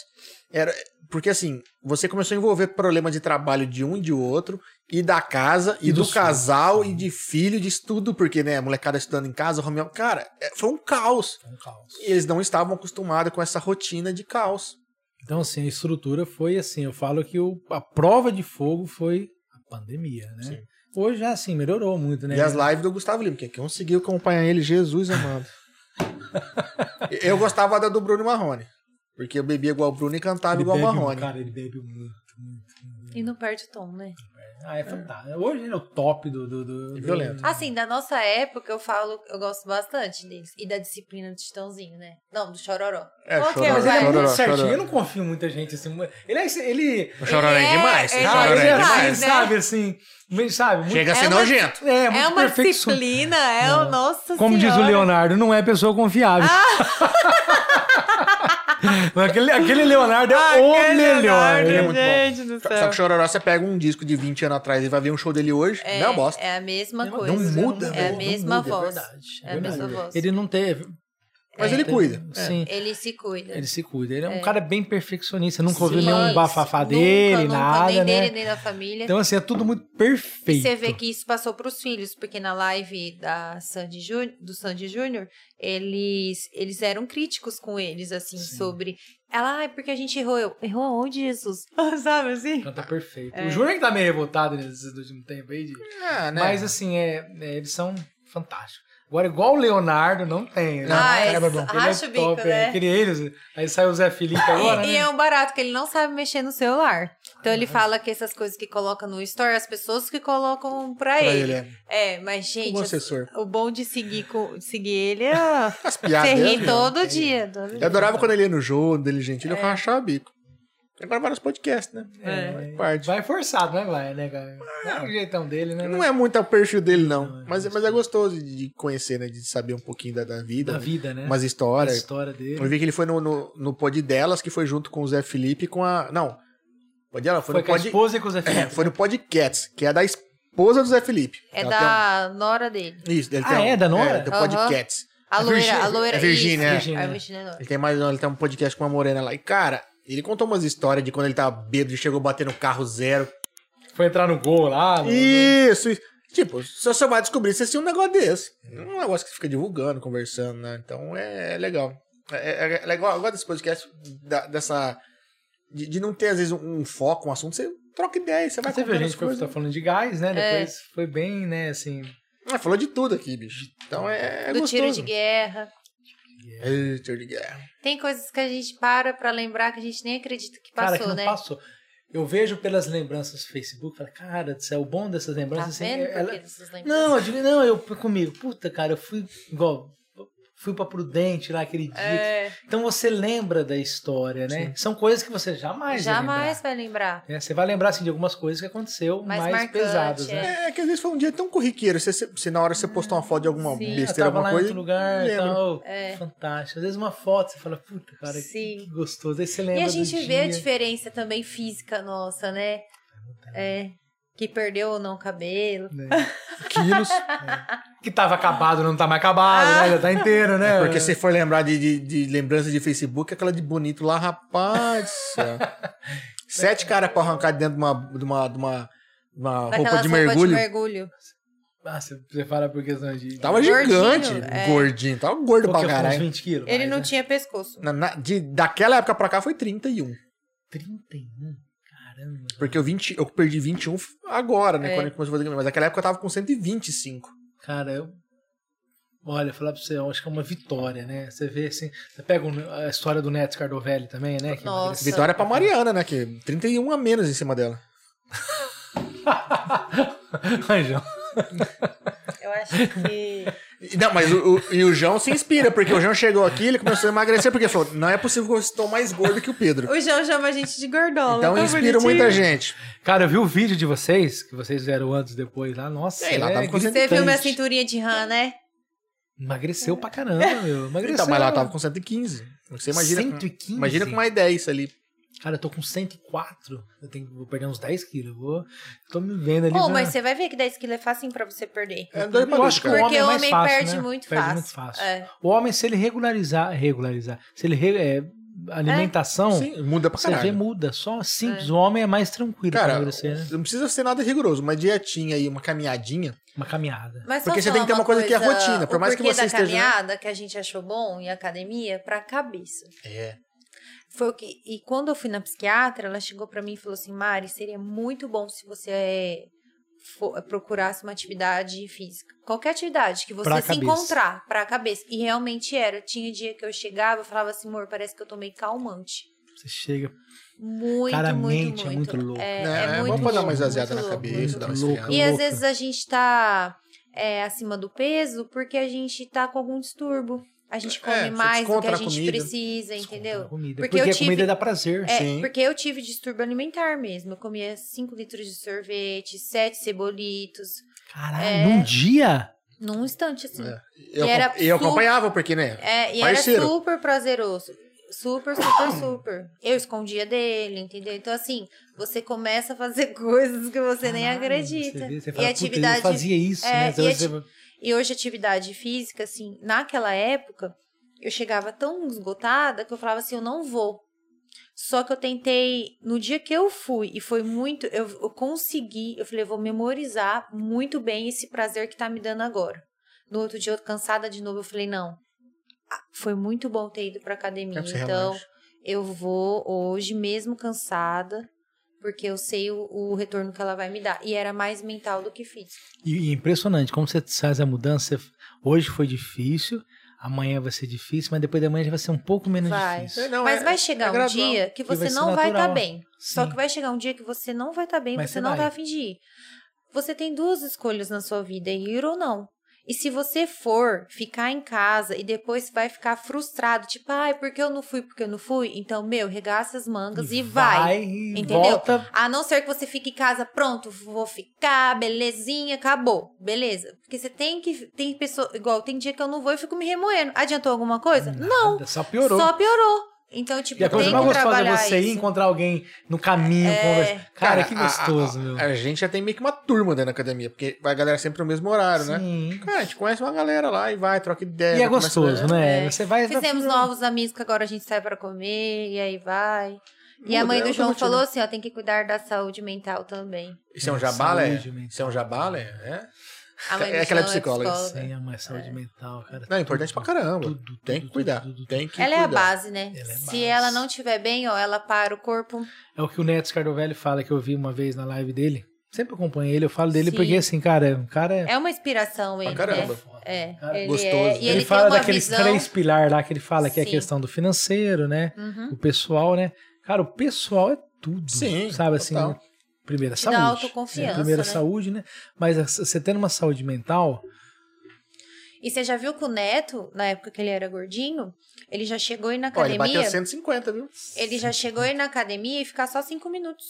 Era, porque assim, você começou a envolver problema de trabalho de um e de outro, e da casa, e, E do dos casal, e de filho, de tudo, porque, né, a molecada estudando em casa, home office. Cara, é, foi um caos. Um caos. E eles não estavam acostumados com essa rotina de caos. Então, assim, a estrutura foi assim, eu falo que o, a prova de fogo foi a pandemia, né? Sim. Hoje, assim, melhorou muito, né? E as lives do Gustavo Lima, que conseguiu acompanhar ele, Jesus amado. *laughs* eu gostava da do Bruno Marrone. Porque eu bebia igual o Bruno e cantava Ele igual o Marrone. Cara, ele bebe muito, muito. E não perde o tom, né? Ah, é fantástico. Hoje ele é o top do... do, do- E do- violento. Assim, da nossa época, eu falo, eu gosto bastante deles. E da disciplina do Titãozinho, né? Não, do Chororó. É, Qual que Chororó. Mas ele é muito Chororó, certinho. chororó. Eu não confio em muita gente assim. Ele é. Ele, O Chororó é é- demais. ele o é Chororó é é demais, assim, né? sabe? Assim. Sabe? Muito, Chega a ser É uma- nojento. é, muito É uma perfeição- disciplina, é o nosso Como diz o Leonardo, não é pessoa confiável. *laughs* aquele, aquele Leonardo é o melhor. Ele é muito bom. Só que o Chororó, você pega um disco de 20 anos atrás e vai ver um show dele hoje, É, não é uma bosta. é a mesma Não coisa. muda, É a não mesma muda, voz. verdade, É a mesma voz. Ele não teve. Mas é, ele cuida. É. Sim. Ele se cuida. Ele se cuida. Ele é um cara bem perfeccionista. Nunca Sim. ouviu nenhum Nunca, bafafá dele, nunca, nada, nem né? dele, nem da família. Então, assim, é tudo muito E perfeito. você vê que isso passou para os filhos, porque na live da Sandy Jú- do Sandy Júnior, eles, eles eram críticos com eles, assim, sobre. Ela, ah, é porque a gente errou. Eu, errou aonde, Jesus? *laughs* Sabe assim? Canta perfeito. É. O Júnior que tá meio revoltado nesses últimos tempos aí. de- Ah, né? Mas, assim, é, é, eles são fantásticos. Agora, igual o Leonardo, não tem. né? Ah, bom, ele racha o bico, é. né? Aquele eles, aí sai o Zé Felipe *laughs* agora, E, e né? é um barato que ele não sabe mexer no celular. Então ele fala que essas coisas que coloca no store, as pessoas que colocam pra, Pra ele. ele, é. É, mas gente, assessor. o bom de seguir, com, de seguir ele é As piadas você ri meu. todo dia. todo Eu dia. adorava quando ele ia no jogo, dele gentil, eu É. rachava o bico. Agora vários podcasts, né? É, Faz parte. Vai forçado, né? Vai, né, cara? É o jeitão dele, né? Não é muito o perfil dele, não. Não, é mas, mas é gostoso de conhecer, né? De saber um pouquinho da, da vida. Da vida, né? Umas A histórias. história dele. Eu vi que ele foi no, no, no pod delas, que foi junto com o Zé Felipe e com a. Não. Pod dela foi, Foi no com a pod. esposa e com o Zé É, Felipe. foi no Podcats, que é da esposa do Zé Felipe. É Ela da nora dele. um- Isso, ele Ah, tem um- é? Da Nora? É, do Aham. Podcats. A É loira, Virgínia- a loira. é Virgínia, é. Virgínia. A Virgínia é loira. Ele tem mais. Ele tem um podcast com uma morena lá. E, cara, Ele contou umas histórias de quando ele tava bêbado e chegou a bater no carro zero. Foi entrar no gol lá. no- Isso, isso. Tipo, você só vai descobrir se assistir um negócio desse. Não é um negócio que você fica divulgando, conversando, né? Então é, é legal. É, é- é legal. Eu gosto desse podcast, da- dessa. De, de não ter, às vezes, um, um foco, um assunto. Você troca ideia, você vai Você viu, a gente foi, tá falando de gás, né? É. Depois foi bem, né, assim... Ah, falou de tudo aqui, bicho. Então é, é do gostoso. tiro de guerra. É, de guerra. Tem coisas que a gente para pra lembrar que a gente nem acredita que Cara, passou, que não né? passou. Eu vejo pelas lembranças do Facebook, falo, cara do céu, o bom dessas Tá lembranças... assim, vendo? é- por ela- dessas lembranças? Não, eu digo, não, eu comigo, puta, cara, eu fui igual, fui pra Prudente lá aquele dia. É, Então você lembra da história, né? São coisas que você jamais vai jamais lembrar. vai lembrar. É, você vai lembrar assim, de algumas coisas que aconteceu Mais mais, marcante, pesadas, é. né? É que às vezes foi um dia tão corriqueiro. Você, você- você, na hora você postou uma foto de alguma Sim. Eu besteira, tava alguma lá em coisa. outro lugar, tal, É. fantástico. Às vezes uma foto, você fala, puta, cara, que- Sim. que gostoso. Aí você E lembra a do gente vê a dia. diferença também física nossa, né? É. Que perdeu ou não o cabelo. né? Quilos. *laughs* Que tava acabado, não tá mais acabado, né? Já tá inteiro, né? Porque se for lembrar de, de, de lembrança de Facebook, aquela de bonito lá, rapaz. *laughs* Sete caras pra arrancar dentro de uma, de uma, de uma, de uma roupa de roupas mergulho. de mergulho. Ah, você fala por questão de... Tava Gordinho, gigante, é. gordinho. Tava gordo pra é, caralho. 20 quilos. Ele mais, não né? tinha pescoço. Na- na- de, daquela época pra cá foi 31. 31, caramba. Porque eu, 20, eu perdi 21 agora, né? É. Quando eu comecei a fazer Mas naquela época eu tava com 125. Cara, eu. Olha, falar pra você, eu acho que é uma vitória, né? Você vê assim. Você pega a história do Neto Cardovelli também, né? Que Nossa. Vitória pra Mariana, né? Que 31 a menos em cima dela. *laughs* Anjão. Eu acho que. E- Não, mas o, o- e o João se inspira, porque o João chegou aqui, ele começou a emagrecer, porque ele falou: não é possível que eu estou mais gordo que o Pedro. O João chama a gente de gordola. Então tão inspira bonitinho. muita gente. Cara, eu vi o vídeo de vocês, que vocês fizeram antes e depois lá. Nossa, É, lá tava com Você viu minha cinturinha de rã, né? Emagreceu pra caramba, meu. Emagreceu. Então, mas lá eu tava com 115. Você imagina, 115? imagina com mais 10 ali. Cara, eu tô com 104. Eu tenho, vou perder uns 10 quilos. Eu vou, tô me vendo ali. Pô, mas você vai ver que 10 quilos é facinho pra você perder. É pra Eu dois, acho que o homem é o mais homem fácil, perde né? muito Perde fácil. muito fácil. É. O homem, se ele regularizar, regularizar, se ele re- é, alimentação, Sim, muda pra você vê, caralho. muda. Só simples. O homem é mais tranquilo pra Cara, emagrecer, né? não precisa ser nada rigoroso. Uma dietinha aí, uma caminhadinha. Uma caminhada. Mas Porque você tem que ter uma coisa que é rotina, por mais que você da esteja, né? caminhada que a gente achou bom em academia pra cabeça. É. Foi o que e quando eu fui na psiquiatra, ela chegou pra mim e falou assim: "Mari, seria muito bom se você eh, fo- procurasse uma atividade física. Qualquer atividade que você Pra se cabeça. encontrar pra cabeça". E realmente era. Tinha dia que eu chegava, eu falava assim: "Amor, parece que eu tomei calmante". Você chega. Muito, Cara, muito, mente muito. é muito louco. É, É, é é muito bom pra dar uma muito na louco, cabeça, dar uma louco. E às vezes a gente tá é, acima do peso porque a gente tá com algum distúrbio. A gente É, come você mais do que a a gente comida. precisa, entendeu? Porque Porque, eu a comida tive- dá prazer. É, Sim. porque eu tive distúrbio alimentar mesmo. Eu comia 5 litros de sorvete, 7 cebolitos, Caralho, É. num dia? num instante assim. É. Eu, E era eu acompanhava, porque, né? É, e Parceiro. era super prazeroso. Super, super, *coughs* super. Eu escondia dele, entendeu? Então, assim, você começa a fazer *laughs* coisas que você nem Caralho, acredita. Você, vê, você e fala, atividade. Puta, eu fazia isso, é, né? e Então você- E hoje, atividade física, assim, naquela época, eu chegava tão esgotada que eu falava assim: eu não vou. Só que eu tentei, no dia que eu fui, e foi muito, eu, eu consegui, eu falei, eu vou memorizar muito bem esse prazer que tá me dando agora. No outro dia, eu cansada de novo, eu falei, não, foi muito bom ter ido pra academia. Então, relaxa. eu vou hoje, mesmo cansada, porque eu sei o, o retorno que ela vai me dar. E era mais mental do que físico. E, e impressionante, como você faz a mudança. você- Hoje foi difícil, amanhã vai ser difícil, mas depois da manhã já vai ser um pouco menos Vai. difícil. É, não, Mas é- vai é chegar um gradual. dia que vai você ser não vai estar natural. bem. Só Sim. que vai chegar um dia que você não vai estar bem, Mas você você não vai. vai fingir. Você tem duas escolhas na sua vida, ir ou não. E se você for ficar em casa e depois vai ficar frustrado, tipo, ai, porque eu não fui, porque eu não fui, então, meu, regaça as mangas e, vai. e entendeu? Volta. A não ser que você fique em casa, pronto, vou ficar, belezinha, acabou. Beleza. Porque você tem que. Tem pessoa. Igual, tem dia que eu não vou e fico me remoendo. Adiantou alguma coisa? Não. Nada, Só piorou. Só piorou. Então, tipo, E a coisa tem mais que gostosa é trabalhar você ir isso. encontrar alguém no caminho, É. conversar. Cara, que a- a- gostoso, a, meu. A, gente já tem meio que uma turma dentro da academia, porque vai a galera sempre no mesmo horário, né? Sim. Cara, a gente conhece uma galera lá e vai, troca ideia. E é gostoso, né? É. Você vai. Fizemos vai- novos amigos que agora a gente sai pra comer e aí vai. E a mãe é do João falou assim, ó, tem que cuidar da saúde mental também. Isso é um jabá, é? Mental. Isso é um jabá, é? É? A mãe É João psicóloga. Sim, a mais saúde mental, cara. Não, é importante pra caramba. Tudo, Tem que tudo, cuidar. tudo, tudo. Tem que Ela é a cuidar. base, né? Ela é Se base. ela não estiver bem, ó, ela para o corpo. É o que o Neto Scardovelli fala, que eu vi uma vez na live dele. Sempre acompanho ele, eu falo dele Sim. porque, assim, cara, o cara é... É uma inspiração ele, caramba. né? É, Cara, ele gostoso. é, e Ele ele, fala daqueles visão... três pilares lá que ele fala, que é a Sim. questão do financeiro, né? Uhum. O pessoal, né? Cara, o pessoal é tudo. Sim, Sabe assim, total. primeira Te dá saúde. autoconfiança, né? Primeira né? saúde, né? Mas você tendo uma saúde mental, E você já viu que o Neto, na época que ele era gordinho, ele já chegou a ir na Ó, ele academia... bateu 150, viu? Ele já chegou a ir na academia e ficar só cinco minutos.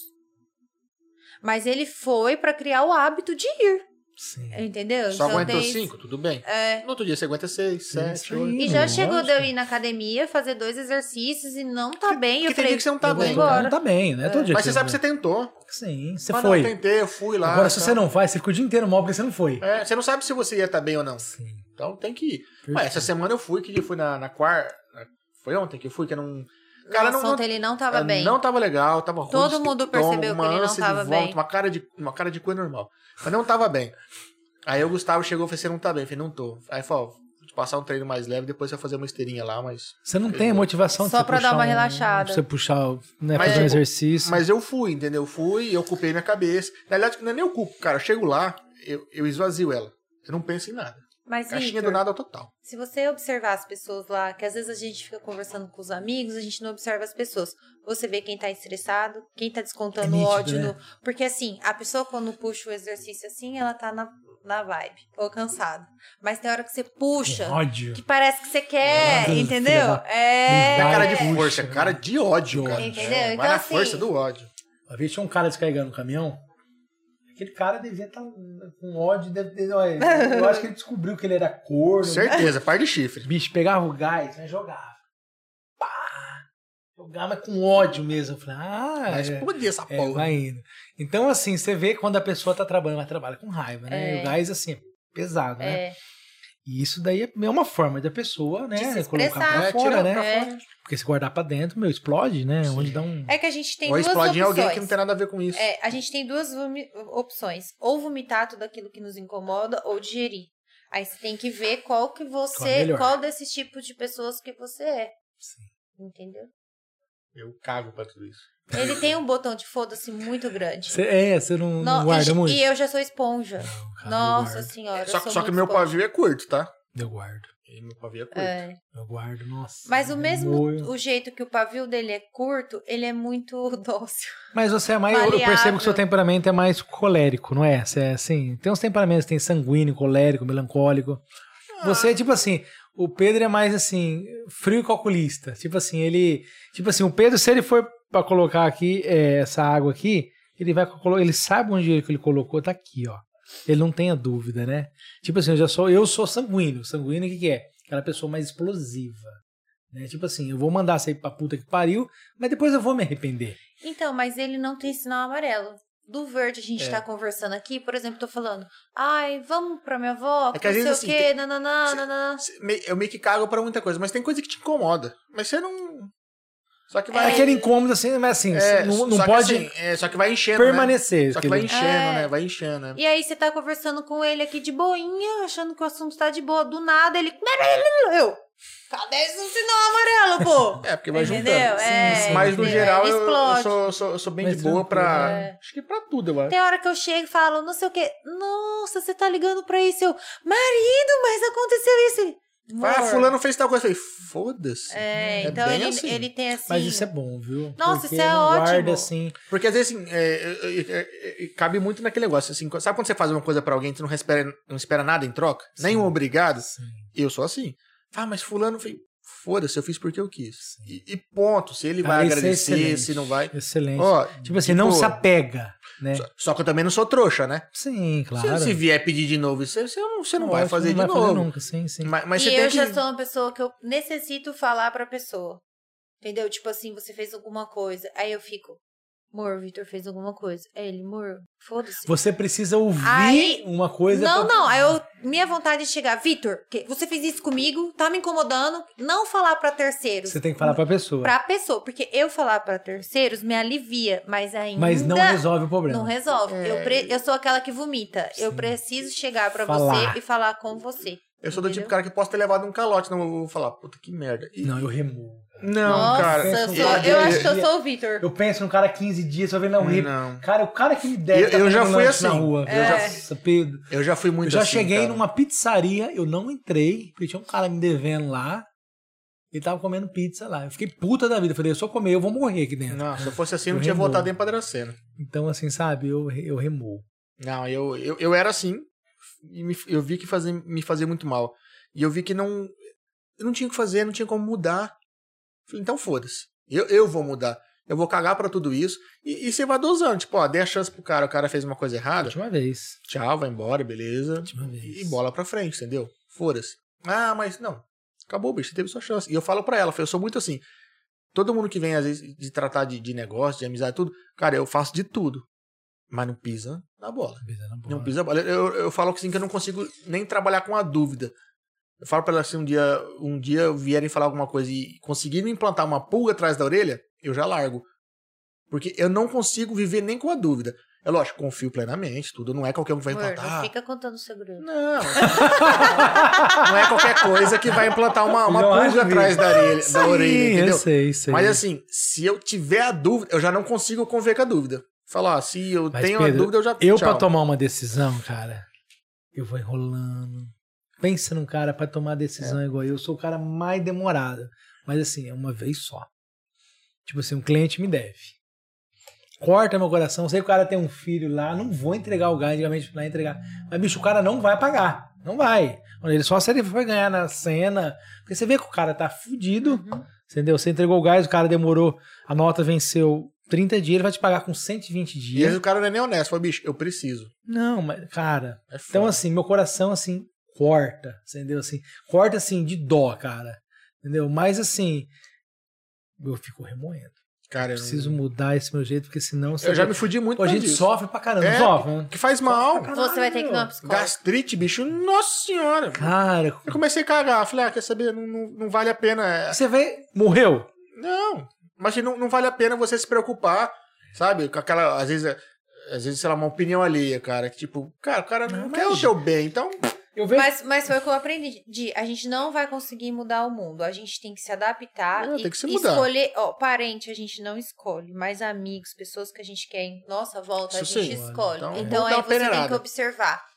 Mas ele foi pra criar o hábito de ir, sim. entendeu? Só Então aguentou tem- 5, tudo bem. É. No outro dia você aguenta 6, 7, Isso aí. 8. E já Lógico. chegou de eu ir na academia, fazer dois exercícios e não tá bem. que Eu tem falei, dia que você não tá eu bem. embora. Não tá bem, né? Todo dia Mas você eu sabe que você tentou. Sim, você Mas foi. não, eu tentei, eu fui lá. Agora, se tá. você não vai, você fica o dia inteiro mal porque você não foi. É, você não sabe se você ia estar bem ou não. Sim. Então tem que ir. Mas essa semana eu fui, que dia foi na, na quarta. Foi ontem que eu fui, que era um. Cara, não, ele não tava não, bem. não tava legal, tava ruim. Todo mundo percebeu que ele não tava vômito, bem. Uma cara, de, uma cara de cu normal. Mas não tava bem. Aí o Gustavo chegou e falou: Você não tá bem? Eu falei: Não tô. Aí falou: ó, Vou te passar um treino mais leve, depois você vai fazer uma esteirinha lá, mas. Você não tem a motivação de Só você pra dar uma um- relaxada. Você puxar, né, Mas fazer um eu- exercício. Mas eu fui, entendeu? Eu fui, eu ocupei minha cabeça. Na verdade, não é nem eu culpo, cara. Eu chego lá, eu, eu esvazio ela. Você não pensa em nada. Mas, Caixinha Victor, do nada total. se você observar as pessoas lá, que às vezes a gente fica conversando com os amigos, a gente não observa as pessoas. Você vê quem tá estressado, quem tá descontando É nítido, ódio. né? no- Porque assim, a pessoa quando puxa o exercício assim, ela tá na, na vibe, ou cansada. Mas tem hora que você puxa, Com ódio. que parece que você quer, Deus, entendeu? É. É cara de força, é cara de ódio, cara. Entendeu? É, Então, Vai na assim- força do ódio. Uma vez tinha um cara descarregando o caminhão. Aquele cara devia estar com ódio. Deve ter, olha, eu acho que ele descobriu que ele era corno. Certeza, par de chifre. Bicho, pegava o gás, mas jogava. Pá! Jogava com ódio mesmo. Eu falei, ah, Mas é, explodir essa é, porra. vai indo. Então, assim, você vê quando a pessoa tá trabalhando, mas trabalha com raiva, né? É. O gás, assim, é pesado, né? É, E isso daí é uma forma da pessoa, né? De se colocar pra É, fora, né? pra fora. Porque se guardar pra dentro, meu, explode, né? Onde dá um. é que a gente tem Ou duas explode em opções. alguém que não tem nada a ver com isso. É, a gente tem duas opções. Ou vomitar tudo aquilo que nos incomoda, ou digerir. Aí você tem que ver qual que Qual é você, qual desses tipos de pessoas que você é. Entendeu? Eu cago pra tudo isso. Ele tem um botão de foda-se muito grande. Cê- é, você não, não No- guarda e, muito. e eu já sou esponja. Cara, eu Nossa senhora. Só, eu só que meu esponja. pavio é curto, tá? Eu guardo. E meu pavio é curto. É. Eu guardo, nossa. Mas o mesmo o jeito que o pavio dele é curto, ele é muito *laughs* dócil. Mas você é mais. Eu Maleável. percebo que o seu temperamento é mais colérico, não é? Você é assim. Tem uns temperamentos, tem sanguíneo, colérico, melancólico. Você é tipo assim. O Pedro é mais assim, frio e calculista. Tipo assim, ele. Tipo assim, o Pedro, se ele for pra colocar aqui é, essa água aqui, ele vai. Ele sabe onde ele colocou, tá aqui, ó. Ele não tenha dúvida, né? Tipo assim, eu já sou. Eu sou sanguíneo. Sanguíneo, o que, que é? Aquela pessoa mais explosiva. Né? Tipo assim, eu vou mandar sair pra puta que pariu, mas depois eu vou me arrepender. Então, mas ele não tem sinal amarelo. Do verde a gente É. tá conversando aqui, por exemplo, tô falando, ai, vamos pra minha avó, É que não sei vezes, o assim, quê, tem- nananã, Cê- nananã. cê- me- Eu meio que cago pra muita coisa, mas tem coisa que te incomoda. Mas você não. Só que É vai. aquele incômodo assim, mas assim, É, não, não só que pode assim, é, só que vai enchendo. Né? permanecer. Só que vai enchendo, É. né? Vai enchendo, né? E aí você tá conversando com ele aqui de boinha, achando que o assunto tá de boa, do nada ele... *laughs* Eu, cadê esse sinal amarelo, pô? *laughs* É, porque vai Entendeu? juntando. É, sim. Mas no entendeu? geral eu, eu sou, eu sou, eu sou bem Mais de boa pra. é. Acho que pra tudo, eu acho. Tem hora que eu chego e falo, não sei o quê. Nossa, você tá ligando pra isso? Eu, marido, mas aconteceu isso. Ele, Ah, fulano fez tal coisa. Eu falei, foda-se. É, É então ele, assim. ele tem assim... Mas isso é bom, viu? Nossa, Porque isso é não Guarda ótimo. assim. Porque às vezes, assim, é, é, é, é, cabe muito naquele negócio, assim, sabe quando você faz uma coisa pra alguém e você não espera, não espera nada em troca? Nem um obrigado? Sim. Eu sou assim. Ah, mas fulano fez... Foda-se, eu fiz porque eu quis. E, e ponto. Se ele vai Ah, isso é agradecer, excelente. se não vai... Excelente. Ó, tipo assim, não tipo, se apega, né? Só, só que eu também não sou trouxa, né? Sim, Se- claro. Se, vier pedir de novo, você, você não, você não vai fazer não de vai novo. fazer nunca, sim, sim. Mas, mas e você eu tem que... já sou uma pessoa que eu necessito falar pra pessoa. Entendeu? Tipo assim, você fez alguma coisa. Aí eu fico, Amor, o Vitor fez alguma coisa. Aí ele, amor, foda-se. Você precisa ouvir Aí- uma coisa. Não, pra- não. Aí eu, minha vontade é chegar, Vitor, que você fez isso comigo, tá me incomodando. Não falar pra terceiros. Você tem que falar pra pessoa. Pra pessoa, porque eu falar pra terceiros me alivia, mas ainda Mas não resolve o problema. não resolve. É. Eu, pre- eu sou aquela que vomita. Eu Sim. preciso chegar pra Falar. você e falar com você. Eu sou do tipo Entendeu? de cara que posso ter levado um calote, não eu vou falar, puta que merda. E- Não, eu removo. Não, Nossa, cara. eu, sou- um eu cara acho que eu sou o Vitor. Eu penso num cara 15 dias, só vendo não rir. Não. Cara, o cara que me deve Eu- tá eu já fui na assim. rua. Eu já- Nossa, Pedro. Eu já fui muito Eu já assim, cheguei cara. numa pizzaria, eu não entrei, porque tinha um cara me devendo lá. Ele tava comendo pizza lá. Eu fiquei puta da vida. Eu falei, eu só comer, eu vou morrer aqui dentro. Não, se eu fosse assim, eu não Eu tinha removo. voltado em Padracena. Então, assim, sabe, eu, eu removo. Não, eu, eu, eu era assim. E me- eu vi que fazia, me fazia muito mal. E eu vi que não. Eu não tinha o que fazer, não tinha como mudar. Então foda-se. Eu, eu vou mudar. Eu vou cagar pra tudo isso. E, e você vai dosando. Tipo, ó, dê a chance pro cara, o cara fez uma coisa errada. Última vez. Tchau, vai embora, beleza. Última vez. E bola pra frente, entendeu? Foda-se. Ah, mas não. Acabou, bicho, você teve sua chance. E eu falo pra ela, eu sou muito assim. Todo mundo que vem, às vezes, de tratar de, de negócio, de amizade, tudo, cara, eu faço de tudo. Mas não pisa na bola. Pisa na bola. Não pisa na bola. Eu, eu falo assim que eu não consigo nem trabalhar com a dúvida. Eu falo pra ela assim, um dia, um dia vierem falar alguma coisa e conseguirem implantar uma pulga atrás da orelha, eu já largo. Porque eu não consigo viver nem com a dúvida. É lógico, confio plenamente, tudo. Não é qualquer um que vai Amor, implantar. não fica contando segredo. Não. *laughs* não é qualquer coisa que vai implantar uma, uma pulga atrás da orelha, da orelha, Sim, entendeu? eu sei, sei. Mas assim, se eu tiver a dúvida, eu já não consigo conviver com a dúvida. Falar, ah, se eu Mas, tenho Pedro, a dúvida, eu já. Eu, tchau. pra tomar uma decisão, cara, eu vou enrolando. Pensa num cara pra tomar decisão igual eu. Eu sou o cara mais demorado. Mas assim, é uma vez só. Tipo assim, um cliente me deve. Corta meu coração. Sei que o cara tem um filho lá, não vou entregar o gás, antigamente lá entregar. Mas, bicho, o cara não vai pagar. Não vai. Ele só se ele for ganhar na cena. Porque você vê que o cara tá fudido. Uhum. Entendeu? Você entregou o gás, o cara demorou, a nota venceu 30 dias, ele vai te pagar com 120 E às dias. vezes o cara não é nem honesto. Fala, bicho, eu preciso. Não, mas, cara, É então assim, meu coração, assim, corta, entendeu? Assim, corta, assim, de dó, cara, entendeu? Mas, assim, eu fico remoendo. cara, eu, Preciso mudar esse meu jeito, porque senão... eu já me fudi muito Pô, a gente disso. sofre pra caramba, É, sofre, né? Que faz mal. Você vai ter que ir numa psicóloga. Gastrite, bicho, nossa senhora. Cara, Eu comecei a cagar. Falei, ah, quer saber? Não, não, não vale a pena. é- você vê, morreu. Não. Mas não, não vale a pena você se preocupar, sabe? Com aquela, às vezes, é- às vezes, sei lá, uma opinião alheia, cara. Que tipo, cara, o cara não, Não, quer o teu bem, então. Eu vejo... Mas, mas foi o que eu aprendi. De, a gente não vai conseguir mudar o mundo. A gente tem que se adaptar É, e tem que se mudar. escolher. Ó, parente a gente não escolhe, mas amigos, pessoas que a gente quer em nossa volta, a Isso gente sim. escolhe. Então, Então, aí você tem que peneirada. observar.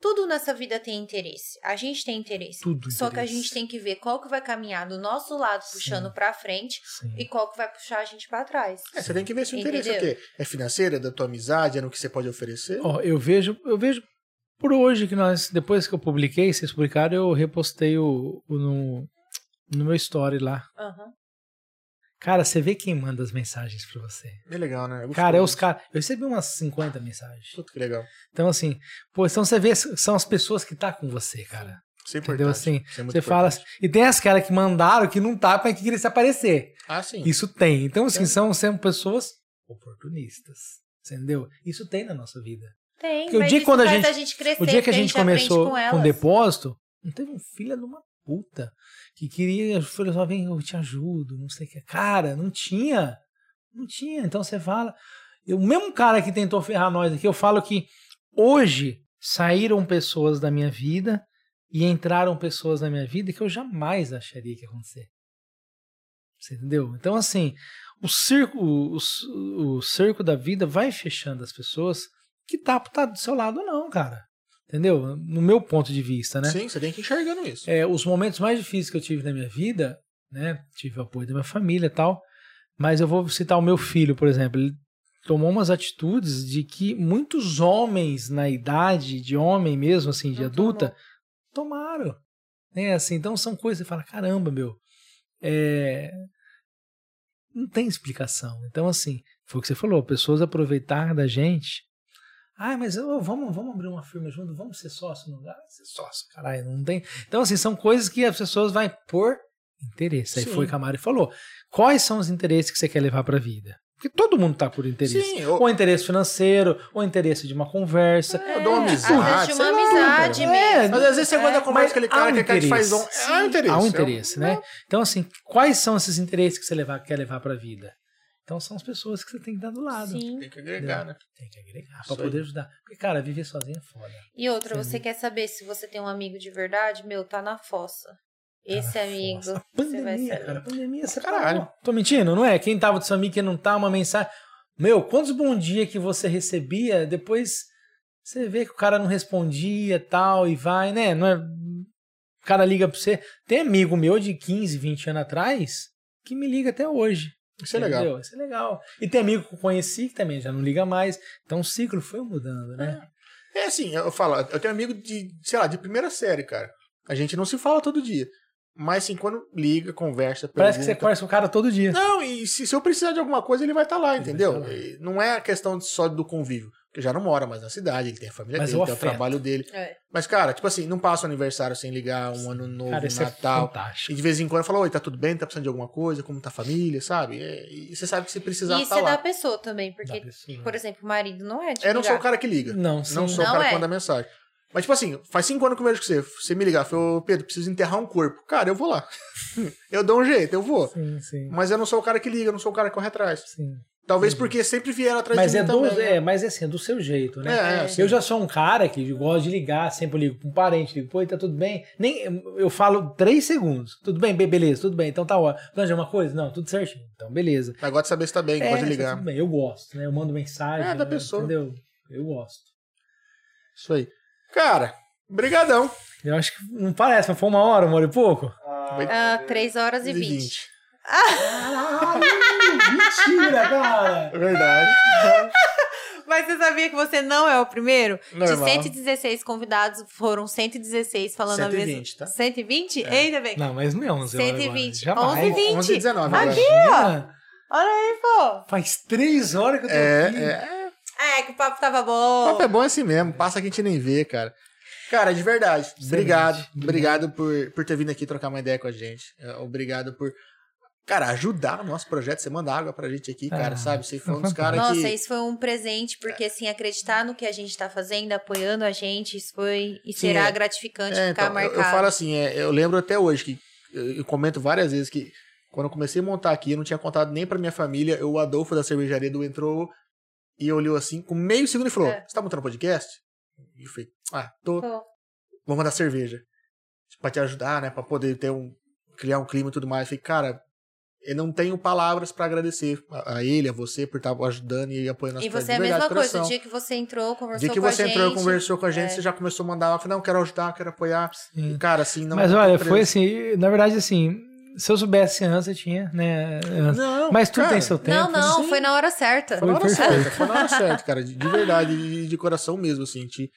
Tudo nessa vida tem interesse. A gente tem interesse. Tudo Só que a gente tem que ver qual que vai caminhar do nosso lado, puxando pra frente, Sim. e qual que vai puxar a gente pra trás. É, você tem que ver se o interesse é o quê? É financeiro, é da tua amizade, é no que você pode oferecer. Ó, eu vejo, eu vejo por hoje que nós, depois que eu publiquei, vocês publicaram, eu repostei o, o no, no meu story lá. Aham. Cara, você vê quem manda as mensagens pra você. É legal, né? gostoso. Cara, é os caras. Eu recebi umas 50 mensagens. Puta que legal. Então, assim, pô, então você vê, são as pessoas que tá com você, cara. Isso é Entendeu? Assim, Isso é muito você fala assim, E tem as caras que mandaram que não tá, mas que queria se aparecer. Ah, sim. Isso tem. Então, assim, Tem. são, são pessoas oportunistas. Entendeu? Isso tem na nossa vida. Tem, Porque o dia quando a gente- a gente crescer, O dia que a gente aprende começou com, com, depósito, não teve um filho de uma puta que queria, falou só, vem, eu te ajudo, não sei o que. Cara, não tinha. Não tinha. Então você fala. O mesmo cara que tentou ferrar nós aqui, eu falo que hoje saíram pessoas da minha vida e entraram pessoas na minha vida que eu jamais acharia que ia acontecer. Você entendeu? Então, assim, o circo, o, o, o cerco da vida vai fechando as pessoas que tá, tá do seu lado, não, cara. Entendeu? No meu ponto de vista, né? Sim, você tem que ir enxergando isso. É, os momentos mais difíceis que eu tive na minha vida, né? Tive o apoio da minha família e tal. Mas eu vou citar o meu filho, por exemplo. Ele tomou umas atitudes de que muitos homens na idade de homem mesmo, assim, de Não adulta, tomaram. Né? Assim, então são coisas que você fala, caramba, meu. É... Não tem explicação. Então, assim, foi o que você falou, pessoas aproveitar da gente. Ah, mas ô, vamos, vamos abrir uma firma junto, vamos ser sócio no lugar? Ser sócio, caralho, não tem. Então, assim, são coisas que as pessoas vão por interesse. Aí Sim. foi o a Mari falou. Quais são os interesses que você quer levar para a vida? Porque todo mundo tá por interesse. Sim, eu, Ou interesse financeiro, ou interesse de uma conversa. eu dou uma É, às amizade. vezes de uma amizade cara. É, mesmo. Mas às vezes você gosta da conversa Mas com aquele cara um que, é que faz um. interesse. Há um interesse. Há um Eu- interesse, né? Então, assim, quais são esses interesses que você levar, quer levar pra vida? Então, são as pessoas que você tem que dar do lado. Sim. Tem que agregar, né? Tem que agregar Isso pra aí. poder ajudar. Porque, cara, viver sozinho é foda. E outra, Sim. você quer saber se você tem um amigo de verdade? Meu, tá na fossa. Esse amigo, Nossa, *laughs* você vai pandemia, saber. cara, pandemia, você Caralho. Caralho. Tô mentindo, não é? Quem tava do seu amigo que não tá, uma mensagem. Meu, quantos bom dia que você recebia, depois você vê que o cara não respondia tal, e vai, né? Não é... O cara liga pra você. Tem amigo meu de 15, 20 anos atrás que me liga até hoje. Isso é legal. Isso é legal. E tem amigo que eu conheci que também já não liga mais. Então o ciclo foi mudando, né? É assim, eu falo, eu tenho amigo de, sei lá, de primeira série, cara. A gente não se fala todo dia. Mas assim, quando liga, conversa, Parece que você pergunta- conversa com o cara todo dia. Não, e se, se eu precisar de alguma coisa, ele vai estar lá, Ele vai entendeu? tá lá. Não é a questão só do convívio. Porque já não mora mais na cidade, ele tem a família Mas dele, o tem o trabalho dele. É. Mas, cara, tipo assim, não passa o aniversário sem ligar, um ano novo, Cara, isso é Natal. fantástico. e de vez em quando fala, oi, tá tudo bem? Tá precisando de alguma coisa? Como tá a família, sabe? É, e você sabe que você precisa E estar isso é da pessoa também, porque, pessoa. por exemplo, o marido não é de Eu não sou o cara que liga. Não, sim. Não sou o Não cara é. que manda mensagem. Mas, tipo assim, faz cinco anos que eu vejo com você. Você me ligar, falou, Pedro, preciso enterrar um corpo. Cara, eu vou lá. *laughs* eu dou um jeito, eu vou. Sim, sim. Mas eu não sou o cara que liga, eu não sou o cara que corre atrás. sim. Talvez porque sempre vieram atrás Mas de é, mim do, também. né? é, mas é assim, é do seu jeito, né? É, é, sim. eu já sou um cara que gosta de ligar, sempre ligo pra um parente, ligo, pô, tá tudo bem? Nem, eu falo três segundos. Tudo bem, be- beleza, tudo bem, então tá ótimo. Planja uma coisa? Não, tudo certinho. Então, beleza. Mas gosta de saber se tá bem, É, gosta de tá ligar. tudo bem, eu gosto, né? Eu mando mensagem. É, da né? pessoa. Entendeu? Eu gosto. Isso aí. Cara, brigadão. Eu acho que não parece, mas foi uma hora, uma hora e pouco. Ah, 3 horas e 20. 20. Mentira, cara! É verdade. *laughs* Mas você sabia que você não é o primeiro? Normal. De 116 convidados, foram 116 falando a 120, mesma... tá? 120? Ainda bem. Não, mas não é 11 horas 120. agora. Jamais. 11 20. 11 e 19 agora. Aqui, Imagina. Olha aí, pô. Faz três horas que eu tô É, aqui. é. É, que o papo tava O bom. papo é bom assim mesmo. Passa que a gente nem vê, cara. Cara, de verdade. Obrigado. Obrigado por, por ter vindo aqui trocar uma ideia com a gente. É, Obrigado por, cara, ajudar o nosso projeto. Você manda água pra gente aqui, cara, Ah, sabe? Você foi um dos *laughs* caras Nossa, que... isso foi um presente, porque assim, acreditar no que a gente tá fazendo, apoiando a gente, isso foi e Sim, será é. gratificante É, ficar então, eu, marcado. eu falo assim, é, eu lembro até hoje que eu, eu comento várias vezes que quando eu comecei a montar aqui, eu não tinha contado nem pra minha família, eu, o Adolfo da cervejaria do entrou e olhou assim, com meio segundo e falou: É. Você tá montando podcast? E eu falei, ah, tô. Pô, Vou mandar cerveja. Pra te ajudar, né? Pra poder ter um. criar um clima e tudo mais. Eu falei, cara, eu não tenho palavras pra agradecer a, a ele, a você, por estar ajudando e apoiando as E você de é a verdade, mesma coisa, o dia que você entrou, conversou dia que com você a entrou e gente, conversou com a gente, é. você já começou a mandar lá, falei, não, quero ajudar, quero apoiar. Sim. E, cara, assim, não. Mas não olha, foi assim, na verdade, assim, se eu soubesse antes, eu tinha, né? Não, Mas tudo cara, tem seu tempo. Não, não, assim. foi na hora certa. Foi na hora certa, foi na hora certa, cara. De, de verdade, de, de coração mesmo, assim. A gente,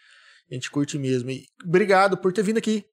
a gente curte mesmo. E obrigado por ter vindo aqui.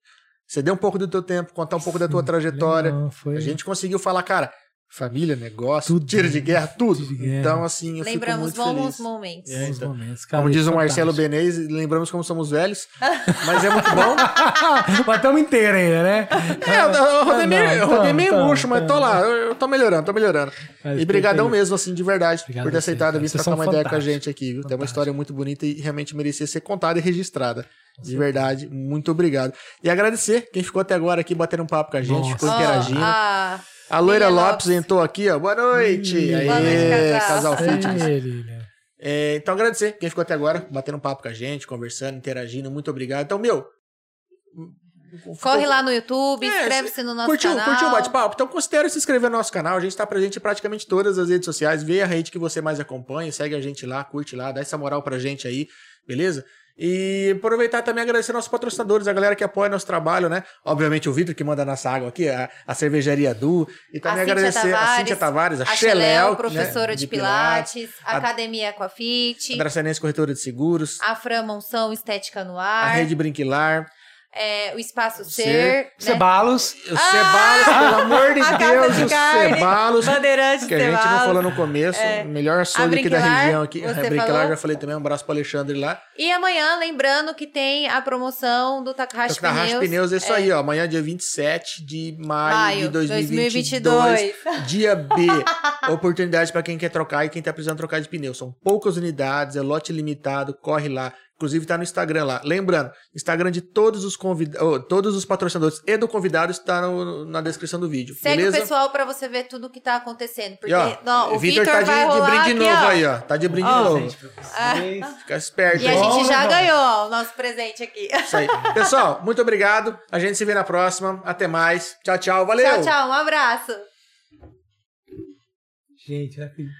Você deu um pouco do teu tempo, contar um pouco da tua trajetória. Não, foi... A gente conseguiu falar, cara, família, negócio, Tudo. tiro de guerra, tudo. De guerra. Então, assim, eu Lembramos fico muito bons feliz. momentos. É, então. momentos, cara, Como diz o Marcelo. Benez, lembramos como somos velhos, *laughs* mas é muito bom. *laughs* mas estamos inteiros ainda, né? É, eu, rodei Ah, meio, não, eu rodei meio tamo, murcho, mas tô tamo. lá, eu, eu tô melhorando, tô melhorando. Mas E brigadão mesmo, assim, de verdade, Obrigado por ter aceitado vir trocar uma ideia com a gente aqui, viu? Tem uma história muito bonita e realmente merecia ser contada e registrada. De verdade, muito obrigado. E agradecer quem ficou até agora aqui batendo um papo com a gente, Nossa. ficou interagindo. ah, A Loira Lopes Lopes. entrou aqui, ó. Boa noite. Ih, Aê, boa noite, casal. casal fitness. É, então, agradecer quem ficou até agora, batendo um papo com a gente, conversando, interagindo. Muito obrigado. Então, meu. corre lá no YouTube, É, inscreve-se no nosso curtiu, canal. curtiu o bate-papo? Então considere se inscrever no nosso canal. A gente está presente em praticamente todas as redes sociais. Vê a rede que você mais acompanha, segue a gente lá, curte lá, dá essa moral pra gente aí, beleza? E aproveitar também agradecer nossos patrocinadores, a galera que apoia nosso trabalho, né? Obviamente o Vitor que manda nossa água aqui, a, a cervejaria Du. E também A Cíntia agradecer a Tavares, Cíntia Tavares, a, A Xeléu, né, professora de, Pilates, a Academia Aquafit, a Dracenense Corretora de Seguros, a Fran Monção Estética no a Ar, Rede Brinquilar, é, o Espaço Ser. Ser, né? Cebalos. O Cebalos, pelo amor de a Deus, de o Carne, Cebalos. Bandeirantes Que a gente não falou no começo, É. o melhor açougue aqui da região aqui. A falou? já falei também, um abraço pro Alexandre lá. E amanhã, lembrando que tem a promoção do Takahashi Pneus. Racha Pneus é isso aí, ó. Amanhã, dia 27 de maio, Maio de 2022. 2022. *laughs* Dia B. Oportunidade para quem quer trocar e quem tá precisando trocar de pneu. São poucas unidades, é lote limitado, corre lá. Inclusive tá no Instagram lá. Lembrando, Instagram de todos os convidados, todos os patrocinadores e do convidado está no- na descrição do vídeo. Segue beleza? o pessoal pra você ver tudo que tá acontecendo. Porque E, ó, ó, o Vitor tá de, vai de brinde aqui, novo ó. aí, ó. Tá de brinde Ó. novo. Vocês. *laughs* Fica esperto. E a gente já ganhou o nosso presente aqui. Isso aí. *laughs* Pessoal, muito obrigado. A gente se vê na próxima. Até mais. Tchau, tchau. Valeu. Tchau, tchau. Um abraço. Gente, não acredito.